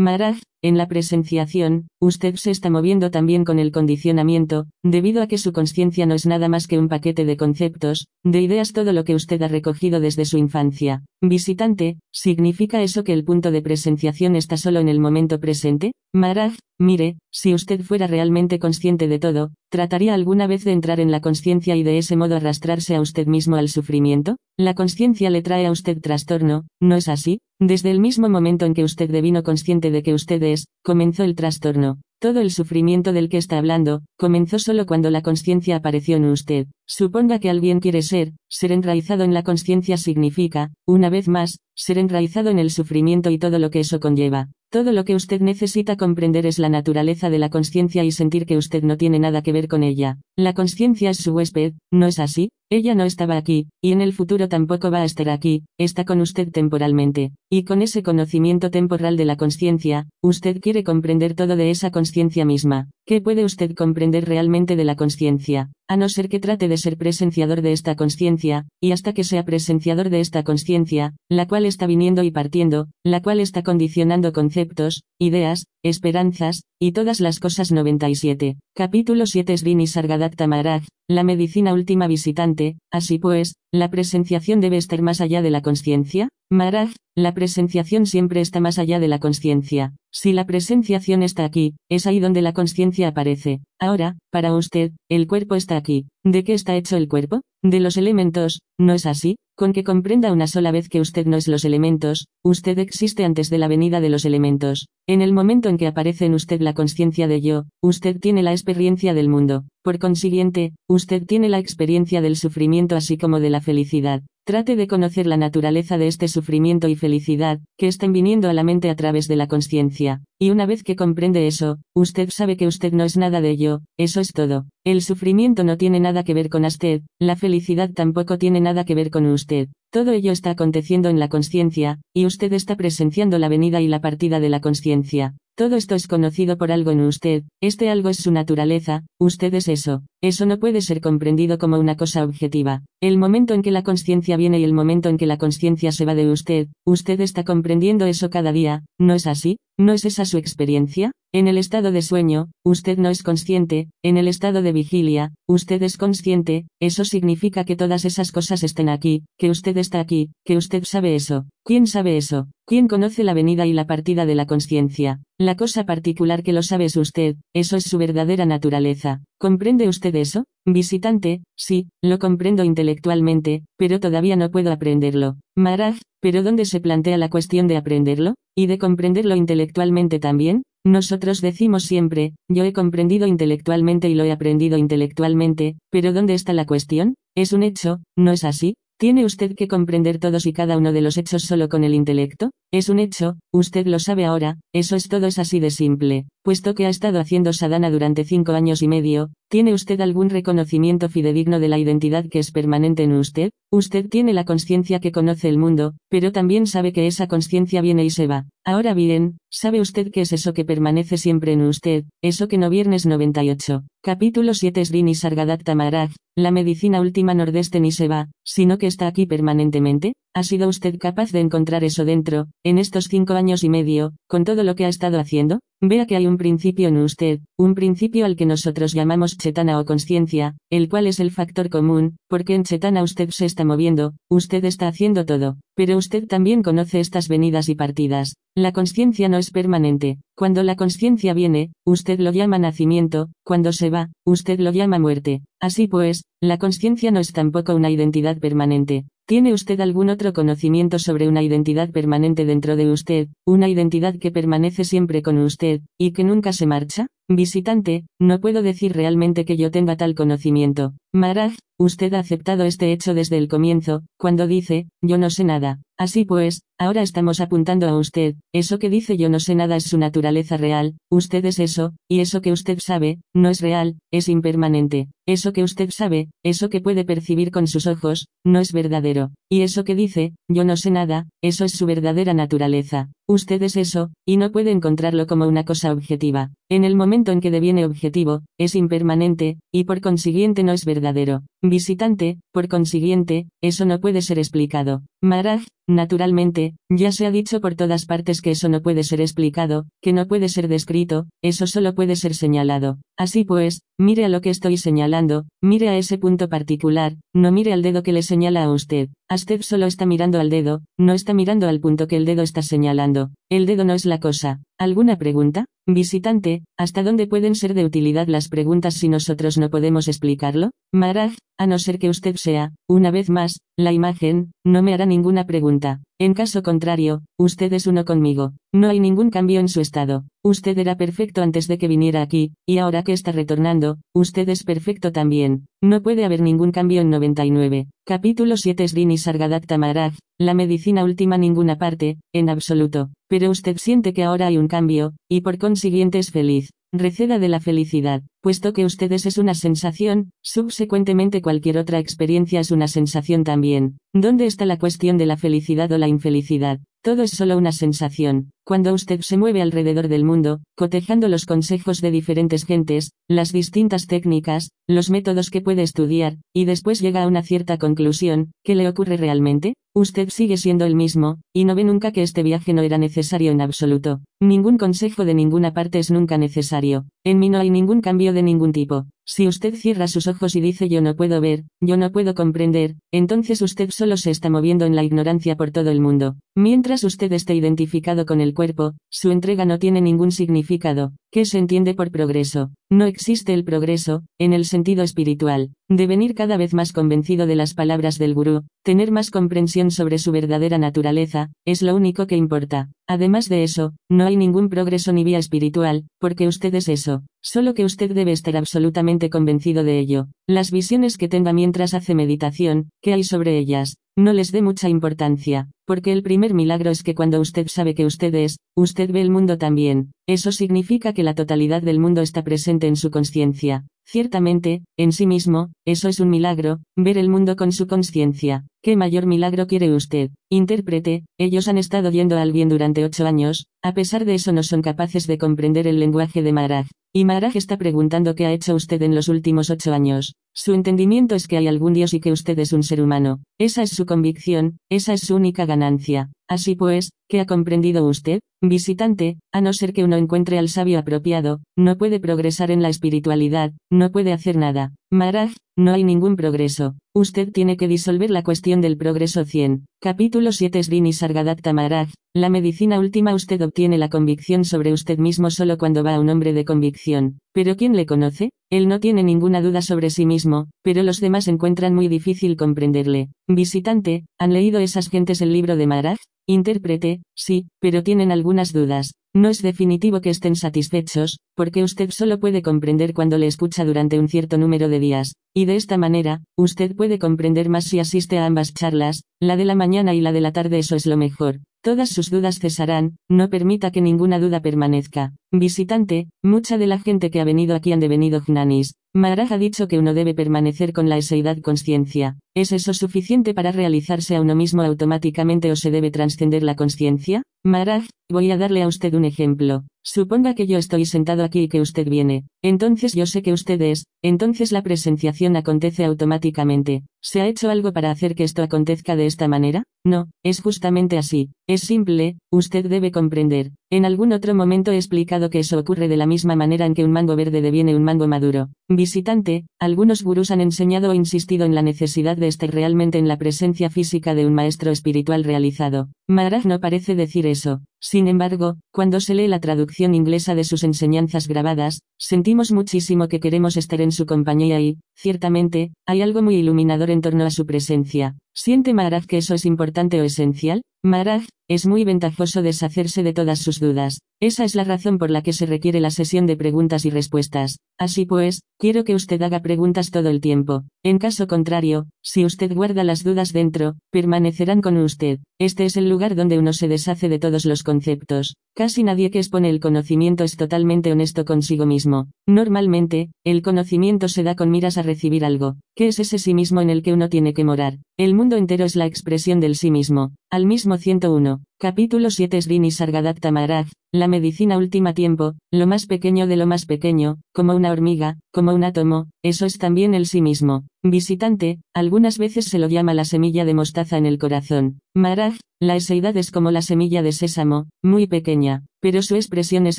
Maraj, en la presenciación, usted se está moviendo también con el condicionamiento, debido a que su conciencia no es nada más que un paquete de conceptos, de ideas todo lo que usted ha recogido desde su infancia. Visitante, ¿significa eso que el punto de presenciación está solo en el momento presente? Maraj, mire, si usted fuera realmente consciente de todo, ¿trataría alguna vez de entrar en la conciencia y de ese modo arrastrarse a usted mismo al sufrimiento? La conciencia le trae a usted trastorno, ¿no es así? Desde el mismo momento en que usted devino consciente de que usted es, comenzó el trastorno. Todo el sufrimiento del que está hablando, comenzó solo cuando la conciencia apareció en usted. Suponga que alguien quiere ser, ser enraizado en la conciencia significa, una vez más, ser enraizado en el sufrimiento y todo lo que eso conlleva. Todo lo que usted necesita comprender es la naturaleza de la conciencia y sentir que usted no tiene nada que ver con ella. La conciencia es su huésped, ¿no es así? Ella no estaba aquí, y en el futuro tampoco va a estar aquí, está con usted temporalmente. Y con ese conocimiento temporal de la conciencia, usted quiere comprender todo de esa conciencia misma. ¿Qué puede usted comprender realmente de la conciencia? A no ser que trate de ser presenciador de esta conciencia, y hasta que sea presenciador de esta conciencia, la cual está viniendo y partiendo, la cual está condicionando conceptos, ideas, esperanzas, y todas las cosas 97. Capítulo 7 Srini Sargadatta Maharaj, la medicina última visitante, así pues, ¿la presenciación debe estar más allá de la conciencia? Maharaj, la presenciación siempre está más allá de la conciencia. Si la presenciación está aquí, es ahí donde la conciencia aparece. Ahora, para usted, el cuerpo está aquí. ¿De qué está hecho el cuerpo? De los elementos, ¿no es así? Con que comprenda una sola vez que usted no es los elementos, usted existe antes de la venida de los elementos. En el momento en que aparece en usted la conciencia de yo, usted tiene la experiencia del mundo. Por consiguiente, usted tiene la experiencia del sufrimiento así como de la felicidad. Trate de conocer la naturaleza de este sufrimiento y felicidad, que están viniendo a la mente a través de la conciencia. Y una vez que comprende eso, usted sabe que usted no es nada de ello, eso es todo. El sufrimiento no tiene nada que ver con usted, la felicidad tampoco tiene nada que ver con usted. Todo ello está aconteciendo en la conciencia, y usted está presenciando la venida y la partida de la conciencia. Todo esto es conocido por algo en usted, este algo es su naturaleza, usted es eso. Eso no puede ser comprendido como una cosa objetiva. El momento en que la conciencia viene y el momento en que la conciencia se va de usted, usted está comprendiendo eso cada día, ¿no es así? ¿No es esa su experiencia? En el estado de sueño, usted no es consciente, en el estado de vigilia, usted es consciente, eso significa que todas esas cosas estén aquí, que usted está aquí, que usted sabe eso. ¿Quién sabe eso? ¿Quién conoce la venida y la partida de la conciencia? La cosa particular que lo sabe es usted, eso es su verdadera naturaleza. ¿Comprende usted eso? Visitante, sí, lo comprendo intelectualmente, pero todavía no puedo aprenderlo. Maraj, ¿pero dónde se plantea la cuestión de aprenderlo? ¿Y de comprenderlo intelectualmente también? Nosotros decimos siempre, yo he comprendido intelectualmente y lo he aprendido intelectualmente, pero ¿dónde está la cuestión? Es un hecho, ¿no es así? ¿Tiene usted que comprender todos y cada uno de los hechos solo con el intelecto? Es un hecho, usted lo sabe ahora, eso es todo es así de simple. Puesto que ha estado haciendo sadhana durante cinco años y medio, ¿tiene usted algún reconocimiento fidedigno de la identidad que es permanente en usted? Usted tiene la conciencia que conoce el mundo, pero también sabe que esa conciencia viene y se va. Ahora bien, ¿sabe usted qué es eso que permanece siempre en usted? Eso que no viernes 98. Capítulo 7 Srini Sargadatta Maharaj, la medicina última nordeste ni se va, sino que está aquí permanentemente. ¿Ha sido usted capaz de encontrar eso dentro, en estos cinco años y medio, con todo lo que ha estado haciendo? Vea que hay un principio en usted, un principio al que nosotros llamamos chetana o conciencia, el cual es el factor común, porque en chetana usted se está moviendo, usted está haciendo todo, pero usted también conoce estas venidas y partidas. La conciencia no es permanente. Cuando la conciencia viene, usted lo llama nacimiento, cuando se va, usted lo llama muerte. Así pues, la conciencia no es tampoco una identidad permanente. ¿Tiene usted algún otro conocimiento sobre una identidad permanente dentro de usted, una identidad que permanece siempre con usted, y que nunca se marcha? Visitante, no puedo decir realmente que yo tenga tal conocimiento. Maraj, usted ha aceptado este hecho desde el comienzo, cuando dice, yo no sé nada. Así pues, ahora estamos apuntando a usted, eso que dice yo no sé nada es su naturaleza real, usted es eso, y eso que usted sabe, no es real, es impermanente. Eso que usted sabe, eso que puede percibir con sus ojos, no es verdadero. Y eso que dice, yo no sé nada, eso es su verdadera naturaleza. Usted es eso, y no puede encontrarlo como una cosa objetiva. En el momento en que deviene objetivo, es impermanente, y por consiguiente no es verdadero. Visitante, por consiguiente, eso no puede ser explicado. Maraj, naturalmente, ya se ha dicho por todas partes que eso no puede ser explicado, que no puede ser descrito, eso solo puede ser señalado. Así pues, mire a lo que estoy señalando, mire a ese punto particular, no mire al dedo que le señala a usted. Usted solo está mirando al dedo, no está mirando al punto que el dedo está señalando. El dedo no es la cosa. ¿Alguna pregunta? Visitante, ¿hasta dónde pueden ser de utilidad las preguntas si nosotros no podemos explicarlo? Maraj, a no ser que usted sea, una vez más, la imagen, no me hará ninguna pregunta. En caso contrario, usted es uno conmigo. No hay ningún cambio en su estado. Usted era perfecto antes de que viniera aquí, y ahora que está retornando, usted es perfecto también. No puede haber ningún cambio en 99. Capítulo 7 Srini Sargadatta Maharaj, la medicina última ninguna parte, en absoluto. Pero usted siente que ahora hay un cambio, y por consiguiente es feliz. Receda de la felicidad, puesto que ustedes es una sensación, subsecuentemente cualquier otra experiencia es una sensación también. ¿Dónde está la cuestión de la felicidad o la infelicidad? Todo es solo una sensación. Cuando usted se mueve alrededor del mundo, cotejando los consejos de diferentes gentes, las distintas técnicas, los métodos que puede estudiar, y después llega a una cierta conclusión, ¿qué le ocurre realmente? Usted sigue siendo el mismo, y no ve nunca que este viaje no era necesario en absoluto. Ningún consejo de ninguna parte es nunca necesario. En mí no hay ningún cambio de ningún tipo. Si usted cierra sus ojos y dice yo no puedo ver, yo no puedo comprender, entonces usted solo se está moviendo en la ignorancia por todo el mundo. Mientras usted esté identificado con el cuerpo, su entrega no tiene ningún significado. ¿Qué se entiende por progreso? No existe el progreso, en el sentido espiritual. Devenir cada vez más convencido de las palabras del gurú, tener más comprensión sobre su verdadera naturaleza, es lo único que importa. Además de eso, no hay ningún progreso ni vía espiritual, porque usted es eso. Solo que usted debe estar absolutamente convencido de ello. Las visiones que tenga mientras hace meditación, ¿qué hay sobre ellas? No les dé mucha importancia, porque el primer milagro es que cuando usted sabe que usted es, usted ve el mundo también. Eso significa que la totalidad del mundo está presente en su conciencia. Ciertamente, en sí mismo, eso es un milagro, ver el mundo con su conciencia. ¿Qué mayor milagro quiere usted? Intérprete, ellos han estado yendo al bien durante ocho años, a pesar de eso no son capaces de comprender el lenguaje de Maharaj. Y Maharaj está preguntando qué ha hecho usted en los últimos ocho años. Su entendimiento es que hay algún Dios y que usted es un ser humano. Esa es su convicción, esa es su única ganancia. Así pues, ¿qué ha comprendido usted? Visitante, a no ser que uno encuentre al sabio apropiado, no puede progresar en la espiritualidad, no puede hacer nada. Maharaj, no hay ningún progreso. Usted tiene que disolver la cuestión del progreso 100. Capítulo 7 Srini Sargadatta Maharaj. La medicina última usted obtiene la convicción sobre usted mismo solo cuando va a un hombre de convicción. ¿Pero quién le conoce? Él no tiene ninguna duda sobre sí mismo, pero los demás encuentran muy difícil comprenderle. Visitante, ¿han leído esas gentes el libro de Maharaj? Intérprete, sí, pero tienen algunas dudas. No es definitivo que estén satisfechos, porque usted solo puede comprender cuando le escucha durante un cierto número de días, y de esta manera, usted puede comprender más si asiste a ambas charlas, la de la mañana y la de la tarde eso es lo mejor. Todas sus dudas cesarán, no permita que ninguna duda permanezca. Visitante, mucha de la gente que ha venido aquí han devenido jnanis. Maharaj ha dicho que uno debe permanecer con la eseidad conciencia. ¿Es eso suficiente para realizarse a uno mismo automáticamente o se debe trascender la conciencia? Maharaj, voy a darle a usted un ejemplo. Suponga que yo estoy sentado aquí y que usted viene. Entonces yo sé que usted es, entonces la presenciación acontece automáticamente. ¿Se ha hecho algo para hacer que esto acontezca de esta manera? No, es justamente así. Es simple, usted debe comprender. En algún otro momento he explicado que eso ocurre de la misma manera en que un mango verde deviene un mango maduro. Visitante, algunos gurús han enseñado o insistido en la necesidad de estar realmente en la presencia física de un maestro espiritual realizado. Maharaj no parece decir eso. Sin embargo, cuando se lee la traducción inglesa de sus enseñanzas grabadas, sentimos muchísimo que queremos estar en su compañía y, ciertamente, hay algo muy iluminador en torno a su presencia. ¿Siente Maharaj que eso es importante o esencial? Maharaj, es muy ventajoso deshacerse de todas sus dudas. Esa es la razón por la que se requiere la sesión de preguntas y respuestas. Así pues, quiero que usted haga preguntas todo el tiempo. En caso contrario, si usted guarda las dudas dentro, permanecerán con usted. Este es el lugar donde uno se deshace de todos los conceptos. Casi nadie que expone el conocimiento es totalmente honesto consigo mismo. Normalmente, el conocimiento se da con miras a recibir algo. ¿Qué es ese sí mismo en el que uno tiene que morar? El mundo entero es la expresión del sí mismo. Al mismo 101. Capítulo 7 Srini Sargadatta Maharaj, la medicina última tiempo, lo más pequeño de lo más pequeño, como una hormiga, como un átomo, eso es también el sí mismo. Visitante, algunas veces se lo llama la semilla de mostaza en el corazón. Maharaj, la eseidad es como la semilla de sésamo, muy pequeña, pero su expresión es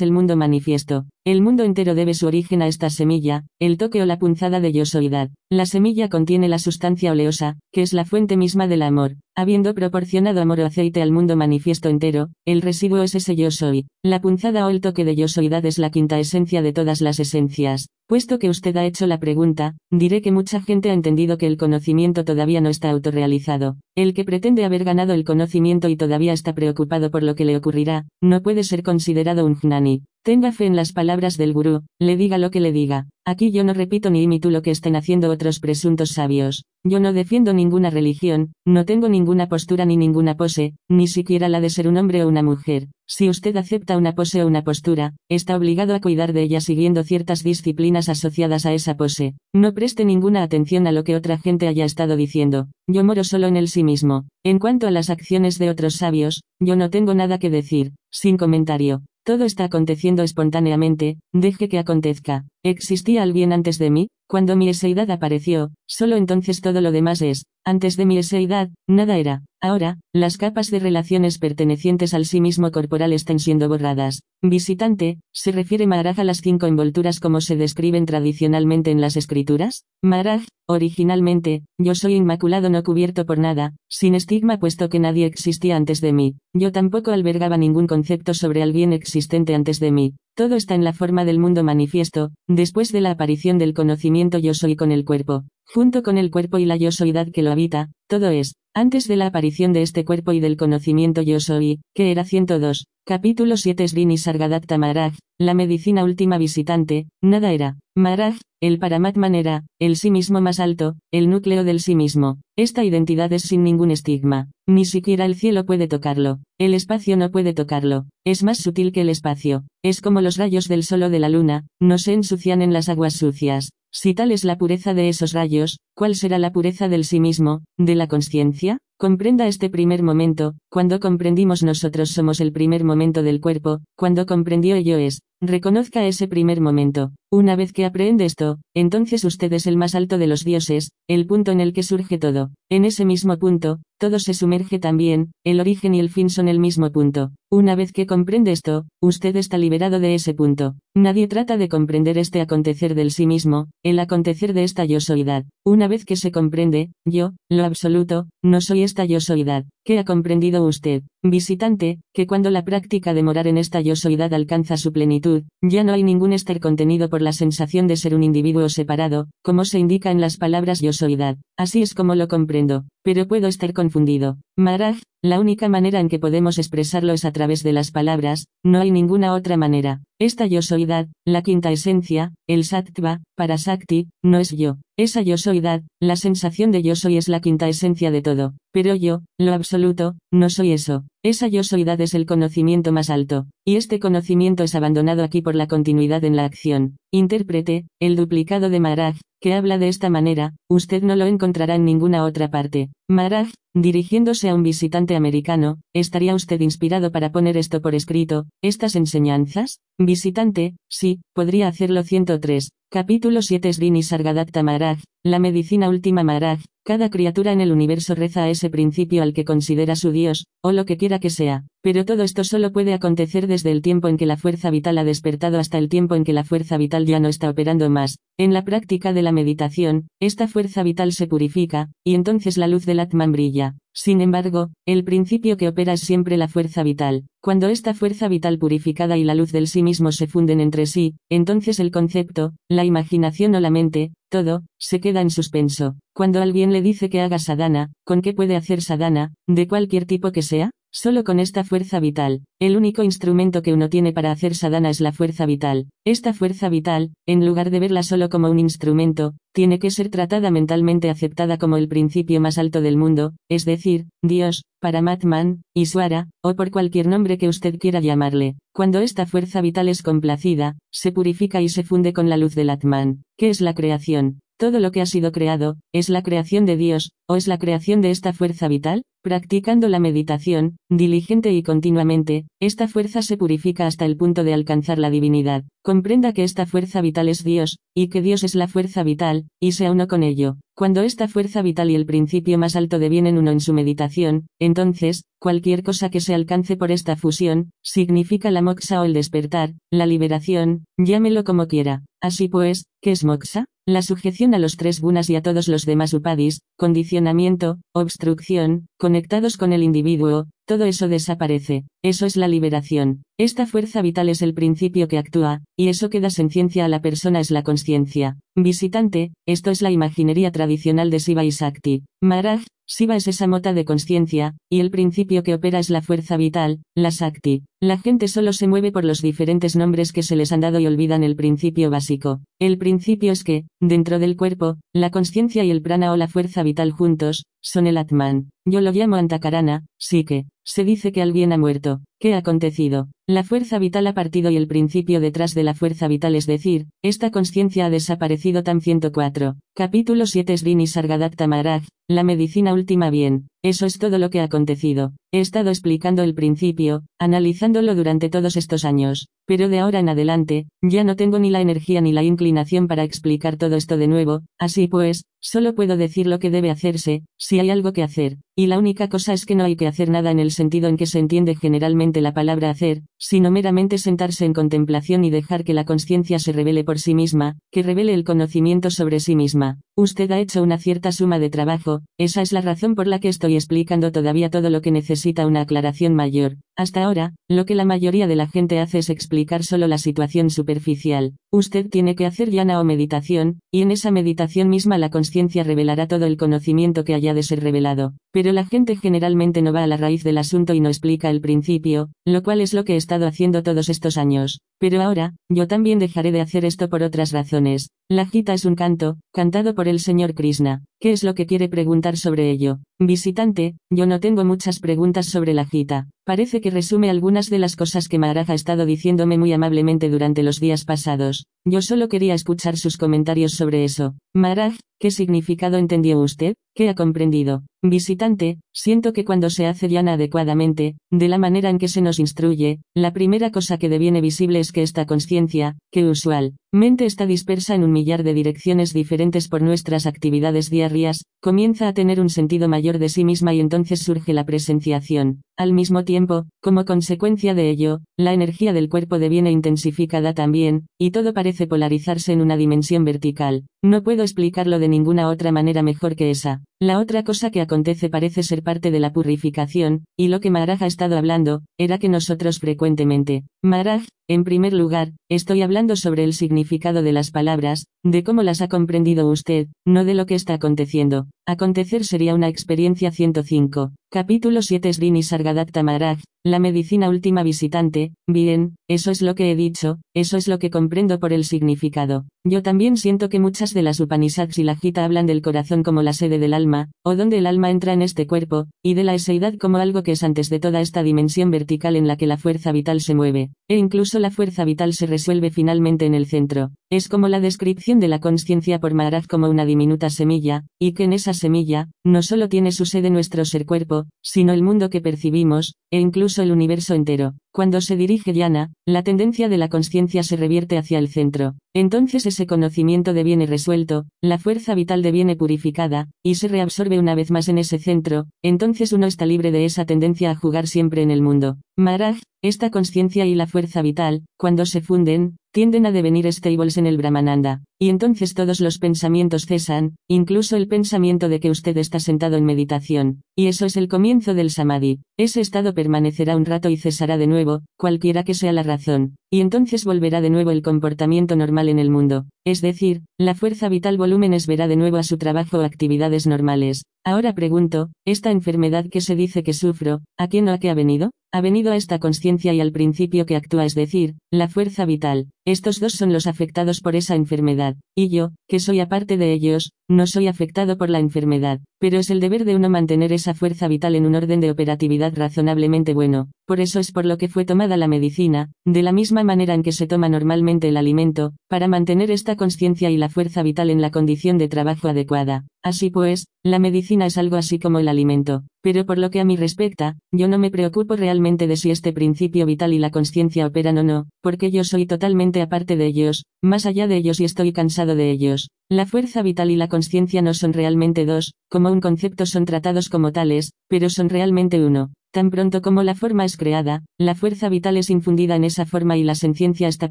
el mundo manifiesto. El mundo entero debe su origen a esta semilla, el toque o la punzada de yosoidad. La semilla contiene la sustancia oleosa, que es la fuente misma del amor. Habiendo proporcionado amor o aceite al mundo manifiesto entero, el residuo es ese yo soy. La punzada o el toque de yosoidad es la quinta esencia de todas las esencias. Puesto que usted ha hecho la pregunta, diré que mucha gente ha entendido que el conocimiento todavía no está autorrealizado. El que pretende haber ganado el conocimiento y todavía está preocupado por lo que le ocurrirá, no puede ser considerado un jnani. Tenga fe en las palabras del gurú, le diga lo que le diga. Aquí yo no repito ni imito lo que estén haciendo otros presuntos sabios. Yo no defiendo ninguna religión, no tengo ninguna postura ni ninguna pose, ni siquiera la de ser un hombre o una mujer. Si usted acepta una pose o una postura, está obligado a cuidar de ella siguiendo ciertas disciplinas asociadas a esa pose. No preste ninguna atención a lo que otra gente haya estado diciendo. Yo moro solo en el sí mismo. En cuanto a las acciones de otros sabios, yo no tengo nada que decir. Sin comentario. Todo está aconteciendo espontáneamente, deje que acontezca. ¿Existía alguien antes de mí? Cuando mi eseidad apareció, solo entonces todo lo demás es, antes de mi eseidad, nada era. Ahora, las capas de relaciones pertenecientes al sí mismo corporal están siendo borradas. Visitante, ¿se refiere Maharaj a las cinco envolturas como se describen tradicionalmente en las escrituras? Maharaj, originalmente, yo soy inmaculado no cubierto por nada, sin estigma puesto que nadie existía antes de mí. Yo tampoco albergaba ningún concepto sobre alguien existente antes de mí. Todo está en la forma del mundo manifiesto, después de la aparición del conocimiento yo soy con el cuerpo. Junto con el cuerpo y la yo soydad que lo habita, todo es, antes de la aparición de este cuerpo y del conocimiento yo soy, que era 102, capítulo 7 Srini Sargadatta Maharaj, la medicina última visitante, nada era. Maharaj, el Paramatman era, el sí mismo más alto, el núcleo del sí mismo. Esta identidad es sin ningún estigma. Ni siquiera el cielo puede tocarlo. El espacio no puede tocarlo. Es más sutil que el espacio. Es como los rayos del sol o de la luna, no se ensucian en las aguas sucias. Si tal es la pureza de esos rayos, ¿cuál será la pureza del sí mismo, de la conciencia? Comprenda este primer momento, cuando comprendimos nosotros somos el primer momento del cuerpo, cuando comprendió yo es, reconozca ese primer momento. Una vez que aprende esto, entonces usted es el más alto de los dioses, el punto en el que surge todo. En ese mismo punto, todo se sumerge también, el origen y el fin son el mismo punto. Una vez que comprende esto, usted está liberado de ese punto. Nadie trata de comprender este acontecer del sí mismo, el acontecer de esta yo soidad. Una vez que se comprende, yo, lo absoluto, no soy esta yo soidad. ¿Qué ha comprendido usted, visitante, que cuando la práctica de morar en esta yo soidad alcanza su plenitud, ya no hay ningún estar contenido por la sensación de ser un individuo separado, como se indica en las palabras yo soidad. Así es como lo comprendo, pero puedo estar confundido. Maraj, la única manera en que podemos expresarlo es a través de las palabras, no hay ninguna otra manera. Esta yo soidad, la quinta esencia, el sattva, para Sakti, no es yo. Esa yo soidad, la sensación de yo soy es la quinta esencia de todo. Pero yo, lo absoluto, no soy eso. Esa yo soidad es el conocimiento más alto. Y este conocimiento es abandonado aquí por la continuidad en la acción. Intérprete, el duplicado de Maharaj, que habla de esta manera, usted no lo encontrará en ninguna otra parte. Maharaj, dirigiéndose a un visitante americano, ¿estaría usted inspirado para poner esto por escrito, estas enseñanzas? Visitante, sí, podría hacerlo 103. Capítulo 7 Srini Sargadatta Maharaj, la medicina última Maharaj, cada criatura en el universo reza a ese principio al que considera su Dios, o lo que quiera que sea, pero todo esto solo puede acontecer desde el tiempo en que la fuerza vital ha despertado hasta el tiempo en que la fuerza vital ya no está operando más. En la práctica de la meditación, esta fuerza vital se purifica, y entonces la luz del Atman brilla. Sin embargo, el principio que opera es siempre la fuerza vital. Cuando esta fuerza vital purificada y la luz del sí mismo se funden entre sí, entonces el concepto, la imaginación o la mente, todo, se queda en suspenso. Cuando alguien le dice que haga sadhana, ¿con qué puede hacer sadhana, de cualquier tipo que sea? Solo con esta fuerza vital, el único instrumento que uno tiene para hacer sadhana es la fuerza vital. Esta fuerza vital, en lugar de verla solo como un instrumento, tiene que ser tratada mentalmente aceptada como el principio más alto del mundo, es decir, Dios, Paramatman, Iswara, o por cualquier nombre que usted quiera llamarle. Cuando esta fuerza vital es complacida, se purifica y se funde con la luz del Atman. ¿Qué es la creación? Todo lo que ha sido creado, ¿es la creación de Dios, o es la creación de esta fuerza vital? Practicando la meditación, diligente y continuamente, esta fuerza se purifica hasta el punto de alcanzar la divinidad. Comprenda que esta fuerza vital es Dios, y que Dios es la fuerza vital, y sea uno con ello. Cuando esta fuerza vital y el principio más alto devienen uno en su meditación, entonces, cualquier cosa que se alcance por esta fusión, significa la moksha o el despertar, la liberación, llámelo como quiera. Así pues, ¿qué es moksha? La sujeción a los tres gunas y a todos los demás upadis, condicionamiento, obstrucción, conectados con el individuo, todo eso desaparece. Eso es la liberación. Esta fuerza vital es el principio que actúa, y eso que da senciencia a la persona es la conciencia. Visitante, esto es la imaginería tradicional de Siva y Sakti. Maharaj, Siva es esa mota de conciencia, y el principio que opera es la fuerza vital, la Sakti. La gente solo se mueve por los diferentes nombres que se les han dado y olvidan el principio básico. El principio es que, dentro del cuerpo, la conciencia y el prana o la fuerza vital juntos, son el Atman. Yo lo llamo Antakarana, sí que, se dice que alguien ha muerto. ¿Qué ha acontecido? La fuerza vital ha partido y el principio detrás de la fuerza vital es decir, esta conciencia ha desaparecido tan 104. Capítulo 7 Srini Sargadatta Maharaj, la medicina última bien. Eso es todo lo que ha acontecido. He estado explicando el principio, analizándolo durante todos estos años, pero de ahora en adelante, ya no tengo ni la energía ni la inclinación para explicar todo esto de nuevo, así pues, solo puedo decir lo que debe hacerse, si hay algo que hacer, y la única cosa es que no hay que hacer nada en el sentido en que se entiende generalmente la palabra hacer, sino meramente sentarse en contemplación y dejar que la conciencia se revele por sí misma, que revele el conocimiento sobre sí misma. Usted ha hecho una cierta suma de trabajo, esa es la razón por la que estoy explicando todavía todo lo que necesita una aclaración mayor. Hasta ahora, lo que la mayoría de la gente hace es explicar solo la situación superficial. Usted tiene que hacer yana o meditación, y en esa meditación misma la conciencia revelará todo el conocimiento que haya de ser revelado. Pero la gente generalmente no va a la raíz del asunto y no explica el principio, lo cual es lo que he estado haciendo todos estos años. Pero ahora, yo también dejaré de hacer esto por otras razones. La gita es un canto, cantado por el señor Krishna. ¿Qué es lo que quiere preguntar sobre ello? Visitante, yo no tengo muchas preguntas sobre la gita. Parece que resume algunas de las cosas que Maharaj ha estado diciéndome muy amablemente durante los días pasados. Yo solo quería escuchar sus comentarios sobre eso. Maharaj, ¿qué significado entendió usted? ¿Qué ha comprendido? Visitante, siento que cuando se hace llana adecuadamente, de la manera en que se nos instruye, la primera cosa que deviene visible es que esta conciencia, que usualmente está dispersa en un millar de direcciones diferentes por nuestras actividades diarias, comienza a tener un sentido mayor de sí misma y entonces surge la presenciación. Al mismo tiempo, como consecuencia de ello, la energía del cuerpo deviene intensificada también, y todo parece polarizarse en una dimensión vertical. No puedo explicarlo de ninguna otra manera mejor que esa. La otra cosa que acontece parece ser parte de la purificación, y lo que Maharaj ha estado hablando, era que nosotros frecuentemente, Maharaj, en primer lugar, estoy hablando sobre el significado de las palabras, de cómo las ha comprendido usted, no de lo que está aconteciendo. Acontecer sería una experiencia 105. Capítulo 7 Srini Sargadatta Maharaj, la medicina última visitante, bien, eso es lo que he dicho, eso es lo que comprendo por el significado. Yo también siento que muchas de las Upanishads y la Gita hablan del corazón como la sede del alma, o donde el alma entra en este cuerpo, y de la eseidad como algo que es antes de toda esta dimensión vertical en la que la fuerza vital se mueve, e incluso la fuerza vital se resuelve finalmente en el centro. Es como la descripción de la conciencia por Maharaj como una diminuta semilla, y que en esa semilla, no solo tiene su sede nuestro ser cuerpo, sino el mundo que percibimos, e incluso el universo entero. Cuando se dirige Yana, la tendencia de la conciencia se revierte hacia el centro. Entonces ese conocimiento deviene resuelto, la fuerza vital deviene purificada, y se reabsorbe una vez más en ese centro, entonces uno está libre de esa tendencia a jugar siempre en el mundo. Maharaj, esta conciencia y la fuerza vital, cuando se funden, tienden a devenir stables en el Brahmananda, y entonces todos los pensamientos cesan, incluso el pensamiento de que usted está sentado en meditación, y eso es el comienzo del samadhi. Ese estado permanecerá un rato y cesará de nuevo, cualquiera que sea la razón, y entonces volverá de nuevo el comportamiento normal en el mundo, es decir, la fuerza vital volúmenes verá de nuevo a su trabajo o actividades normales. Ahora pregunto, ¿esta enfermedad que se dice que sufro, a quién o a qué ha venido? Ha venido a esta conciencia y al principio que actúa, es decir, la fuerza vital. Estos dos son los afectados por esa enfermedad, y yo, que soy aparte de ellos, no soy afectado por la enfermedad, pero es el deber de uno mantener esa fuerza vital en un orden de operatividad razonablemente bueno, por eso es por lo que fue tomada la medicina, de la misma manera en que se toma normalmente el alimento, para mantener esta conciencia y la fuerza vital en la condición de trabajo adecuada. Así pues, la medicina es algo así como el alimento, pero por lo que a mí respecta, yo no me preocupo realmente de si este principio vital y la conciencia operan o no, porque yo soy totalmente aparte de ellos, más allá de ellos y estoy cansado de ellos. La fuerza vital y la conciencia no son realmente dos, como un concepto son tratados como tales, pero son realmente uno. Tan pronto como la forma es creada, la fuerza vital es infundida en esa forma y la senciencia está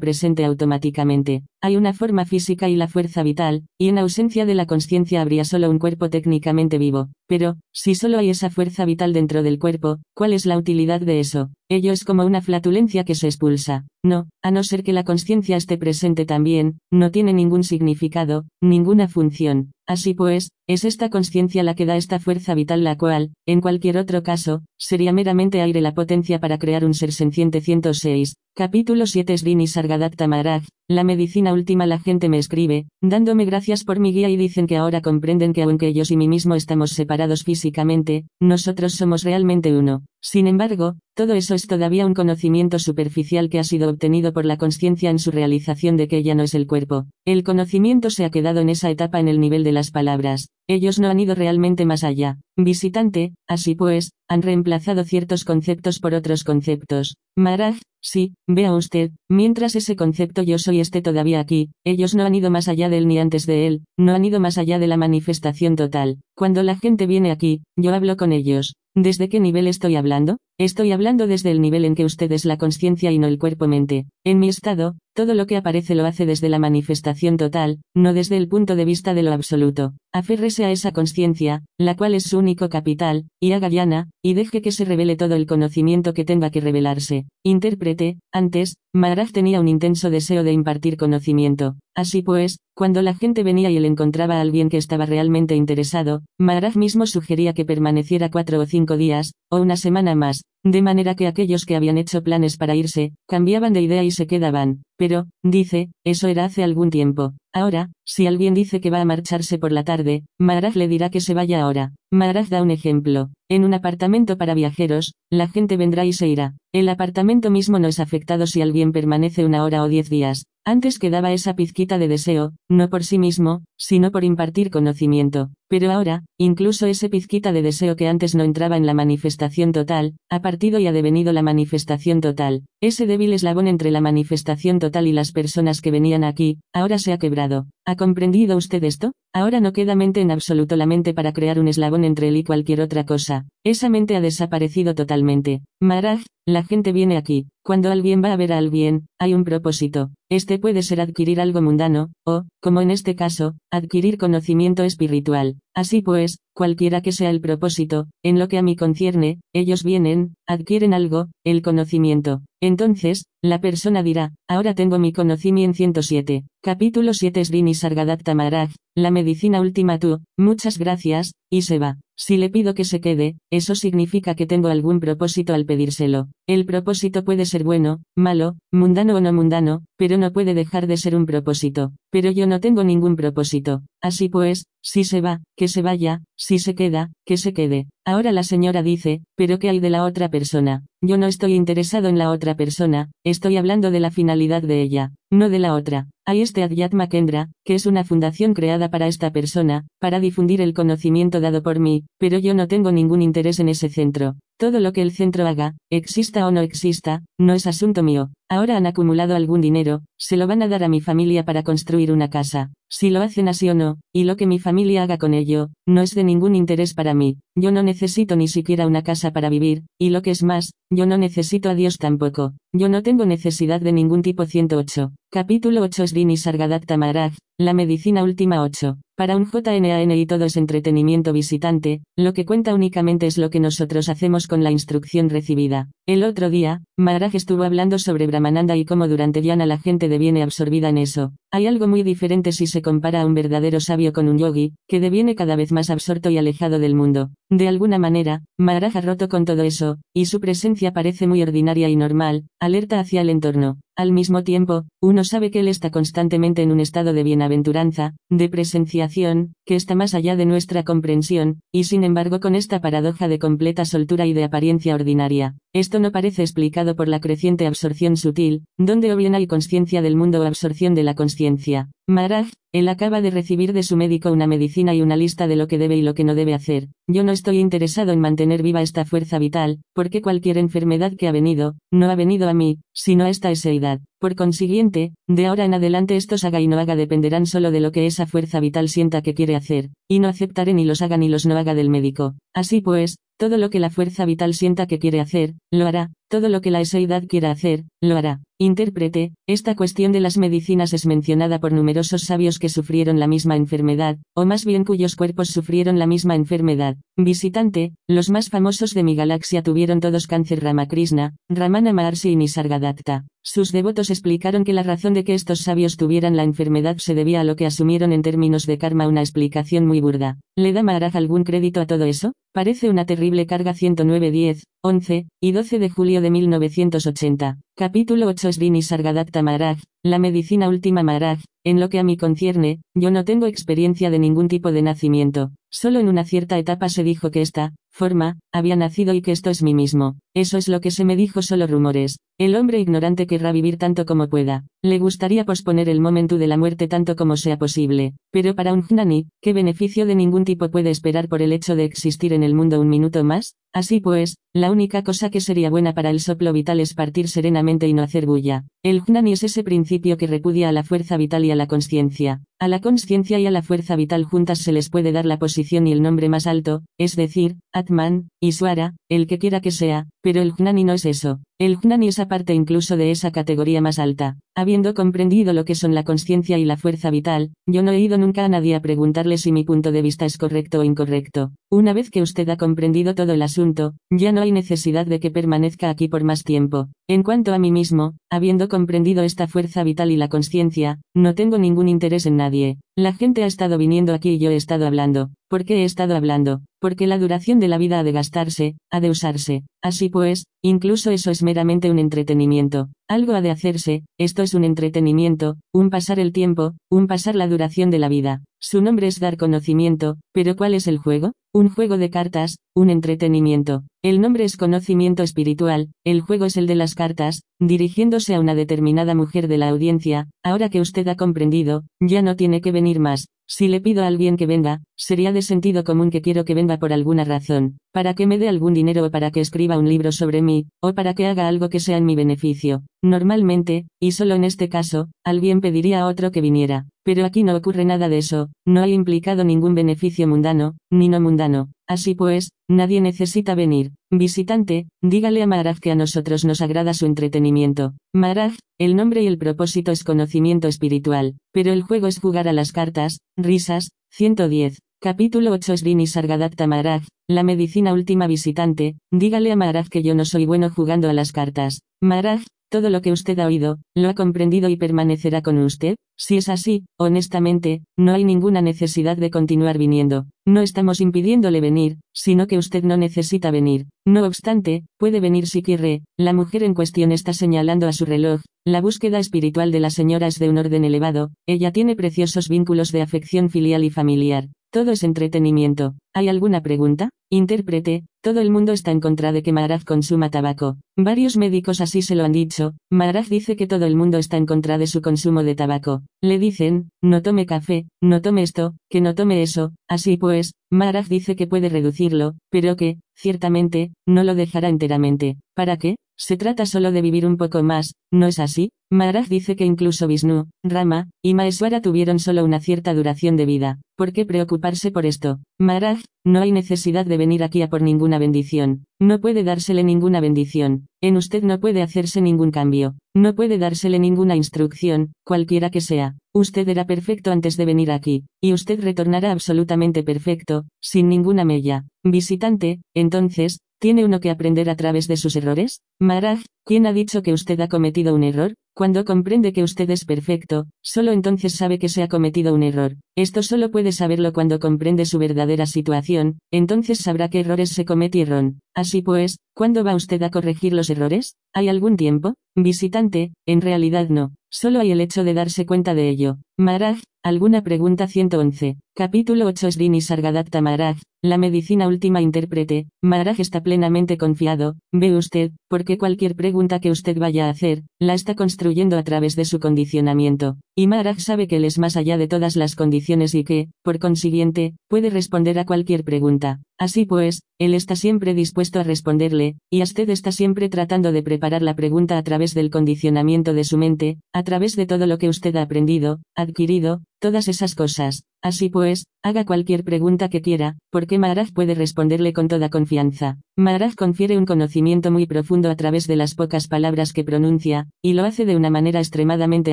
presente automáticamente. hay una forma física y la fuerza vital, y en ausencia de la conciencia habría solo un cuerpo técnicamente vivo. Pero, si solo hay esa fuerza vital dentro del cuerpo, ¿cuál es la utilidad de eso? Ello es como una flatulencia que se expulsa. No, a no ser que la conciencia esté presente también, no tiene ningún significado, ninguna función. Así pues, es esta conciencia la que da esta fuerza vital la cual, en cualquier otro caso, sería meramente aire la potencia para crear un ser senciente 106. Capítulo 7 Srini Sargadatta Maharaj, la medicina última la gente me escribe, dándome gracias por mi guía y dicen que ahora comprenden que aunque ellos y mí mismo estamos separados físicamente, nosotros somos realmente uno. Sin embargo, todo eso es todavía un conocimiento superficial que ha sido obtenido por la conciencia en su realización de que ella no es el cuerpo. El conocimiento se ha quedado en esa etapa en el nivel de las palabras. Ellos no han ido realmente más allá. Visitante, así pues, han reemplazado ciertos conceptos por otros conceptos. Maraj, sí, vea usted, mientras ese concepto yo soy esté todavía aquí, ellos no han ido más allá de él ni antes de él, no han ido más allá de la manifestación total. Cuando la gente viene aquí, yo hablo con ellos. ¿Desde qué nivel estoy hablando? Estoy hablando desde el nivel en que usted es la conciencia y no el cuerpo-mente. En mi estado, todo lo que aparece lo hace desde la manifestación total, no desde el punto de vista de lo absoluto. Aférrese a esa conciencia, la cual es su único capital, y haga llana, y deje que se revele todo el conocimiento que tenga que revelarse. Intérprete, antes, Maharaj tenía un intenso deseo de impartir conocimiento. Así pues, cuando la gente venía y él encontraba a alguien que estaba realmente interesado, Maharaj mismo sugería que permaneciera cuatro o cinco días, o una semana más, de manera que aquellos que habían hecho planes para irse, cambiaban de idea y se quedaban. Pero, dice, eso era hace algún tiempo. Ahora, si alguien dice que va a marcharse por la tarde, Maharaj le dirá que se vaya ahora. Maharaj da un ejemplo. En un apartamento para viajeros, la gente vendrá y se irá. El apartamento mismo no es afectado si alguien permanece una hora o diez días. Antes quedaba esa pizquita de deseo, no por sí mismo, sino por impartir conocimiento. Pero ahora, incluso ese pizquita de deseo que antes no entraba en la manifestación total, ha partido y ha devenido la manifestación total. Ese débil eslabón entre la manifestación total y las personas que venían aquí, ahora se ha quebrado. ¿Ha comprendido usted esto? Ahora no queda mente en absoluto la mente para crear un eslabón entre él y cualquier otra cosa. Esa mente ha desaparecido totalmente. Maharaj, la gente viene aquí. Cuando alguien va a ver a alguien, hay un propósito. Este puede ser adquirir algo mundano, o, como en este caso, adquirir conocimiento espiritual. Así pues, cualquiera que sea el propósito, en lo que a mí concierne, ellos vienen, adquieren algo, el conocimiento. Entonces, la persona dirá, ahora tengo mi conocimiento 107. Capítulo 7 Srini Sargadatta Maharaj, la medicina última tú, muchas gracias, y se va. Si le pido que se quede, eso significa que tengo algún propósito al pedírselo. El propósito puede ser bueno, malo, mundano o no mundano, pero no puede dejar de ser un propósito. Pero yo no tengo ningún propósito. Así pues, si se va, que se vaya, si se queda, que se quede. Ahora la señora dice, pero ¿qué hay de la otra persona? Yo no estoy interesado en la otra persona, estoy hablando de la finalidad de ella, no de la otra. Hay este Adyatma Kendra, que es una fundación creada para esta persona, para difundir el conocimiento dado por mí, pero yo no tengo ningún interés en ese centro. Todo lo que el centro haga, exista o no exista, no es asunto mío. Ahora han acumulado algún dinero, se lo van a dar a mi familia para construir una casa. Si lo hacen así o no, y lo que mi familia haga con ello, no es de ningún interés para mí. Yo no necesito ni siquiera una casa para vivir, y lo que es más, yo no necesito a Dios tampoco. Yo no tengo necesidad de ningún tipo 108. Capítulo 8 Srini Sargadatta Maharaj, la medicina última 8. Para un JNAN y todo es entretenimiento visitante, lo que cuenta únicamente es lo que nosotros hacemos con la instrucción recibida. El otro día, Maharaj estuvo hablando sobre Brahmananda y cómo durante Dhyana la gente deviene absorbida en eso. Hay algo muy diferente si se compara a un verdadero sabio con un yogi, que deviene cada vez más absorto y alejado del mundo. De alguna manera, Maharaj ha roto con todo eso, y su presencia parece muy ordinaria y normal, alerta hacia el entorno. Al mismo tiempo, uno sabe que él está constantemente en un estado de bienaventuranza, de presenciación, que está más allá de nuestra comprensión, y sin embargo con esta paradoja de completa soltura y de apariencia ordinaria. Esto no parece explicado por la creciente absorción sutil, donde o bien hay conciencia del mundo o absorción de la conciencia. Maharaj, él acaba de recibir de su médico una medicina y una lista de lo que debe y lo que no debe hacer. Yo no estoy interesado en mantener viva esta fuerza vital, porque cualquier enfermedad que ha venido, no ha venido a mí, sino a esta eseidad. Por consiguiente, de ahora en adelante estos haga y no haga dependerán solo de lo que esa fuerza vital sienta que quiere hacer, y no aceptaré ni los haga ni los no haga del médico. Así pues, todo lo que la fuerza vital sienta que quiere hacer, lo hará, todo lo que la eseidad quiera hacer, lo hará. Intérprete, esta cuestión de las medicinas es mencionada por numerosos sabios que sufrieron la misma enfermedad, o más bien cuyos cuerpos sufrieron la misma enfermedad. Visitante, los más famosos de mi galaxia tuvieron todos cáncer Ramakrishna, Ramana Maharshi y Nisargadatta. Sus devotos explicaron que la razón de que estos sabios tuvieran la enfermedad se debía a lo que asumieron en términos de karma una explicación muy burda. ¿Le da Maharaj algún crédito a todo eso? Parece una terrible carga 109 10, 11 y 12 de julio de 1980. Capítulo 8 Srini Sargadatta Maharaj, la medicina última Maharaj, en lo que a mí concierne, yo no tengo experiencia de ningún tipo de nacimiento. Solo en una cierta etapa se dijo que esta forma había nacido y que esto es mí mismo. Eso es lo que se me dijo solo rumores. El hombre ignorante querrá vivir tanto como pueda. Le gustaría posponer el momento de la muerte tanto como sea posible. Pero para un Gnani, ¿qué beneficio de ningún tipo puede esperar por el hecho de existir en el mundo un minuto más? Así pues, la única cosa que sería buena para el soplo vital es partir serenamente y no hacer bulla. El Gnani es ese principio que repudia a la fuerza vital y a la conciencia. A la conciencia y a la fuerza vital juntas se les puede dar la posición y el nombre más alto, es decir, Atman, Iswara, el que quiera que sea, pero el Gnani no es eso. El Gnani es aparte incluso de esa categoría más alta. Habiendo comprendido lo que son la conciencia y la fuerza vital, yo no he ido nunca a nadie a preguntarle si mi punto de vista es correcto o incorrecto. Una vez que usted ha comprendido todo el asunto, ya no hay necesidad de que permanezca aquí por más tiempo. En cuanto a mí mismo, habiendo comprendido esta fuerza vital y la conciencia, no tengo ningún interés en nadie. La gente ha estado viniendo aquí y yo he estado hablando. ¿Por qué he estado hablando? Porque la duración de la vida ha de gastarse, ha de usarse. Así pues, incluso eso es meramente un entretenimiento. Algo ha de hacerse, esto es un entretenimiento, un pasar el tiempo, un pasar la duración de la vida. Su nombre es dar conocimiento, pero ¿cuál es el juego? Un juego de cartas, un entretenimiento. El nombre es conocimiento espiritual, el juego es el de las cartas, dirigiéndose a una determinada mujer de la audiencia, ahora que usted ha comprendido, ya no tiene que venir más. Si le pido a alguien que venga, sería de sentido común que quiero que venga por alguna razón, para que me dé algún dinero o para que escriba un libro sobre mí, o para que haga algo que sea en mi beneficio. Normalmente, y solo en este caso, alguien pediría a otro que viniera. Pero aquí no ocurre nada de eso, no hay implicado ningún beneficio mundano, ni no mundano. Así pues, nadie necesita venir. Visitante, dígale a Maharaj que a nosotros nos agrada su entretenimiento. Maharaj, el nombre y el propósito es conocimiento espiritual, pero el juego es jugar a las cartas, risas, 110. Capítulo 8 Srini Sargadatta Maharaj, la medicina última visitante, dígale a Maharaj que yo no soy bueno jugando a las cartas. Maharaj, todo lo que usted ha oído, lo ha comprendido y permanecerá con usted. Si es así, honestamente, no hay ninguna necesidad de continuar viniendo. No estamos impidiéndole venir, sino que usted no necesita venir. No obstante, puede venir si quiere. La mujer en cuestión está señalando a su reloj. La búsqueda espiritual de la señora es de un orden elevado. Ella tiene preciosos vínculos de afección filial y familiar. Todo es entretenimiento. ¿Hay alguna pregunta? Intérprete, todo el mundo está en contra de que Maharaj consuma tabaco. Varios médicos así se lo han dicho. Maharaj dice que todo el mundo está en contra de su consumo de tabaco. Le dicen, no tome café, no tome esto, que no tome eso. Así pues, Maharaj dice que puede reducirlo, pero que, ciertamente, no lo dejará enteramente. ¿Para qué? Se trata solo de vivir un poco más, ¿no es así? Maharaj dice que incluso Vishnu, Rama, y Maeswara tuvieron solo una cierta duración de vida. ¿Por qué preocuparse por esto? Maharaj, no hay necesidad de venir aquí a por ninguna bendición. No puede dársele ninguna bendición. En usted no puede hacerse ningún cambio. No puede dársele ninguna instrucción, cualquiera que sea. Usted era perfecto antes de venir aquí, y usted retornará absolutamente perfecto, sin ninguna mella. Visitante, entonces, ¿Tiene uno que aprender a través de sus errores? Maharaj, ¿quién ha dicho que usted ha cometido un error? Cuando comprende que usted es perfecto, solo entonces sabe que se ha cometido un error. Esto solo puede saberlo cuando comprende su verdadera situación, entonces sabrá qué errores se cometieron. Así pues, ¿cuándo va usted a corregir los errores? ¿Hay algún tiempo? Visitante, en realidad no. Solo hay el hecho de darse cuenta de ello. Maraj, ¿alguna pregunta 111? Capítulo 8 Srini Sargadatta Maharaj, la medicina última intérprete, Maharaj está plenamente confiado, ve usted, porque cualquier pregunta que usted vaya a hacer, la está construyendo a través de su condicionamiento, y Maharaj sabe que él es más allá de todas las condiciones y que, por consiguiente, puede responder a cualquier pregunta. Así pues, él está siempre dispuesto a responderle, y usted está siempre tratando de preparar la pregunta a través del condicionamiento de su mente, a través de todo lo que usted ha aprendido, adquirido, todas esas cosas. Así pues, haga cualquier pregunta que quiera, porque Maharaj puede responderle con toda confianza. Maharaj confiere un conocimiento muy profundo a través de las pocas palabras que pronuncia, y lo hace de una manera extremadamente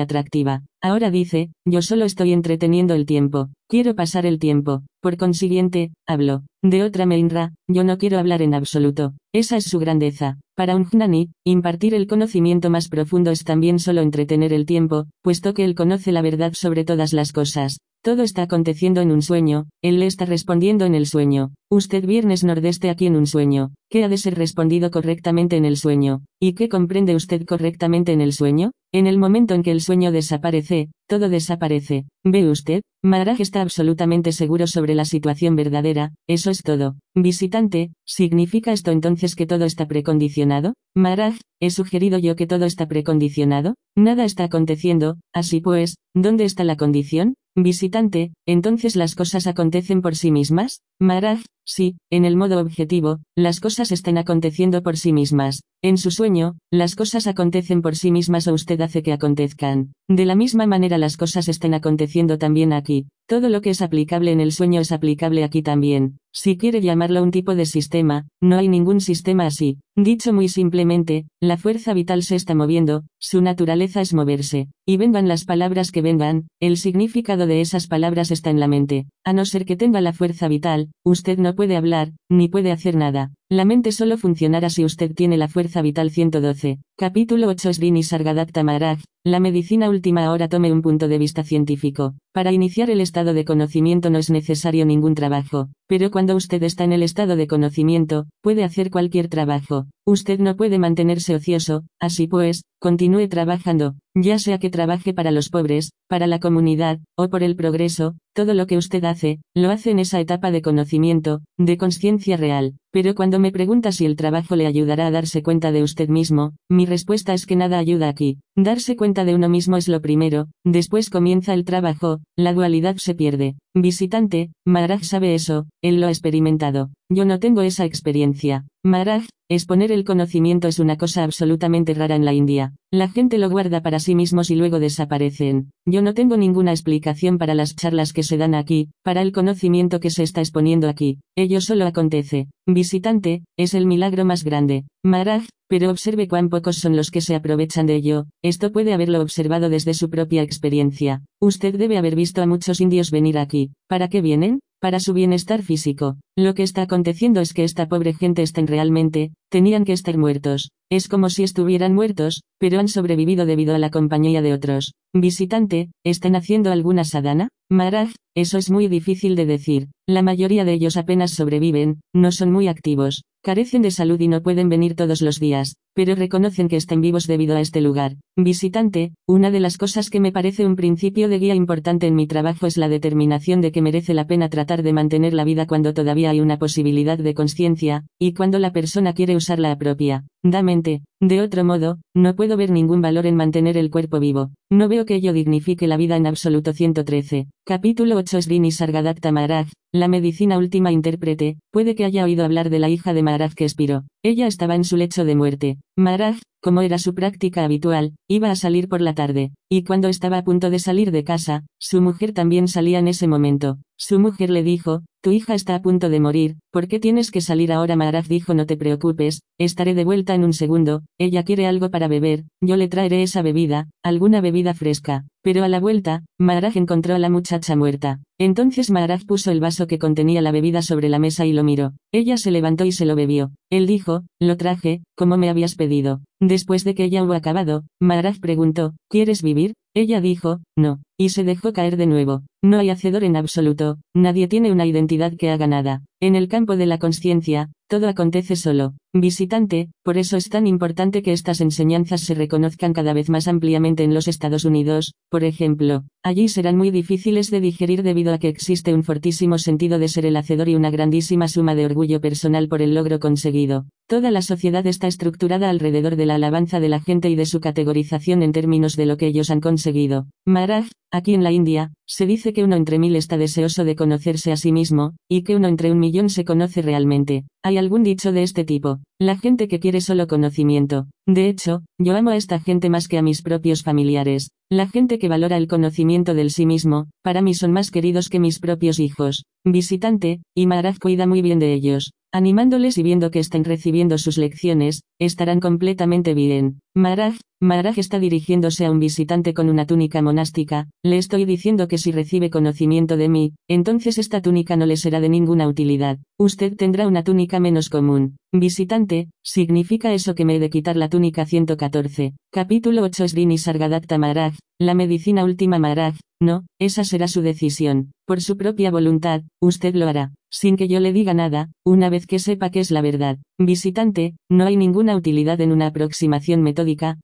atractiva. Ahora dice, yo solo estoy entreteniendo el tiempo, quiero pasar el tiempo, por consiguiente, hablo. De otra manera, yo no quiero hablar en absoluto. Esa es su grandeza. Para un Jnani, impartir el conocimiento más profundo es también solo entretener el tiempo, puesto que él conoce la verdad sobre todas las cosas cosas, todo está aconteciendo en un sueño, él le está respondiendo en el sueño. Usted viernes nordeste aquí en un sueño. ¿Qué ha de ser respondido correctamente en el sueño? ¿Y qué comprende usted correctamente en el sueño? En el momento en que el sueño desaparece, todo desaparece. ¿Ve usted? Maharaj está absolutamente seguro sobre la situación verdadera, eso es todo. Visitante, ¿significa esto entonces que todo está precondicionado? Maharaj, ¿he sugerido yo que todo está precondicionado? Nada está aconteciendo, así pues, ¿dónde está la condición? Visitante, ¿entonces las cosas acontecen por sí mismas? Maharaj, sí, en el modo objetivo, las cosas están aconteciendo por sí mismas. En su sueño, las cosas acontecen por sí mismas o usted hace que acontezcan. De la misma manera las cosas están aconteciendo también aquí. Todo lo que es aplicable en el sueño es aplicable aquí también. Si quiere llamarlo un tipo de sistema, no hay ningún sistema así. Dicho muy simplemente, la fuerza vital se está moviendo, su naturaleza es moverse. Y vengan las palabras que vengan, el significado de esas palabras está en la mente. A no ser que tenga la fuerza vital, usted no puede hablar, ni puede hacer nada. La mente solo funcionará si usted tiene la fuerza vital 112. Capítulo 8 Srini Sargadatta Maharaj. La medicina última ahora tome un punto de vista científico. Para iniciar el estado de conocimiento no es necesario ningún trabajo, pero cuando usted está en el estado de conocimiento, puede hacer cualquier trabajo. Usted no puede mantenerse ocioso, así pues, continúe trabajando, ya sea que trabaje para los pobres, para la comunidad, o por el progreso, todo lo que usted hace, lo hace en esa etapa de conocimiento, de conciencia real. Pero cuando me pregunta si el trabajo le ayudará a darse cuenta de usted mismo, mi respuesta es que nada ayuda aquí. Darse cuenta de uno mismo es lo primero, después comienza el trabajo, la dualidad se pierde. Visitante, Maharaj sabe eso, él lo ha experimentado. Yo no tengo esa experiencia. Maharaj, exponer el conocimiento es una cosa absolutamente rara en la India. La gente lo guarda para sí mismos y luego desaparecen. Yo no tengo ninguna explicación para las charlas que se dan aquí, para el conocimiento que se está exponiendo aquí. Ello solo acontece. Visitante, es el milagro más grande. Maharaj, pero observe cuán pocos son los que se aprovechan de ello. Esto puede haberlo observado desde su propia experiencia. Usted debe haber visto a muchos indios venir aquí. ¿Para qué vienen? Para su bienestar físico. Lo que está aconteciendo es que esta pobre gente estén realmente, tenían que estar muertos. Es como si estuvieran muertos, pero han sobrevivido debido a la compañía de otros. Visitante, ¿están haciendo alguna sadhana? Maharaj, eso es muy difícil de decir. La mayoría de ellos apenas sobreviven, no son muy activos, carecen de salud y no pueden venir todos los días, pero reconocen que están vivos debido a este lugar. Visitante, una de las cosas que me parece un principio de guía importante en mi trabajo es la determinación de que merece la pena tratar de mantener la vida cuando todavía hay una posibilidad de conciencia, y cuando la persona quiere usar la propia. Da mente. De otro modo, no puedo ver ningún valor en mantener el cuerpo vivo. No veo que ello dignifique la vida en absoluto 113. Capítulo 8 Srini Sargadatta Maharaj, la medicina última intérprete, puede que haya oído hablar de la hija de Maharaj que expiró. Ella estaba en su lecho de muerte. Maharaj, como era su práctica habitual, iba a salir por la tarde, y cuando estaba a punto de salir de casa, su mujer también salía en ese momento. Su mujer le dijo, tu hija está a punto de morir, ¿por qué tienes que salir ahora? Maharaj dijo no te preocupes, estaré de vuelta en un segundo, ella quiere algo para beber, yo le traeré esa bebida, alguna bebida fresca. Pero a la vuelta, Maharaj encontró a la muchacha muerta. Entonces Maharaj puso el vaso que contenía la bebida sobre la mesa y lo miró. Ella se levantó y se lo bebió. Él dijo, lo traje, como me habías pedido. Después de que ella hubo acabado, Maharaj preguntó, ¿quieres vivir? Ella dijo, no, y se dejó caer de nuevo. No hay hacedor en absoluto, nadie tiene una identidad que haga nada. En el campo de la conciencia, todo acontece solo. Visitante, por eso es tan importante que estas enseñanzas se reconozcan cada vez más ampliamente en los Estados Unidos, por ejemplo. Allí serán muy difíciles de digerir debido a que existe un fortísimo sentido de ser el hacedor y una grandísima suma de orgullo personal por el logro conseguido. Toda la sociedad está estructurada alrededor de la alabanza de la gente y de su categorización en términos de lo que ellos han conseguido. Maharaj, aquí en la India, se dice que uno entre mil está deseoso de conocerse a sí mismo, y que uno entre un millón se conoce realmente. Hay algún dicho de este tipo. La gente que quiere solo conocimiento. De hecho, yo amo a esta gente más que a mis propios familiares. La gente que valora el conocimiento del sí mismo, para mí son más queridos que mis propios hijos. Visitante, y Maharaj cuida muy bien de ellos animándoles y viendo que estén recibiendo sus lecciones, estarán completamente bien. Maharaj, Maharaj está dirigiéndose a un visitante con una túnica monástica, le estoy diciendo que si recibe conocimiento de mí, entonces esta túnica no le será de ninguna utilidad, usted tendrá una túnica menos común. Visitante, significa eso que me he de quitar la túnica 114. Capítulo 8 Srini Sargadatta Maharaj, la medicina última Maharaj, no, esa será su decisión, por su propia voluntad, usted lo hará, sin que yo le diga nada, una vez que sepa que es la verdad. Visitante, no hay ninguna utilidad en una aproximación metódica,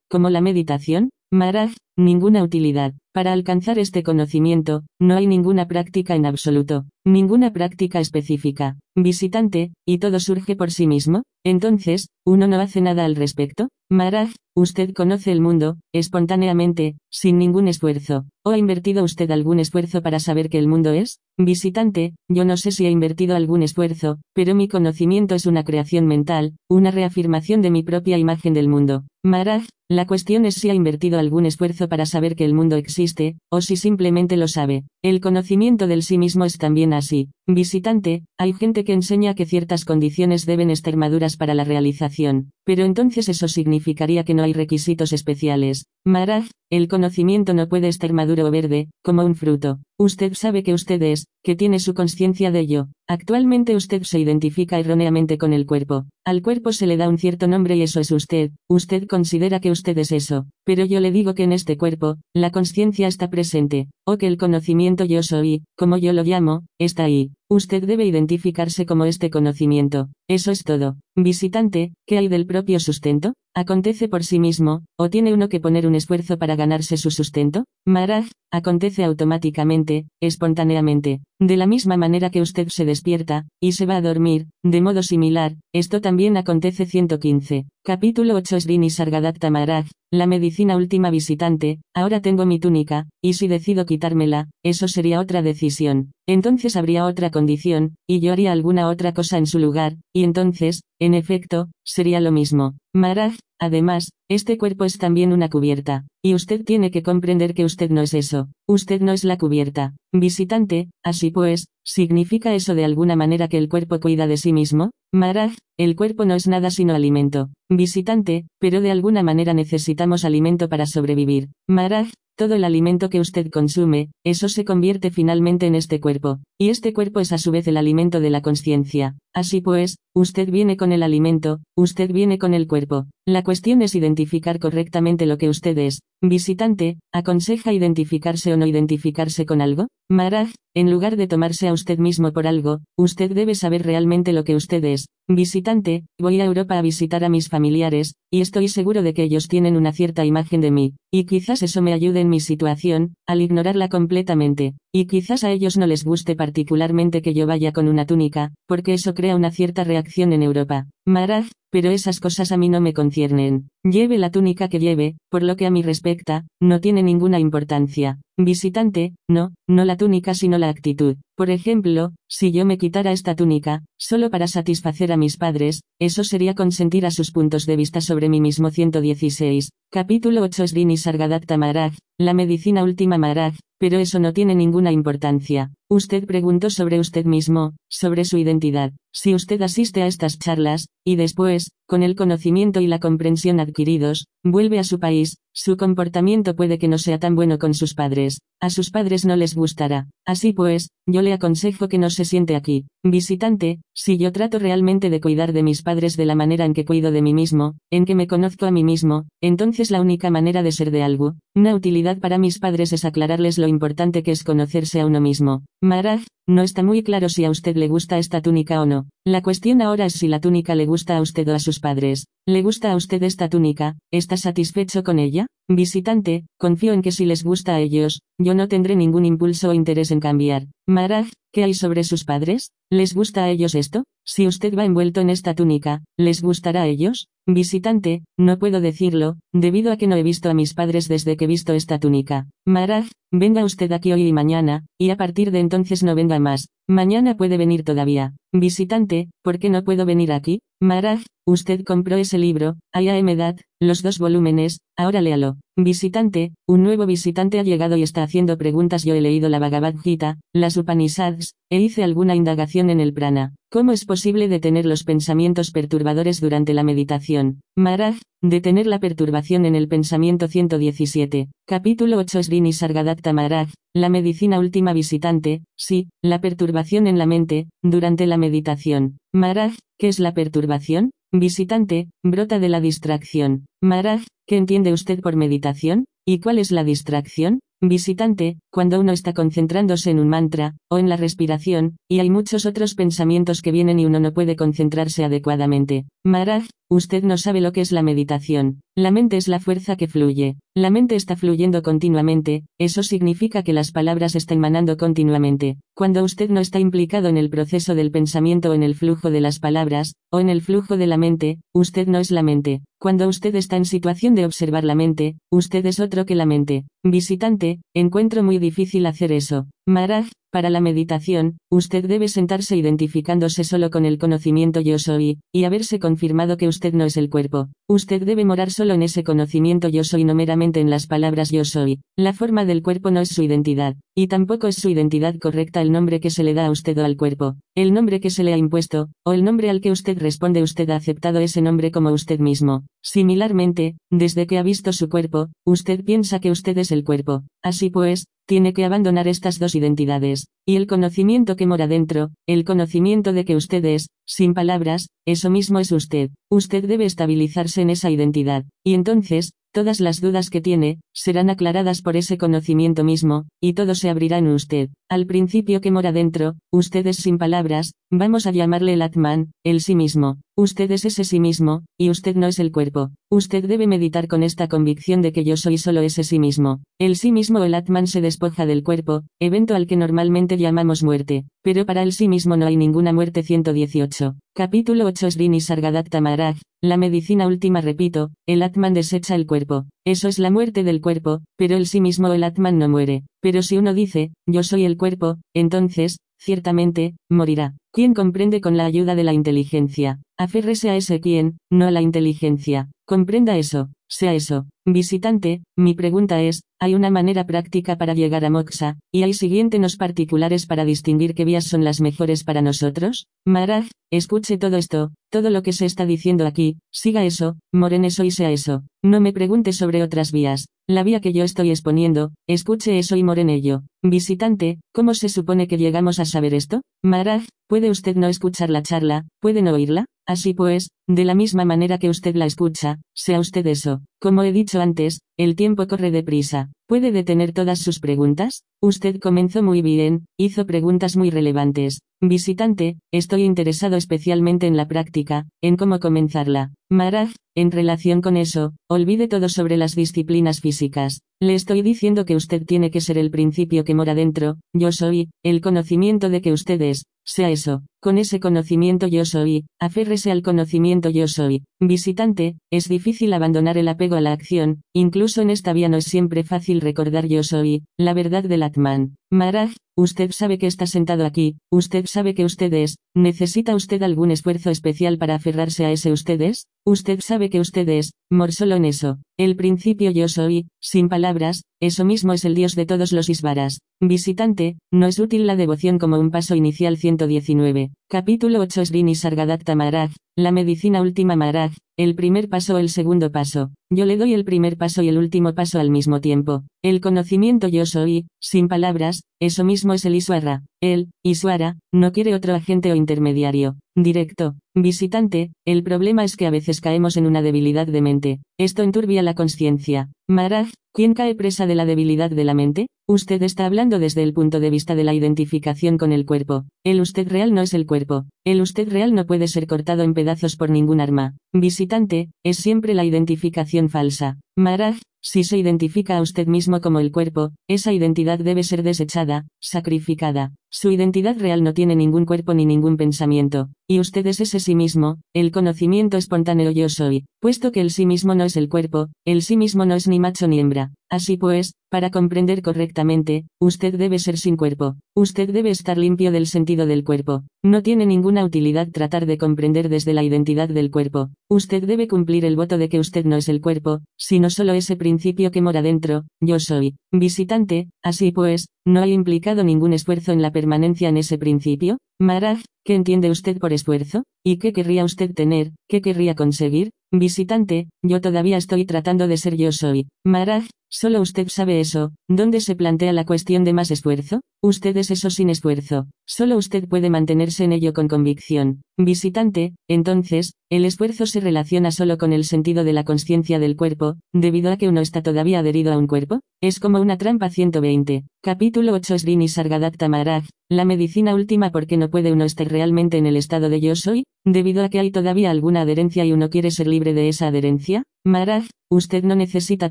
como la meditación, Maharaj, ninguna utilidad. Para alcanzar este conocimiento, no hay ninguna práctica en absoluto, ninguna práctica específica. Visitante, ¿y todo surge por sí mismo? Entonces, ¿uno no hace nada al respecto? Maharaj, usted conoce el mundo, espontáneamente, sin ningún esfuerzo. ¿O ha invertido usted algún esfuerzo para saber qué el mundo es? Visitante, yo no sé si he invertido algún esfuerzo, pero mi conocimiento es una creación mental, una reafirmación de mi propia imagen del mundo. Maharaj, la cuestión es si ha invertido algún esfuerzo para saber que el mundo existe, o si simplemente lo sabe. El conocimiento del sí mismo es también así. Visitante, hay gente que enseña que ciertas condiciones deben estar maduras para la realización, pero entonces eso significaría que no hay requisitos especiales. Maharaj, el conocimiento no puede estar maduro o verde, como un fruto. Usted sabe que usted es, que tiene su conciencia de ello. Actualmente usted se identifica erróneamente con el cuerpo. Al cuerpo se le da un cierto nombre y eso es usted. Usted considera que usted es eso. Pero yo le digo que en este cuerpo, la conciencia está presente, o que el conocimiento yo soy, como yo lo llamo, está ahí. Usted debe identificarse como este conocimiento. Eso es todo. Visitante, ¿qué hay del propio sustento? ¿Acontece por sí mismo, o tiene uno que poner un esfuerzo para ganarse su sustento? Maharaj, acontece automáticamente, espontáneamente. De la misma manera que usted se despierta, y se va a dormir, de modo similar, esto también acontece 115. Capítulo 8 Srini Sargadatta Maharaj, la medicina última visitante, ahora tengo mi túnica, y si decido quitármela, eso sería otra decisión. Entonces habría otra condición, y yo haría alguna otra cosa en su lugar, y entonces, en efecto, sería lo mismo. Maharaj, además, este cuerpo es también una cubierta, y usted tiene que comprender que usted no es eso, usted no es la cubierta. Visitante, así pues, ¿significa eso de alguna manera que el cuerpo cuida de sí mismo? Maharaj, el cuerpo no es nada sino alimento. Visitante, pero de alguna manera necesitamos alimento para sobrevivir. Maharaj, todo el alimento que usted consume, eso se convierte finalmente en este cuerpo, y este cuerpo es a su vez el alimento de la conciencia. Así pues, usted viene con el alimento, usted viene con el cuerpo. La cuestión es identificar correctamente lo que usted es. Visitante, ¿aconseja identificarse o no identificarse con algo? Maharaj, en lugar de tomarse a usted mismo por algo, usted debe saber realmente lo que usted es. Visitante, voy a Europa a visitar a mis familiares, y estoy seguro de que ellos tienen una cierta imagen de mí, y quizás eso me ayude en mi situación, al ignorarla completamente, y quizás a ellos no les guste particularmente que yo vaya con una túnica, porque eso crea una cierta reacción en Europa. Maharaj, pero esas cosas a mí no me conciernen. Lleve la túnica que lleve, por lo que a mí respecta, no tiene ninguna importancia. Visitante, no, no la túnica sino la actitud. Por ejemplo, si yo me quitara esta túnica, solo para satisfacer a mis padres, eso sería consentir a sus puntos de vista sobre mí mismo 116. Capítulo 8 Srini Sargadatta Maharaj, la medicina última Maharaj, pero eso no tiene ninguna importancia. Usted preguntó sobre usted mismo, sobre su identidad. Si usted asiste a estas charlas, y después, con el conocimiento y la comprensión adquiridos, vuelve a su país, su comportamiento puede que no sea tan bueno con sus padres, is a sus padres no les gustará. Así pues, yo le aconsejo que no se siente aquí. Visitante, si yo trato realmente de cuidar de mis padres de la manera en que cuido de mí mismo, en que me conozco a mí mismo, entonces la única manera de ser de algo, una utilidad para mis padres es aclararles lo importante que es conocerse a uno mismo. Maharaj, no está muy claro si a usted le gusta esta túnica o no. La cuestión ahora es si la túnica le gusta a usted o a sus padres. ¿Le gusta a usted esta túnica? ¿Está satisfecho con ella? Visitante, confío en que si les gusta a ellos, yo no tendré ningún impulso o interés en cambiar. Maraj, ¿qué hay sobre sus padres? ¿Les gusta a ellos esto? Si usted va envuelto en esta túnica, ¿les gustará a ellos? Visitante, no puedo decirlo, debido a que no he visto a mis padres desde que he visto esta túnica. Maraj, venga usted aquí hoy y mañana, y a partir de entonces no venga más. Mañana puede venir todavía. Visitante, ¿por qué no puedo venir aquí? Maraj, usted compró ese libro, Ayamedad, los dos volúmenes, ahora léalo. Visitante, un nuevo visitante ha llegado y está haciendo preguntas. Yo he leído la Bhagavad Gita, las Upanishads, e hice alguna indagación en el prana. ¿Cómo es posible detener los pensamientos perturbadores durante la meditación? Maraj, detener la perturbación en el pensamiento 117. Capítulo 8 Srini Sargadatta Maraj, la medicina última visitante, sí, la perturbación en la mente, durante la meditación. Maraj, ¿qué es la perturbación? Visitante, brota de la distracción. Maraj, ¿qué entiende usted por meditación? ¿Y cuál es la distracción? Visitante, cuando uno está concentrándose en un mantra, o en la respiración, y hay muchos otros pensamientos que vienen y uno no puede concentrarse adecuadamente. Maraj, usted no sabe lo que es la meditación. La mente es la fuerza que fluye. La mente está fluyendo continuamente, eso significa que las palabras están manando continuamente. Cuando usted no está implicado en el proceso del pensamiento o en el flujo de las palabras, o en el flujo de la mente, usted no es la mente. Cuando usted está en situación de observar la mente, usted es otro que la mente. Visitante, encuentro muy difícil hacer eso. Maraj, para la meditación, usted debe sentarse identificándose solo con el conocimiento yo soy, y haberse confirmado que usted no es el cuerpo. Usted debe morar solo en ese conocimiento yo soy no meramente en las palabras yo soy. La forma del cuerpo no es su identidad, y tampoco es su identidad correcta el nombre que se le da a usted o al cuerpo, el nombre que se le ha impuesto, o el nombre al que usted responde usted ha aceptado ese nombre como usted mismo. Similarmente, desde que ha visto su cuerpo, usted piensa que usted es el cuerpo. Así pues, tiene que abandonar estas dos identidades, y el conocimiento que mora dentro, el conocimiento de que usted es, sin palabras, eso mismo es usted. Usted debe estabilizarse en esa identidad, y entonces, todas las dudas que tiene, serán aclaradas por ese conocimiento mismo, y todo se abrirá en usted. Al principio que mora dentro, usted es sin palabras, vamos a llamarle el Atman, el sí mismo. Usted es ese sí mismo, y usted no es el cuerpo. Usted debe meditar con esta convicción de que yo soy solo ese sí mismo. El sí mismo o el Atman se despoja del cuerpo, evento al que normalmente llamamos muerte, pero para el sí mismo no hay ninguna muerte 118. Capítulo 8 Srini Sargadatta Maharaj, la medicina última repito, el Atman desecha el cuerpo. Eso es la muerte del cuerpo, pero el sí mismo el Atman no muere. Pero si uno dice, yo soy el cuerpo, entonces, ciertamente, morirá. ¿Quién comprende con la ayuda de la inteligencia? Aférrese a ese quien, no a la inteligencia. Comprenda eso, sea eso. Visitante, mi pregunta es, ¿hay una manera práctica para llegar a Moxa, y hay siguientes particulares para distinguir qué vías son las mejores para nosotros? Maraj, escuche todo esto, todo lo que se está diciendo aquí, siga eso, moren eso y sea eso. No me pregunte sobre otras vías. La vía que yo estoy exponiendo, escuche eso y moren ello. Visitante, ¿cómo se supone que llegamos a saber esto? Maraj, ¿puede usted no escuchar la charla? ¿Puede no oírla? Así pues, de la misma manera que usted la escucha, sea usted eso. あ。Como he dicho antes, el tiempo corre deprisa. ¿Puede detener todas sus preguntas? Usted comenzó muy bien, hizo preguntas muy relevantes. Visitante, estoy interesado especialmente en la práctica, en cómo comenzarla. Maraj, en relación con eso, olvide todo sobre las disciplinas físicas. Le estoy diciendo que usted tiene que ser el principio que mora dentro, yo soy, el conocimiento de que usted es, sea eso, con ese conocimiento yo soy, aférrese al conocimiento yo soy. Visitante, es difícil abandonar el apego a la acción, incluso en esta vía no es siempre fácil recordar yo soy, la verdad del Atman. Maraj, usted sabe que está sentado aquí, usted sabe que usted es, ¿necesita usted algún esfuerzo especial para aferrarse a ese ustedes? Usted sabe que usted es, mor solo en eso. El principio yo soy, sin palabras, eso mismo es el Dios de todos los Isvaras. Visitante, no es útil la devoción como un paso inicial 119. Capítulo 8 Srini Sargadatta Maharaj, la medicina última Maharaj, el primer paso el segundo paso. Yo le doy el primer paso y el último paso al mismo tiempo. El conocimiento yo soy, sin palabras, eso mismo es el Iswara. El, Iswara, no quiere otro agente o intermediario. Directo. Visitante, el problema es que a veces caemos en una debilidad de mente. Esto enturbia la conciencia. Maharaj, ¿quién cae presa de la debilidad de la mente? Usted está hablando desde el punto de vista de la identificación con el cuerpo. El usted real no es el cuerpo. El usted real no puede ser cortado en pedazos por ningún arma. Visitante, es siempre la identificación falsa. Maraj, si se identifica a usted mismo como el cuerpo, esa identidad debe ser desechada, sacrificada. Su identidad real no tiene ningún cuerpo ni ningún pensamiento, y usted es ese sí mismo, el conocimiento espontáneo yo soy, puesto que el sí mismo no es el cuerpo, el sí mismo no es ni macho ni hembra. Así pues, para comprender correctamente, usted debe ser sin cuerpo, usted debe estar limpio del sentido del cuerpo. No tiene ninguna utilidad tratar de comprender desde la identidad del cuerpo. Usted debe cumplir el voto de que usted no es el cuerpo, sino solo ese principio que mora dentro, yo soy. Visitante, así pues, ¿no hay implicado ningún esfuerzo en la permanencia en ese principio? Maraj, ¿qué entiende usted por esfuerzo? ¿Y qué querría usted tener? ¿Qué querría conseguir? Visitante, yo todavía estoy tratando de ser yo soy. Maraj, solo usted sabe eso. ¿Dónde se plantea la cuestión de más esfuerzo? Usted es eso sin esfuerzo. Solo usted puede mantenerse en ello con convicción. Visitante, entonces, el esfuerzo se relaciona solo con el sentido de la conciencia del cuerpo, debido a que uno está todavía adherido a un cuerpo. Es como una trampa 120. Capítulo 8 Srini Sargadatta Maharaj. La medicina última porque no puede uno estar realmente en el estado de yo soy, debido a que hay todavía alguna adherencia y uno quiere ser libre de esa adherencia. Maharaj, usted no necesita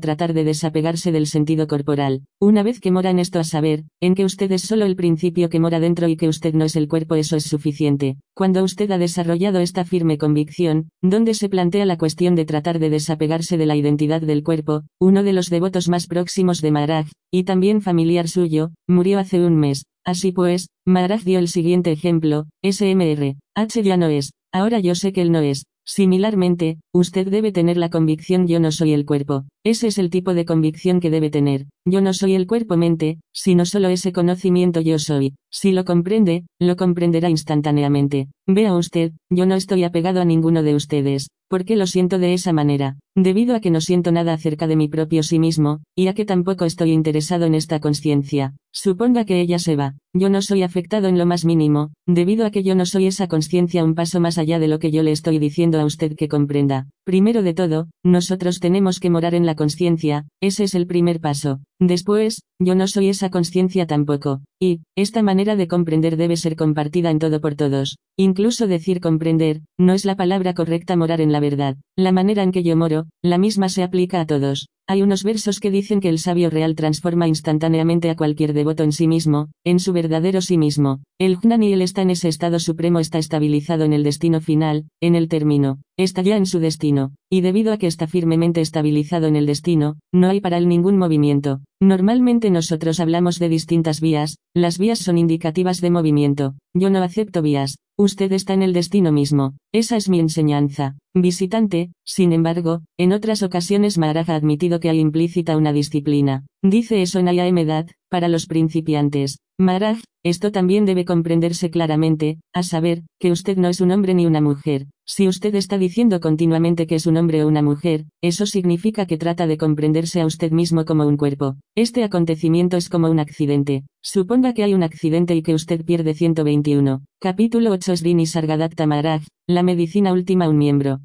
tratar de desapegarse del sentido corporal. Una vez que mora en esto a saber, en que usted es solo el principio que mora dentro y que usted no es el cuerpo eso es suficiente. Cuando usted ha desarrollado esta firme convicción, donde se plantea la cuestión de tratar de desapegarse de la identidad del cuerpo, uno de los devotos más próximos de Maharaj, y también familiar suyo, murió hace un mes. Así pues, Maharaj dio el siguiente ejemplo, SMR, H ya no es, ahora yo sé que él no es, Similarmente, usted debe tener la convicción yo no soy el cuerpo. Ese es el tipo de convicción que debe tener. Yo no soy el cuerpo-mente, sino solo ese conocimiento yo soy. Si lo comprende, lo comprenderá instantáneamente. Vea usted, yo no estoy apegado a ninguno de ustedes. ¿Por qué lo siento de esa manera? Debido a que no siento nada acerca de mi propio sí mismo, y a que tampoco estoy interesado en esta conciencia. Suponga que ella se va. Yo no soy afectado en lo más mínimo, debido a que yo no soy esa conciencia un paso más allá de lo que yo le estoy diciendo a usted que comprenda. Primero de todo, nosotros tenemos que morar en la conciencia, ese es el primer paso. Después, yo no soy esa conciencia tampoco, y, esta manera de comprender debe ser compartida en todo por todos. Incluso decir comprender, no es la palabra correcta morar en la verdad. La manera en que yo moro, la misma se aplica a todos. Hay unos versos que dicen que el sabio real transforma instantáneamente a cualquier devoto en sí mismo, en su verdadero sí mismo. El Jnani él está en ese estado supremo está estabilizado en el destino final, en el término, está ya en su destino, y debido a que está firmemente estabilizado en el destino, no hay para él ningún movimiento. Normalmente nosotros hablamos de distintas vías, las vías son indicativas de movimiento. Yo no acepto vías, usted está en el destino mismo. Esa es mi enseñanza. Visitante, sin embargo, en otras ocasiones Maharaj ha admitido que hay implícita una disciplina. Dice eso en Ayamedad, para los principiantes. Maharaj, esto también debe comprenderse claramente, a saber, que usted no es un hombre ni una mujer. Si usted está diciendo continuamente que es un hombre o una mujer, eso significa que trata de comprenderse a usted mismo como un cuerpo. Este acontecimiento es como un accidente. Suponga que hay un accidente y que usted pierde 121. Capítulo 8 Srini Sargadatta Maharaj, la medicina última un miembro.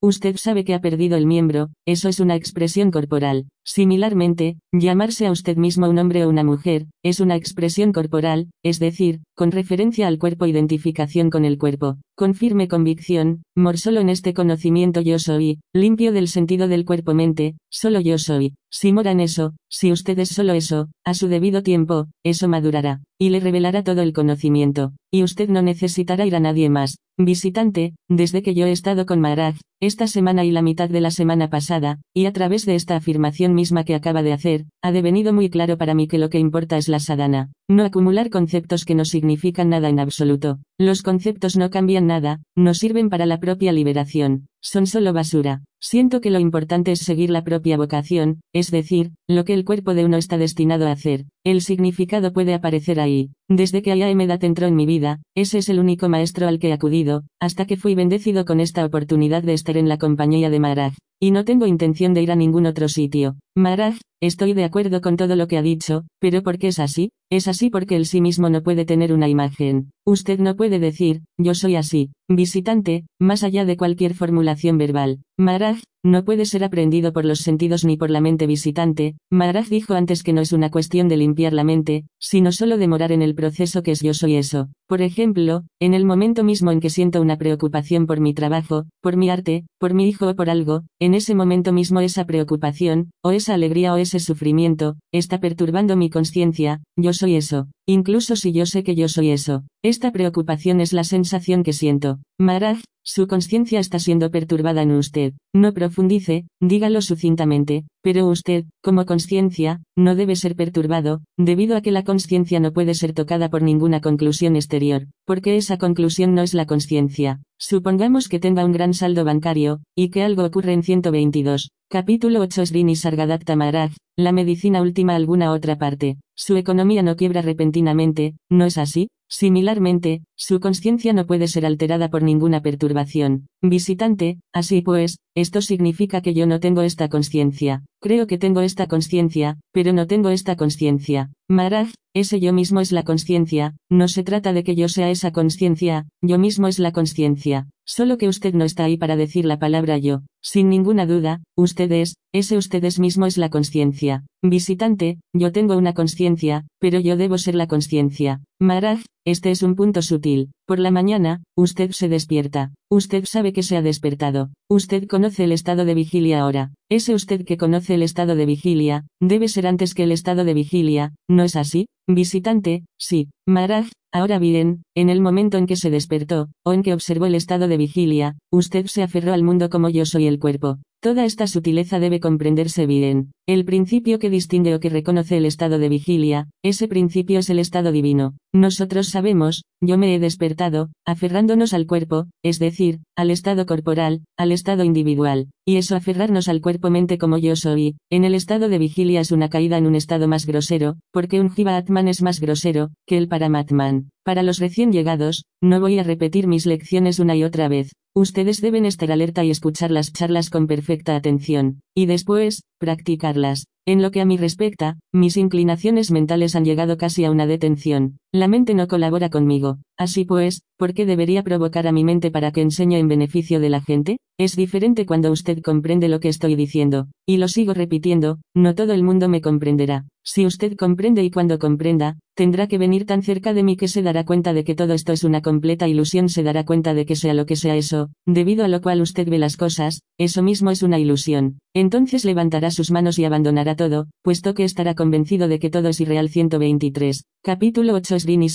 Usted sabe que ha perdido el miembro, eso es una expresión corporal. Similarmente, llamarse a usted mismo un hombre o una mujer, es una expresión corporal, es decir, con referencia al cuerpo identificación con el cuerpo. Con firme convicción, mor solo en este conocimiento yo soy, limpio del sentido del cuerpo-mente, solo yo soy. Si mora en eso, si usted es solo eso, a su debido tiempo, eso madurará, y le revelará todo el conocimiento, y usted no necesitará ir a nadie más. Visitante, desde que yo he estado con Maharaj, esta semana y la mitad de la semana pasada, y a través de esta afirmación misma que acaba de hacer, ha devenido muy claro para mí que lo que importa es la sadhana, no acumular conceptos que no significan nada en absoluto. Los conceptos no cambian nada, no sirven para la propia liberación, son solo basura. Siento que lo importante es seguir la propia vocación, es decir, lo que el cuerpo de uno está destinado a hacer. El significado puede aparecer ahí. Desde que Aya Emedat entró en mi vida, ese es el único maestro al que he acudido, hasta que fui bendecido con esta oportunidad de estar en la compañía de Maharaj. Y no tengo intención de ir a ningún otro sitio. Maharaj, estoy de acuerdo con todo lo que ha dicho, pero ¿por qué es así? Es así porque el sí mismo no puede tener una imagen. Usted no puede decir, yo soy así. Visitante, más allá de cualquier formulación verbal. Maharaj, no puede ser aprendido por los sentidos ni por la mente visitante. Maharaj dijo antes que no es una cuestión de limpiar la mente, sino solo de morar en el proceso que es yo soy eso. Por ejemplo, en el momento mismo en que siento una preocupación por mi trabajo, por mi arte, por mi hijo o por algo, en ese momento mismo esa preocupación, o esa alegría o ese sufrimiento, está perturbando mi conciencia, yo soy eso. Incluso si yo sé que yo soy eso. Esta preocupación es la sensación que siento. Maharaj, su conciencia está siendo perturbada en usted. No profundice, dígalo sucintamente, pero usted, como conciencia, no debe ser perturbado, debido a que la conciencia no puede ser tocada por ninguna conclusión exterior, porque esa conclusión no es la conciencia. Supongamos que tenga un gran saldo bancario, y que algo ocurre en 122. Capítulo 8 Srini Sargadatta Maharaj, la medicina última alguna otra parte. Su economía no quiebra repentinamente, ¿no es así? Similarmente, su conciencia no puede ser alterada por ninguna perturbación. Visitante, así pues, esto significa que yo no tengo esta conciencia. Creo que tengo esta conciencia, pero no tengo esta conciencia. Maharaj, ese yo mismo es la conciencia, no se trata de que yo sea esa conciencia, yo mismo es la conciencia. Solo que usted no está ahí para decir la palabra yo. Sin ninguna duda, usted es, ese ustedes mismo es la conciencia. Visitante, yo tengo una conciencia, pero yo debo ser la conciencia. Maharaj, este es un punto sutil. Por la mañana, usted se despierta. Usted sabe que se ha despertado. Usted conoce el estado de vigilia ahora. Ese usted que conoce el estado de vigilia, debe ser antes que el estado de vigilia, ¿no es así? Visitante, sí. Maharaj, ahora bien, en el momento en que se despertó, o en que observó el estado de vigilia, usted se aferró al mundo como yo soy el cuerpo. Toda esta sutileza debe comprenderse bien. El principio que distingue o que reconoce el estado de vigilia, ese principio es el estado divino. Nosotros sabemos, yo me he despertado, aferrándonos al cuerpo, es decir, al estado corporal, al estado individual, y eso aferrarnos al cuerpo-mente como yo soy, en el estado de vigilia es una caída en un estado más grosero, porque un Jiva Atman es más grosero, que el Paramatman. Para los recién llegados, no voy a repetir mis lecciones una y otra vez, Ustedes deben estar alerta y escuchar las charlas con perfecta atención, y después, practicarlas. En lo que a mí respecta, mis inclinaciones mentales han llegado casi a una detención. La mente no colabora conmigo. Así pues, ¿por qué debería provocar a mi mente para que enseñe en beneficio de la gente? Es diferente cuando usted comprende lo que estoy diciendo. Y lo sigo repitiendo, no todo el mundo me comprenderá. Si usted comprende y cuando comprenda, tendrá que venir tan cerca de mí que se dará cuenta de que todo esto es una completa ilusión, se dará cuenta de que sea lo que sea eso, debido a lo cual usted ve las cosas, eso mismo es una ilusión. Entonces levantará sus manos y abandonará todo, puesto que estará convencido de que todo es irreal 123. Capítulo 8 Srini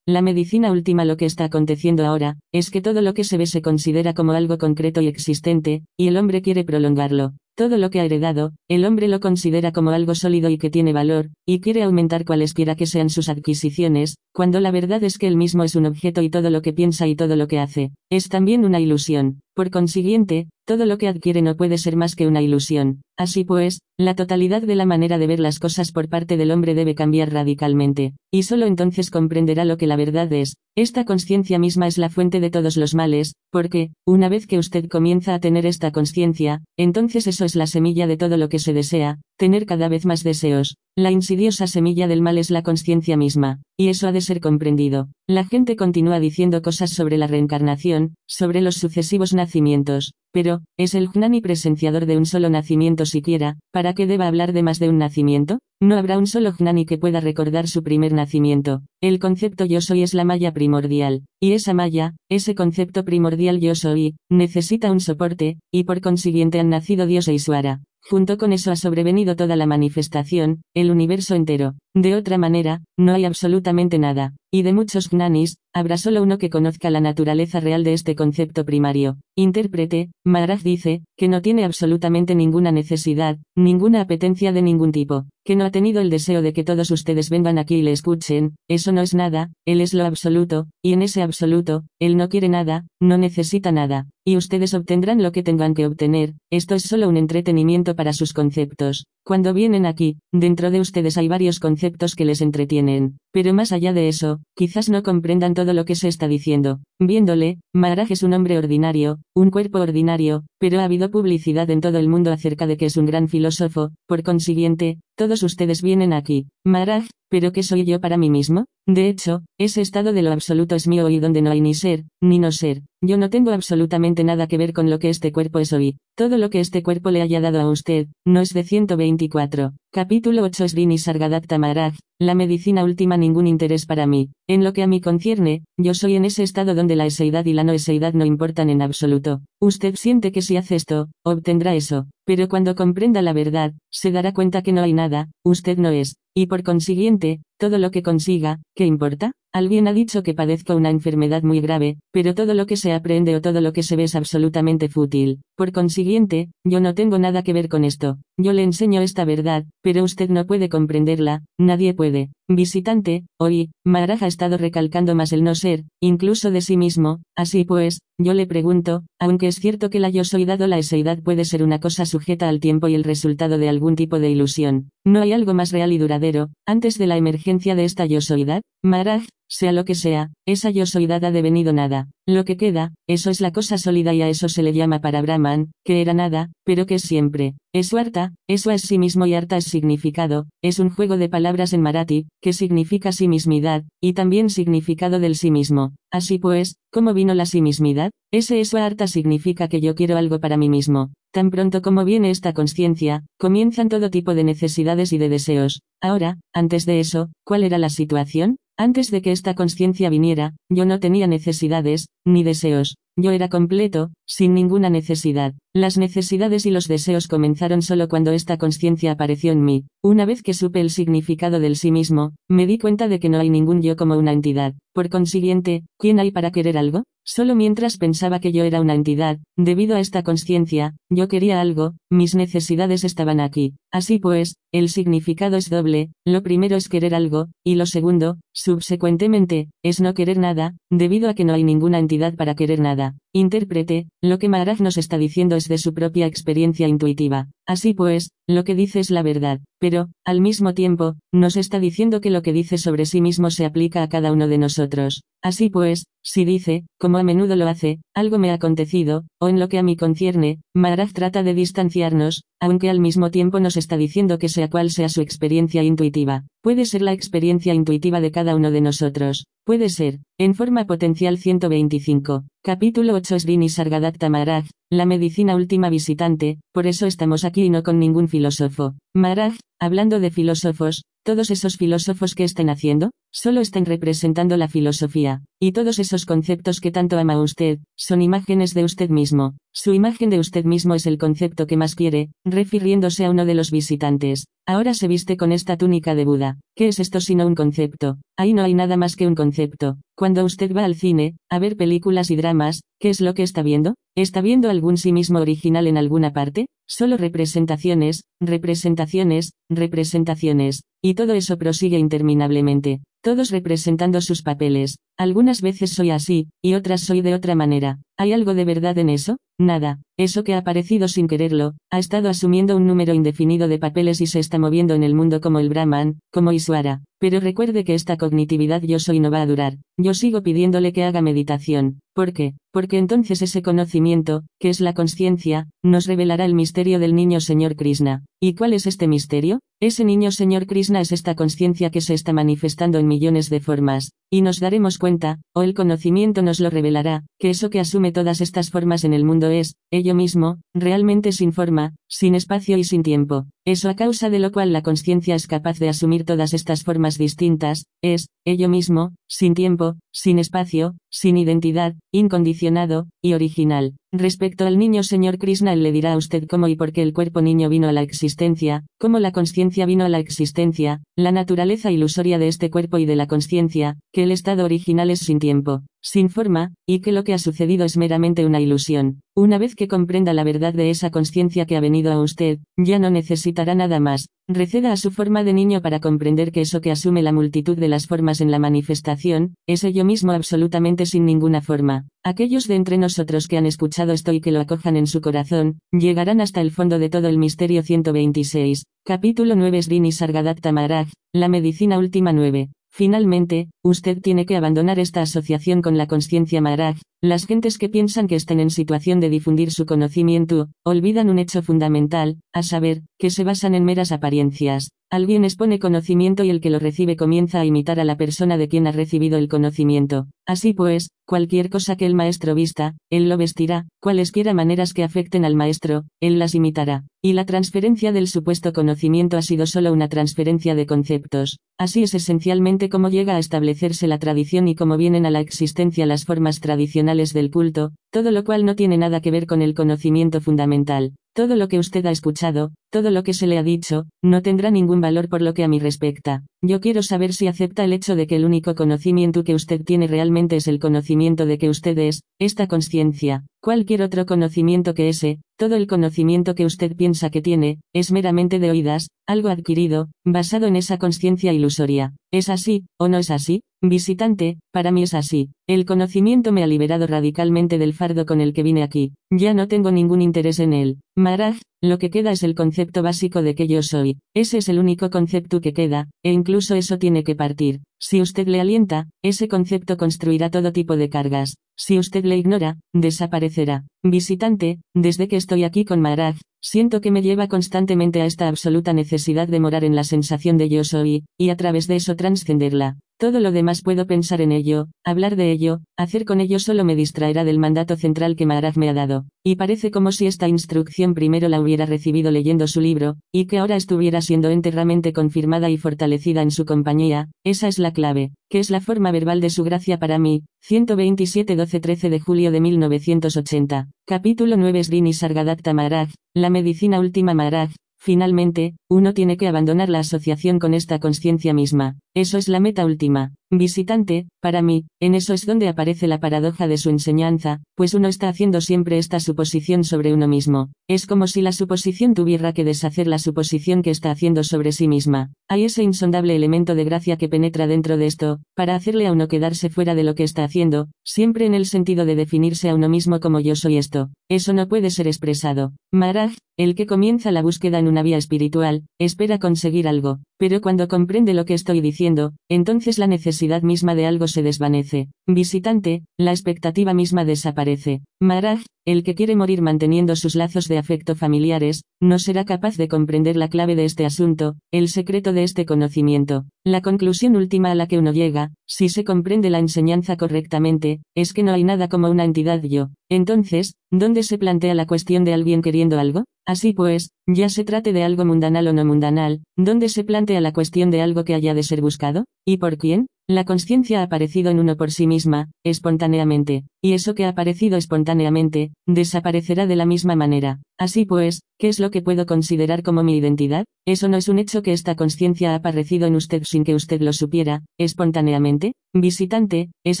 la medicina última lo que está aconteciendo ahora, es que todo lo que se ve se considera como algo concreto y existente, y el hombre quiere prolongarlo. Todo lo que ha heredado, el hombre lo considera como algo sólido y que tiene valor, y quiere aumentar cualesquiera que sean sus adquisiciones, cuando la verdad es que él mismo es un objeto y todo lo que piensa y todo lo que hace, es también una ilusión. Por consiguiente, todo lo que adquiere no puede ser más que una ilusión. Así pues, la totalidad de la manera de ver las cosas por parte del hombre debe cambiar radicalmente, y solo entonces comprenderá lo que la verdad es. Esta conciencia misma es la fuente de todos los males, porque, una vez que usted comienza a tener esta conciencia, entonces eso es la semilla de todo lo que se desea, tener cada vez más deseos. La insidiosa semilla del mal es la conciencia misma, y eso ha de ser comprendido. La gente continúa diciendo cosas sobre la reencarnación, sobre los sucesivos nacimientos, pero, ¿es el Jnani presenciador de un solo nacimiento siquiera, para que deba hablar de más de un nacimiento? No habrá un solo Jnani que pueda recordar su primer nacimiento. El concepto yo soy es la malla primordial, y esa malla, ese concepto primordial yo soy, necesita un soporte, y por consiguiente han nacido Dios e Isuara. Junto con eso ha sobrevenido toda la manifestación, el universo entero. De otra manera, no hay absolutamente nada. Y de muchos gnanis, habrá solo uno que conozca la naturaleza real de este concepto primario. Intérprete, Maharaj dice, que no tiene absolutamente ninguna necesidad, ninguna apetencia de ningún tipo, que no ha tenido el deseo de que todos ustedes vengan aquí y le escuchen, eso no es nada, él es lo absoluto, y en ese absoluto, él no quiere nada, no necesita nada, y ustedes obtendrán lo que tengan que obtener, esto es solo un entretenimiento para sus conceptos. Cuando vienen aquí, dentro de ustedes hay varios conceptos que les entretienen, pero más allá de eso, quizás no comprendan todo lo que se está diciendo. Viéndole, Maharaj es un hombre ordinario, un cuerpo ordinario, pero ha habido publicidad en todo el mundo acerca de que es un gran filósofo, por consiguiente, todos ustedes vienen aquí. Maharaj, ¿pero qué soy yo para mí mismo? De hecho, ese estado de lo absoluto es mío y donde no hay ni ser, ni no ser. Yo no tengo absolutamente nada que ver con lo que este cuerpo es hoy. Todo lo que este cuerpo le haya dado a usted, no es de 124. Capítulo 8 Srini Sargadatta Maharaj, la medicina última ningún interés para mí. En lo que a mí concierne, yo soy en ese estado donde la eseidad y la no eseidad no importan en absoluto. Usted siente que si hace esto, obtendrá eso. Pero cuando comprenda la verdad, se dará cuenta que no hay nada, usted no es, y por consiguiente, todo lo que consiga, ¿qué importa? Alguien ha dicho que padezco una enfermedad muy grave, pero todo lo que se aprende o todo lo que se ve es absolutamente fútil. Por consiguiente, yo no tengo nada que ver con esto. Yo le enseño esta verdad, pero usted no puede comprenderla, nadie puede. Visitante, hoy, Maharaj ha estado recalcando más el no ser, incluso de sí mismo, así pues, yo le pregunto, aunque es cierto que la yo soy dado la eseidad puede ser una cosa sujeta al tiempo y el resultado de algún tipo de ilusión, ¿no hay algo más real y duradero, antes de la emergencia de esta yo soidad? Maharaj, sea lo que sea, esa yo soidad ha devenido nada. Lo que queda, eso es la cosa sólida y a eso se le llama para Brahman, que era nada, pero que es siempre. Es harta, eso es sí mismo y harta es significado, es un juego de palabras en marathi, que significa sí mismidad, y también significado del sí mismo. Así pues, ¿cómo vino la sí mismidad? Ese eso harta significa que yo quiero algo para mí mismo. Tan pronto como viene esta conciencia, comienzan todo tipo de necesidades y de deseos. Ahora, antes de eso, ¿cuál era la situación? Antes de que esta conciencia viniera, yo no tenía necesidades, ni deseos, yo era completo, sin ninguna necesidad. Las necesidades y los deseos comenzaron solo cuando esta conciencia apareció en mí. Una vez que supe el significado del sí mismo, me di cuenta de que no hay ningún yo como una entidad. Por consiguiente, ¿quién hay para querer algo? Solo mientras pensaba que yo era una entidad, debido a esta conciencia, yo quería algo, mis necesidades estaban aquí. Así pues, el significado es doble, lo primero es querer algo, y lo segundo, subsecuentemente, es no querer nada, debido a que no hay ninguna entidad para querer nada. Intérprete, lo que Maharaj nos está diciendo es de su propia experiencia intuitiva. Así pues, lo que dice es la verdad, pero, al mismo tiempo, nos está diciendo que lo que dice sobre sí mismo se aplica a cada uno de nosotros. Así pues, si dice, como a menudo lo hace, algo me ha acontecido, o en lo que a mí concierne, Maharaj trata de distanciarnos, aunque al mismo tiempo nos está diciendo que sea cual sea su experiencia intuitiva. Puede ser la experiencia intuitiva de cada uno de nosotros. Puede ser, en forma potencial 125. Capítulo 8 Srini Sargadatta Maharaj, la medicina última visitante, por eso estamos aquí y no con ningún filósofo. Maharaj, hablando de filósofos, todos esos filósofos que estén haciendo, solo están representando la filosofía, y todos esos conceptos que tanto ama usted, son imágenes de usted mismo. Su imagen de usted mismo es el concepto que más quiere, refiriéndose a uno de los visitantes. Ahora se viste con esta túnica de Buda. ¿Qué es esto sino un concepto? Ahí no hay nada más que un concepto. Cuando usted va al cine, a ver películas y dramas, ¿qué es lo que está viendo? ¿Está viendo algún sí mismo original en alguna parte? Solo representaciones, representaciones, representaciones. Y todo eso prosigue interminablemente, todos representando sus papeles. Algunas veces soy así, y otras soy de otra manera. ¿Hay algo de verdad en eso? Nada. Eso que ha aparecido sin quererlo, ha estado asumiendo un número indefinido de papeles y se está moviendo en el mundo como el Brahman, como Iswara. Pero recuerde que esta cognitividad yo soy no va a durar. Yo sigo pidiéndole que haga meditación. ¿Por qué? Porque entonces ese conocimiento, que es la conciencia, nos revelará el misterio del niño Señor Krishna. ¿Y cuál es este misterio? Ese niño Señor Krishna es esta conciencia que se está manifestando en millones de formas, y nos daremos cuenta, o el conocimiento nos lo revelará, que eso que asume todas estas formas en el mundo es, ello mismo, realmente sin forma, sin espacio y sin tiempo. Eso a causa de lo cual la conciencia es capaz de asumir todas estas formas distintas, es, ello mismo, sin tiempo, sin espacio, sin identidad, incondicionado, y original. Respecto al niño señor Krishna él le dirá a usted cómo y por qué el cuerpo niño vino a la existencia, cómo la conciencia vino a la existencia, la naturaleza ilusoria de este cuerpo y de la conciencia, que el estado original es sin tiempo, sin forma, y que lo que ha sucedido es meramente una ilusión. Una vez que comprenda la verdad de esa conciencia que ha venido a usted, ya no necesitará nada más. Receda a su forma de niño para comprender que eso que asume la multitud de las formas en la manifestación, es ello mismo absolutamente sin ninguna forma. Aquellos de entre nosotros que han escuchado esto y que lo acojan en su corazón, llegarán hasta el fondo de todo el misterio 126. Capítulo 9 Srini Sargadatta Maharaj, la medicina última 9. Finalmente, usted tiene que abandonar esta asociación con la conciencia Maharaj. Las gentes que piensan que están en situación de difundir su conocimiento, olvidan un hecho fundamental, a saber, que se basan en meras apariencias. Alguien expone conocimiento y el que lo recibe comienza a imitar a la persona de quien ha recibido el conocimiento. Así pues, cualquier cosa que el maestro vista, él lo vestirá, cualesquiera maneras que afecten al maestro, él las imitará. Y la transferencia del supuesto conocimiento ha sido solo una transferencia de conceptos. Así es esencialmente como llega a establecerse la tradición y cómo vienen a la existencia las formas tradicionales del culto, todo lo cual no tiene nada que ver con el conocimiento fundamental. Todo lo que usted ha escuchado, todo lo que se le ha dicho, no tendrá ningún valor por lo que a mí respecta. Yo quiero saber si acepta el hecho de que el único conocimiento que usted tiene realmente es el conocimiento de que usted es, esta conciencia. Cualquier otro conocimiento que ese, todo el conocimiento que usted piensa que tiene, es meramente de oídas, algo adquirido, basado en esa conciencia ilusoria. ¿Es así, o no es así? Visitante, para mí es así. El conocimiento me ha liberado radicalmente del fardo con el que vine aquí. Ya no tengo ningún interés en él. Maraj, lo que queda es el concepto básico de que yo soy. Ese es el único concepto que queda, e incluso eso tiene que partir. Si usted le alienta, ese concepto construirá todo tipo de cargas. Si usted le ignora, desaparecerá. Visitante, desde que estoy aquí con Maraj, siento que me lleva constantemente a esta absoluta necesidad de morar en la sensación de yo soy, y a través de eso trascenderla. Todo lo demás puedo pensar en ello, hablar de ello, hacer con ello solo me distraerá del mandato central que Maharaj me ha dado, y parece como si esta instrucción primero la hubiera recibido leyendo su libro, y que ahora estuviera siendo enteramente confirmada y fortalecida en su compañía, esa es la clave, que es la forma verbal de su gracia para mí, 127 12-13 de julio de 1980. Capítulo 9 Srini Sargadatta Maharaj, la medicina última Maharaj, Finalmente, uno tiene que abandonar la asociación con esta conciencia misma. Eso es la meta última. Visitante, para mí, en eso es donde aparece la paradoja de su enseñanza, pues uno está haciendo siempre esta suposición sobre uno mismo. Es como si la suposición tuviera que deshacer la suposición que está haciendo sobre sí misma. Hay ese insondable elemento de gracia que penetra dentro de esto, para hacerle a uno quedarse fuera de lo que está haciendo, siempre en el sentido de definirse a uno mismo como yo soy esto. Eso no puede ser expresado. Maraj, el que comienza la búsqueda en una vía espiritual, espera conseguir algo, pero cuando comprende lo que estoy diciendo, entonces la necesidad misma de algo se desvanece. Visitante, la expectativa misma desaparece. Maraj, el que quiere morir manteniendo sus lazos de afecto familiares, no será capaz de comprender la clave de este asunto, el secreto de este conocimiento. La conclusión última a la que uno llega, si se comprende la enseñanza correctamente, es que no hay nada como una entidad yo. Entonces, ¿dónde se plantea la cuestión de alguien queriendo algo? Así pues, ya se trate de algo mundanal o no mundanal, ¿dónde se plantea la cuestión de algo que haya de ser buscado? ¿Y por quién? La conciencia ha aparecido en uno por sí misma, espontáneamente, y eso que ha aparecido espontáneamente, desaparecerá de la misma manera. Así pues, ¿qué es lo que puedo considerar como mi identidad? Eso no es un hecho que esta conciencia ha aparecido en usted sin que usted lo supiera, espontáneamente. Visitante, es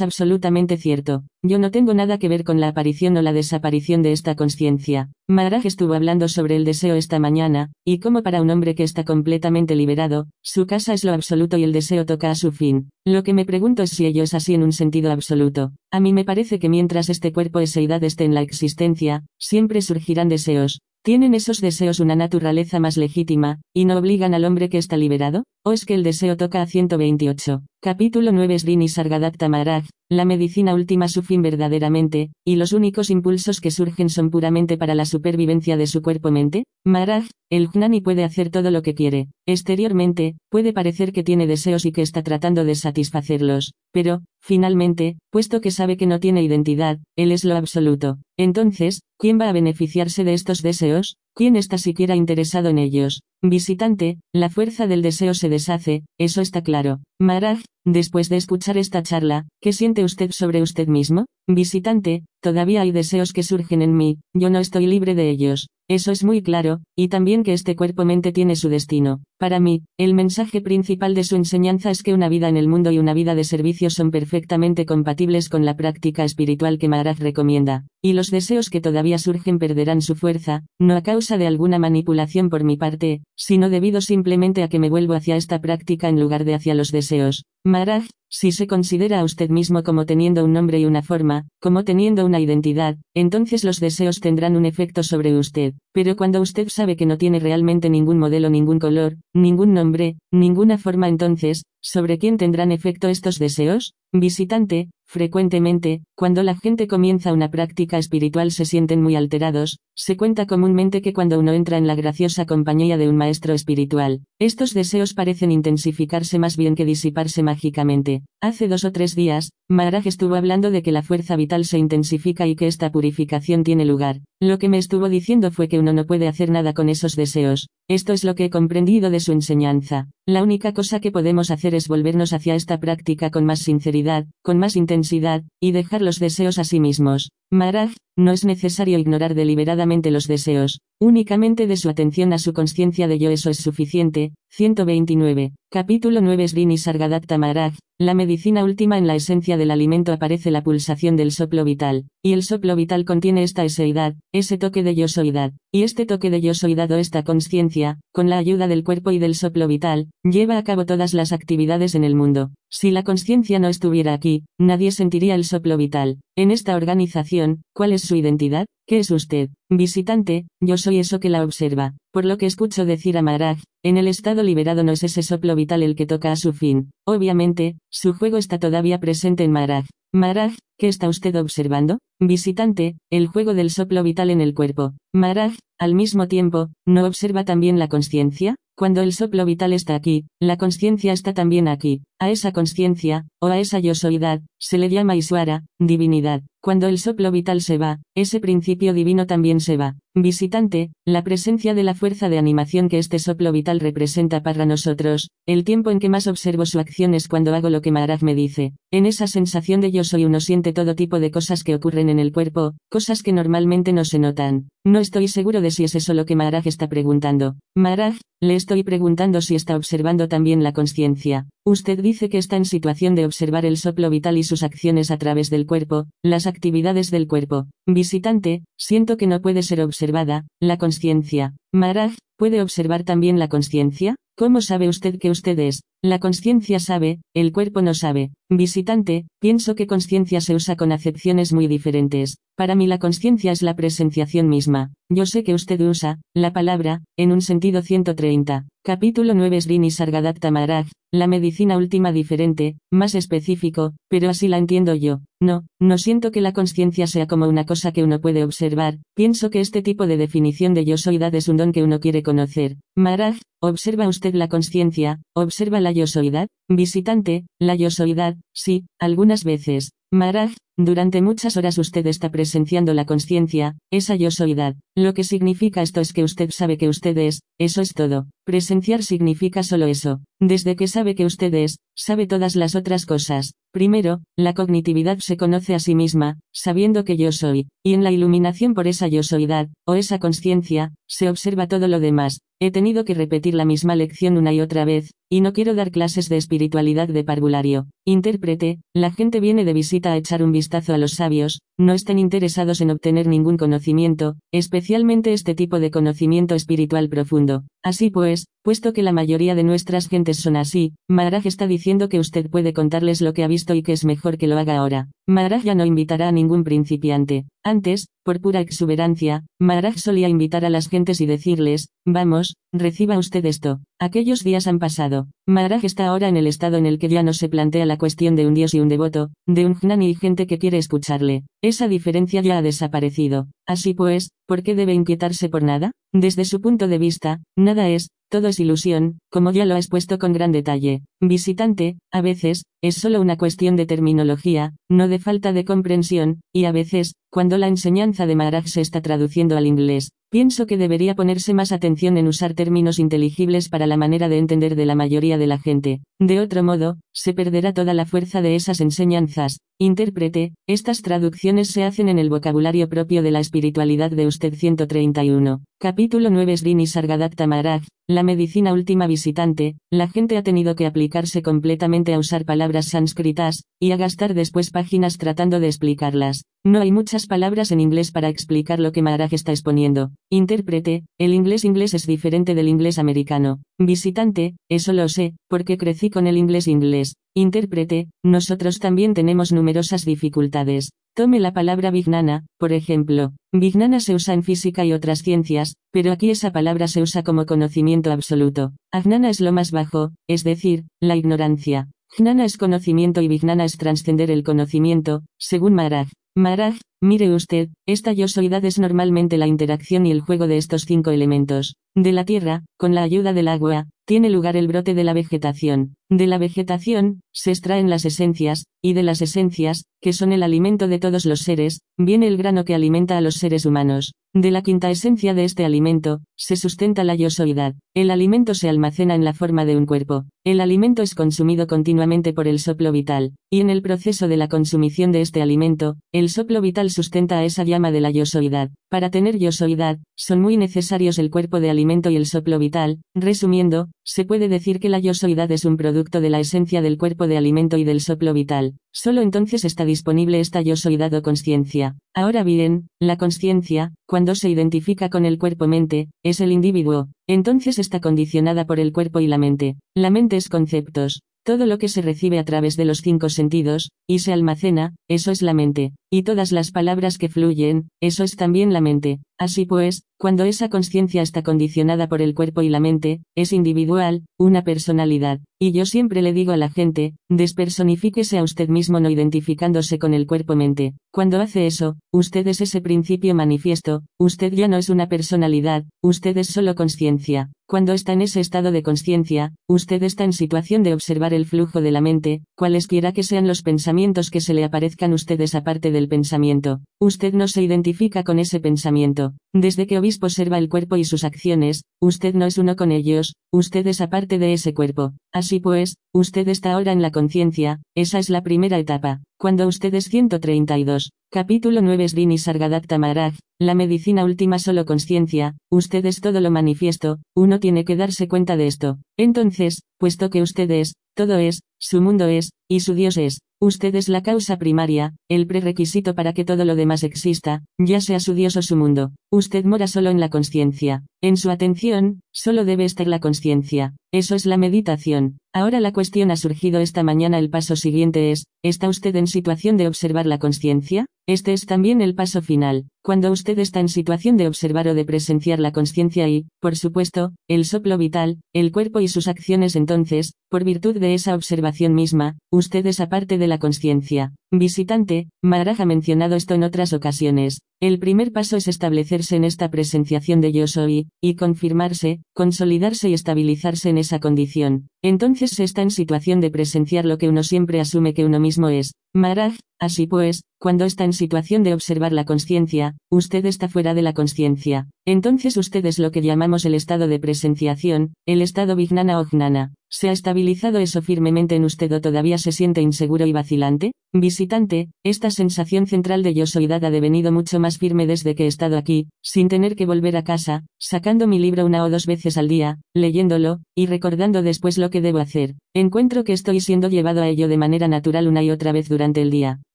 absolutamente cierto. Yo no tengo nada que ver con la aparición o la desaparición de esta conciencia. Maharaj estuvo hablando sobre el deseo esta mañana, y como para un hombre que está completamente liberado, su casa es lo absoluto y el deseo toca a su fin. Lo que me pregunto es si ello es así en un sentido absoluto. A mí me parece que mientras este cuerpo edad esté en la existencia, siempre surgirán deseos. ¿Tienen esos deseos una naturaleza más legítima, y no obligan al hombre que está liberado? ¿O es que el deseo toca a 128? Capítulo 9 Srini Sargadatta Maharaj, la medicina última su fin verdaderamente, y los únicos impulsos que surgen son puramente para la supervivencia de su cuerpo-mente. Maharaj, el Jnani puede hacer todo lo que quiere. Exteriormente, puede parecer que tiene deseos y que está tratando de satisfacerlos, pero, finalmente, puesto que sabe que no tiene identidad, él es lo absoluto. Entonces, ¿quién va a beneficiarse de estos deseos? ¿Quién está siquiera interesado en ellos? Visitante, la fuerza del deseo se deshace, eso está claro. Maraj, después de escuchar esta charla, ¿qué siente usted sobre usted mismo? Visitante, todavía hay deseos que surgen en mí, yo no estoy libre de ellos. Eso es muy claro, y también que este cuerpo-mente tiene su destino. Para mí, el mensaje principal de su enseñanza es que una vida en el mundo y una vida de servicio son perfectamente compatibles con la práctica espiritual que Maharaj recomienda, y los deseos que todavía surgen perderán su fuerza, no a causa de alguna manipulación por mi parte, sino debido simplemente a que me vuelvo hacia esta práctica en lugar de hacia los deseos. Maharaj, si se considera a usted mismo como teniendo un nombre y una forma, como teniendo una identidad, entonces los deseos tendrán un efecto sobre usted. Pero cuando usted sabe que no tiene realmente ningún modelo, ningún color, ningún nombre, ninguna forma, entonces, ¿sobre quién tendrán efecto estos deseos? Visitante, frecuentemente, cuando la gente comienza una práctica espiritual se sienten muy alterados, se cuenta comúnmente que cuando uno entra en la graciosa compañía de un maestro espiritual, estos deseos parecen intensificarse más bien que disiparse mágicamente. Hace dos o tres días, Maharaj estuvo hablando de que la fuerza vital se intensifica y que esta purificación tiene lugar. Lo que me estuvo diciendo fue que uno no puede hacer nada con esos deseos. Esto es lo que he comprendido de su enseñanza. La única cosa que podemos hacer es volvernos hacia esta práctica con más sinceridad, con más intensidad, y dejar los deseos a sí mismos. Maharaj, no es necesario ignorar deliberadamente los deseos, únicamente de su atención a su conciencia de yo eso es suficiente. 129. Capítulo 9 Srini Sargadatta Maharaj, la medicina última en la esencia del alimento aparece la pulsación del soplo vital, y el soplo vital contiene esta eseidad, ese toque de yosoidad, y este toque de yosoidad o esta conciencia, con la ayuda del cuerpo y del soplo vital, lleva a cabo todas las actividades en el mundo. Si la conciencia no estuviera aquí, nadie sentiría el soplo vital. En esta organización, ¿cuál es su identidad? ¿Qué es usted? Visitante, yo soy eso que la observa. Por lo que escucho decir a Maharaj, en el estado liberado no es ese soplo vital el que toca a su fin. Obviamente, su juego está todavía presente en Maharaj. Maharaj, ¿qué está usted observando? Visitante, el juego del soplo vital en el cuerpo. Maharaj, al mismo tiempo, ¿no observa también la conciencia? Cuando el soplo vital está aquí, la conciencia está también aquí. A esa conciencia, o a esa yosoidad, se le llama Iswara, divinidad. Cuando el soplo vital se va, ese principio divino también se va. Visitante, la presencia de la fuerza de animación que este soplo vital representa para nosotros, el tiempo en que más observo su acción es cuando hago lo que Maharaj me dice. En esa sensación de yo soy uno siente todo tipo de cosas que ocurren en el cuerpo, cosas que normalmente no se notan. No estoy seguro de si es eso lo que Maharaj está preguntando. Maharaj, le estoy preguntando si está observando también la conciencia. Usted dice que está en situación de observar el soplo vital y sus acciones a través del cuerpo, las actividades del cuerpo. Visitante, siento que no puede ser observada, la conciencia. Maharaj, ¿puede observar también la conciencia? ¿Cómo sabe usted que usted es? La conciencia sabe, el cuerpo no sabe. Visitante, pienso que conciencia se usa con acepciones muy diferentes. Para mí la conciencia es la presenciación misma. Yo sé que usted usa, la palabra, en un sentido 130. Capítulo 9 Srini Sargadatta Maharaj, la medicina última diferente, más específico, pero así la entiendo yo. No, no siento que la conciencia sea como una cosa que uno puede observar, pienso que este tipo de definición de yo soidad es un don que uno quiere conocer. Maharaj, observa usted la conciencia, observa la yosoidad, visitante, la yosoidad, sí, algunas veces. Maharaj, durante muchas horas usted está presenciando la conciencia, esa yosoidad. Lo que significa esto es que usted sabe que usted es, eso es todo. Presenciar significa solo eso. Desde que sabe que usted es, sabe todas las otras cosas. Primero, la cognitividad se conoce a sí misma, sabiendo que yo soy, y en la iluminación por esa yosoidad, o esa conciencia, se observa todo lo demás. He tenido que repetir la misma lección una y otra vez, y no quiero dar clases de espiritualidad de parvulario. Intérprete, la gente viene de visita a echar un vistazo a los sabios, no estén interesados en obtener ningún conocimiento, especialmente este tipo de conocimiento espiritual profundo. Así pues, puesto que la mayoría de nuestras gentes son así, Maharaj está diciendo que usted puede contarles lo que ha visto y que es mejor que lo haga ahora. Maharaj ya no invitará a ningún principiante. Antes, por pura exuberancia, Maharaj solía invitar a las gentes y decirles, vamos, reciba usted esto. Aquellos días han pasado. Maharaj está ahora en el estado en el que ya no se plantea la cuestión de un dios y un devoto, de un jnani y gente que quiere escucharle. Esa diferencia ya ha desaparecido. Así pues, ¿por qué debe inquietarse por nada? Desde su punto de vista, nada es, todo es ilusión, como ya lo ha expuesto con gran detalle. Visitante, a veces, es solo una cuestión de terminología, no de falta de comprensión, y a veces, cuando la enseñanza de Maharaj se está traduciendo al inglés, pienso que debería ponerse más atención en usar términos inteligibles para la manera de entender de la mayoría de la gente. De otro modo, se perderá toda la fuerza de esas enseñanzas. Intérprete, estas traducciones se hacen en el vocabulario propio de la espiritualidad de usted 131. Capítulo 9 Srini Sargadatta Maharaj, la medicina última visitante, la gente ha tenido que aplicarse completamente a usar palabras sánscritas, y a gastar después páginas tratando de explicarlas. No hay muchas palabras en inglés para explicar lo que Maharaj está exponiendo. Intérprete, el inglés inglés es diferente del inglés americano. Visitante, eso lo sé, porque crecí con el inglés inglés. Intérprete, nosotros también tenemos numerosas dificultades. Tome la palabra Vignana, por ejemplo. Vignana se usa en física y otras ciencias, pero aquí esa palabra se usa como conocimiento absoluto. Agnana es lo más bajo, es decir, la ignorancia. Jnana es conocimiento y Vignana es trascender el conocimiento, según Maharaj. Maharaj, mire usted, esta yosoidad es normalmente la interacción y el juego de estos cinco elementos. De la tierra, con la ayuda del agua, tiene lugar el brote de la vegetación. De la vegetación, se extraen las esencias, y de las esencias, que son el alimento de todos los seres, viene el grano que alimenta a los seres humanos. De la quinta esencia de este alimento, se sustenta la yosoidad. El alimento se almacena en la forma de un cuerpo. El alimento es consumido continuamente por el soplo vital, y en el proceso de la consumición de este alimento, el soplo vital sustenta a esa llama de la yosoidad. Para tener yosoidad, son muy necesarios el cuerpo de alimento y el soplo vital. Resumiendo, se puede decir que la yosoidad es un producto de la esencia del cuerpo de alimento y del soplo vital. Solo entonces está disponible esta yosoidad o conciencia. Ahora bien, la conciencia, cuando se identifica con el cuerpo-mente, es el individuo, entonces está condicionada por el cuerpo y la mente. La mente es conceptos, todo lo que se recibe a través de los cinco sentidos, y se almacena, eso es la mente, y todas las palabras que fluyen, eso es también la mente. Así pues, cuando esa conciencia está condicionada por el cuerpo y la mente, es individual, una personalidad. Y yo siempre le digo a la gente, despersonifíquese a usted mismo no identificándose con el cuerpo-mente. Cuando hace eso, usted es ese principio manifiesto, usted ya no es una personalidad, usted es solo conciencia. Cuando está en ese estado de conciencia, usted está en situación de observar el flujo de la mente, cualesquiera que sean los pensamientos que se le aparezcan ustedes aparte del pensamiento. Usted no se identifica con ese pensamiento. Desde que obispo observa el cuerpo y sus acciones, usted no es uno con ellos, usted es aparte de ese cuerpo. Así pues, usted está ahora en la conciencia, esa es la primera etapa. Cuando usted es 132, capítulo 9 Srini Sargadatta Maharaj, la medicina última solo conciencia, usted es todo lo manifiesto, uno tiene que darse cuenta de esto. Entonces, puesto que usted es, todo es, su mundo es, y su Dios es, usted es la causa primaria, el prerequisito para que todo lo demás exista, ya sea su Dios o su mundo. Usted mora solo en la conciencia. En su atención, solo debe estar la conciencia. Eso es la meditación. Ahora la cuestión ha surgido esta mañana. El paso siguiente es, ¿está usted en situación de observar la conciencia? Este es también el paso final. Cuando usted está en situación de observar o de presenciar la conciencia y, por supuesto, el soplo vital, el cuerpo y sus acciones entonces, por virtud de esa observación misma, usted es aparte de la conciencia. Visitante, Maharaj ha mencionado esto en otras ocasiones. El primer paso es establecerse en esta presenciación de yo soy, y confirmarse, consolidarse y estabilizarse en esa condición. Entonces se está en situación de presenciar lo que uno siempre asume que uno mismo es. Maharaj, así pues, cuando está en situación de observar la conciencia, usted está fuera de la conciencia. Entonces usted es lo que llamamos el estado de presenciación, el estado vignana o gnana. ¿Se ha estabilizado eso firmemente en usted o todavía se siente inseguro y vacilante? Visitante, esta sensación central de yo soydad ha devenido mucho más firme desde que he estado aquí, sin tener que volver a casa, sacando mi libro una o dos veces al día, leyéndolo, y recordando después lo que debo hacer. Encuentro que estoy siendo llevado a ello de manera natural una y otra vez durante el día.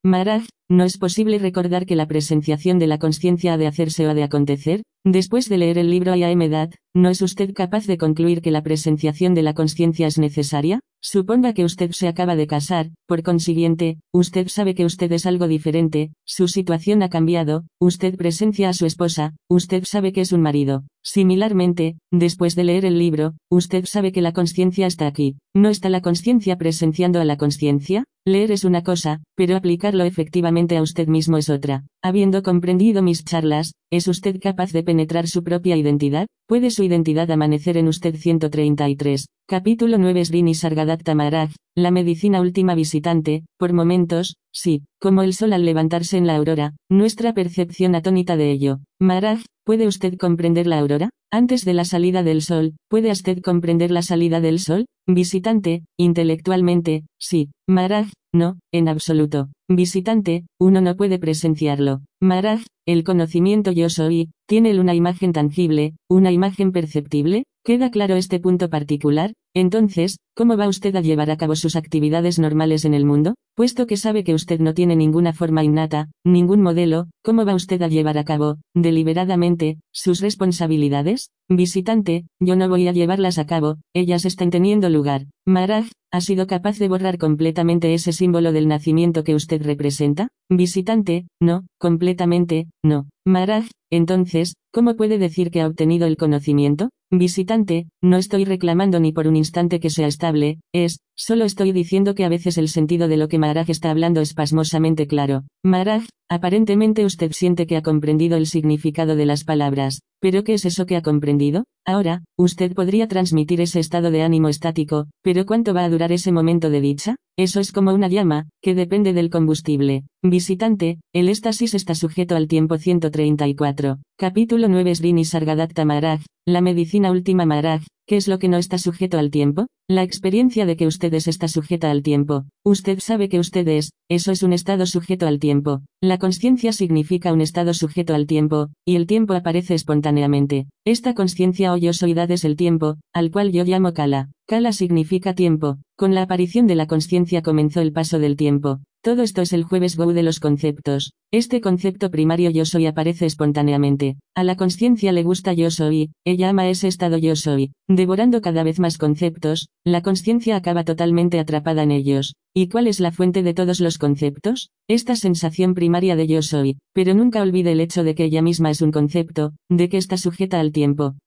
Maraj, ¿no es posible recordar que la presenciación de la conciencia ha de hacerse o ha de acontecer? Después de leer el libro Ayamedad, ¿no es usted capaz de concluir que la presenciación de la conciencia es necesaria? Suponga que usted se acaba de casar, por consiguiente, usted sabe que usted es algo diferente, su situación ha cambiado, usted presencia a su esposa, usted sabe que es un marido. Similarmente, después de leer el libro, usted sabe que la conciencia está aquí. ¿No está la conciencia presenciando a la conciencia? Leer es una cosa, pero aplicarlo efectivamente a usted mismo es otra. Habiendo comprendido mis charlas, ¿es usted capaz de penetrar su propia identidad? ¿Puede su identidad amanecer en usted 133? Capítulo 9 Srini Sargadatta Maharaj, la medicina última visitante, por momentos, sí, como el sol al levantarse en la aurora, nuestra percepción atónita de ello. Maharaj, ¿puede usted comprender la aurora? Antes de la salida del sol, ¿puede usted comprender la salida del sol? Visitante, intelectualmente, sí. Maharaj, no, en absoluto. Visitante, uno no puede presenciarlo. Maharaj, el conocimiento yo soy, ¿tiene una imagen tangible, una imagen perceptible? ¿Queda claro este punto particular? Entonces, ¿cómo va usted a llevar a cabo sus actividades normales en el mundo? Puesto que sabe que usted no tiene ninguna forma innata, ningún modelo, ¿cómo va usted a llevar a cabo, deliberadamente, sus responsabilidades? Visitante, yo no voy a llevarlas a cabo, ellas están teniendo lugar. Maraj, ¿ha sido capaz de borrar completamente ese símbolo del nacimiento que usted representa? Visitante, no, completamente, no. Maraj, entonces, ¿cómo puede decir que ha obtenido el conocimiento? Visitante, no estoy reclamando ni por un instante que sea estable, es, solo estoy diciendo que a veces el sentido de lo que Maharaj está hablando es pasmosamente claro. Maharaj, aparentemente usted siente que ha comprendido el significado de las palabras, pero ¿qué es eso que ha comprendido? Ahora, usted podría transmitir ese estado de ánimo estático, pero ¿cuánto va a durar ese momento de dicha? Eso es como una llama, que depende del combustible. Visitante, el éxtasis está sujeto al tiempo 134. Capítulo 9 Srini Sargadatta Maharaj, la medicina última Maharaj, ¿qué es lo que no está sujeto al tiempo? La experiencia de que ustedes está sujeta al tiempo. Usted sabe que usted es, eso es un estado sujeto al tiempo. La conciencia significa un estado sujeto al tiempo, y el tiempo aparece espontáneamente. Esta conciencia o yo soidad es el tiempo, al cual yo llamo Kala. Kala significa tiempo. Con la aparición de la conciencia comenzó el paso del tiempo. Todo esto es el jueves Go de los conceptos. Este concepto primario yo soy aparece espontáneamente. A la conciencia le gusta yo soy, ella ama ese estado yo soy. Devorando cada vez más conceptos, la conciencia acaba totalmente atrapada en ellos. ¿Y cuál es la fuente de todos los conceptos? Esta sensación primaria de yo soy, pero nunca olvide el hecho de que ella misma es un concepto, de que está sujeta al tiempo,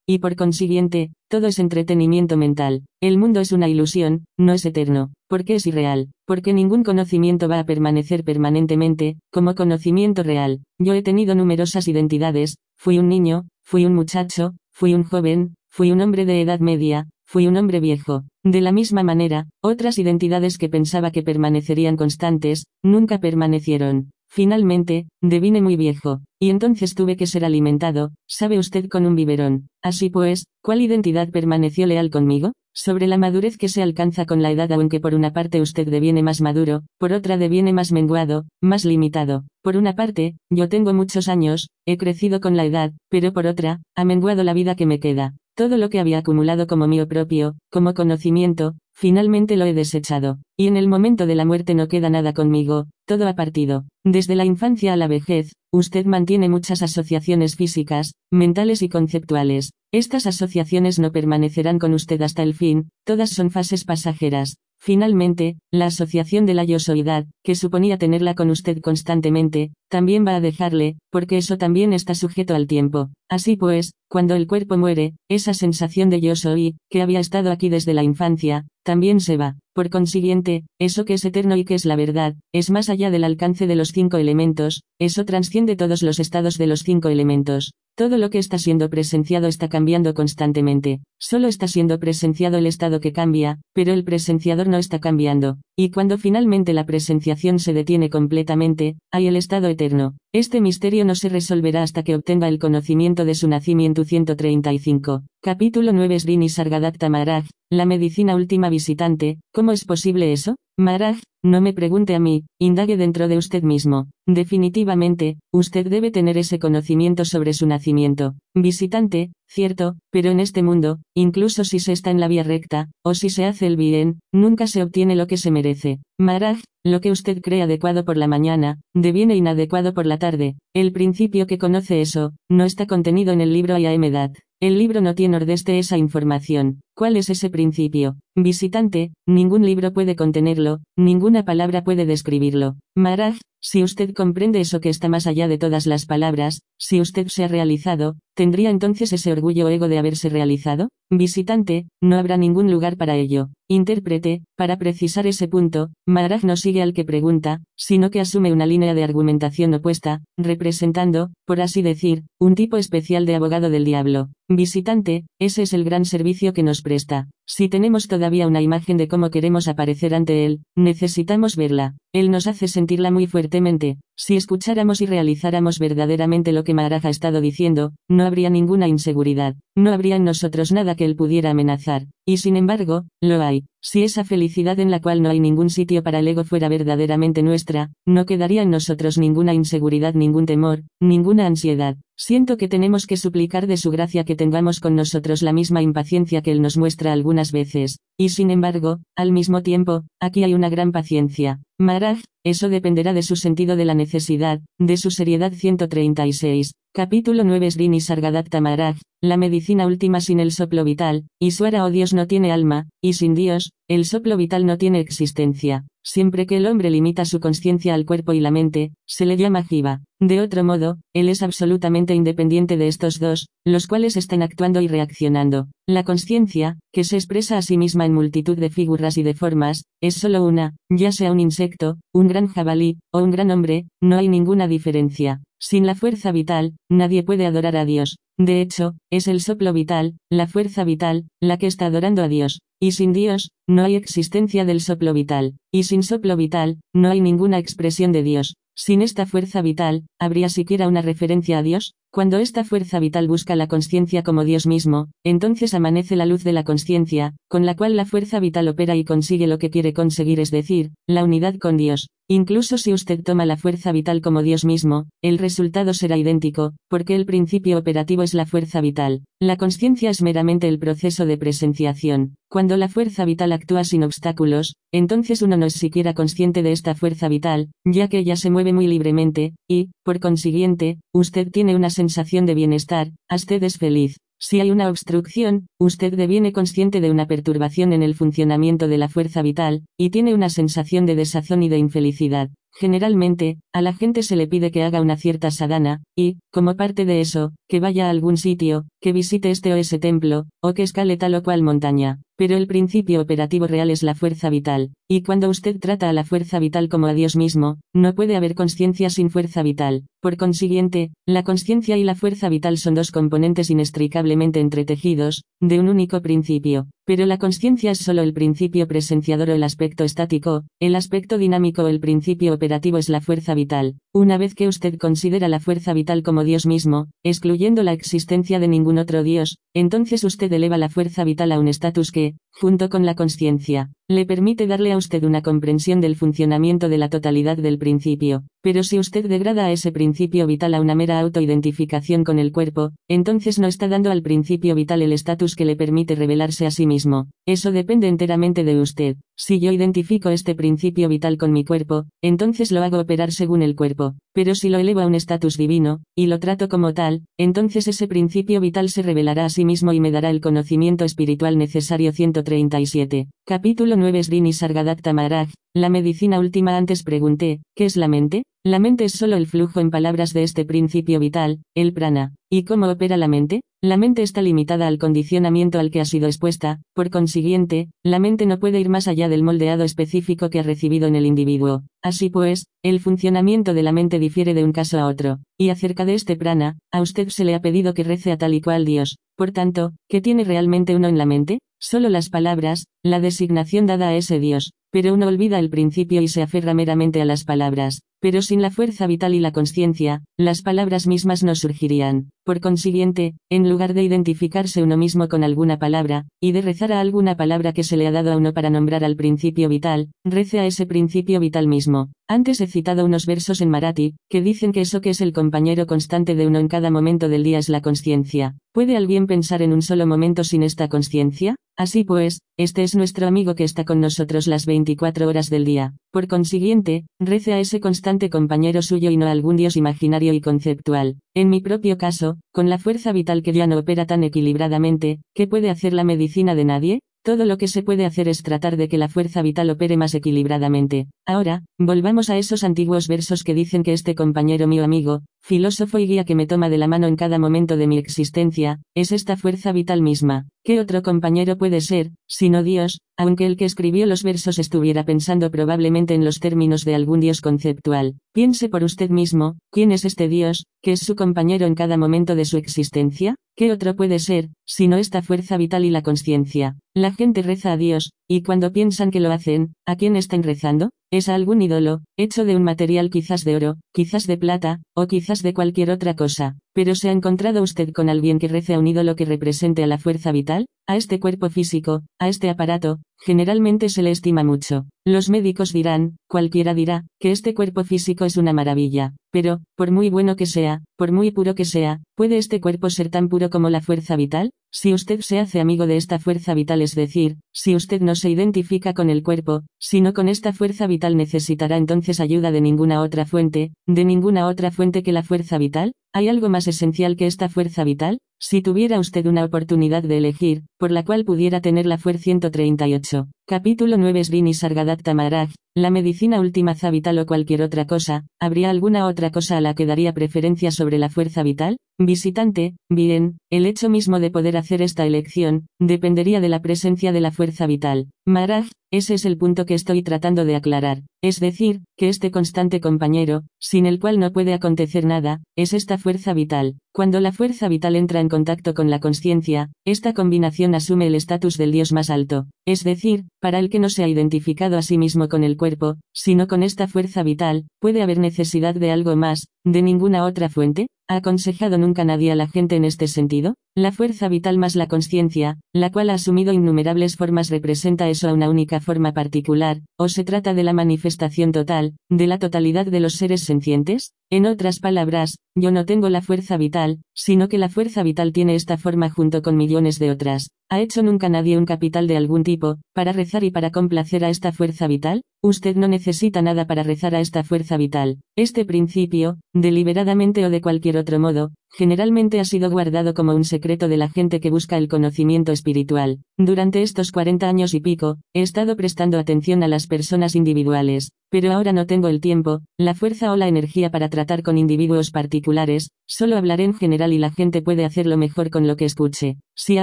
y por consiguiente, todo es entretenimiento mental. El mundo es una ilusión, no es eterno, porque es irreal, porque ningún conocimiento va a permanecer permanentemente, como conocimiento real. Yo he tenido numerosas identidades, fui un niño, fui un muchacho, fui un joven, fui un hombre de edad media, fui un hombre viejo. De la misma manera, otras identidades que pensaba que permanecerían constantes, nunca permanecieron. Finalmente, devine muy viejo, y entonces tuve que ser alimentado, sabe usted, con un biberón. Así pues, ¿cuál identidad permaneció leal conmigo? Sobre la madurez que se alcanza con la edad, aunque por una parte usted deviene más maduro, por otra deviene más menguado, más limitado. Por una parte, yo tengo muchos años, he crecido con la edad, pero por otra, ha menguado la vida que me queda. Todo lo que había acumulado como mío propio, como conocimiento, finalmente lo he desechado, y en el momento de la muerte no queda nada conmigo, todo ha partido. Desde la infancia a la vejez, usted mantiene muchas asociaciones físicas, mentales y conceptuales. Estas asociaciones no permanecerán con usted hasta el fin, todas son fases pasajeras. Finalmente, la asociación de la yosoidad, que suponía tenerla con usted constantemente, también va a dejarle, porque eso también está sujeto al tiempo. Así pues, cuando el cuerpo muere, esa sensación de yo soy, que había estado aquí desde la infancia, también se va. Por consiguiente, eso que es eterno y que es la verdad, es más allá del alcance de los cinco elementos, eso transciende todos los estados de los cinco elementos. Todo lo que está siendo presenciado está cambiando constantemente. Solo está siendo presenciado el estado que cambia, pero el presenciador no está cambiando. Y cuando finalmente la presenciación se detiene completamente, hay el estado eterno. Este misterio no se resolverá hasta que obtenga el conocimiento de su nacimiento 135. Capítulo 9 Srini Sargadatta Maharaj, la medicina última visitante, ¿cómo es posible eso? Maharaj, no me pregunte a mí, indague dentro de usted mismo. Definitivamente, usted debe tener ese conocimiento sobre su nacimiento. Visitante, cierto, pero en este mundo, incluso si se está en la vía recta, o si se hace el bien, nunca se obtiene lo que se merece. Maharaj, lo que usted cree adecuado por la mañana, deviene inadecuado por la tarde. El principio que conoce eso, no está contenido en el libro Ayamedad. El libro no tiene ordeste esa información. ¿Cuál es ese principio? Visitante, ningún libro puede contenerlo, ninguna palabra puede describirlo. Maharaj, si usted comprende eso que está más allá de todas las palabras, si usted se ha realizado, ¿tendría entonces ese orgullo ego de haberse realizado? Visitante, no habrá ningún lugar para ello. Intérprete, para precisar ese punto, Maharaj no sigue al que pregunta, sino que asume una línea de argumentación opuesta, representando, por así decir, un tipo especial de abogado del diablo. Visitante, ese es el gran servicio que nos presta. Si tenemos todavía una imagen de cómo queremos aparecer ante Él, necesitamos verla. Él nos hace sentirla muy fuertemente. Si escucháramos y realizáramos verdaderamente lo que Maharaj ha estado diciendo, no habría ninguna inseguridad. No habría en nosotros nada que Él pudiera amenazar. Y sin embargo, lo hay. Si esa felicidad en la cual no hay ningún sitio para el ego fuera verdaderamente nuestra, no quedaría en nosotros ninguna inseguridad, ningún temor, ninguna ansiedad. Siento que tenemos que suplicar de su gracia que tengamos con nosotros la misma impaciencia que Él nos muestra algún algunas veces. Y sin embargo, al mismo tiempo, aquí hay una gran paciencia. Maraj, eso dependerá de su sentido de la necesidad, de su seriedad 136. Capítulo 9 Srini Sargadatta Maharaj, la medicina última sin el soplo vital, y suara o oh Dios no tiene alma, y sin Dios, el soplo vital no tiene existencia. Siempre que el hombre limita su conciencia al cuerpo y la mente, se le llama jiva. De otro modo, él es absolutamente independiente de estos dos, los cuales están actuando y reaccionando. La conciencia, que se expresa a sí misma en multitud de figuras y de formas, es solo una, ya sea un insecto, un gran jabalí, o un gran hombre, no hay ninguna diferencia. Sin la fuerza vital, nadie puede adorar a Dios. De hecho, es el soplo vital, la fuerza vital, la que está adorando a Dios. Y sin Dios, no hay existencia del soplo vital. Y sin soplo vital, no hay ninguna expresión de Dios. Sin esta fuerza vital, ¿habría siquiera una referencia a Dios? Cuando esta fuerza vital busca la conciencia como Dios mismo, entonces amanece la luz de la conciencia, con la cual la fuerza vital opera y consigue lo que quiere conseguir, es decir, la unidad con Dios. Incluso si usted toma la fuerza vital como Dios mismo, el resultado será idéntico, porque el principio operativo es la fuerza vital. La conciencia es meramente el proceso de presenciación. Cuando la fuerza vital actúa sin obstáculos, entonces uno no es siquiera consciente de esta fuerza vital, ya que ella se mueve muy libremente, y, por consiguiente, usted tiene una sensación de bienestar, usted es feliz. Si hay una obstrucción, usted deviene consciente de una perturbación en el funcionamiento de la fuerza vital, y tiene una sensación de desazón y de infelicidad. Generalmente, a la gente se le pide que haga una cierta sadhana, y, como parte de eso, que vaya a algún sitio, que visite este o ese templo, o que escale tal o cual montaña. Pero el principio operativo real es la fuerza vital, y cuando usted trata a la fuerza vital como a Dios mismo, no puede haber conciencia sin fuerza vital. Por consiguiente, la conciencia y la fuerza vital son dos componentes inextricablemente entretejidos, de un único principio. Pero la conciencia es solo el principio presenciador o el aspecto estático, el aspecto dinámico o el principio operativo es la fuerza vital. Una vez que usted considera la fuerza vital como Dios mismo, excluyendo la existencia de ningún otro Dios, entonces usted eleva la fuerza vital a un estatus que, junto con la conciencia, le permite darle a usted una comprensión del funcionamiento de la totalidad del principio. Pero si usted degrada a ese principio vital a una mera autoidentificación con el cuerpo, entonces no está dando al principio vital el estatus que le permite revelarse a sí mismo. Eso depende enteramente de usted. Si yo identifico este principio vital con mi cuerpo, entonces lo hago operar según el cuerpo. Liebe Pero si lo elevo a un estatus divino, y lo trato como tal, entonces ese principio vital se revelará a sí mismo y me dará el conocimiento espiritual necesario 137. Capítulo 9 Srini Sargadatta Maharaj, la medicina última antes pregunté, ¿qué es la mente? La mente es solo el flujo en palabras de este principio vital, el prana. ¿Y cómo opera la mente? La mente está limitada al condicionamiento al que ha sido expuesta, por consiguiente, la mente no puede ir más allá del moldeado específico que ha recibido en el individuo. Así pues, el funcionamiento de la mente difiere de un caso a otro. Y acerca de este prana, a usted se le ha pedido que rece a tal y cual Dios. Por tanto, ¿qué tiene realmente uno en la mente? Solo las palabras, la designación dada a ese Dios, pero uno olvida el principio y se aferra meramente a las palabras, pero sin la fuerza vital y la conciencia, las palabras mismas no surgirían. Por consiguiente, en lugar de identificarse uno mismo con alguna palabra, y de rezar a alguna palabra que se le ha dado a uno para nombrar al principio vital, rece a ese principio vital mismo. Antes he citado unos versos en Marathi, que dicen que eso que es el compañero constante de uno en cada momento del día es la conciencia. ¿Puede alguien pensar en un solo momento sin esta conciencia? Así pues, este es nuestro amigo que está con nosotros las 24 horas del día. Por consiguiente, rece a ese constante compañero suyo y no algún Dios imaginario y conceptual. En mi propio caso, con la fuerza vital que ya no opera tan equilibradamente, ¿qué puede hacer la medicina de nadie? Todo lo que se puede hacer es tratar de que la fuerza vital opere más equilibradamente. Ahora, volvamos a esos antiguos versos que dicen que este compañero mío amigo, filósofo y guía que me toma de la mano en cada momento de mi existencia, es esta fuerza vital misma. ¿Qué otro compañero puede ser, sino Dios, aunque el que escribió los versos estuviera pensando probablemente en los términos de algún Dios conceptual? Piense por usted mismo, ¿quién es este Dios, que es su compañero en cada momento de su existencia? ¿Qué otro puede ser, sino esta fuerza vital y la conciencia? La gente reza a Dios, y cuando piensan que lo hacen, ¿a quién están rezando? Es a algún ídolo, hecho de un material quizás de oro, quizás de plata, o quizás de cualquier otra cosa. Pero ¿se ha encontrado usted con alguien que rece a un ídolo que represente a la fuerza vital? A este cuerpo físico, a este aparato, generalmente se le estima mucho. Los médicos dirán, cualquiera dirá, que este cuerpo físico es una maravilla. Pero, por muy bueno que sea, por muy puro que sea, ¿puede este cuerpo ser tan puro como la fuerza vital? Si usted se hace amigo de esta fuerza vital, es decir, si usted no se identifica con el cuerpo, sino con esta fuerza vital necesitará entonces ayuda de ninguna otra fuente, de ninguna otra fuente que la fuerza vital, ¿hay algo más esencial que esta fuerza vital? Si tuviera usted una oportunidad de elegir, por la cual pudiera tener la fuerza 138. Capítulo 9 Srini Sargadatta Maharaj, la medicina última vital o cualquier otra cosa, ¿habría alguna otra cosa a la que daría preferencia sobre la fuerza vital? Visitante, bien, el hecho mismo de poder hacer esta elección, dependería de la presencia de la fuerza vital. Maharaj, ese es el punto que estoy tratando de aclarar. Es decir, que este constante compañero, sin el cual no puede acontecer nada, es esta fuerza vital. Cuando la fuerza vital entra en contacto con la conciencia, esta combinación asume el estatus del Dios más alto. Es decir, para el que no se ha identificado a sí mismo con el cuerpo, sino con esta fuerza vital, ¿puede haber necesidad de algo más, de ninguna otra fuente? ¿Ha aconsejado nunca nadie a la gente en este sentido? La fuerza vital más la conciencia, la cual ha asumido innumerables formas representa eso a una única forma particular, o se trata de la manifestación total, de la totalidad de los seres sencientes? En otras palabras, yo no tengo la fuerza vital, sino que la fuerza vital tiene esta forma junto con millones de otras. ¿Ha hecho nunca nadie un capital de algún tipo, para rezar y para complacer a esta fuerza vital? Usted no necesita nada para rezar a esta fuerza vital. Este principio, deliberadamente o de cualquier otro modo, generalmente ha sido guardado como un secreto de la gente que busca el conocimiento espiritual. Durante estos 40 años y pico, he estado prestando atención a las personas individuales, pero ahora no tengo el tiempo, la fuerza o la energía para tratar con individuos particulares, solo hablaré en general y la gente puede hacerlo mejor con lo que escuche. Si a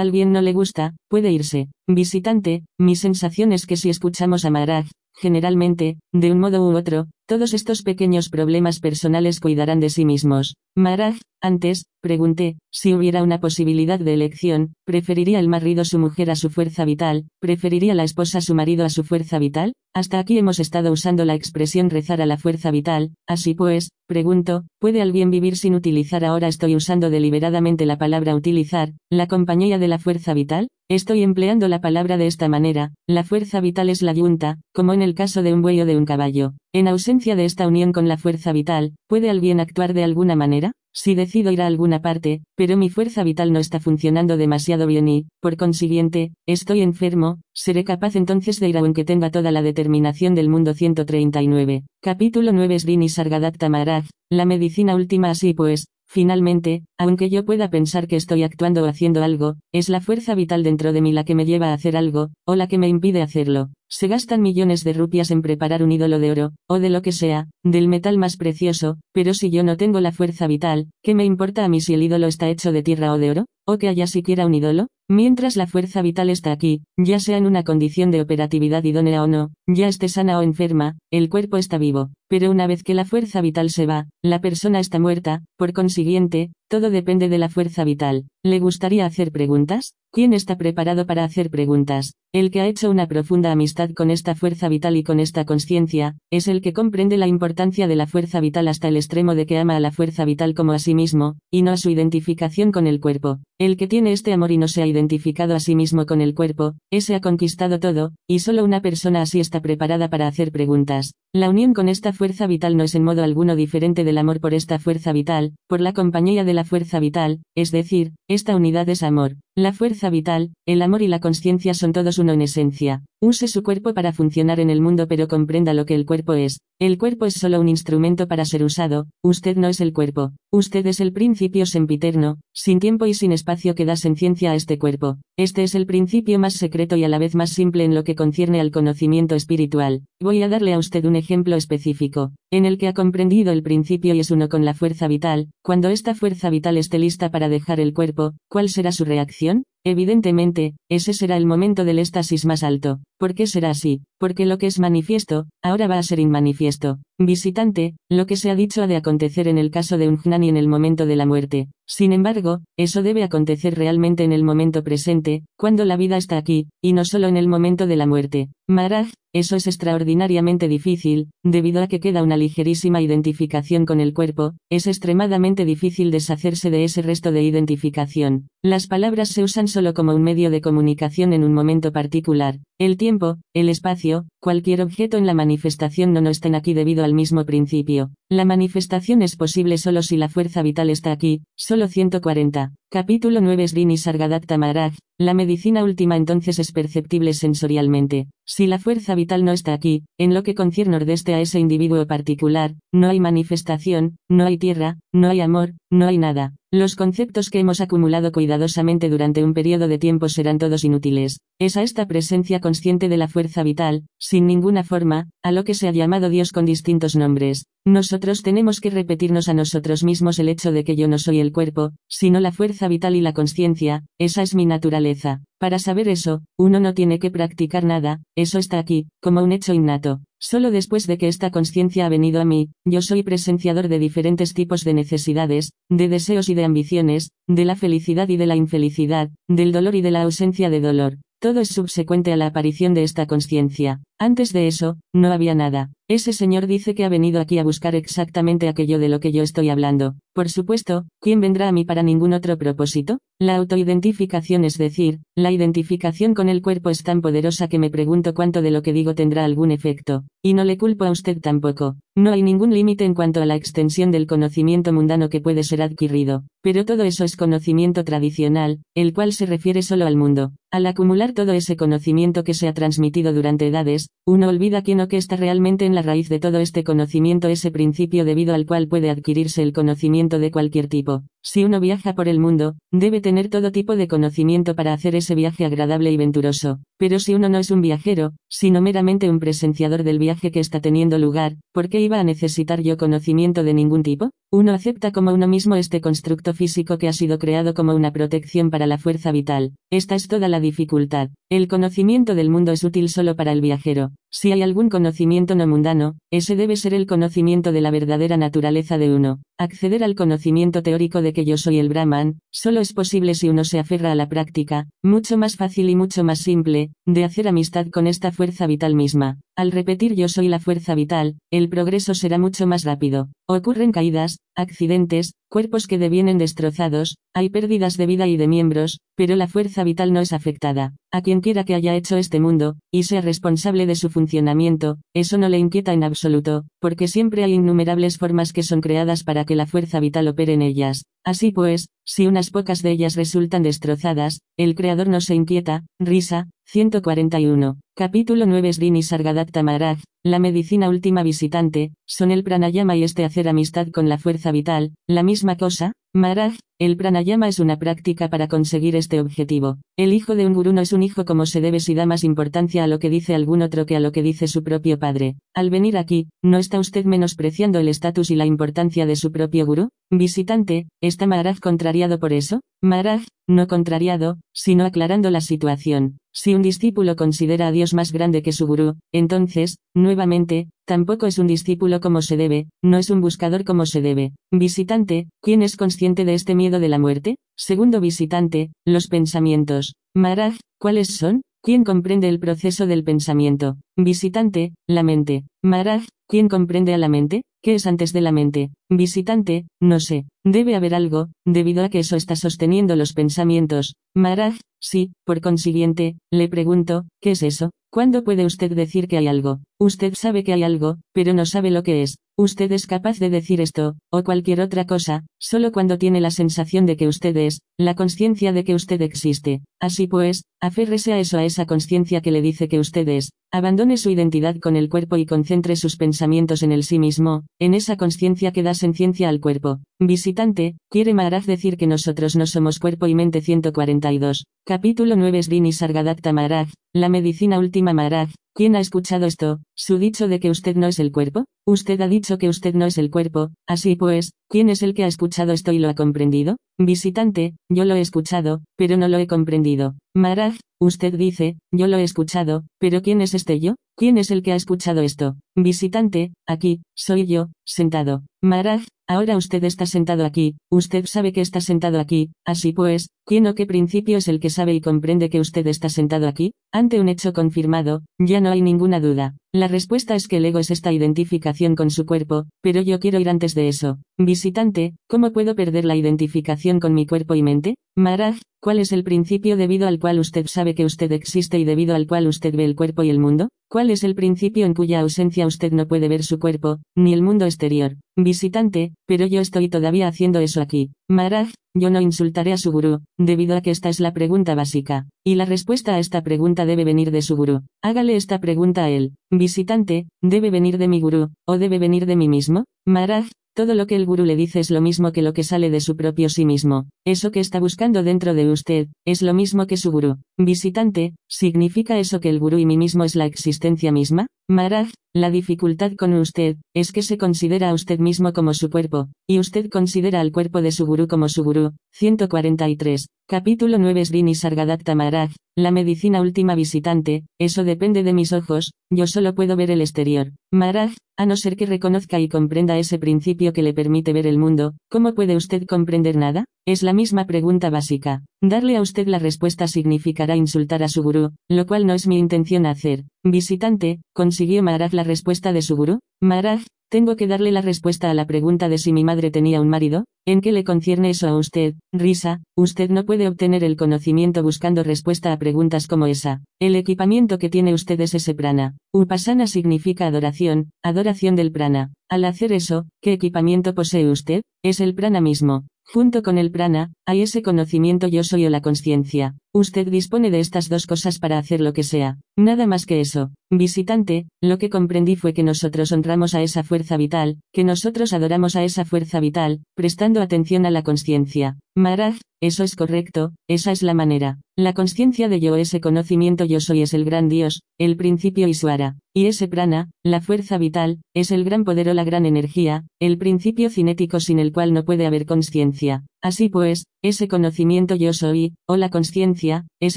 alguien no le gusta, puede irse. Visitante, mi sensación es que si escuchamos a Maharaj, generalmente, de un modo u otro, todos estos pequeños problemas personales cuidarán de sí mismos. Maraj, antes, pregunté, si hubiera una posibilidad de elección, ¿preferiría el marido su mujer a su fuerza vital? ¿Preferiría la esposa su marido a su fuerza vital? Hasta aquí hemos estado usando la expresión rezar a la fuerza vital, así pues, pregunto, ¿puede alguien vivir sin utilizar ahora estoy usando deliberadamente la palabra utilizar, la compañía de la fuerza vital? Estoy empleando la palabra de esta manera, la fuerza vital es la yunta, como en el caso de un buey o de un caballo. En ausencia de esta unión con la fuerza vital, ¿puede alguien actuar de alguna manera? Si decido ir a alguna parte, pero mi fuerza vital no está funcionando demasiado bien y, por consiguiente, estoy enfermo, seré capaz entonces de ir aunque tenga toda la determinación del mundo 139. Capítulo 9 Srini Sargadatta Maharaj, la medicina última así pues, Finalmente, aunque yo pueda pensar que estoy actuando o haciendo algo, es la fuerza vital dentro de mí la que me lleva a hacer algo, o la que me impide hacerlo. Se gastan millones de rupias en preparar un ídolo de oro, o de lo que sea, del metal más precioso, pero si yo no tengo la fuerza vital, ¿qué me importa a mí si el ídolo está hecho de tierra o de oro? ¿O que haya siquiera un ídolo? Mientras la fuerza vital está aquí, ya sea en una condición de operatividad idónea o no, ya esté sana o enferma, el cuerpo está vivo. Pero una vez que la fuerza vital se va, la persona está muerta, por consiguiente, todo depende de la fuerza vital. ¿Le gustaría hacer preguntas? ¿Quién está preparado para hacer preguntas? El que ha hecho una profunda amistad con esta fuerza vital y con esta conciencia, es el que comprende la importancia de la fuerza vital hasta el extremo de que ama a la fuerza vital como a sí mismo, y no a su identificación con el cuerpo. El que tiene este amor y no se ha identificado a sí mismo con el cuerpo, ese ha conquistado todo, y solo una persona así está preparada para hacer preguntas. La unión con esta fuerza vital no es en modo alguno diferente del amor por esta fuerza vital, por la compañía de la fuerza vital, es decir, esta unidad es amor. La fuerza vital, el amor y la conciencia son todos uno en esencia. Use su cuerpo para funcionar en el mundo pero comprenda lo que el cuerpo es. El cuerpo es solo un instrumento para ser usado, usted no es el cuerpo. Usted es el principio sempiterno, sin tiempo y sin espacio que da senciencia a este cuerpo. Este es el principio más secreto y a la vez más simple en lo que concierne al conocimiento espiritual. Voy a darle a usted un ejemplo específico, en el que ha comprendido el principio y es uno con la fuerza vital. Cuando esta fuerza vital esté lista para dejar el cuerpo, ¿cuál será su reacción? Evidentemente, ese será el momento del éxtasis más alto. ¿Por qué será así? Porque lo que es manifiesto, ahora va a ser inmanifiesto. Visitante, lo que se ha dicho ha de acontecer en el caso de un Gnani en el momento de la muerte. Sin embargo, eso debe acontecer realmente en el momento presente, cuando la vida está aquí, y no solo en el momento de la muerte. Maharaj, eso es extraordinariamente difícil, debido a que queda una ligerísima identificación con el cuerpo, es extremadamente difícil deshacerse de ese resto de identificación. Las palabras se usan solo como un medio de comunicación en un momento particular. El tiempo, el espacio, cualquier objeto en la manifestación no no estén aquí debido al mismo principio. La manifestación es posible solo si la fuerza vital está aquí, solo 140. Capítulo 9 Srini Sargadatta Maharaj, la medicina última entonces es perceptible sensorialmente. Si la fuerza vital no está aquí, en lo que concierne nordeste a ese individuo particular, no hay manifestación, no hay tierra, no hay amor, no hay nada. Los conceptos que hemos acumulado cuidadosamente durante un periodo de tiempo serán todos inútiles. Es a esta presencia consciente de la fuerza vital, sin ninguna forma, a lo que se ha llamado Dios con distintos nombres. Nosotros tenemos que repetirnos a nosotros mismos el hecho de que yo no soy el cuerpo, sino la fuerza vital y la conciencia, esa es mi naturaleza. Para saber eso, uno no tiene que practicar nada, eso está aquí, como un hecho innato. Solo después de que esta conciencia ha venido a mí, yo soy presenciador de diferentes tipos de necesidades, de deseos y de ambiciones, de la felicidad y de la infelicidad, del dolor y de la ausencia de dolor. Todo es subsecuente a la aparición de esta conciencia. Antes de eso, no había nada. Ese señor dice que ha venido aquí a buscar exactamente aquello de lo que yo estoy hablando. Por supuesto, ¿quién vendrá a mí para ningún otro propósito? La autoidentificación es decir, la identificación con el cuerpo es tan poderosa que me pregunto cuánto de lo que digo tendrá algún efecto. Y no le culpo a usted tampoco. No hay ningún límite en cuanto a la extensión del conocimiento mundano que puede ser adquirido. Pero todo eso es conocimiento tradicional, el cual se refiere solo al mundo. Al acumular todo ese conocimiento que se ha transmitido durante edades, uno olvida quién o qué está realmente en la raíz de todo este conocimiento, ese principio debido al cual puede adquirirse el conocimiento de cualquier tipo. Si uno viaja por el mundo, debe tener todo tipo de conocimiento para hacer ese viaje agradable y venturoso. Pero si uno no es un viajero, sino meramente un presenciador del viaje que está teniendo lugar, ¿por qué iba a necesitar yo conocimiento de ningún tipo? Uno acepta como uno mismo este constructo físico que ha sido creado como una protección para la fuerza vital. Esta es toda la dificultad. El conocimiento del mundo es útil solo para el viajero. Si hay algún conocimiento no mundano, ese debe ser el conocimiento de la verdadera naturaleza de uno. Acceder al conocimiento teórico de que yo soy el Brahman, solo es posible si uno se aferra a la práctica, mucho más fácil y mucho más simple, de hacer amistad con esta fuerza vital misma. Al repetir yo soy la fuerza vital, el progreso será mucho más rápido. Ocurren caídas, accidentes, cuerpos que devienen destrozados, hay pérdidas de vida y de miembros, pero la fuerza vital no es afectada. A quien quiera que haya hecho este mundo, y sea responsable de su funcionamiento, eso no le inquieta en absoluto, porque siempre hay innumerables formas que son creadas para que la fuerza vital opere en ellas. Así pues, si unas pocas de ellas resultan destrozadas, el creador no se inquieta, risa, 141. Capítulo 9 Srini Sargadatta Maharaj, la medicina última visitante, son el pranayama y este hacer amistad con la fuerza vital, la misma cosa, Maharaj, el pranayama es una práctica para conseguir este objetivo. El hijo de un gurú no es un hijo como se debe si da más importancia a lo que dice algún otro que a lo que dice su propio padre. Al venir aquí, ¿no está usted menospreciando el estatus y la importancia de su propio gurú? Visitante, ¿está Maharaj contrariado por eso? Maharaj, no contrariado, sino aclarando la situación. Si un discípulo considera a Dios más grande que su gurú, entonces, nuevamente, tampoco es un discípulo como se debe, no es un buscador como se debe. Visitante, ¿quién es consciente de este miedo de la muerte? Segundo visitante, los pensamientos. Maharaj, ¿cuáles son? ¿Quién comprende el proceso del pensamiento? Visitante, la mente. Maharaj, ¿quién comprende a la mente? ¿Qué es antes de la mente? Visitante, no sé. Debe haber algo, debido a que eso está sosteniendo los pensamientos. Maharaj, sí, por consiguiente, le pregunto, ¿qué es eso? ¿Cuándo puede usted decir que hay algo? Usted sabe que hay algo, pero no sabe lo que es. Usted es capaz de decir esto, o cualquier otra cosa, solo cuando tiene la sensación de que usted es, la conciencia de que usted existe. Así pues, aférrese a eso, a esa conciencia que le dice que usted es. Abandone su identidad con el cuerpo y concentre sus pensamientos en el sí mismo, en esa conciencia que da senciencia al cuerpo. Visitante, quiere Maharaj decir que nosotros no somos cuerpo y mente 142. Capítulo 9 Srini Sargadatta Maharaj, la medicina última Maharaj. ¿Quién ha escuchado esto? ¿Su dicho de que usted no es el cuerpo? Usted ha dicho que usted no es el cuerpo, así pues, ¿quién es el que ha escuchado esto y lo ha comprendido? Visitante, yo lo he escuchado, pero no lo he comprendido. Maharaj, usted dice, yo lo he escuchado, pero ¿quién es este yo? ¿Quién es el que ha escuchado esto? Visitante, aquí, soy yo, sentado. Maharaj, ahora usted está sentado aquí, usted sabe que está sentado aquí, así pues, ¿quién o qué principio es el que sabe y comprende que usted está sentado aquí? Ante un hecho confirmado, ya no hay ninguna duda. La respuesta es que el ego es esta identificación con su cuerpo, pero yo quiero ir antes de eso. Visitante, ¿cómo puedo perder la identificación con mi cuerpo y mente? Maharaj, ¿cuál es el principio debido al cual usted sabe que usted existe y debido al cual usted ve el cuerpo y el mundo? ¿Cuál es el principio en cuya ausencia usted no puede ver su cuerpo, ni el mundo exterior? Visitante, pero yo estoy todavía haciendo eso aquí. Maharaj, yo no insultaré a su gurú, debido a que esta es la pregunta básica, y la respuesta a esta pregunta debe venir de su gurú. Hágale esta pregunta a él. Visitante, ¿debe venir de mi gurú, o debe venir de mí mismo? Maharaj, todo lo que el gurú le dice es lo mismo que lo que sale de su propio sí mismo. Eso que está buscando dentro de usted, es lo mismo que su gurú. Visitante, ¿significa eso que el gurú y mí mismo es la existencia misma? Maharaj, la dificultad con usted, es que se considera a usted mismo como su cuerpo, y usted considera al cuerpo de su gurú como su gurú. 143. Capítulo 9 Srini Sargadatta Maharaj, la medicina última visitante, eso depende de mis ojos, yo solo puedo ver el exterior. Maharaj, a no ser que reconozca y comprenda ese principio que le permite ver el mundo, ¿cómo puede usted comprender nada? Es la misma pregunta básica. Darle a usted la respuesta significará insultar a su gurú, lo cual no es mi intención hacer. Visitante, ¿consiguió Maharaj la respuesta de su gurú? Maharaj, tengo que darle la respuesta a la pregunta de si mi madre tenía un marido. ¿En qué le concierne eso a usted? Risa, usted no puede obtener el conocimiento buscando respuesta a preguntas como esa. El equipamiento que tiene usted es ese prana. Upasana significa adoración, adoración del prana. Al hacer eso, ¿qué equipamiento posee usted? Es el prana mismo. Junto con el prana, hay ese conocimiento yo soy o la conciencia. Usted dispone de estas dos cosas para hacer lo que sea. Nada más que eso. Visitante, lo que comprendí fue que nosotros honramos a esa fuerza vital, que nosotros adoramos a esa fuerza vital, prestando atención a la conciencia. Maharaj, eso es correcto, esa es la manera. La conciencia de yo, ese conocimiento yo soy es el gran Dios, el principio Iswara, y ese prana, la fuerza vital, es el gran poder o la gran energía, el principio cinético sin el cual no puede haber conciencia. Así pues, ese conocimiento yo soy, o la conciencia, es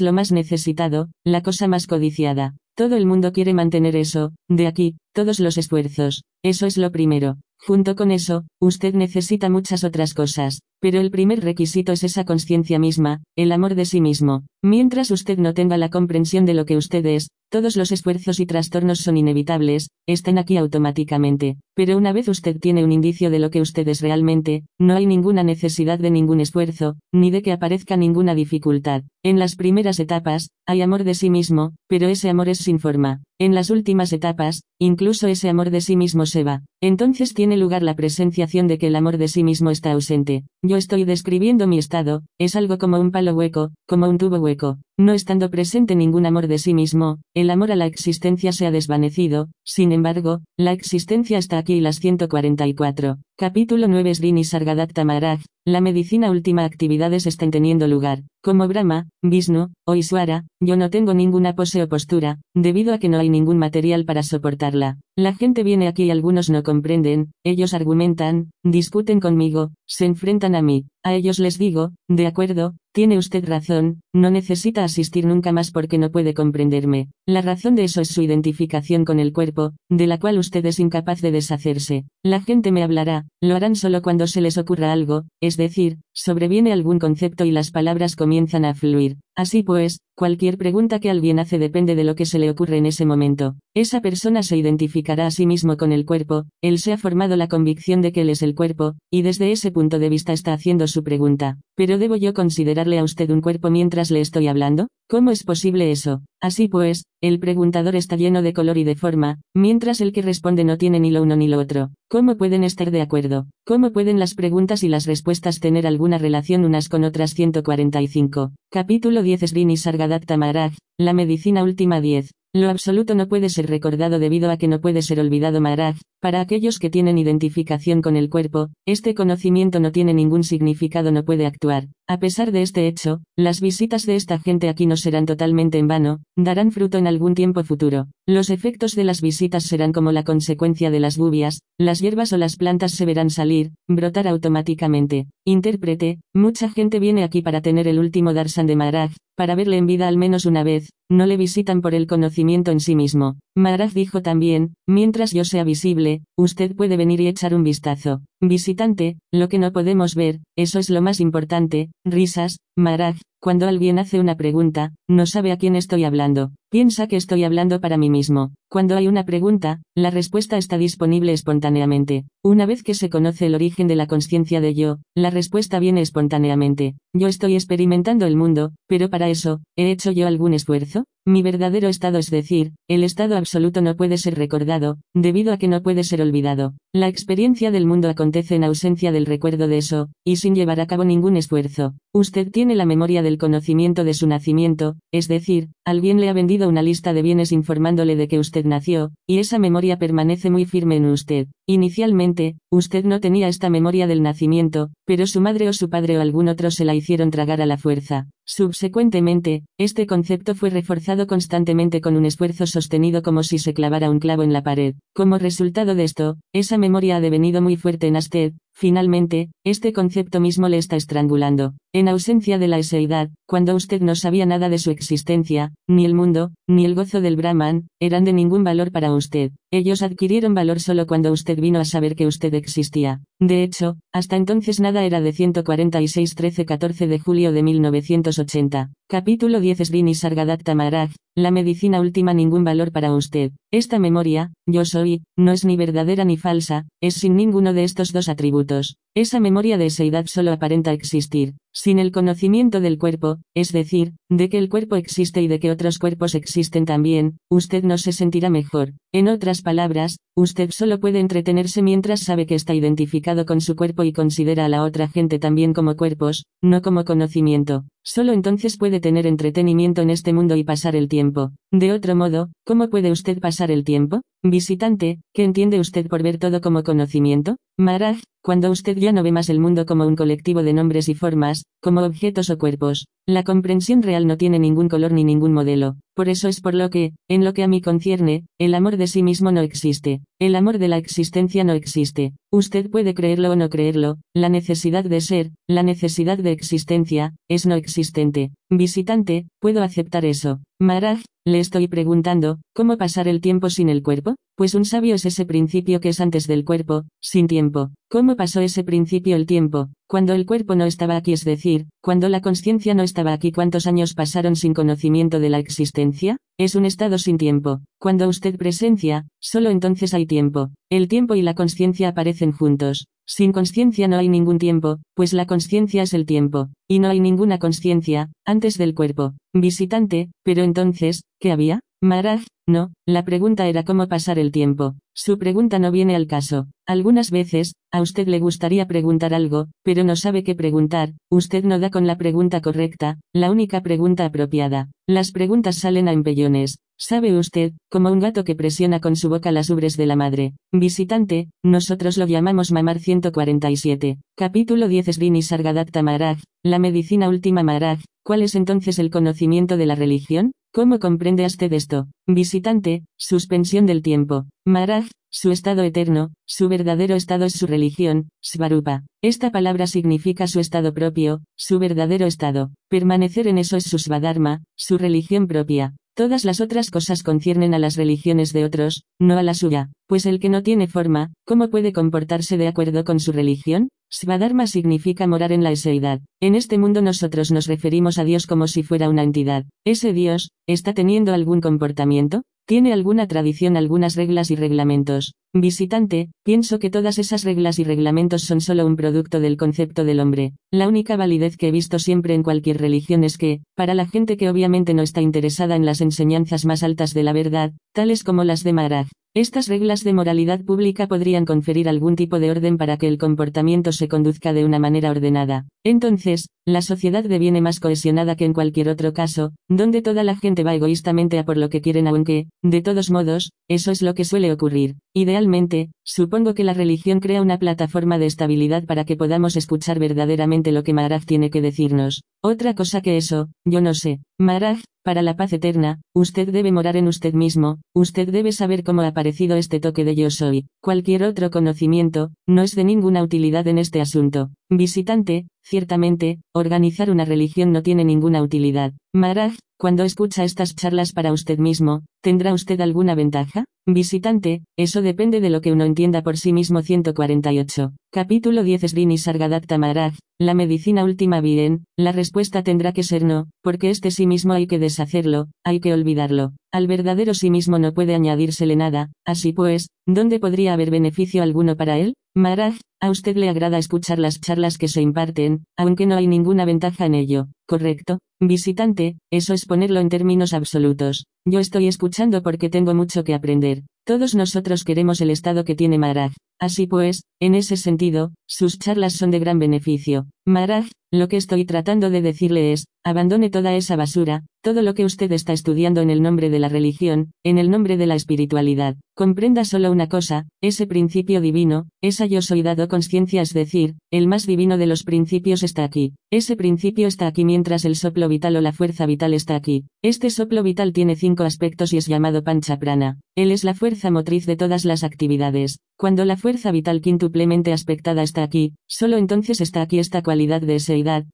lo más necesitado, la cosa más codiciada. Todo el mundo quiere mantener eso, de aquí, todos los esfuerzos, eso es lo primero. Junto con eso, usted necesita muchas otras cosas, pero el primer requisito es esa conciencia misma, el amor de sí mismo. Mientras usted no tenga la comprensión de lo que usted es, todos los esfuerzos y trastornos son inevitables, están aquí automáticamente. Pero una vez usted tiene un indicio de lo que usted es realmente, no hay ninguna necesidad de ningún esfuerzo, ni de que aparezca ninguna dificultad. En las primeras etapas, hay amor de sí mismo, pero ese amor es sin forma. En las últimas etapas, incluso ese amor de sí mismo se va. Entonces tiene lugar la presenciación de que el amor de sí mismo está ausente. Yo estoy describiendo mi estado, es algo como un palo hueco, como un tubo hueco. No estando presente ningún amor de sí mismo, el amor a la existencia se ha desvanecido, sin embargo, la existencia está aquí y las 144. Capítulo 9 Srini Sargadatta Maharaj, la medicina última actividades están teniendo lugar. Como Brahma, Vishnu, o Iswara, yo no tengo ninguna pose o postura, debido a que no hay ningún material para soportarla. La gente viene aquí y algunos no comprenden, ellos argumentan, discuten conmigo, se enfrentan a mí. A ellos les digo, de acuerdo, tiene usted razón, no necesita asistir nunca más porque no puede comprenderme. La razón de eso es su identificación con el cuerpo, de la cual usted es incapaz de deshacerse. La gente me hablará, lo harán solo cuando se les ocurra algo, es decir, sobreviene algún concepto y las palabras comienzan a fluir. Así pues, cualquier pregunta que alguien hace depende de lo que se le ocurre en ese momento. Esa persona se identificará a sí mismo con el cuerpo, él se ha formado la convicción de que él es el cuerpo, y desde ese punto de vista está haciendo su pregunta. ¿Pero debo yo considerarle a usted un cuerpo mientras le estoy hablando? ¿Cómo es posible eso? Así pues, el preguntador está lleno de color y de forma, mientras el que responde no tiene ni lo uno ni lo otro. ¿Cómo pueden estar de acuerdo? ¿Cómo pueden las preguntas y las respuestas tener alguna relación unas con otras 145? Capítulo 10 Srini Sargadatta Maharaj, la medicina última 10. Lo absoluto no puede ser recordado debido a que no puede ser olvidado Maharaj, Para aquellos que tienen identificación con el cuerpo, este conocimiento no tiene ningún significado, no puede actuar. A pesar de este hecho, las visitas de esta gente aquí no serán totalmente en vano, darán fruto en algún tiempo futuro. Los efectos de las visitas serán como la consecuencia de las lluvias, las hierbas o las plantas se verán salir, brotar automáticamente. Intérprete, mucha gente viene aquí para tener el último Darsan de Maharaj, para verle en vida al menos una vez, no le visitan por el conocimiento en sí mismo. Maharaj dijo también, mientras yo sea visible, usted puede venir y echar un vistazo. Visitante, lo que no podemos ver, eso es lo más importante, risas, Maharaj, cuando alguien hace una pregunta, no sabe a quién estoy hablando, piensa que estoy hablando para mí mismo. Cuando hay una pregunta, la respuesta está disponible espontáneamente. Una vez que se conoce el origen de la conciencia de yo, la respuesta viene espontáneamente. Yo estoy experimentando el mundo, pero para eso, ¿he hecho yo algún esfuerzo? Mi verdadero estado es decir, el estado absoluto no puede ser recordado, debido a que no puede ser olvidado. La experiencia del mundo acontece en ausencia del recuerdo de eso, y sin llevar a cabo ningún esfuerzo. Usted tiene la memoria del conocimiento de su nacimiento, es decir, alguien le ha vendido una lista de bienes informándole de que usted nació, y esa memoria permanece muy firme en usted. Inicialmente, usted no tenía esta memoria del nacimiento, pero su madre o su padre o algún otro se la hicieron tragar a la fuerza. Subsecuentemente, este concepto fue reforzado constantemente con un esfuerzo sostenido como si se clavara un clavo en la pared. Como resultado de esto, esa memoria ha devenido muy fuerte en usted, Finalmente, este concepto mismo le está estrangulando. En ausencia de la eseidad, cuando usted no sabía nada de su existencia, ni el mundo, ni el gozo del Brahman, eran de ningún valor para usted. Ellos adquirieron valor solo cuando usted vino a saber que usted existía. De hecho, hasta entonces nada era de 146 13-14 de julio de 1980. Capítulo 10 Srini Sargadatta Maharaj, la medicina última ningún valor para usted. Esta memoria, yo soy, no es ni verdadera ni falsa, es sin ninguno de estos dos atributos. Esa memoria de eseidad solo aparenta existir, sin el conocimiento del cuerpo, es decir, de que el cuerpo existe y de que otros cuerpos existen también, usted no se sentirá mejor. En otras palabras, usted solo puede entretenerse mientras sabe que está identificado con su cuerpo y considera a la otra gente también como cuerpos, no como conocimiento. Solo entonces puede tener entretenimiento en este mundo y pasar el tiempo. De otro modo, ¿cómo puede usted pasar el tiempo? Visitante, ¿qué entiende usted por ver todo como conocimiento? Maraj, cuando usted ya no ve más el mundo como un colectivo de nombres y formas, como objetos o cuerpos, la comprensión real no tiene ningún color ni ningún modelo. Por eso es por lo que, en lo que a mí concierne, el amor de sí mismo no existe. El amor de la existencia no existe. Usted puede creerlo o no creerlo, la necesidad de ser, la necesidad de existencia, es no existente. Visitante, puedo aceptar eso. Maraj, le estoy preguntando, ¿cómo pasar el tiempo sin el cuerpo? Pues un sabio es ese principio que es antes del cuerpo, sin tiempo. ¿Cómo pasó ese principio el tiempo? Cuando el cuerpo no estaba aquí, es decir, cuando la conciencia no estaba aquí, ¿cuántos años pasaron sin conocimiento de la existencia? Es un estado sin tiempo. Cuando usted presencia, solo entonces hay tiempo. El tiempo y la conciencia aparecen juntos. Sin conciencia no hay ningún tiempo, pues la conciencia es el tiempo, y no hay ninguna conciencia, antes del cuerpo. Visitante, pero entonces, ¿qué había? Maraj, no, la pregunta era cómo pasar el tiempo. Su pregunta no viene al caso. Algunas veces, a usted le gustaría preguntar algo, pero no sabe qué preguntar, usted no da con la pregunta correcta, la única pregunta apropiada. Las preguntas salen a empellones. Sabe usted, como un gato que presiona con su boca las ubres de la madre. Visitante, nosotros lo llamamos mamar 147. Capítulo 10 Srini Sargadatta Maharaj, la medicina última Maharaj. ¿Cuál es entonces el conocimiento de la religión? ¿Cómo comprende usted esto? Visitante, suspensión del tiempo. Maharaj, su estado eterno, su verdadero estado es su religión, Svarupa. Esta palabra significa su estado propio, su verdadero estado. Permanecer en eso es su Svadharma, su religión propia. Todas las otras cosas conciernen a las religiones de otros, no a la suya, pues el que no tiene forma, ¿cómo puede comportarse de acuerdo con su religión? Svadharma significa morar en la eseidad. En este mundo nosotros nos referimos a Dios como si fuera una entidad. ¿Ese Dios, está teniendo algún comportamiento? ¿Tiene alguna tradición, algunas reglas y reglamentos? Visitante, pienso que todas esas reglas y reglamentos son solo un producto del concepto del hombre. La única validez que he visto siempre en cualquier religión es que, para la gente que obviamente no está interesada en las enseñanzas más altas de la verdad, tales como las de Maharaj, Estas reglas de moralidad pública podrían conferir algún tipo de orden para que el comportamiento se conduzca de una manera ordenada. Entonces, la sociedad deviene más cohesionada que en cualquier otro caso, donde toda la gente va egoístamente a por lo que quieren aunque, de todos modos, eso es lo que suele ocurrir. Idealmente, supongo que la religión crea una plataforma de estabilidad para que podamos escuchar verdaderamente lo que Maharaj tiene que decirnos. Otra cosa que eso, yo no sé. Maharaj, para la paz eterna, usted debe morar en usted mismo, usted debe saber cómo ha aparecido este toque de yo soy. Cualquier otro conocimiento, no es de ninguna utilidad en este asunto. Visitante, ciertamente, organizar una religión no tiene ninguna utilidad. Maharaj, cuando escucha estas charlas para usted mismo, ¿tendrá usted alguna ventaja? Visitante, eso depende de lo que uno entienda por sí mismo 148. Capítulo 10 Srini Sargadatta Maharaj, la medicina última bien, la respuesta tendrá que ser no, porque este sí mismo hay que deshacerlo, hay que olvidarlo. Al verdadero sí mismo no puede añadírsele nada, así pues, ¿dónde podría haber beneficio alguno para él? Maharaj, a usted le agrada escuchar las charlas que se imparten, aunque no hay ninguna ventaja en ello, ¿correcto? Visitante, eso es ponerlo en términos absolutos. Yo estoy escuchando porque tengo mucho que aprender. Todos nosotros queremos el estado que tiene Maharaj. Así pues, en ese sentido, sus charlas son de gran beneficio. Maharaj, lo que estoy tratando de decirle es, abandone toda esa basura, todo lo que usted está estudiando en el nombre de la religión, en el nombre de la espiritualidad. Comprenda solo una cosa, ese principio divino, esa yo soy dado conciencia es decir, el más divino de los principios está aquí. Ese principio está aquí mientras el soplo vital o la fuerza vital está aquí. Este soplo vital tiene cinco aspectos y es llamado pancha prana. Él es la fuerza motriz de todas las actividades. Cuando la fuerza vital quintuplemente aspectada está aquí, solo entonces está aquí esta cualidad de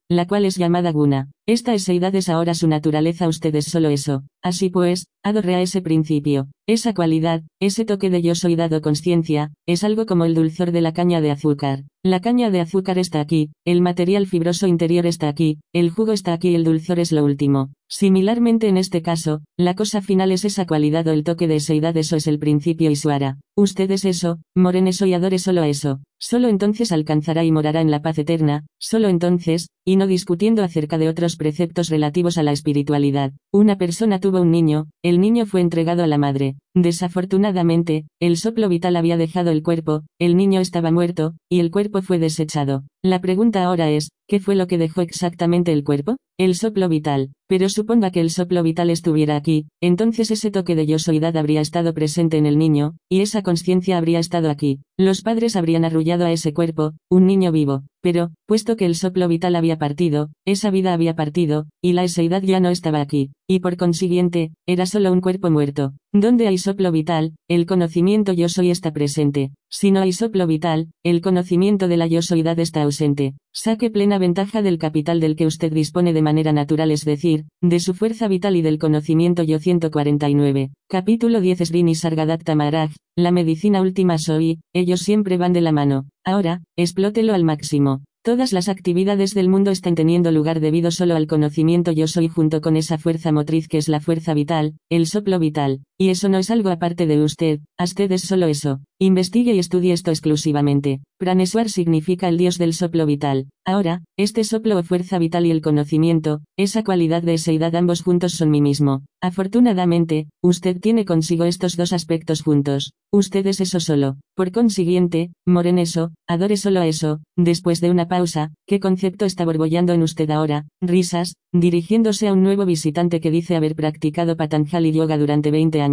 la cual es llamada guna. Esta eseidad es ahora su naturaleza, usted es solo eso. Así pues, adorre a ese principio. Esa cualidad, ese toque de yo soy dado conciencia, es algo como el dulzor de la caña de azúcar. La caña de azúcar está aquí, el material fibroso interior está aquí, el jugo está aquí y el dulzor es lo último. Similarmente en este caso, la cosa final es esa cualidad o el toque de eseidad, eso es el principio y su ara. Usted es eso, moren eso y adore solo a eso. Solo entonces alcanzará y morará en la paz eterna, solo entonces, y no discutiendo acerca de otros preceptos relativos a la espiritualidad. Una persona tuvo un niño, el niño fue entregado a la madre. Desafortunadamente, el soplo vital había dejado el cuerpo, el niño estaba muerto, y el cuerpo fue desechado. La pregunta ahora es, ¿qué fue lo que dejó exactamente el cuerpo? El soplo vital. Pero suponga que el soplo vital estuviera aquí, entonces ese toque de yosoidad habría estado presente en el niño, y esa conciencia habría estado aquí. Los padres habrían arrullado a ese cuerpo, un niño vivo. Pero, puesto que el soplo vital había partido, esa vida había partido, y la eseidad ya no estaba aquí, y por consiguiente, era solo un cuerpo muerto. Donde hay soplo vital, el conocimiento yo soy está presente. Si no hay soplo vital, el conocimiento de la yo soidad está ausente. Saque plena ventaja del capital del que usted dispone de manera natural, es decir, de su fuerza vital y del conocimiento yo 149. Capítulo 10 Srini Sargadatta Maharaj, la medicina última soy, ellos siempre van de la mano. Ahora, explótelo al máximo. Todas las actividades del mundo están teniendo lugar debido solo al conocimiento yo soy junto con esa fuerza motriz que es la fuerza vital, el soplo vital. Y eso no es algo aparte de usted, usted es solo eso. Investigue y estudie esto exclusivamente. Praneswar significa el dios del soplo vital. Ahora, este soplo o fuerza vital y el conocimiento, esa cualidad de eseidad ambos juntos son mí mismo. Afortunadamente, usted tiene consigo estos dos aspectos juntos. Usted es eso solo. Por consiguiente, moren eso, adore solo a eso. Después de una pausa, ¿qué concepto está borbollando en usted ahora? Risas, dirigiéndose a un nuevo visitante que dice haber practicado Patanjali Yoga durante 20 años.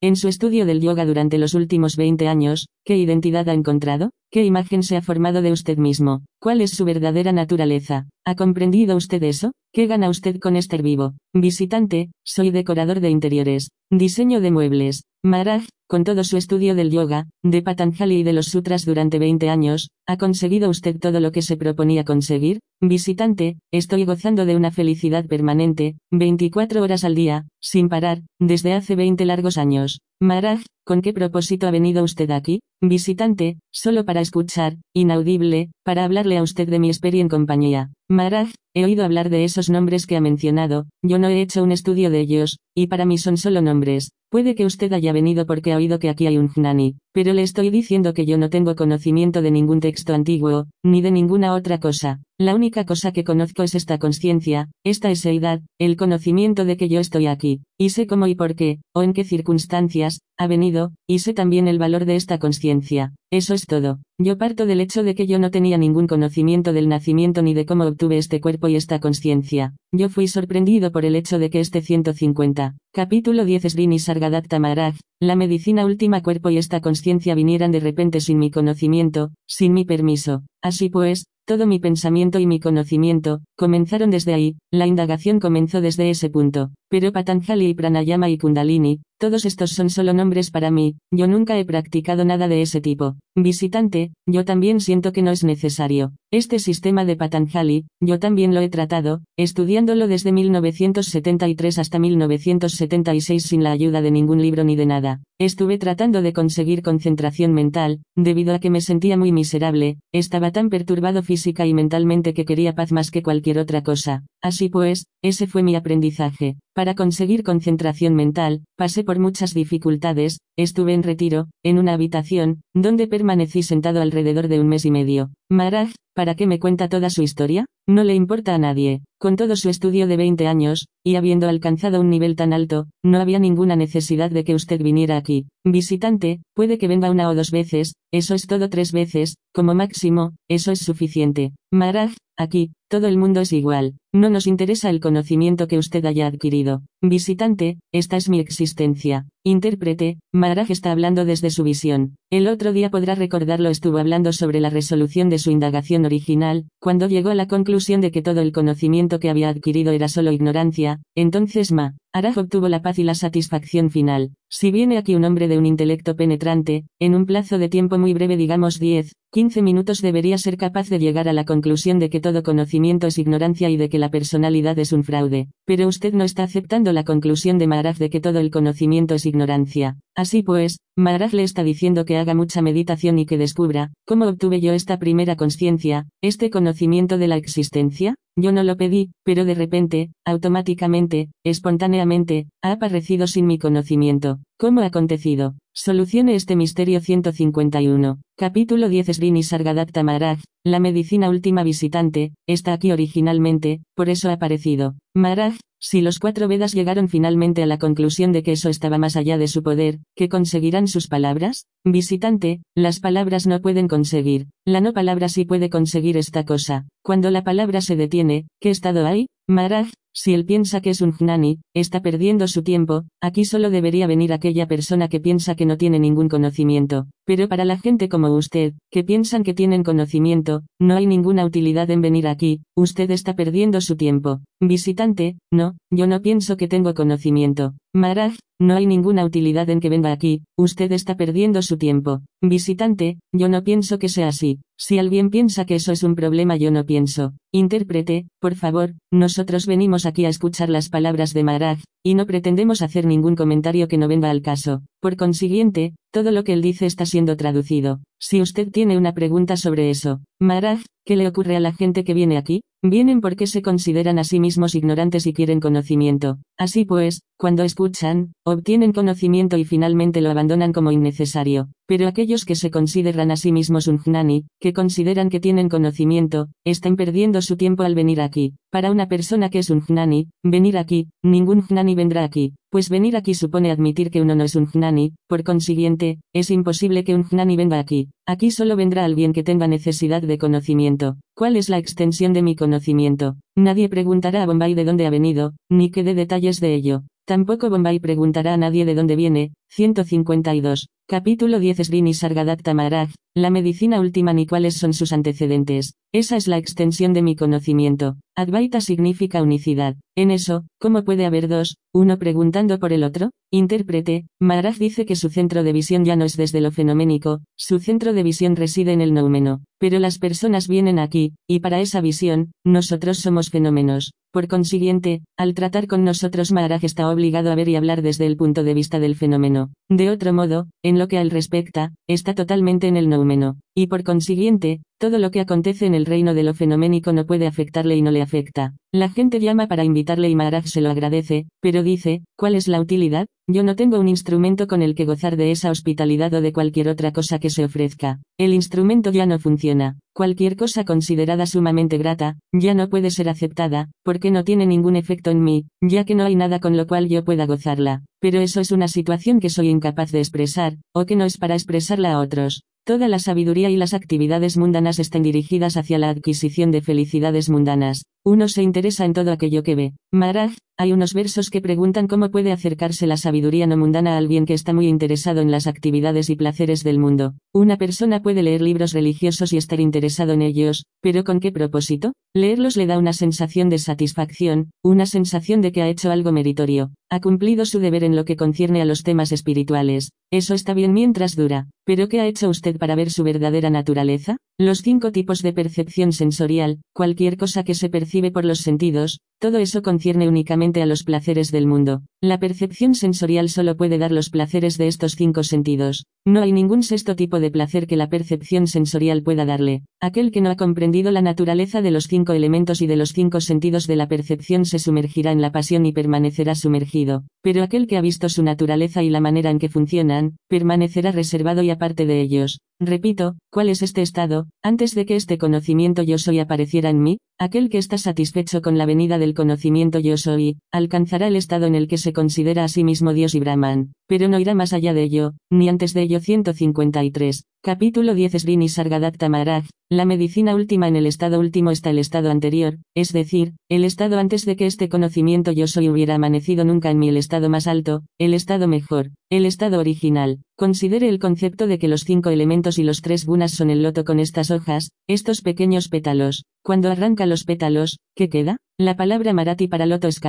En su estudio del yoga durante los últimos 20 años, ¿qué identidad ha encontrado? ¿Qué imagen se ha formado de usted mismo? ¿Cuál es su verdadera naturaleza? ¿Ha comprendido usted eso? ¿Qué gana usted con estar vivo? Visitante, soy decorador de interiores. Diseño de muebles. Maharaj, con todo su estudio del yoga, de Patanjali y de los sutras durante 20 años, ¿ha conseguido usted todo lo que se proponía conseguir? Visitante, estoy gozando de una felicidad permanente, 24 horas al día, sin parar, desde hace 20 largos años. Maharaj, ¿con qué propósito ha venido usted aquí? Visitante, solo para escuchar, inaudible, para hablarle a usted de mi experiencia en compañía. Maharaj, he oído hablar de esos nombres que ha mencionado, yo no he hecho un estudio de ellos, y para mí son solo nombres. Puede que usted haya venido porque ha oído que aquí hay un Jnani, pero le estoy diciendo que yo no tengo conocimiento de ningún texto antiguo, ni de ninguna otra cosa. La única cosa que conozco es esta conciencia, esta eseidad, el conocimiento de que yo estoy aquí, y sé cómo y por qué, o en qué circunstancias, ha venido, y sé también el valor de esta conciencia. Eso es todo. Yo parto del hecho de que yo no tenía ningún conocimiento del nacimiento ni de cómo obtuve este cuerpo y esta conciencia. Yo fui sorprendido por el hecho de que este 150, capítulo 10 Srini Sargadatta Maharaj, la medicina última cuerpo y esta conciencia vinieran de repente sin mi conocimiento, sin mi permiso. Así pues, todo mi pensamiento y mi conocimiento, comenzaron desde ahí, la indagación comenzó desde ese punto. Pero Patanjali y Pranayama y Kundalini, todos estos son solo nombres para mí, yo nunca he practicado nada de ese tipo. Visitante, yo también siento que no es necesario. Este sistema de Patanjali, yo también lo he tratado, estudiándolo desde 1973 hasta 1976 sin la ayuda de ningún libro ni de nada. Estuve tratando de conseguir concentración mental, debido a que me sentía muy miserable, estaba tan perturbado física y mentalmente que quería paz más que cualquier otra cosa. Así pues, ese fue mi aprendizaje. Para conseguir concentración mental, pasé por muchas dificultades, estuve en retiro, en una habitación, donde permanecí sentado alrededor de un mes y medio. Maraj, ¿para qué me cuenta toda su historia? No le importa a nadie. Con todo su estudio de 20 años, y habiendo alcanzado un nivel tan alto, no había ninguna necesidad de que usted viniera aquí. Visitante, puede que venga una o dos veces, eso es todo tres veces, como máximo, eso es suficiente. Maraj, aquí, todo el mundo es igual. No nos interesa el conocimiento que usted haya adquirido. Visitante, esta es mi existencia. Intérprete, Maharaj está hablando desde su visión. El otro día podrá recordarlo estuvo hablando sobre la resolución de su indagación original, cuando llegó a la conclusión de que todo el conocimiento que había adquirido era solo ignorancia, entonces Ma, Araj obtuvo la paz y la satisfacción final. Si viene aquí un hombre de un intelecto penetrante, en un plazo de tiempo muy breve digamos 10, 15 minutos debería ser capaz de llegar a la conclusión de que todo conocimiento es ignorancia y de que la personalidad es un fraude. Pero usted no está aceptando la conclusión de Maharaj de que todo el conocimiento es ignorancia. Así pues, Maharaj le está diciendo que haga mucha meditación y que descubra, ¿cómo obtuve yo esta primera conciencia, este conocimiento de la existencia? Yo no lo pedí, pero de repente, automáticamente, espontáneamente, ha aparecido sin mi conocimiento. ¿Cómo ha acontecido? Solucione este misterio 151. Capítulo 10 Srini Sargadatta Maharaj, la medicina última visitante, está aquí originalmente, por eso ha aparecido. Maharaj, si los cuatro Vedas llegaron finalmente a la conclusión de que eso estaba más allá de su poder, ¿qué conseguirán sus palabras? Visitante, las palabras no pueden conseguir, la no palabra sí puede conseguir esta cosa. Cuando la palabra se detiene, ¿qué estado hay? Maharaj, si él piensa que es un jnani, está perdiendo su tiempo, aquí solo debería venir aquella persona que piensa que no tiene ningún conocimiento. Pero para la gente como usted, que piensan que tienen conocimiento, no hay ninguna utilidad en venir aquí, usted está perdiendo su tiempo. Visitante, no, yo no pienso que tengo conocimiento. Maharaj, no hay ninguna utilidad en que venga aquí, usted está perdiendo su tiempo. Visitante, yo no pienso que sea así. Si alguien piensa que eso es un problema yo no pienso. Intérprete, por favor, nosotros venimos aquí a escuchar las palabras de Maharaj, y no pretendemos hacer ningún comentario que no venga al caso. Por consiguiente, todo lo que él dice está siendo traducido. Si usted tiene una pregunta sobre eso, Maharaj, ¿qué le ocurre a la gente que viene aquí? Vienen porque se consideran a sí mismos ignorantes y quieren conocimiento. Así pues, cuando escuchan, obtienen conocimiento y finalmente lo abandonan como innecesario. Pero aquellos que se consideran a sí mismos un jnani, que consideran que tienen conocimiento, están perdiendo su tiempo al venir aquí. Para una persona que es un jnani, venir aquí, ningún jnani vendrá aquí, pues venir aquí supone admitir que uno no es un jnani, por consiguiente, es imposible que un jnani venga aquí. Aquí solo vendrá alguien que tenga necesidad de conocimiento. ¿Cuál es la extensión de mi conocimiento? Nadie preguntará a Bombay de dónde ha venido, ni que dé detalles de ello. Tampoco Bombay preguntará a nadie de dónde viene. 152. Capítulo 10 Srini Sargadatta Maharaj, la medicina última ni cuáles son sus antecedentes. Esa es la extensión de mi conocimiento. Advaita significa unicidad. En eso, ¿cómo puede haber dos, uno preguntando por el otro? Intérprete, Maharaj dice que su centro de visión ya no es desde lo fenoménico, su centro de visión reside en el noumeno. Pero las personas vienen aquí, y para esa visión, nosotros somos fenómenos. Por consiguiente, al tratar con nosotros Maharaj está obligado a ver y hablar desde el punto de vista del fenómeno. De otro modo, en lo que a él respecta, está totalmente en el noumeno y por consiguiente, todo lo que acontece en el reino de lo fenoménico no puede afectarle y no le afecta. La gente llama para invitarle y Maharaj se lo agradece, pero dice, ¿cuál es la utilidad? Yo no tengo un instrumento con el que gozar de esa hospitalidad o de cualquier otra cosa que se ofrezca. El instrumento ya no funciona. Cualquier cosa considerada sumamente grata, ya no puede ser aceptada, porque no tiene ningún efecto en mí, ya que no hay nada con lo cual yo pueda gozarla. Pero eso es una situación que soy incapaz de expresar, o que no es para expresarla a otros. Toda la sabiduría y las actividades mundanas están dirigidas hacia la adquisición de felicidades mundanas. Uno se interesa en todo aquello que ve. Maharaj, hay unos versos que preguntan cómo puede acercarse la sabiduría no mundana a alguien que está muy interesado en las actividades y placeres del mundo. Una persona puede leer libros religiosos y estar interesado en ellos, pero ¿con qué propósito? Leerlos le da una sensación de satisfacción, una sensación de que ha hecho algo meritorio, ha cumplido su deber en lo que concierne a los temas espirituales. Eso está bien mientras dura. Pero ¿qué ha hecho usted para ver su verdadera naturaleza? Los cinco tipos de percepción sensorial, cualquier cosa que se percibe por los sentidos, todo eso concierne únicamente a los placeres del mundo. La percepción sensorial solo puede dar los placeres de estos cinco sentidos. No hay ningún sexto tipo de placer que la percepción sensorial pueda darle. Aquel que no ha comprendido la naturaleza de los cinco elementos y de los cinco sentidos de la percepción se sumergirá en la pasión y permanecerá sumergido. Pero aquel que ha visto su naturaleza y la manera en que funcionan, permanecerá reservado y aparte de ellos. Repito, ¿cuál es este estado? Antes de que este conocimiento yo soy apareciera en mí, aquel que está satisfecho con la venida del conocimiento yo soy, alcanzará el estado en el que se considera a sí mismo Dios y Brahman, pero no irá más allá de ello, ni antes de ello 153. Capítulo 10 Srini Sargadatta Maharaj, la medicina última en el estado último está el estado anterior, es decir, el estado antes de que este conocimiento yo soy hubiera amanecido nunca en mí el estado más alto, el estado mejor, el estado original. Considere el concepto de que los cinco elementos y los tres gunas son el loto con estas hojas, estos pequeños pétalos. Cuando arranca los pétalos, ¿qué queda? La palabra marati para loto es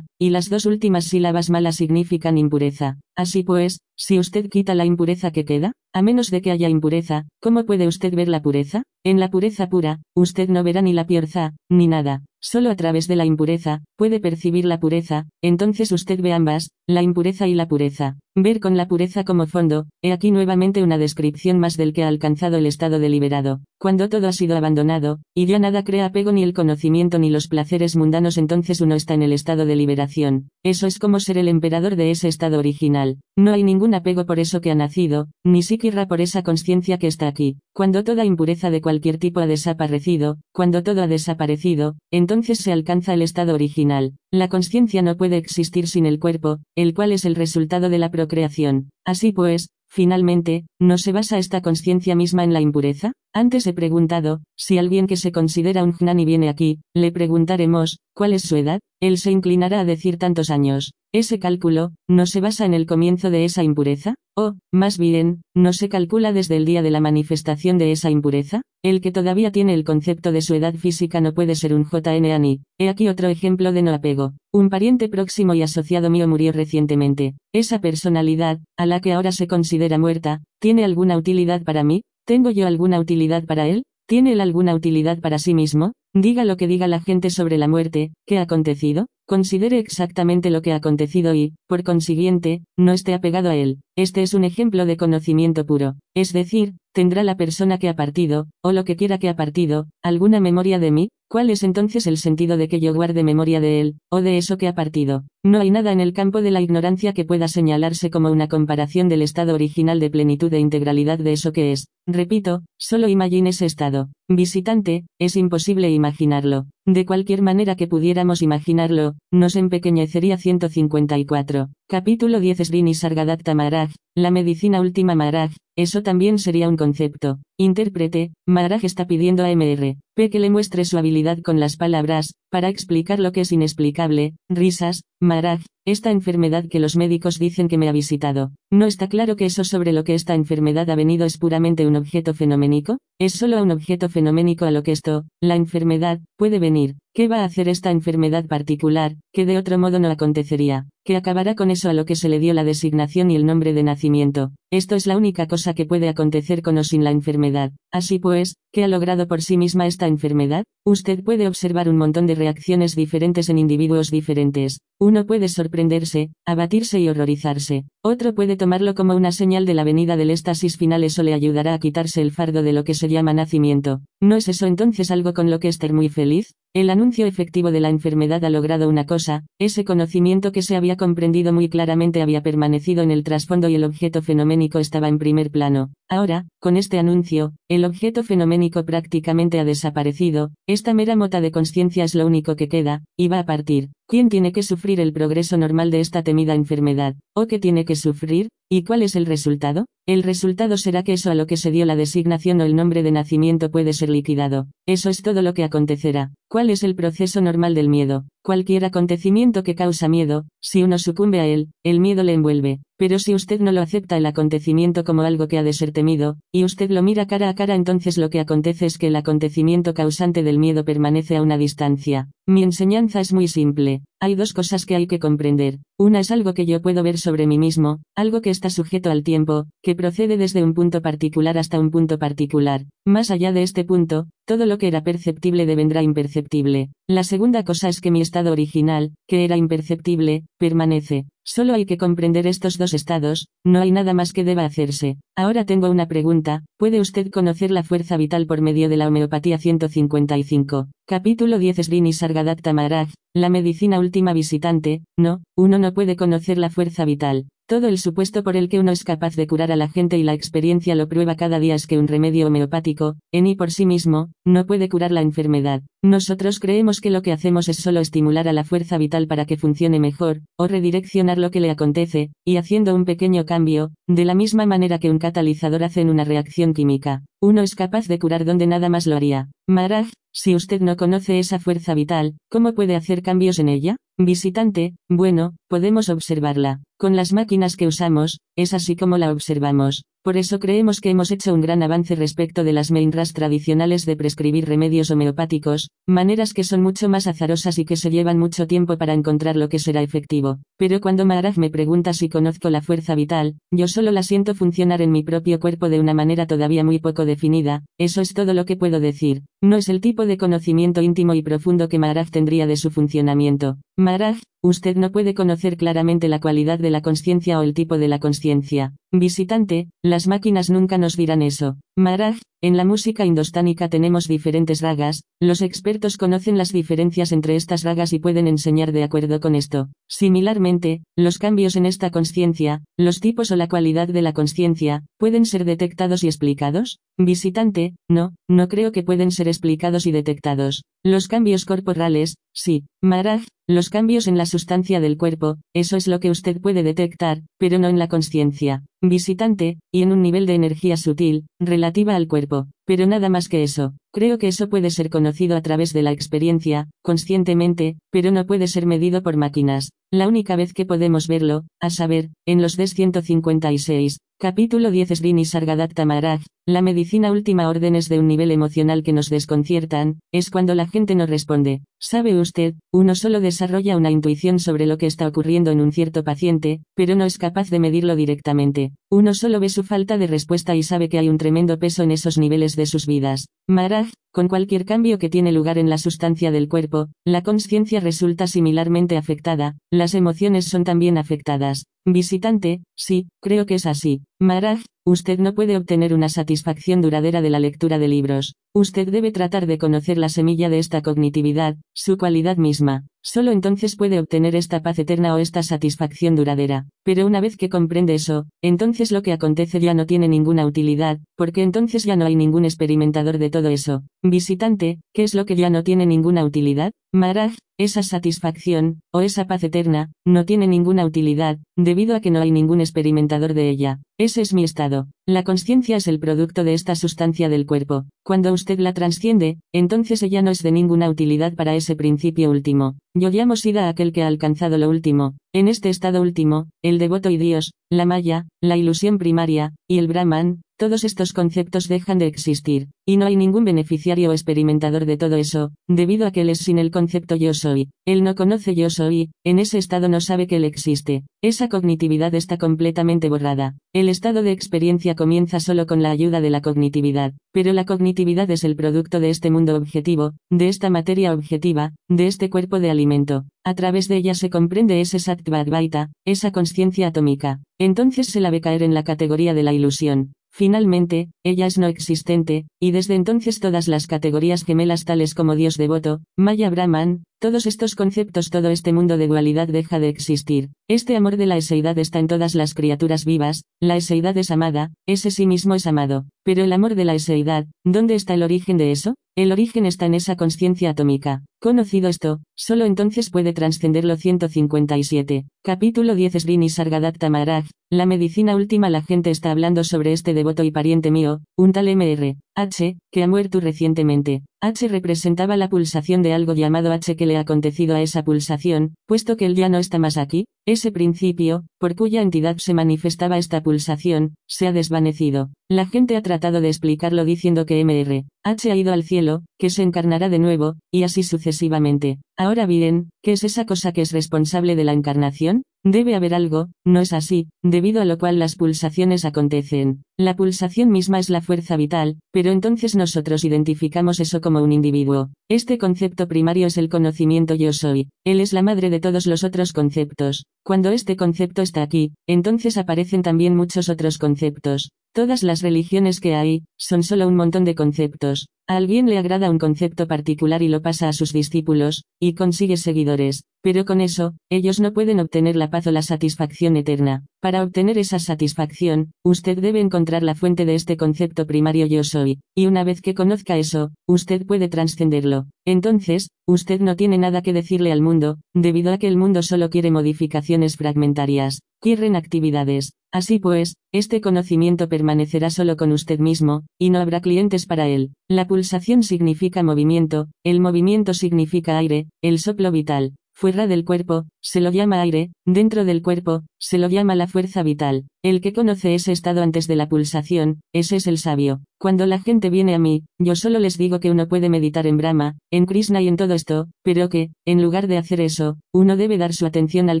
y las dos últimas sílabas malas significan impureza. Así pues, si usted quita la impureza que queda, a menos de que haya impureza, ¿cómo puede usted ver la pureza? En la pureza pura, usted no verá ni la piorza, ni nada. Solo a través de la impureza, puede percibir la pureza, entonces usted ve ambas, la impureza y la pureza. Ver con la pureza como fondo, he aquí nuevamente una descripción más del que ha alcanzado el estado deliberado. Cuando todo ha sido abandonado, y ya nada crea apego ni el conocimiento ni los placeres mundanos entonces uno está en el estado de liberación. Eso es como ser el emperador de ese estado original. No hay ningún apego por eso que ha nacido, ni siquiera por esa conciencia que está aquí. Cuando toda impureza de cualquier tipo ha desaparecido, cuando todo ha desaparecido, entonces se alcanza el estado original. La conciencia no puede existir sin el cuerpo, el cual es el resultado de la procreación. Así pues, finalmente, ¿no se basa esta conciencia misma en la impureza? Antes he preguntado, si alguien que se considera un gnani viene aquí, le preguntaremos, ¿cuál es su edad? Él se inclinará a decir tantos años. Ese cálculo, ¿no se basa en el comienzo de esa impureza? O, más bien, ¿no se calcula desde el día de la manifestación de esa impureza? El que todavía tiene el concepto de su edad física no puede ser un JN Ani. He aquí otro ejemplo de no apego. Un pariente próximo y asociado mío murió recientemente. Esa personalidad, a la que ahora se considera muerta, ¿tiene alguna utilidad para mí? ¿Tengo yo alguna utilidad para él? ¿Tiene él alguna utilidad para sí mismo? Diga lo que diga la gente sobre la muerte, ¿qué ha acontecido? Considere exactamente lo que ha acontecido y, por consiguiente, no esté apegado a él. Este es un ejemplo de conocimiento puro. Es decir, ¿tendrá la persona que ha partido, o lo que quiera que ha partido, alguna memoria de mí? ¿Cuál es entonces el sentido de que yo guarde memoria de él, o de eso que ha partido? No hay nada en el campo de la ignorancia que pueda señalarse como una comparación del estado original de plenitud e integralidad de eso que es. Repito, solo imagine ese estado. Visitante, es imposible imaginarlo. De cualquier manera que pudiéramos imaginarlo, nos empequeñecería 154. Capítulo 10 Srini Sargadatta Maharaj, la medicina última Maharaj, eso también sería un concepto. Intérprete, Maharaj está pidiendo a MR. P que le muestre su habilidad con las palabras, para explicar lo que es inexplicable, risas, Maharaj, esta enfermedad que los médicos dicen que me ha visitado. ¿No está claro que eso sobre lo que esta enfermedad ha venido es puramente un objeto fenoménico? Es solo un objeto fenoménico a lo que esto, la enfermedad, puede venir. ¿Qué va a hacer esta enfermedad particular, que de otro modo no acontecería? que acabará con eso a lo que se le dio la designación y el nombre de nacimiento. Esto es la única cosa que puede acontecer con o sin la enfermedad. Así pues, ¿qué ha logrado por sí misma esta enfermedad? Usted puede observar un montón de reacciones diferentes en individuos diferentes. Uno puede sorprenderse, abatirse y horrorizarse. Otro puede tomarlo como una señal de la venida del éxtasis final. Eso le ayudará a quitarse el fardo de lo que se llama nacimiento. ¿No es eso entonces algo con lo que estar muy feliz? El anuncio efectivo de la enfermedad ha logrado una cosa, ese conocimiento que se había comprendido muy claramente había permanecido en el trasfondo y el objeto fenoménico estaba en primer plano. Ahora, con este anuncio, el objeto fenoménico prácticamente ha desaparecido, esta mera mota de conciencia es lo único que queda, y va a partir. ¿Quién tiene que sufrir el progreso normal de esta temida enfermedad? ¿O qué tiene que sufrir? ¿Y cuál es el resultado? El resultado será que eso a lo que se dio la designación o el nombre de nacimiento puede ser liquidado. Eso es todo lo que acontecerá. ¿Cuál es el proceso normal del miedo? Cualquier acontecimiento que causa miedo, si uno sucumbe a él, el miedo le envuelve. Pero si usted no lo acepta el acontecimiento como algo que ha de ser temido, y usted lo mira cara a cara entonces lo que acontece es que el acontecimiento causante del miedo permanece a una distancia. Mi enseñanza es muy simple. Hay dos cosas que hay que comprender. Una es algo que yo puedo ver sobre mí mismo, algo que está sujeto al tiempo, que procede desde un punto particular hasta un punto particular. Más allá de este punto, todo lo que era perceptible devendrá imperceptible. La segunda cosa es que mi estado original, que era imperceptible, permanece. Solo hay que comprender estos dos estados, no hay nada más que deba hacerse. Ahora tengo una pregunta, ¿puede usted conocer la fuerza vital por medio de la homeopatía 155? Capítulo 10 Srini Sargadatta Maharaj, la medicina última visitante, no, uno no puede conocer la fuerza vital. Todo el supuesto por el que uno es capaz de curar a la gente y la experiencia lo prueba cada día es que un remedio homeopático, en y por sí mismo, no puede curar la enfermedad. Nosotros creemos que lo que hacemos es solo estimular a la fuerza vital para que funcione mejor, o redireccionar lo que le acontece, y haciendo un pequeño cambio, de la misma manera que un catalizador hace en una reacción química. Uno es capaz de curar donde nada más lo haría. Maraj, si usted no conoce esa fuerza vital, ¿cómo puede hacer cambios en ella? Visitante, bueno, podemos observarla. Con las máquinas que usamos, es así como la observamos. Por eso creemos que hemos hecho un gran avance respecto de las mainras tradicionales de prescribir remedios homeopáticos, maneras que son mucho más azarosas y que se llevan mucho tiempo para encontrar lo que será efectivo. Pero cuando Maharaj me pregunta si conozco la fuerza vital, yo solo la siento funcionar en mi propio cuerpo de una manera todavía muy poco definida, eso es todo lo que puedo decir. No es el tipo de conocimiento íntimo y profundo que Maharaj tendría de su funcionamiento. Maharaj, usted no puede conocer claramente la cualidad de la conciencia o el tipo de la conciencia. Visitante, las máquinas nunca nos dirán eso. Maharaj, en la música indostánica tenemos diferentes ragas, los expertos conocen las diferencias entre estas ragas y pueden enseñar de acuerdo con esto. Similarmente, los cambios en esta conciencia, los tipos o la cualidad de la conciencia, pueden ser detectados y explicados. Visitante, no, no creo que pueden ser explicados y detectados. Los cambios corporales, sí. Maharaj, los cambios en la sustancia del cuerpo, eso es lo que usted puede detectar, pero no en la conciencia. Visitante, y en un nivel de energía sutil, relativa al cuerpo. Pero nada más que eso. Creo que eso puede ser conocido a través de la experiencia, conscientemente, pero no puede ser medido por máquinas. La única vez que podemos verlo, a saber, en los DES 156, capítulo 10 Srini Sargadatta Maharaj, la medicina última órdenes de un nivel emocional que nos desconciertan, es cuando la gente no responde. ¿Sabe usted? Uno solo desarrolla una intuición sobre lo que está ocurriendo en un cierto paciente, pero no es capaz de medirlo directamente. Uno solo ve su falta de respuesta y sabe que hay un tremendo peso en esos niveles de sus vidas. Maharaj, con cualquier cambio que tiene lugar en la sustancia del cuerpo, la conciencia resulta similarmente afectada, las emociones son también afectadas. Visitante, sí, creo que es así. Maharaj, usted no puede obtener una satisfacción duradera de la lectura de libros. Usted debe tratar de conocer la semilla de esta cognitividad, su cualidad misma. Solo entonces puede obtener esta paz eterna o esta satisfacción duradera. Pero una vez que comprende eso, entonces lo que acontece ya no tiene ninguna utilidad, porque entonces ya no hay ningún experimentador de todo eso. Visitante, ¿qué es lo que ya no tiene ninguna utilidad? Maharaj, esa satisfacción, o esa paz eterna, no tiene ninguna utilidad, debido a que no hay ningún experimentador de ella. Ese es mi estado. La conciencia es el producto de esta sustancia del cuerpo. Cuando usted la transciende, entonces ella no es de ninguna utilidad para ese principio último. Yo llamo Sida a aquel que ha alcanzado lo último. En este estado último, el devoto y Dios, la Maya, la ilusión primaria, y el Brahman, todos estos conceptos dejan de existir, y no hay ningún beneficiario o experimentador de todo eso, debido a que él es sin el concepto yo soy. Él no conoce yo soy, en ese estado no sabe que él existe. Esa cognitividad está completamente borrada. El estado de experiencia comienza solo con la ayuda de la cognitividad, pero la cognitividad es el producto de este mundo objetivo, de esta materia objetiva, de este cuerpo de alimento. A través de ella se comprende ese sattva advaita, esa conciencia atómica. Entonces se la ve caer en la categoría de la ilusión. Finalmente, ella es no existente, y desde entonces todas las categorías gemelas tales como Dios devoto, Maya Brahman, todos estos conceptos, todo este mundo de dualidad deja de existir. Este amor de la eseidad está en todas las criaturas vivas, la eseidad es amada, ese sí mismo es amado. Pero el amor de la eseidad, ¿dónde está el origen de eso? El origen está en esa conciencia atómica. Conocido esto, solo entonces puede trascenderlo 157. Capítulo 10 Srini Sargadatta Maharaj, la medicina última la gente está hablando sobre este devoto y pariente mío, un tal MR. H, que ha muerto recientemente. H representaba la pulsación de algo llamado H que le ha acontecido a esa pulsación, puesto que él ya no está más aquí, ese principio, por cuya entidad se manifestaba esta pulsación, se ha desvanecido. La gente ha tratado de explicarlo diciendo que MR, H ha ido al cielo, que se encarnará de nuevo, y así sucesivamente. Ahora bien, ¿qué es esa cosa que es responsable de la encarnación? Debe haber algo, no es así, debido a lo cual las pulsaciones acontecen. La pulsación misma es la fuerza vital, pero entonces nosotros identificamos eso como un individuo. Este concepto primario es el conocimiento yo soy. Él es la madre de todos los otros conceptos. Cuando este concepto está aquí, entonces aparecen también muchos otros conceptos. Todas las religiones que hay, son solo un montón de conceptos. A alguien le agrada un concepto particular y lo pasa a sus discípulos, y consigue seguidores, pero con eso, ellos no pueden obtener la paz o la satisfacción eterna. Para obtener esa satisfacción, usted debe encontrar la fuente de este concepto primario yo soy, y una vez que conozca eso, usted puede trascenderlo. Entonces, usted no tiene nada que decirle al mundo, debido a que el mundo solo quiere modificaciones fragmentarias, quieren actividades. Así pues, este conocimiento permanecerá solo con usted mismo, y no habrá clientes para él. La pulsación significa movimiento, el movimiento significa aire, el soplo vital. Fuera del cuerpo, se lo llama aire, dentro del cuerpo, se lo llama la fuerza vital. El que conoce ese estado antes de la pulsación, ese es el sabio. Cuando la gente viene a mí, yo solo les digo que uno puede meditar en Brahma, en Krishna y en todo esto, pero que, en lugar de hacer eso, uno debe dar su atención al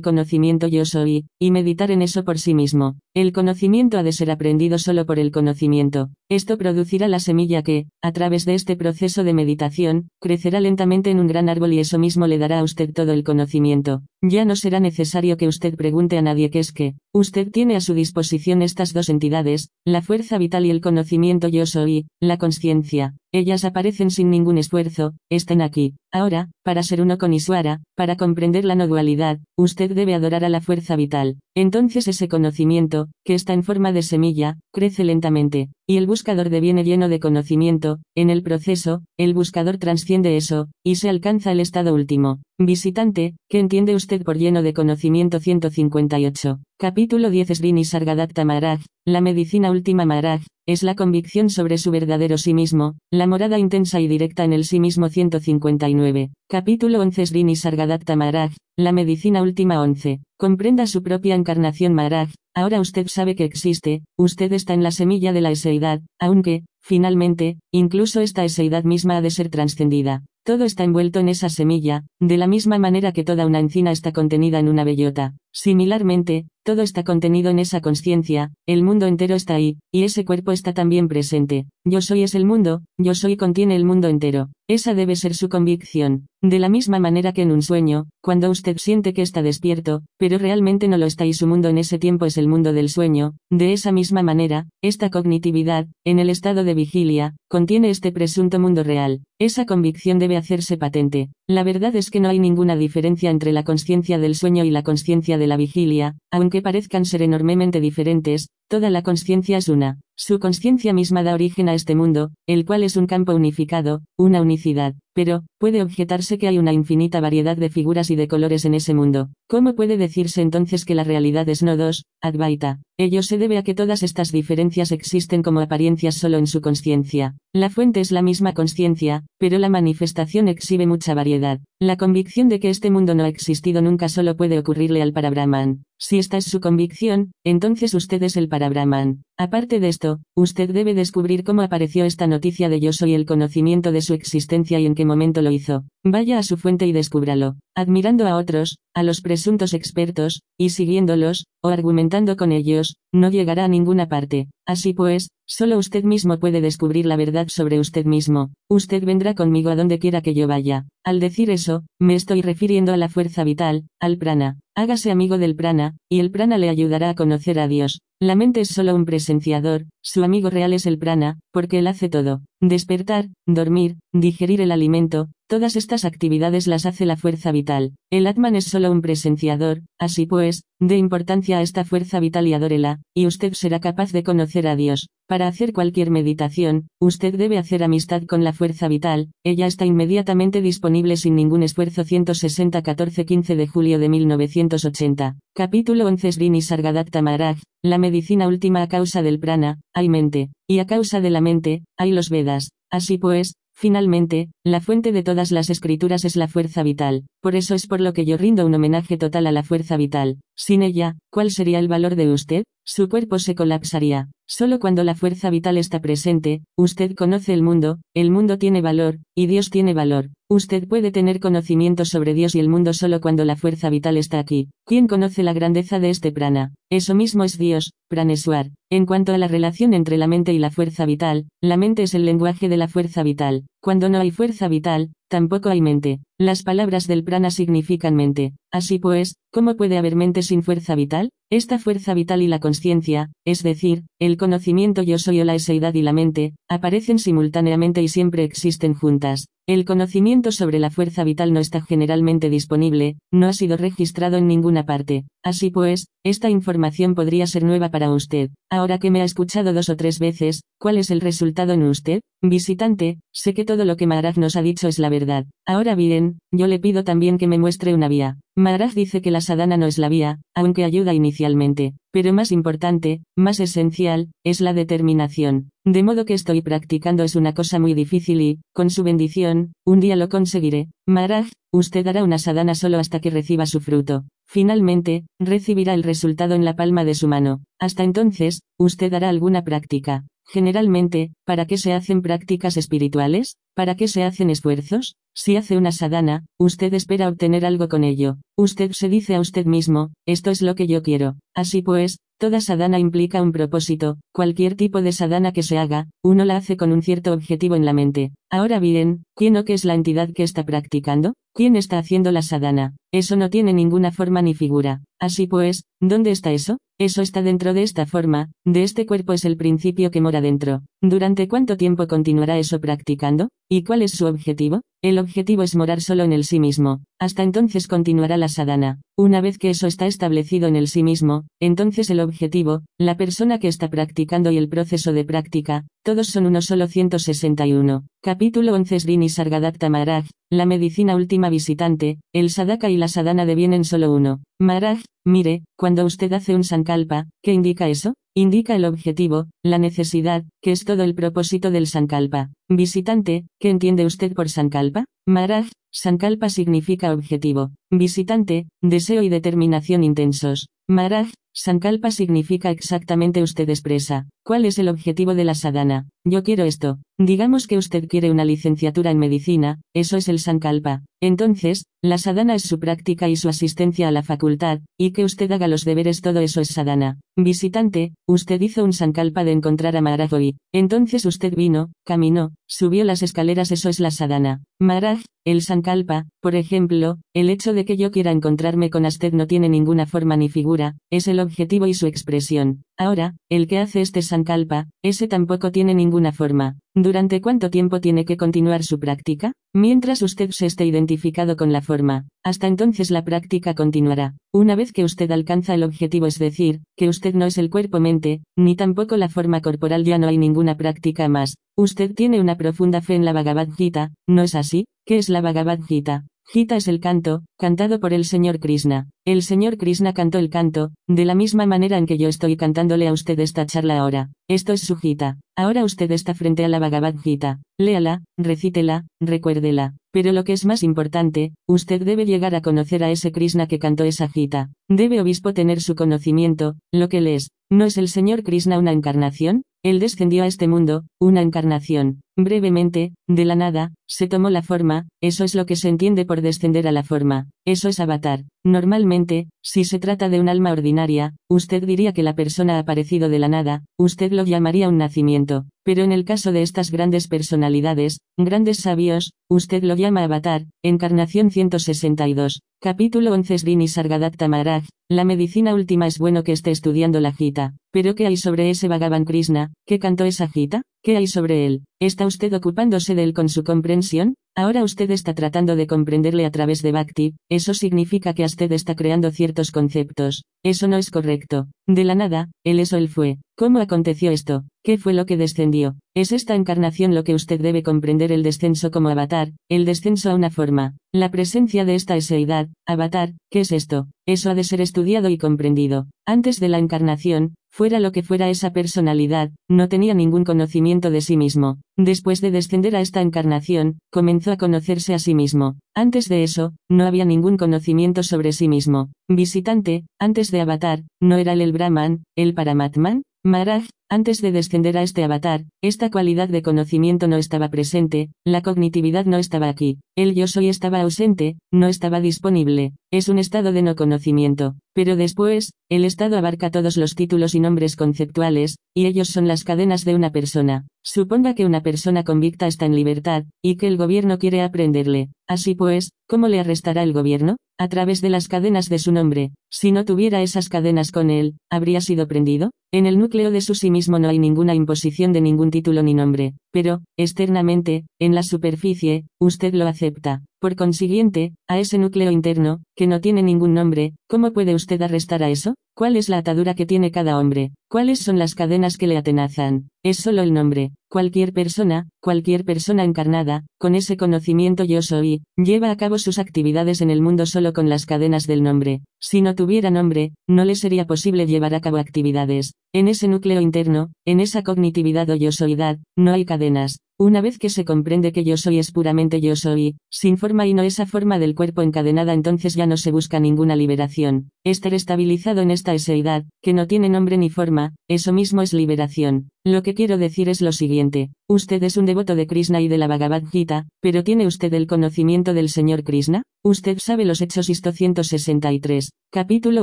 conocimiento yo soy, y meditar en eso por sí mismo. El conocimiento ha de ser aprendido solo por el conocimiento. Esto producirá la semilla que, a través de este proceso de meditación, crecerá lentamente en un gran árbol y eso mismo le dará a usted todo el conocimiento. Ya no será necesario que usted pregunte a nadie qué es qué. Usted tiene a su disposición estas dos entidades, la fuerza vital y el conocimiento yo soy, la conciencia. Ellas aparecen sin ningún esfuerzo, están aquí. Ahora, para ser uno con Iswara, para comprender la no dualidad, usted debe adorar a la fuerza vital. Entonces ese conocimiento, que está en forma de semilla, crece lentamente, y el buscador deviene lleno de conocimiento, en el proceso, el buscador transciende eso, y se alcanza el estado último. Visitante, ¿qué entiende usted por lleno de conocimiento 158? Capítulo 10 Srini Sargadatta Maharaj, la medicina última Maharaj, es la convicción sobre su verdadero sí mismo, la morada intensa y directa en el sí mismo 159. Capítulo 11 Srini Sargadatta Maharaj, la medicina última 11. Comprenda su propia encarnación Maharaj, ahora usted sabe que existe, usted está en la semilla de la eseidad, aunque, finalmente, incluso esta eseidad misma ha de ser trascendida. Todo está envuelto en esa semilla, de la misma manera que toda una encina está contenida en una bellota. Similarmente, todo está contenido en esa conciencia, el mundo entero está ahí, y ese cuerpo está también presente. Yo soy es el mundo, yo soy contiene el mundo entero. Esa debe ser su convicción. De la misma manera que en un sueño, cuando usted siente que está despierto, pero realmente no lo está y su mundo en ese tiempo es el mundo del sueño, de esa misma manera, esta cognitividad, en el estado de vigilia, contiene este presunto mundo real. Esa convicción debe hacerse patente. La verdad es que no hay ninguna diferencia entre la conciencia del sueño y la conciencia de la vigilia, aunque parezcan ser enormemente diferentes, toda la conciencia es una. Su conciencia misma da origen a este mundo, el cual es un campo unificado, una unicidad. Pero, puede objetarse que hay una infinita variedad de figuras y de colores en ese mundo. ¿Cómo puede decirse entonces que la realidad es no dos, Advaita? Ello se debe a que todas estas diferencias existen como apariencias solo en su conciencia. La fuente es la misma conciencia, pero la manifestación exhibe mucha variedad. La convicción de que este mundo no ha existido nunca solo puede ocurrirle al Parabrahman. Si esta es su convicción, entonces usted es el Parabrahman. Aparte de esto, usted debe descubrir cómo apareció esta noticia de yo soy el conocimiento de su existencia y en qué momento lo hizo. Vaya a su fuente y descúbralo. Admirando a otros, a los presuntos expertos, y siguiéndolos, o argumentando con ellos, no llegará a ninguna parte. Así pues, solo usted mismo puede descubrir la verdad sobre usted mismo. Usted vendrá conmigo a donde quiera que yo vaya. Al decir eso, me estoy refiriendo a la fuerza vital, al prana. Hágase amigo del prana, y el prana le ayudará a conocer a Dios. La mente es solo un presenciador, su amigo real es el prana, porque él hace todo. Despertar, dormir, digerir el alimento, todas estas actividades las hace la fuerza vital. El Atman es solo un presenciador, así pues, dé importancia a esta fuerza vital y adórela, y usted será capaz de conocer a Dios. Para hacer cualquier meditación, usted debe hacer amistad con la fuerza vital, ella está inmediatamente disponible sin ningún esfuerzo 160 14-15 de julio de 1980. Capítulo 11 Srini Sargadatta Maharaj, la medicina última a causa del prana, hay mente, y a causa de la mente, hay los Vedas. Así pues, Finalmente, la fuente de todas las escrituras es la fuerza vital, por eso es por lo que yo rindo un homenaje total a la fuerza vital. Sin ella, ¿cuál sería el valor de usted? Su cuerpo se colapsaría. Solo cuando la fuerza vital está presente, usted conoce el mundo, el mundo tiene valor, y Dios tiene valor. Usted puede tener conocimiento sobre Dios y el mundo solo cuando la fuerza vital está aquí. ¿Quién conoce la grandeza de este prana? Eso mismo es Dios, Praneswar. En cuanto a la relación entre la mente y la fuerza vital, la mente es el lenguaje de la fuerza vital. Cuando no hay fuerza vital, tampoco hay mente. Las palabras del prana significan mente. Así pues, ¿cómo puede haber mente sin fuerza vital? Esta fuerza vital y la conciencia, es decir, el conocimiento yo soy o la eseidad y la mente, aparecen simultáneamente y siempre existen juntas. El conocimiento sobre la fuerza vital no está generalmente disponible, no ha sido registrado en ninguna parte. Así pues, esta información podría ser nueva para usted. Ahora que me ha escuchado dos o tres veces, ¿cuál es el resultado en usted? Visitante, sé que todo lo que Maharaj nos ha dicho es la verdad. Ahora bien, yo le pido también que me muestre una vía. Maharaj dice que la sadhana no es la vía, aunque ayuda inicialmente, pero más importante, más esencial, es la determinación. De modo que estoy practicando es una cosa muy difícil y, con su bendición, un día lo conseguiré. Maharaj, usted hará una sadhana solo hasta que reciba su fruto. Finalmente, recibirá el resultado en la palma de su mano. Hasta entonces, usted hará alguna práctica. Generalmente, ¿para qué se hacen prácticas espirituales? ¿Para qué se hacen esfuerzos? Si hace una sadhana, usted espera obtener algo con ello. Usted se dice a usted mismo, esto es lo que yo quiero. Así pues, toda sadhana implica un propósito, cualquier tipo de sadhana que se haga, uno la hace con un cierto objetivo en la mente. Ahora bien, ¿quién o qué es la entidad que está practicando? ¿Quién está haciendo la sadhana? Eso no tiene ninguna forma ni figura. Así pues, ¿dónde está eso? Eso está dentro de esta forma, de este cuerpo es el principio que mora dentro. ¿Durante cuánto tiempo continuará eso practicando? ¿Y cuál es su objetivo? El objetivo es morar solo en el sí mismo. Hasta entonces continuará la sadhana. Una vez que eso está establecido en el sí mismo, entonces el objetivo, la persona que está practicando y el proceso de práctica, todos son uno solo 161. Capítulo 11 Srini Sargadatta Maharaj, la medicina última visitante, el sadaka y la sadhana devienen solo uno. Maharaj, mire, cuando usted hace un sankalpa, ¿qué indica eso? Indica el objetivo, la necesidad, que es todo el propósito del sankalpa. Visitante, ¿qué entiende usted por sankalpa? Maharaj, sankalpa significa objetivo. Visitante, deseo y determinación intensos. Maharaj, sankalpa significa exactamente usted expresa. ¿Cuál es el objetivo de la sadhana? Yo quiero esto. Digamos que usted quiere una licenciatura en medicina, eso es el sankalpa. Entonces, la sadhana es su práctica y su asistencia a la facultad, y que usted haga los deberes todo eso es sadhana. Visitante, usted hizo un sankalpa de encontrar a Maharaj hoy. Entonces usted vino, caminó, subió las escaleras eso es la sadhana. Maharaj, el sankalpa, por ejemplo, el hecho de que yo quiera encontrarme con usted no tiene ninguna forma ni figura, es el objetivo y su expresión. Ahora, el que hace este sankalpa, ese tampoco tiene ninguna forma. ¿Durante cuánto tiempo tiene que continuar su práctica? Mientras usted se esté identificado con la forma, hasta entonces la práctica continuará. Una vez que usted alcanza el objetivo, es decir, que usted no es el cuerpo-mente, ni tampoco la forma corporal, ya no hay ninguna práctica más. Usted tiene una profunda fe en la Bhagavad Gita, ¿no es así? ¿Qué es la Bhagavad Gita? Gita es el canto, cantado por el Señor Krishna. El señor Krishna cantó el canto, de la misma manera en que yo estoy cantándole a usted esta charla ahora. Esto es su Gita. Ahora usted está frente a la Bhagavad Gita. Léala, recítela, recuérdela. Pero lo que es más importante, usted debe llegar a conocer a ese Krishna que cantó esa Gita. Debe obispo tener su conocimiento, lo que lees. ¿No es el señor Krishna una encarnación? Él descendió a este mundo, una encarnación. Brevemente, de la nada, se tomó la forma, eso es lo que se entiende por descender a la forma, eso es avatar. Normalmente, si se trata de un alma ordinaria, usted diría que la persona ha aparecido de la nada, usted lo llamaría un nacimiento, pero en el caso de estas grandes personalidades, grandes sabios, usted lo llama avatar, encarnación 162. Capítulo 11 Srini Sargadatta Maharaj, la medicina última es bueno que esté estudiando la Gita, pero ¿qué hay sobre ese Bhagavan Krishna, que cantó esa Gita? ¿Qué hay sobre él? ¿Está usted ocupándose de él con su comprensión? Ahora usted está tratando de comprenderle a través de Bhakti, eso significa que usted está creando ciertos conceptos. Eso no es correcto. De la nada, él eso él fue. ¿Cómo aconteció esto? ¿Qué fue lo que descendió? Es esta encarnación lo que usted debe comprender el descenso como avatar, el descenso a una forma. La presencia de esta eseidad, avatar, ¿qué es esto? Eso ha de ser estudiado y comprendido. Antes de la encarnación, fuera lo que fuera esa personalidad, no tenía ningún conocimiento de sí mismo. Después de descender a esta encarnación, comenzó a conocerse a sí mismo. Antes de eso, no había ningún conocimiento sobre sí mismo. Visitante, antes de avatar, no era él el Brahman, el Paramatman, Maharaj, antes de descender a este avatar, esta cualidad de conocimiento no estaba presente, la cognitividad no estaba aquí, el yo soy estaba ausente, no estaba disponible, es un estado de no conocimiento, pero después, el estado abarca todos los títulos y nombres conceptuales, y ellos son las cadenas de una persona. Suponga que una persona convicta está en libertad, y que el gobierno quiere aprenderle. Así pues, ¿cómo le arrestará el gobierno? A través de las cadenas de su nombre. Si no tuviera esas cadenas con él, ¿habría sido prendido? En el núcleo de su sí mismo no hay ninguna imposición de ningún título ni nombre, pero, externamente, en la superficie, usted lo acepta. Por consiguiente, a ese núcleo interno, que no tiene ningún nombre, ¿cómo puede usted arrestar a eso? ¿Cuál es la atadura que tiene cada hombre? ¿Cuáles son las cadenas que le atenazan? Es solo el nombre. Cualquier persona, cualquier persona encarnada, con ese conocimiento yo soy, lleva a cabo sus actividades en el mundo solo con las cadenas del nombre. Si no tuviera nombre, no le sería posible llevar a cabo actividades. En ese núcleo interno, en esa cognitividad o yo soydad, no hay cadenas. Una vez que se comprende que yo soy es puramente yo soy, sin forma y no esa forma del cuerpo encadenada entonces ya no se busca ninguna liberación. Estar estabilizado en esta eseidad, que no tiene nombre ni forma, eso mismo es liberación. Lo que quiero decir es lo siguiente, usted es un devoto de Krishna y de la Bhagavad Gita, pero ¿tiene usted el conocimiento del Señor Krishna? Usted sabe los Hechos Histo 163, capítulo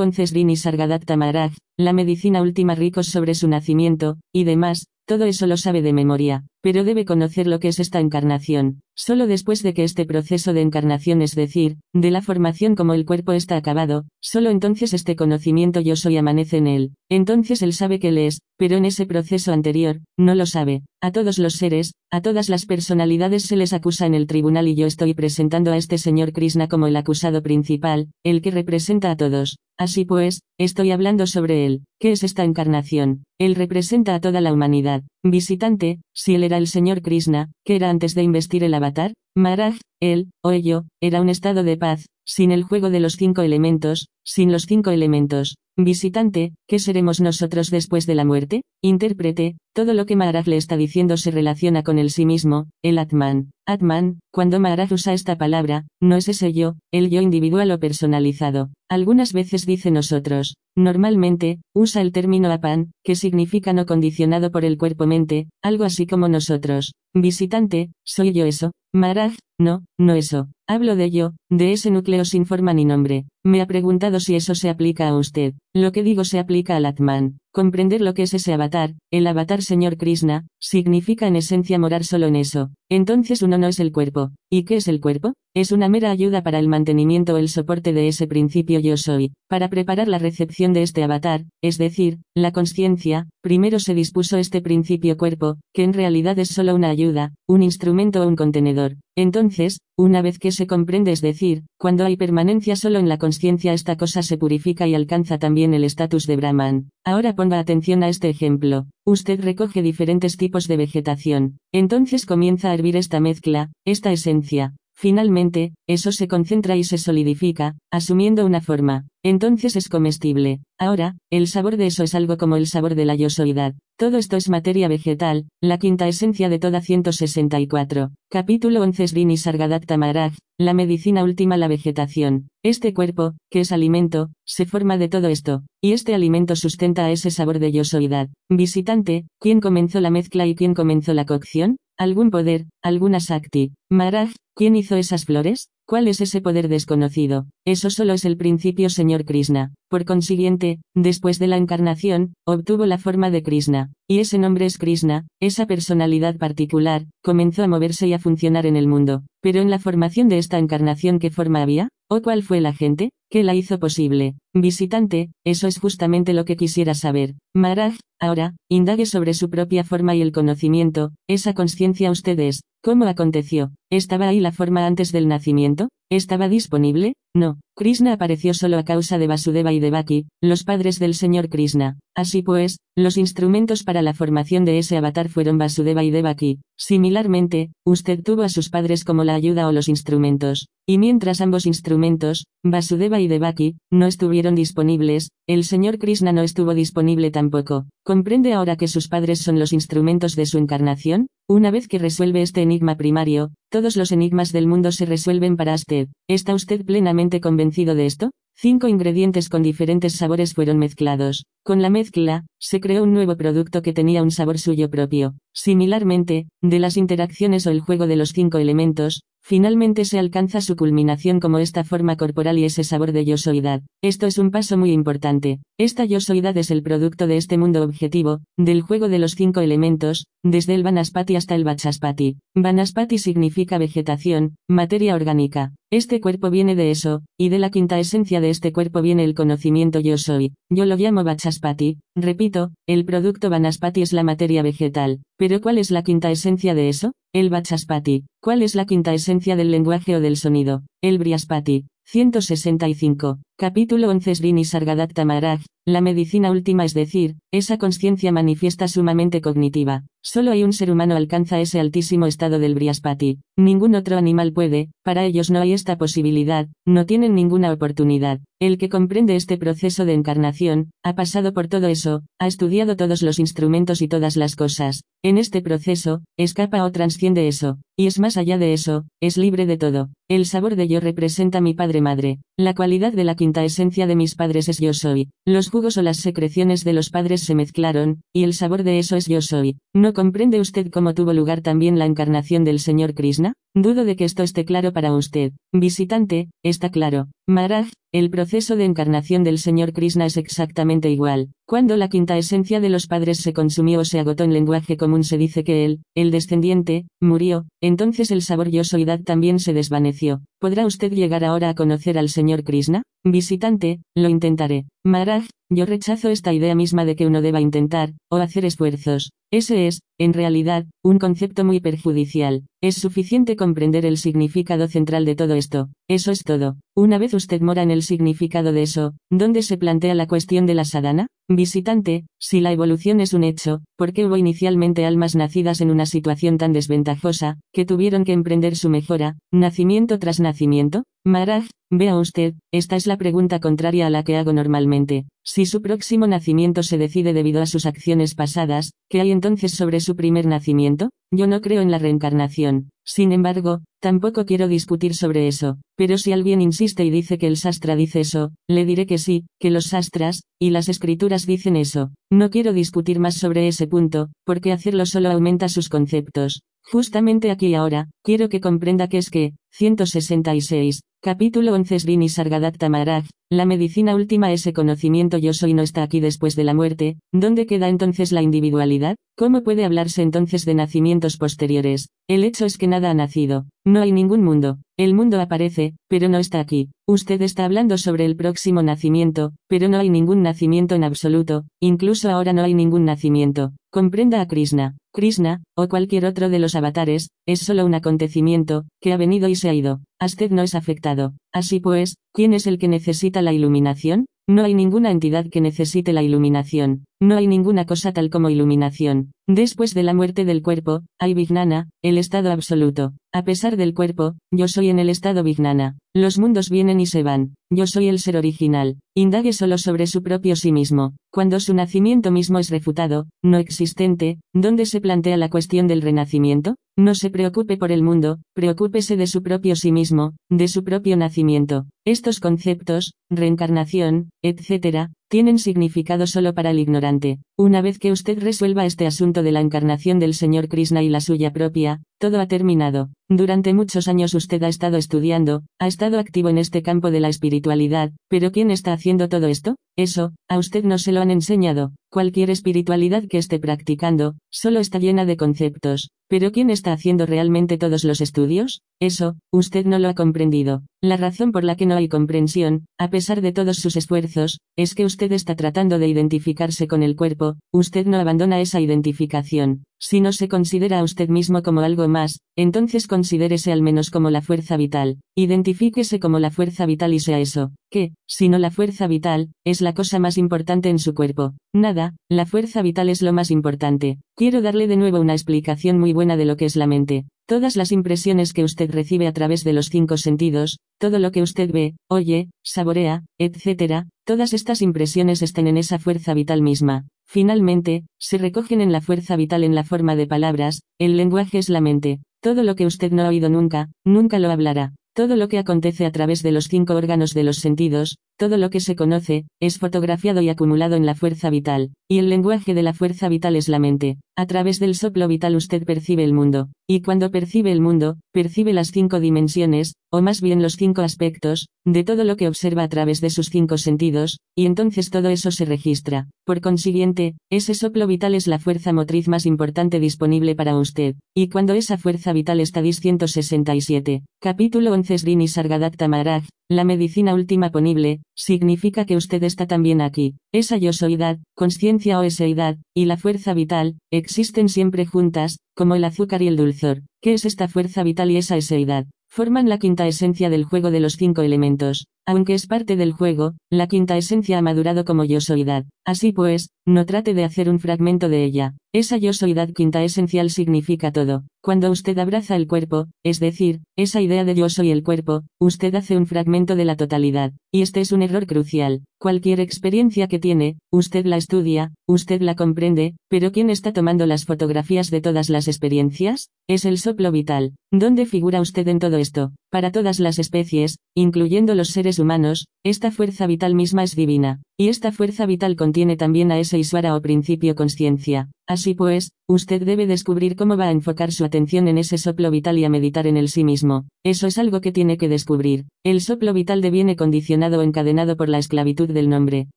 11 Srini Sargadatta Maharaj, la medicina última ricos sobre su nacimiento, y demás, todo eso lo sabe de memoria, pero debe conocer lo que es esta encarnación, solo después de que este proceso de encarnación, es decir, de la formación como el cuerpo está acabado, solo entonces este conocimiento yo soy amanece en él, entonces él sabe que él es, pero en ese proceso anterior, no lo sabe. A todos los seres, a todas las personalidades se les acusa en el tribunal y yo estoy presentando a este señor Krishna como el acusado principal, el que representa a todos. Así pues, estoy hablando sobre él. ¿Qué es esta encarnación? Él representa a toda la humanidad. Visitante, si él era el señor Krishna, que era antes de investir el avatar, Maharaj, él, o ello, era un estado de paz, sin el juego de los cinco elementos, sin los cinco elementos. Visitante, ¿qué seremos nosotros después de la muerte? Intérprete, todo lo que Maharaj le está diciendo se relaciona con el sí mismo, el Atman. Atman, cuando Maharaj usa esta palabra, no es ese yo, el yo individual o personalizado. Algunas veces dice nosotros. Normalmente, usa el término apan, que significa no condicionado por el cuerpo-mente, algo así como nosotros. Visitante, soy yo eso. Maharaj, no, no eso. Hablo de yo, de ese núcleo sin forma ni nombre. Me ha preguntado si eso se aplica a usted. Lo que digo se aplica al Atman. Comprender lo que es ese avatar, el avatar señor Krishna, significa en esencia morar solo en eso. Entonces uno no es el cuerpo. ¿Y qué es el cuerpo? Es una mera ayuda para el mantenimiento o el soporte de ese principio yo soy. Para preparar la recepción de este avatar, es decir, la conciencia, primero se dispuso este principio cuerpo, que en realidad es solo una ayuda, un instrumento o un contenedor. Entonces, una vez que se comprende, es decir, cuando hay permanencia solo en la conciencia, esta cosa se purifica y alcanza también el estatus de Brahman. Ahora ponga atención a este ejemplo. Usted recoge diferentes tipos de vegetación. Entonces comienza a hervir esta mezcla, esta esencia. Finalmente, eso se concentra y se solidifica, asumiendo una forma. Entonces es comestible. Ahora, el sabor de eso es algo como el sabor de la yosoidad. Todo esto es materia vegetal, la quinta esencia de toda 164. Capítulo 11 Srini Sargadatta Maharaj, la medicina última la vegetación. Este cuerpo, que es alimento, se forma de todo esto, y este alimento sustenta a ese sabor de yosoidad. Visitante, ¿quién comenzó la mezcla y quién comenzó la cocción? ¿Algún poder, alguna Sakti? Maharaj, ¿quién hizo esas flores? ¿Cuál es ese poder desconocido? Eso solo es el principio, señor Krishna. Por consiguiente, después de la encarnación, obtuvo la forma de Krishna, y ese nombre es Krishna, esa personalidad particular, comenzó a moverse y a funcionar en el mundo. Pero en la formación de esta encarnación, ¿qué forma había? ¿O cuál fue la gente? ¿Qué la hizo posible? Visitante, eso es justamente lo que quisiera saber. Maharaj, ahora, indague sobre su propia forma y el conocimiento, esa conciencia ustedes, ¿cómo aconteció? ¿Estaba ahí la forma antes del nacimiento? ¿Estaba disponible? No. Krishna apareció solo a causa de Vasudeva y de Baki, los padres del señor Krishna. Así pues, los instrumentos para la formación de ese avatar fueron Vasudeva y Devaki. Similarmente, usted tuvo a sus padres como la ayuda o los instrumentos. Y mientras ambos instrumentos, Vasudeva y Devaki, no estuvieron disponibles, el señor Krishna no estuvo disponible tampoco. ¿Comprende ahora que sus padres son los instrumentos de su encarnación? Una vez que resuelve este enigma primario, todos los enigmas del mundo se resuelven para usted. ¿Está usted plenamente convencido de esto? Cinco ingredientes con diferentes sabores fueron mezclados. Con la mezcla, se creó un nuevo producto que tenía un sabor suyo propio. Similarmente, de las interacciones o el juego de los cinco elementos, finalmente se alcanza su culminación como esta forma corporal y ese sabor de yosoidad. Esto es un paso muy importante. Esta yosoidad es el producto de este mundo objetivo, del juego de los cinco elementos, desde el Vanaspati hasta el Vachaspati. Vanaspati significa vegetación, materia orgánica. Este cuerpo viene de eso, y de la quinta esencia de este cuerpo viene el conocimiento yo soy. Yo lo llamo Vachaspati, repito, el producto Vanaspati es la materia vegetal. Pero ¿cuál es la quinta esencia de eso? El Vachaspati. ¿Cuál es la quinta esencia del lenguaje o del sonido? El Briaspati. 165. Capítulo 11 Srini Sargadatta Maharaj, la medicina última es decir, esa conciencia manifiesta sumamente cognitiva. Solo hay un ser humano alcanza ese altísimo estado del Briaspati. Ningún otro animal puede, para ellos no hay esta posibilidad, no tienen ninguna oportunidad. El que comprende este proceso de encarnación, ha pasado por todo eso, ha estudiado todos los instrumentos y todas las cosas. En este proceso, escapa o transciende eso, y es más allá de eso, es libre de todo. El sabor de yo representa mi padre madre. La cualidad de la quinta esencia de mis padres es yo soy. Los jugos o las secreciones de los padres se mezclaron, y el sabor de eso es yo soy. ¿No comprende usted cómo tuvo lugar también la encarnación del señor Krishna? Dudo de que esto esté claro para usted. Visitante, está claro. Maharaj, el proceso de encarnación del Señor Krishna es exactamente igual. Cuando la quinta esencia de los padres se consumió o se agotó en lenguaje común se dice que él, el descendiente, murió, entonces el sabor yosoidad también se desvaneció. ¿Podrá usted llegar ahora a conocer al Señor Krishna? Visitante, lo intentaré. Maharaj, yo rechazo esta idea misma de que uno deba intentar, o hacer esfuerzos. Ese es, en realidad, un concepto muy perjudicial. Es suficiente comprender el significado central de todo esto. Eso es todo. Una vez usted mora en el significado de eso, ¿dónde se plantea la cuestión de la sadhana? Visitante, si la evolución es un hecho, ¿por qué hubo inicialmente almas nacidas en una situación tan desventajosa, que tuvieron que emprender su mejora, nacimiento tras nacimiento? Maharaj, vea usted, esta es la pregunta contraria a la que hago normalmente. Si su próximo nacimiento se decide debido a sus acciones pasadas, ¿qué hay entonces sobre su primer nacimiento? Yo no creo en la reencarnación. Sin embargo, tampoco quiero discutir sobre eso. Pero si alguien insiste y dice que el sastra dice eso, le diré que sí, que los sastras, y las escrituras dicen eso. No quiero discutir más sobre ese punto, porque hacerlo solo aumenta sus conceptos. Justamente aquí ahora, quiero que comprenda que es que, 166, capítulo 11 Srini Sargadatta Maharaj, la medicina última ese conocimiento yo soy no está aquí después de la muerte, ¿dónde queda entonces la individualidad? ¿Cómo puede hablarse entonces de nacimientos posteriores? El hecho es que nada ha nacido, no hay ningún mundo, el mundo aparece, pero no está aquí. Usted está hablando sobre el próximo nacimiento, pero no hay ningún nacimiento en absoluto, incluso ahora no hay ningún nacimiento. Comprenda a Krishna. Krishna, o cualquier otro de los avatares, es solo un acontecimiento, que ha venido y se ha ido. Usted no es afectado. Así pues, ¿quién es el que necesita la iluminación? No hay ninguna entidad que necesite la iluminación. no hay ninguna cosa tal como iluminación. Después de la muerte del cuerpo, hay Vignana, el estado absoluto. A pesar del cuerpo, yo soy en el estado Vignana. Los mundos vienen y se van. Yo soy el ser original. Indague solo sobre su propio sí mismo. Cuando su nacimiento mismo es refutado, no existente, ¿dónde se plantea la cuestión del renacimiento? No se preocupe por el mundo, preocúpese de su propio sí mismo, de su propio nacimiento. Estos conceptos, reencarnación, etc., tienen significado solo para el ignorante. Una vez que usted resuelva este asunto de la encarnación del Señor Krishna y la suya propia, todo ha terminado. Durante muchos años usted ha estado estudiando, ha estado activo en este campo de la espiritualidad, pero ¿quién está haciendo todo esto? Eso, a usted no se lo han enseñado. Cualquier espiritualidad que esté practicando, solo está llena de conceptos. Pero ¿quién está haciendo realmente todos los estudios? Eso, usted no lo ha comprendido. La razón por la que no hay comprensión, a pesar de todos sus esfuerzos, es que usted está tratando de identificarse con el cuerpo, usted no abandona esa identificación. Si no se considera a usted mismo como algo más, entonces considérese al menos como la fuerza vital. Identifíquese como la fuerza vital y sea eso, que, si no la fuerza vital, es la cosa más importante en su cuerpo. Nada, la fuerza vital es lo más importante. Quiero darle de nuevo una explicación muy buena de lo que es la mente. Todas las impresiones que usted recibe a través de los cinco sentidos, todo lo que usted ve, oye, saborea, etc., todas estas impresiones estén en esa fuerza vital misma. Finalmente, se recogen en la fuerza vital en la forma de palabras, el lenguaje es la mente. Todo lo que usted no ha oído nunca, nunca lo hablará. Todo lo que acontece a través de los cinco órganos de los sentidos, todo lo que se conoce, es fotografiado y acumulado en la fuerza vital, y el lenguaje de la fuerza vital es la mente. A través del soplo vital usted percibe el mundo, y cuando percibe el mundo, percibe las cinco dimensiones, o más bien los cinco aspectos, de todo lo que observa a través de sus cinco sentidos, y entonces todo eso se registra. Por consiguiente, ese soplo vital es la fuerza motriz más importante disponible para usted, y cuando esa fuerza vital está 167, capítulo 11 Srini Sargadatta Maharaj, la medicina última ponible, significa que usted está también aquí. Esa yo soidad, conciencia o eseidad, y la fuerza vital, existen siempre juntas, como el azúcar y el dulzor. ¿Qué es esta fuerza vital y esa eseidad? Forman la quinta esencia del juego de los cinco elementos. Aunque es parte del juego, la quinta esencia ha madurado como yo soidad. Así pues, no trate de hacer un fragmento de ella. Esa yo soidad quinta esencial significa todo. Cuando usted abraza el cuerpo, es decir, esa idea de yo soy el cuerpo, usted hace un fragmento de la totalidad. Y este es un error crucial. Cualquier experiencia que tiene, usted la estudia, usted la comprende, pero ¿quién está tomando las fotografías de todas las experiencias? Es el soplo vital. ¿Dónde figura usted en todo esto? Para todas las especies, incluyendo los seres humanos, esta fuerza vital misma es divina, y esta fuerza vital contiene también a ese Iswara o principio conciencia. Así pues, usted debe descubrir cómo va a enfocar su atención en ese soplo vital y a meditar en el sí mismo. Eso es algo que tiene que descubrir. El soplo vital deviene condicionado o encadenado por la esclavitud del nombre.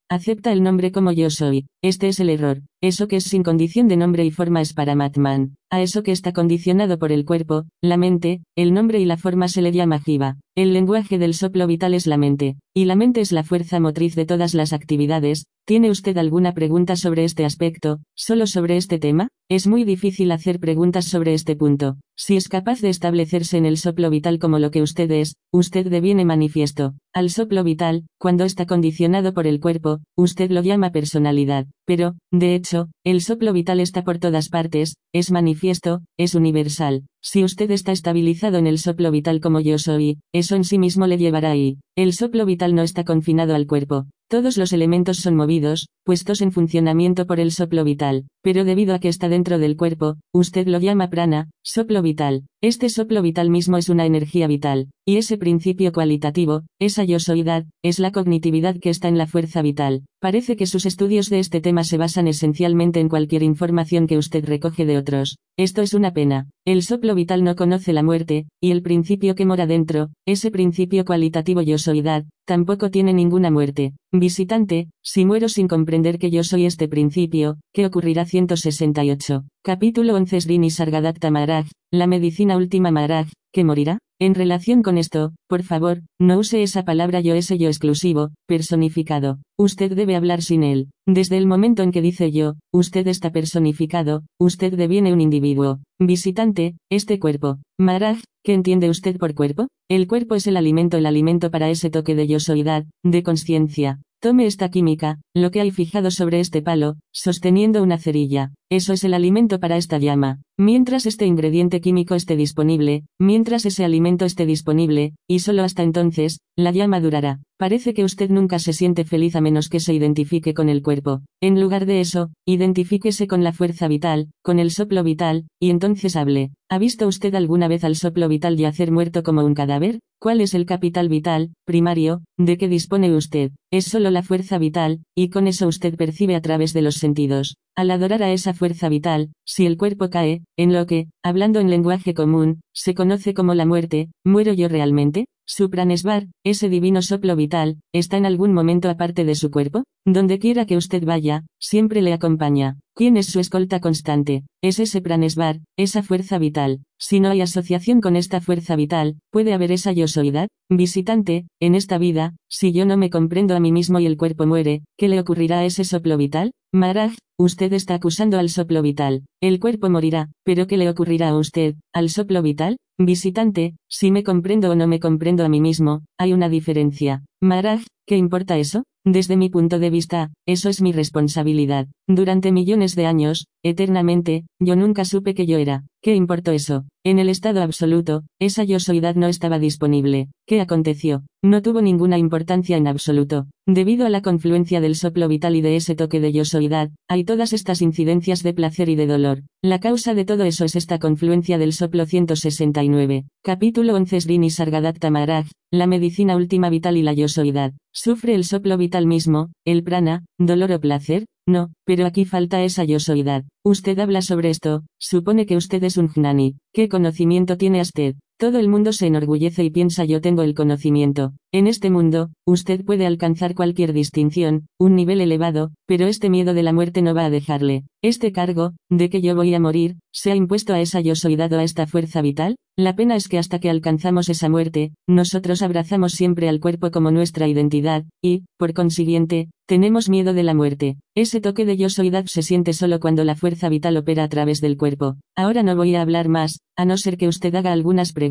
Acepta el nombre como yo soy. Este es el error. Eso que es sin condición de nombre y forma es para Matman. A eso que está condicionado por el cuerpo, la mente, el nombre y la forma se le llama jiva. El lenguaje del soplo vital es la mente, y la mente es la fuerza motriz de todas las actividades. ¿Tiene usted alguna pregunta sobre este aspecto, solo sobre este tema? Es muy difícil hacer preguntas sobre este punto. Si es capaz de establecerse en el soplo vital como lo que usted es, usted deviene manifiesto. Al soplo vital, cuando está condicionado por el cuerpo, usted lo llama personalidad. Pero, de hecho, el soplo vital está por todas partes, es manifiesto, es universal. Si usted está estabilizado en el soplo vital como yo soy, eso en sí mismo le llevará ahí. El soplo vital no está confinado al cuerpo. Todos los elementos son movidos, puestos en funcionamiento por el soplo vital, pero debido a que está dentro del cuerpo, usted lo llama prana, soplo vital. Este soplo vital mismo es una energía vital, y ese principio cualitativo, esa yosoidad, es la cognitividad que está en la fuerza vital. Parece que sus estudios de este tema se basan esencialmente en cualquier información que usted recoge de otros. Esto es una pena. El soplo vital no conoce la muerte, y el principio que mora dentro, ese principio cualitativo yosoidad, tampoco tiene ninguna muerte. Visitante, si muero sin comprender que yo soy este principio, ¿qué ocurrirá 168? Capítulo 11 Srini Sargadatta Maharaj, la medicina última Maharaj, ¿que morirá? En relación con esto, por favor, no use esa palabra yo ese yo exclusivo, personificado. Usted debe hablar sin él. Desde el momento en que dice yo, usted está personificado, usted deviene un individuo. Visitante, este cuerpo. Maraj, ¿qué entiende usted por cuerpo? El cuerpo es el alimento, el alimento para ese toque de yo soidad, de conciencia. Tome esta química, lo que hay fijado sobre este palo, sosteniendo una cerilla. Eso es el alimento para esta llama. Mientras este ingrediente químico esté disponible, mientras ese alimento esté disponible, y solo hasta entonces, la llama durará. Parece que usted nunca se siente feliz a menos que se identifique con el cuerpo. En lugar de eso, identifíquese con la fuerza vital, con el soplo vital, y entonces hable. ¿Ha visto usted alguna vez al soplo vital yacer muerto como un cadáver? ¿Cuál es el capital vital, primario, de que dispone usted? Es solo la fuerza vital, y con eso usted percibe a través de los sentidos. Al adorar a esa fuerza vital, si el cuerpo cae, en lo que, hablando en lenguaje común, se conoce como la muerte, ¿muero yo realmente? Su pranesvar, ese divino soplo vital, está en algún momento aparte de su cuerpo, donde quiera que usted vaya, siempre le acompaña. ¿Quién es su escolta constante? Es ese pranesvar, esa fuerza vital. Si no hay asociación con esta fuerza vital, puede haber esa yo soidad, visitante, en esta vida, si yo no me comprendo a mí mismo y el cuerpo muere, ¿qué le ocurrirá a ese soplo vital? Maraj, usted está acusando al soplo vital. El cuerpo morirá, pero ¿qué le ocurrirá a usted, al soplo vital? Visitante, si me comprendo o no me comprendo a mí mismo, hay una diferencia. Maraj, ¿qué importa eso? Desde mi punto de vista, eso es mi responsabilidad. Durante millones de años, eternamente, yo nunca supe que yo era. ¿Qué importó eso? En el estado absoluto, esa yo soidad no estaba disponible. ¿Qué aconteció? No tuvo ninguna importancia en absoluto. Debido a la confluencia del soplo vital y de ese toque de yo soidad, hay todas estas incidencias de placer y de dolor. La causa de todo eso es esta confluencia del soplo 169. Capítulo 11 Srini Sargadatta Maharaj, la medicina última vital y la yo soidad. ¿Sufre el soplo vital mismo, el prana, dolor o placer? No, pero aquí falta esa yosoidad. Usted habla sobre esto, supone que usted es un jnani. ¿Qué conocimiento tiene usted? Todo el mundo se enorgullece y piensa yo tengo el conocimiento. En este mundo, usted puede alcanzar cualquier distinción, un nivel elevado, pero este miedo de la muerte no va a dejarle. Este cargo, de que yo voy a morir, se ha impuesto a esa yo soy dado a esta fuerza vital. La pena es que hasta que alcanzamos esa muerte, nosotros abrazamos siempre al cuerpo como nuestra identidad, y, por consiguiente, tenemos miedo de la muerte. Ese toque de yo soy se siente solo cuando la fuerza vital opera a través del cuerpo. Ahora no voy a hablar más, a no ser que usted haga algunas preguntas.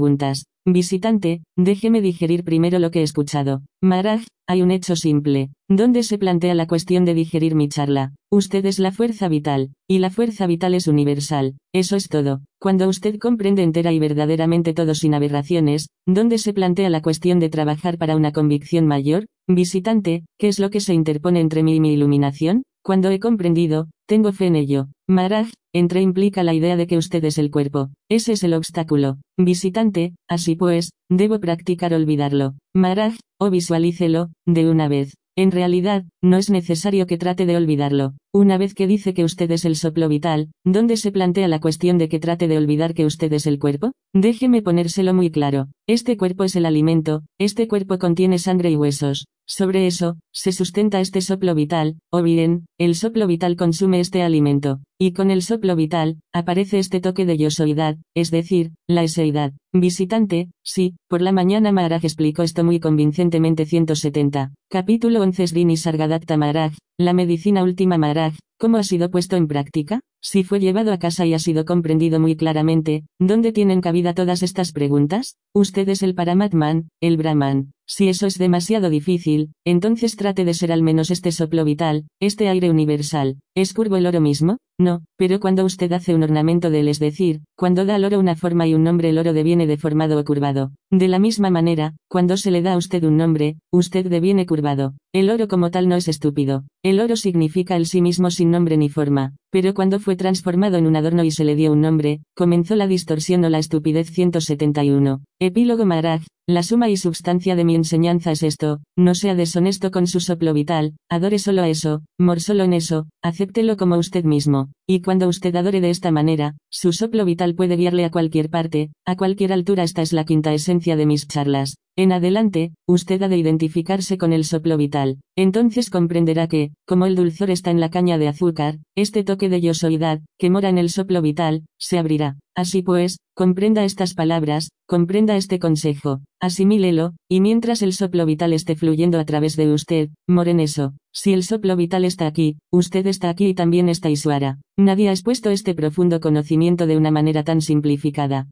Visitante, déjeme digerir primero lo que he escuchado. Maraj, hay un hecho simple, donde se plantea la cuestión de digerir mi charla. Usted es la fuerza vital, y la fuerza vital es universal. Eso es todo. Cuando usted comprende entera y verdaderamente todo sin aberraciones, donde se plantea la cuestión de trabajar para una convicción mayor, visitante, ¿qué es lo que se interpone entre mí y mi iluminación? Cuando he comprendido, tengo fe en ello. Maraj, entre implica la idea de que usted es el cuerpo. Ese es el obstáculo. Visitante, así pues, debo practicar olvidarlo. Maraj, o visualícelo, de una vez. En realidad, no es necesario que trate de olvidarlo. Una vez que dice que usted es el soplo vital, ¿dónde se plantea la cuestión de que trate de olvidar que usted es el cuerpo? Déjeme ponérselo muy claro. Este cuerpo es el alimento, este cuerpo contiene sangre y huesos. Sobre eso, se sustenta este soplo vital, o bien, el soplo vital consume este alimento. Y con el soplo vital, aparece este toque de yosoidad, es decir, la eseidad. Visitante, sí, por la mañana Maharaj explicó esto muy convincentemente 170. Capítulo 11 Srini Sargadatta Maharaj, la medicina última Maharaj, ¿cómo ha sido puesto en práctica? Si fue llevado a casa y ha sido comprendido muy claramente, ¿dónde tienen cabida todas estas preguntas? Usted es el Paramatman, el Brahman. Si eso es demasiado difícil, entonces trate de ser al menos este soplo vital, este aire universal. ¿Es curvo el oro mismo? No, pero cuando usted hace un ornamento de él, es decir, cuando da al oro una forma y un nombre, el oro deviene deformado o curvado. De la misma manera, cuando se le da a usted un nombre, usted deviene curvado. El oro como tal no es estúpido. El oro significa el sí mismo sin nombre ni forma. Pero cuando fue transformado en un adorno y se le dio un nombre, comenzó la distorsión o la estupidez 171. Epílogo Maharaj, la suma y substancia de mi enseñanza es esto, no sea deshonesto con su soplo vital, adore solo a eso, mor solo en eso, acéptelo como usted mismo, y cuando usted adore de esta manera, su soplo vital puede guiarle a cualquier parte, a cualquier altura esta es la quinta esencia de mis charlas. En adelante, usted ha de identificarse con el soplo vital. Entonces comprenderá que, como el dulzor está en la caña de azúcar, este toque de yosoidad, que mora en el soplo vital, se abrirá. Así pues, comprenda estas palabras, comprenda este consejo, asimílelo, y mientras el soplo vital esté fluyendo a través de usted, moren eso. Si el soplo vital está aquí, usted está aquí y también está Isuara. Nadie ha expuesto este profundo conocimiento de una manera tan simplificada.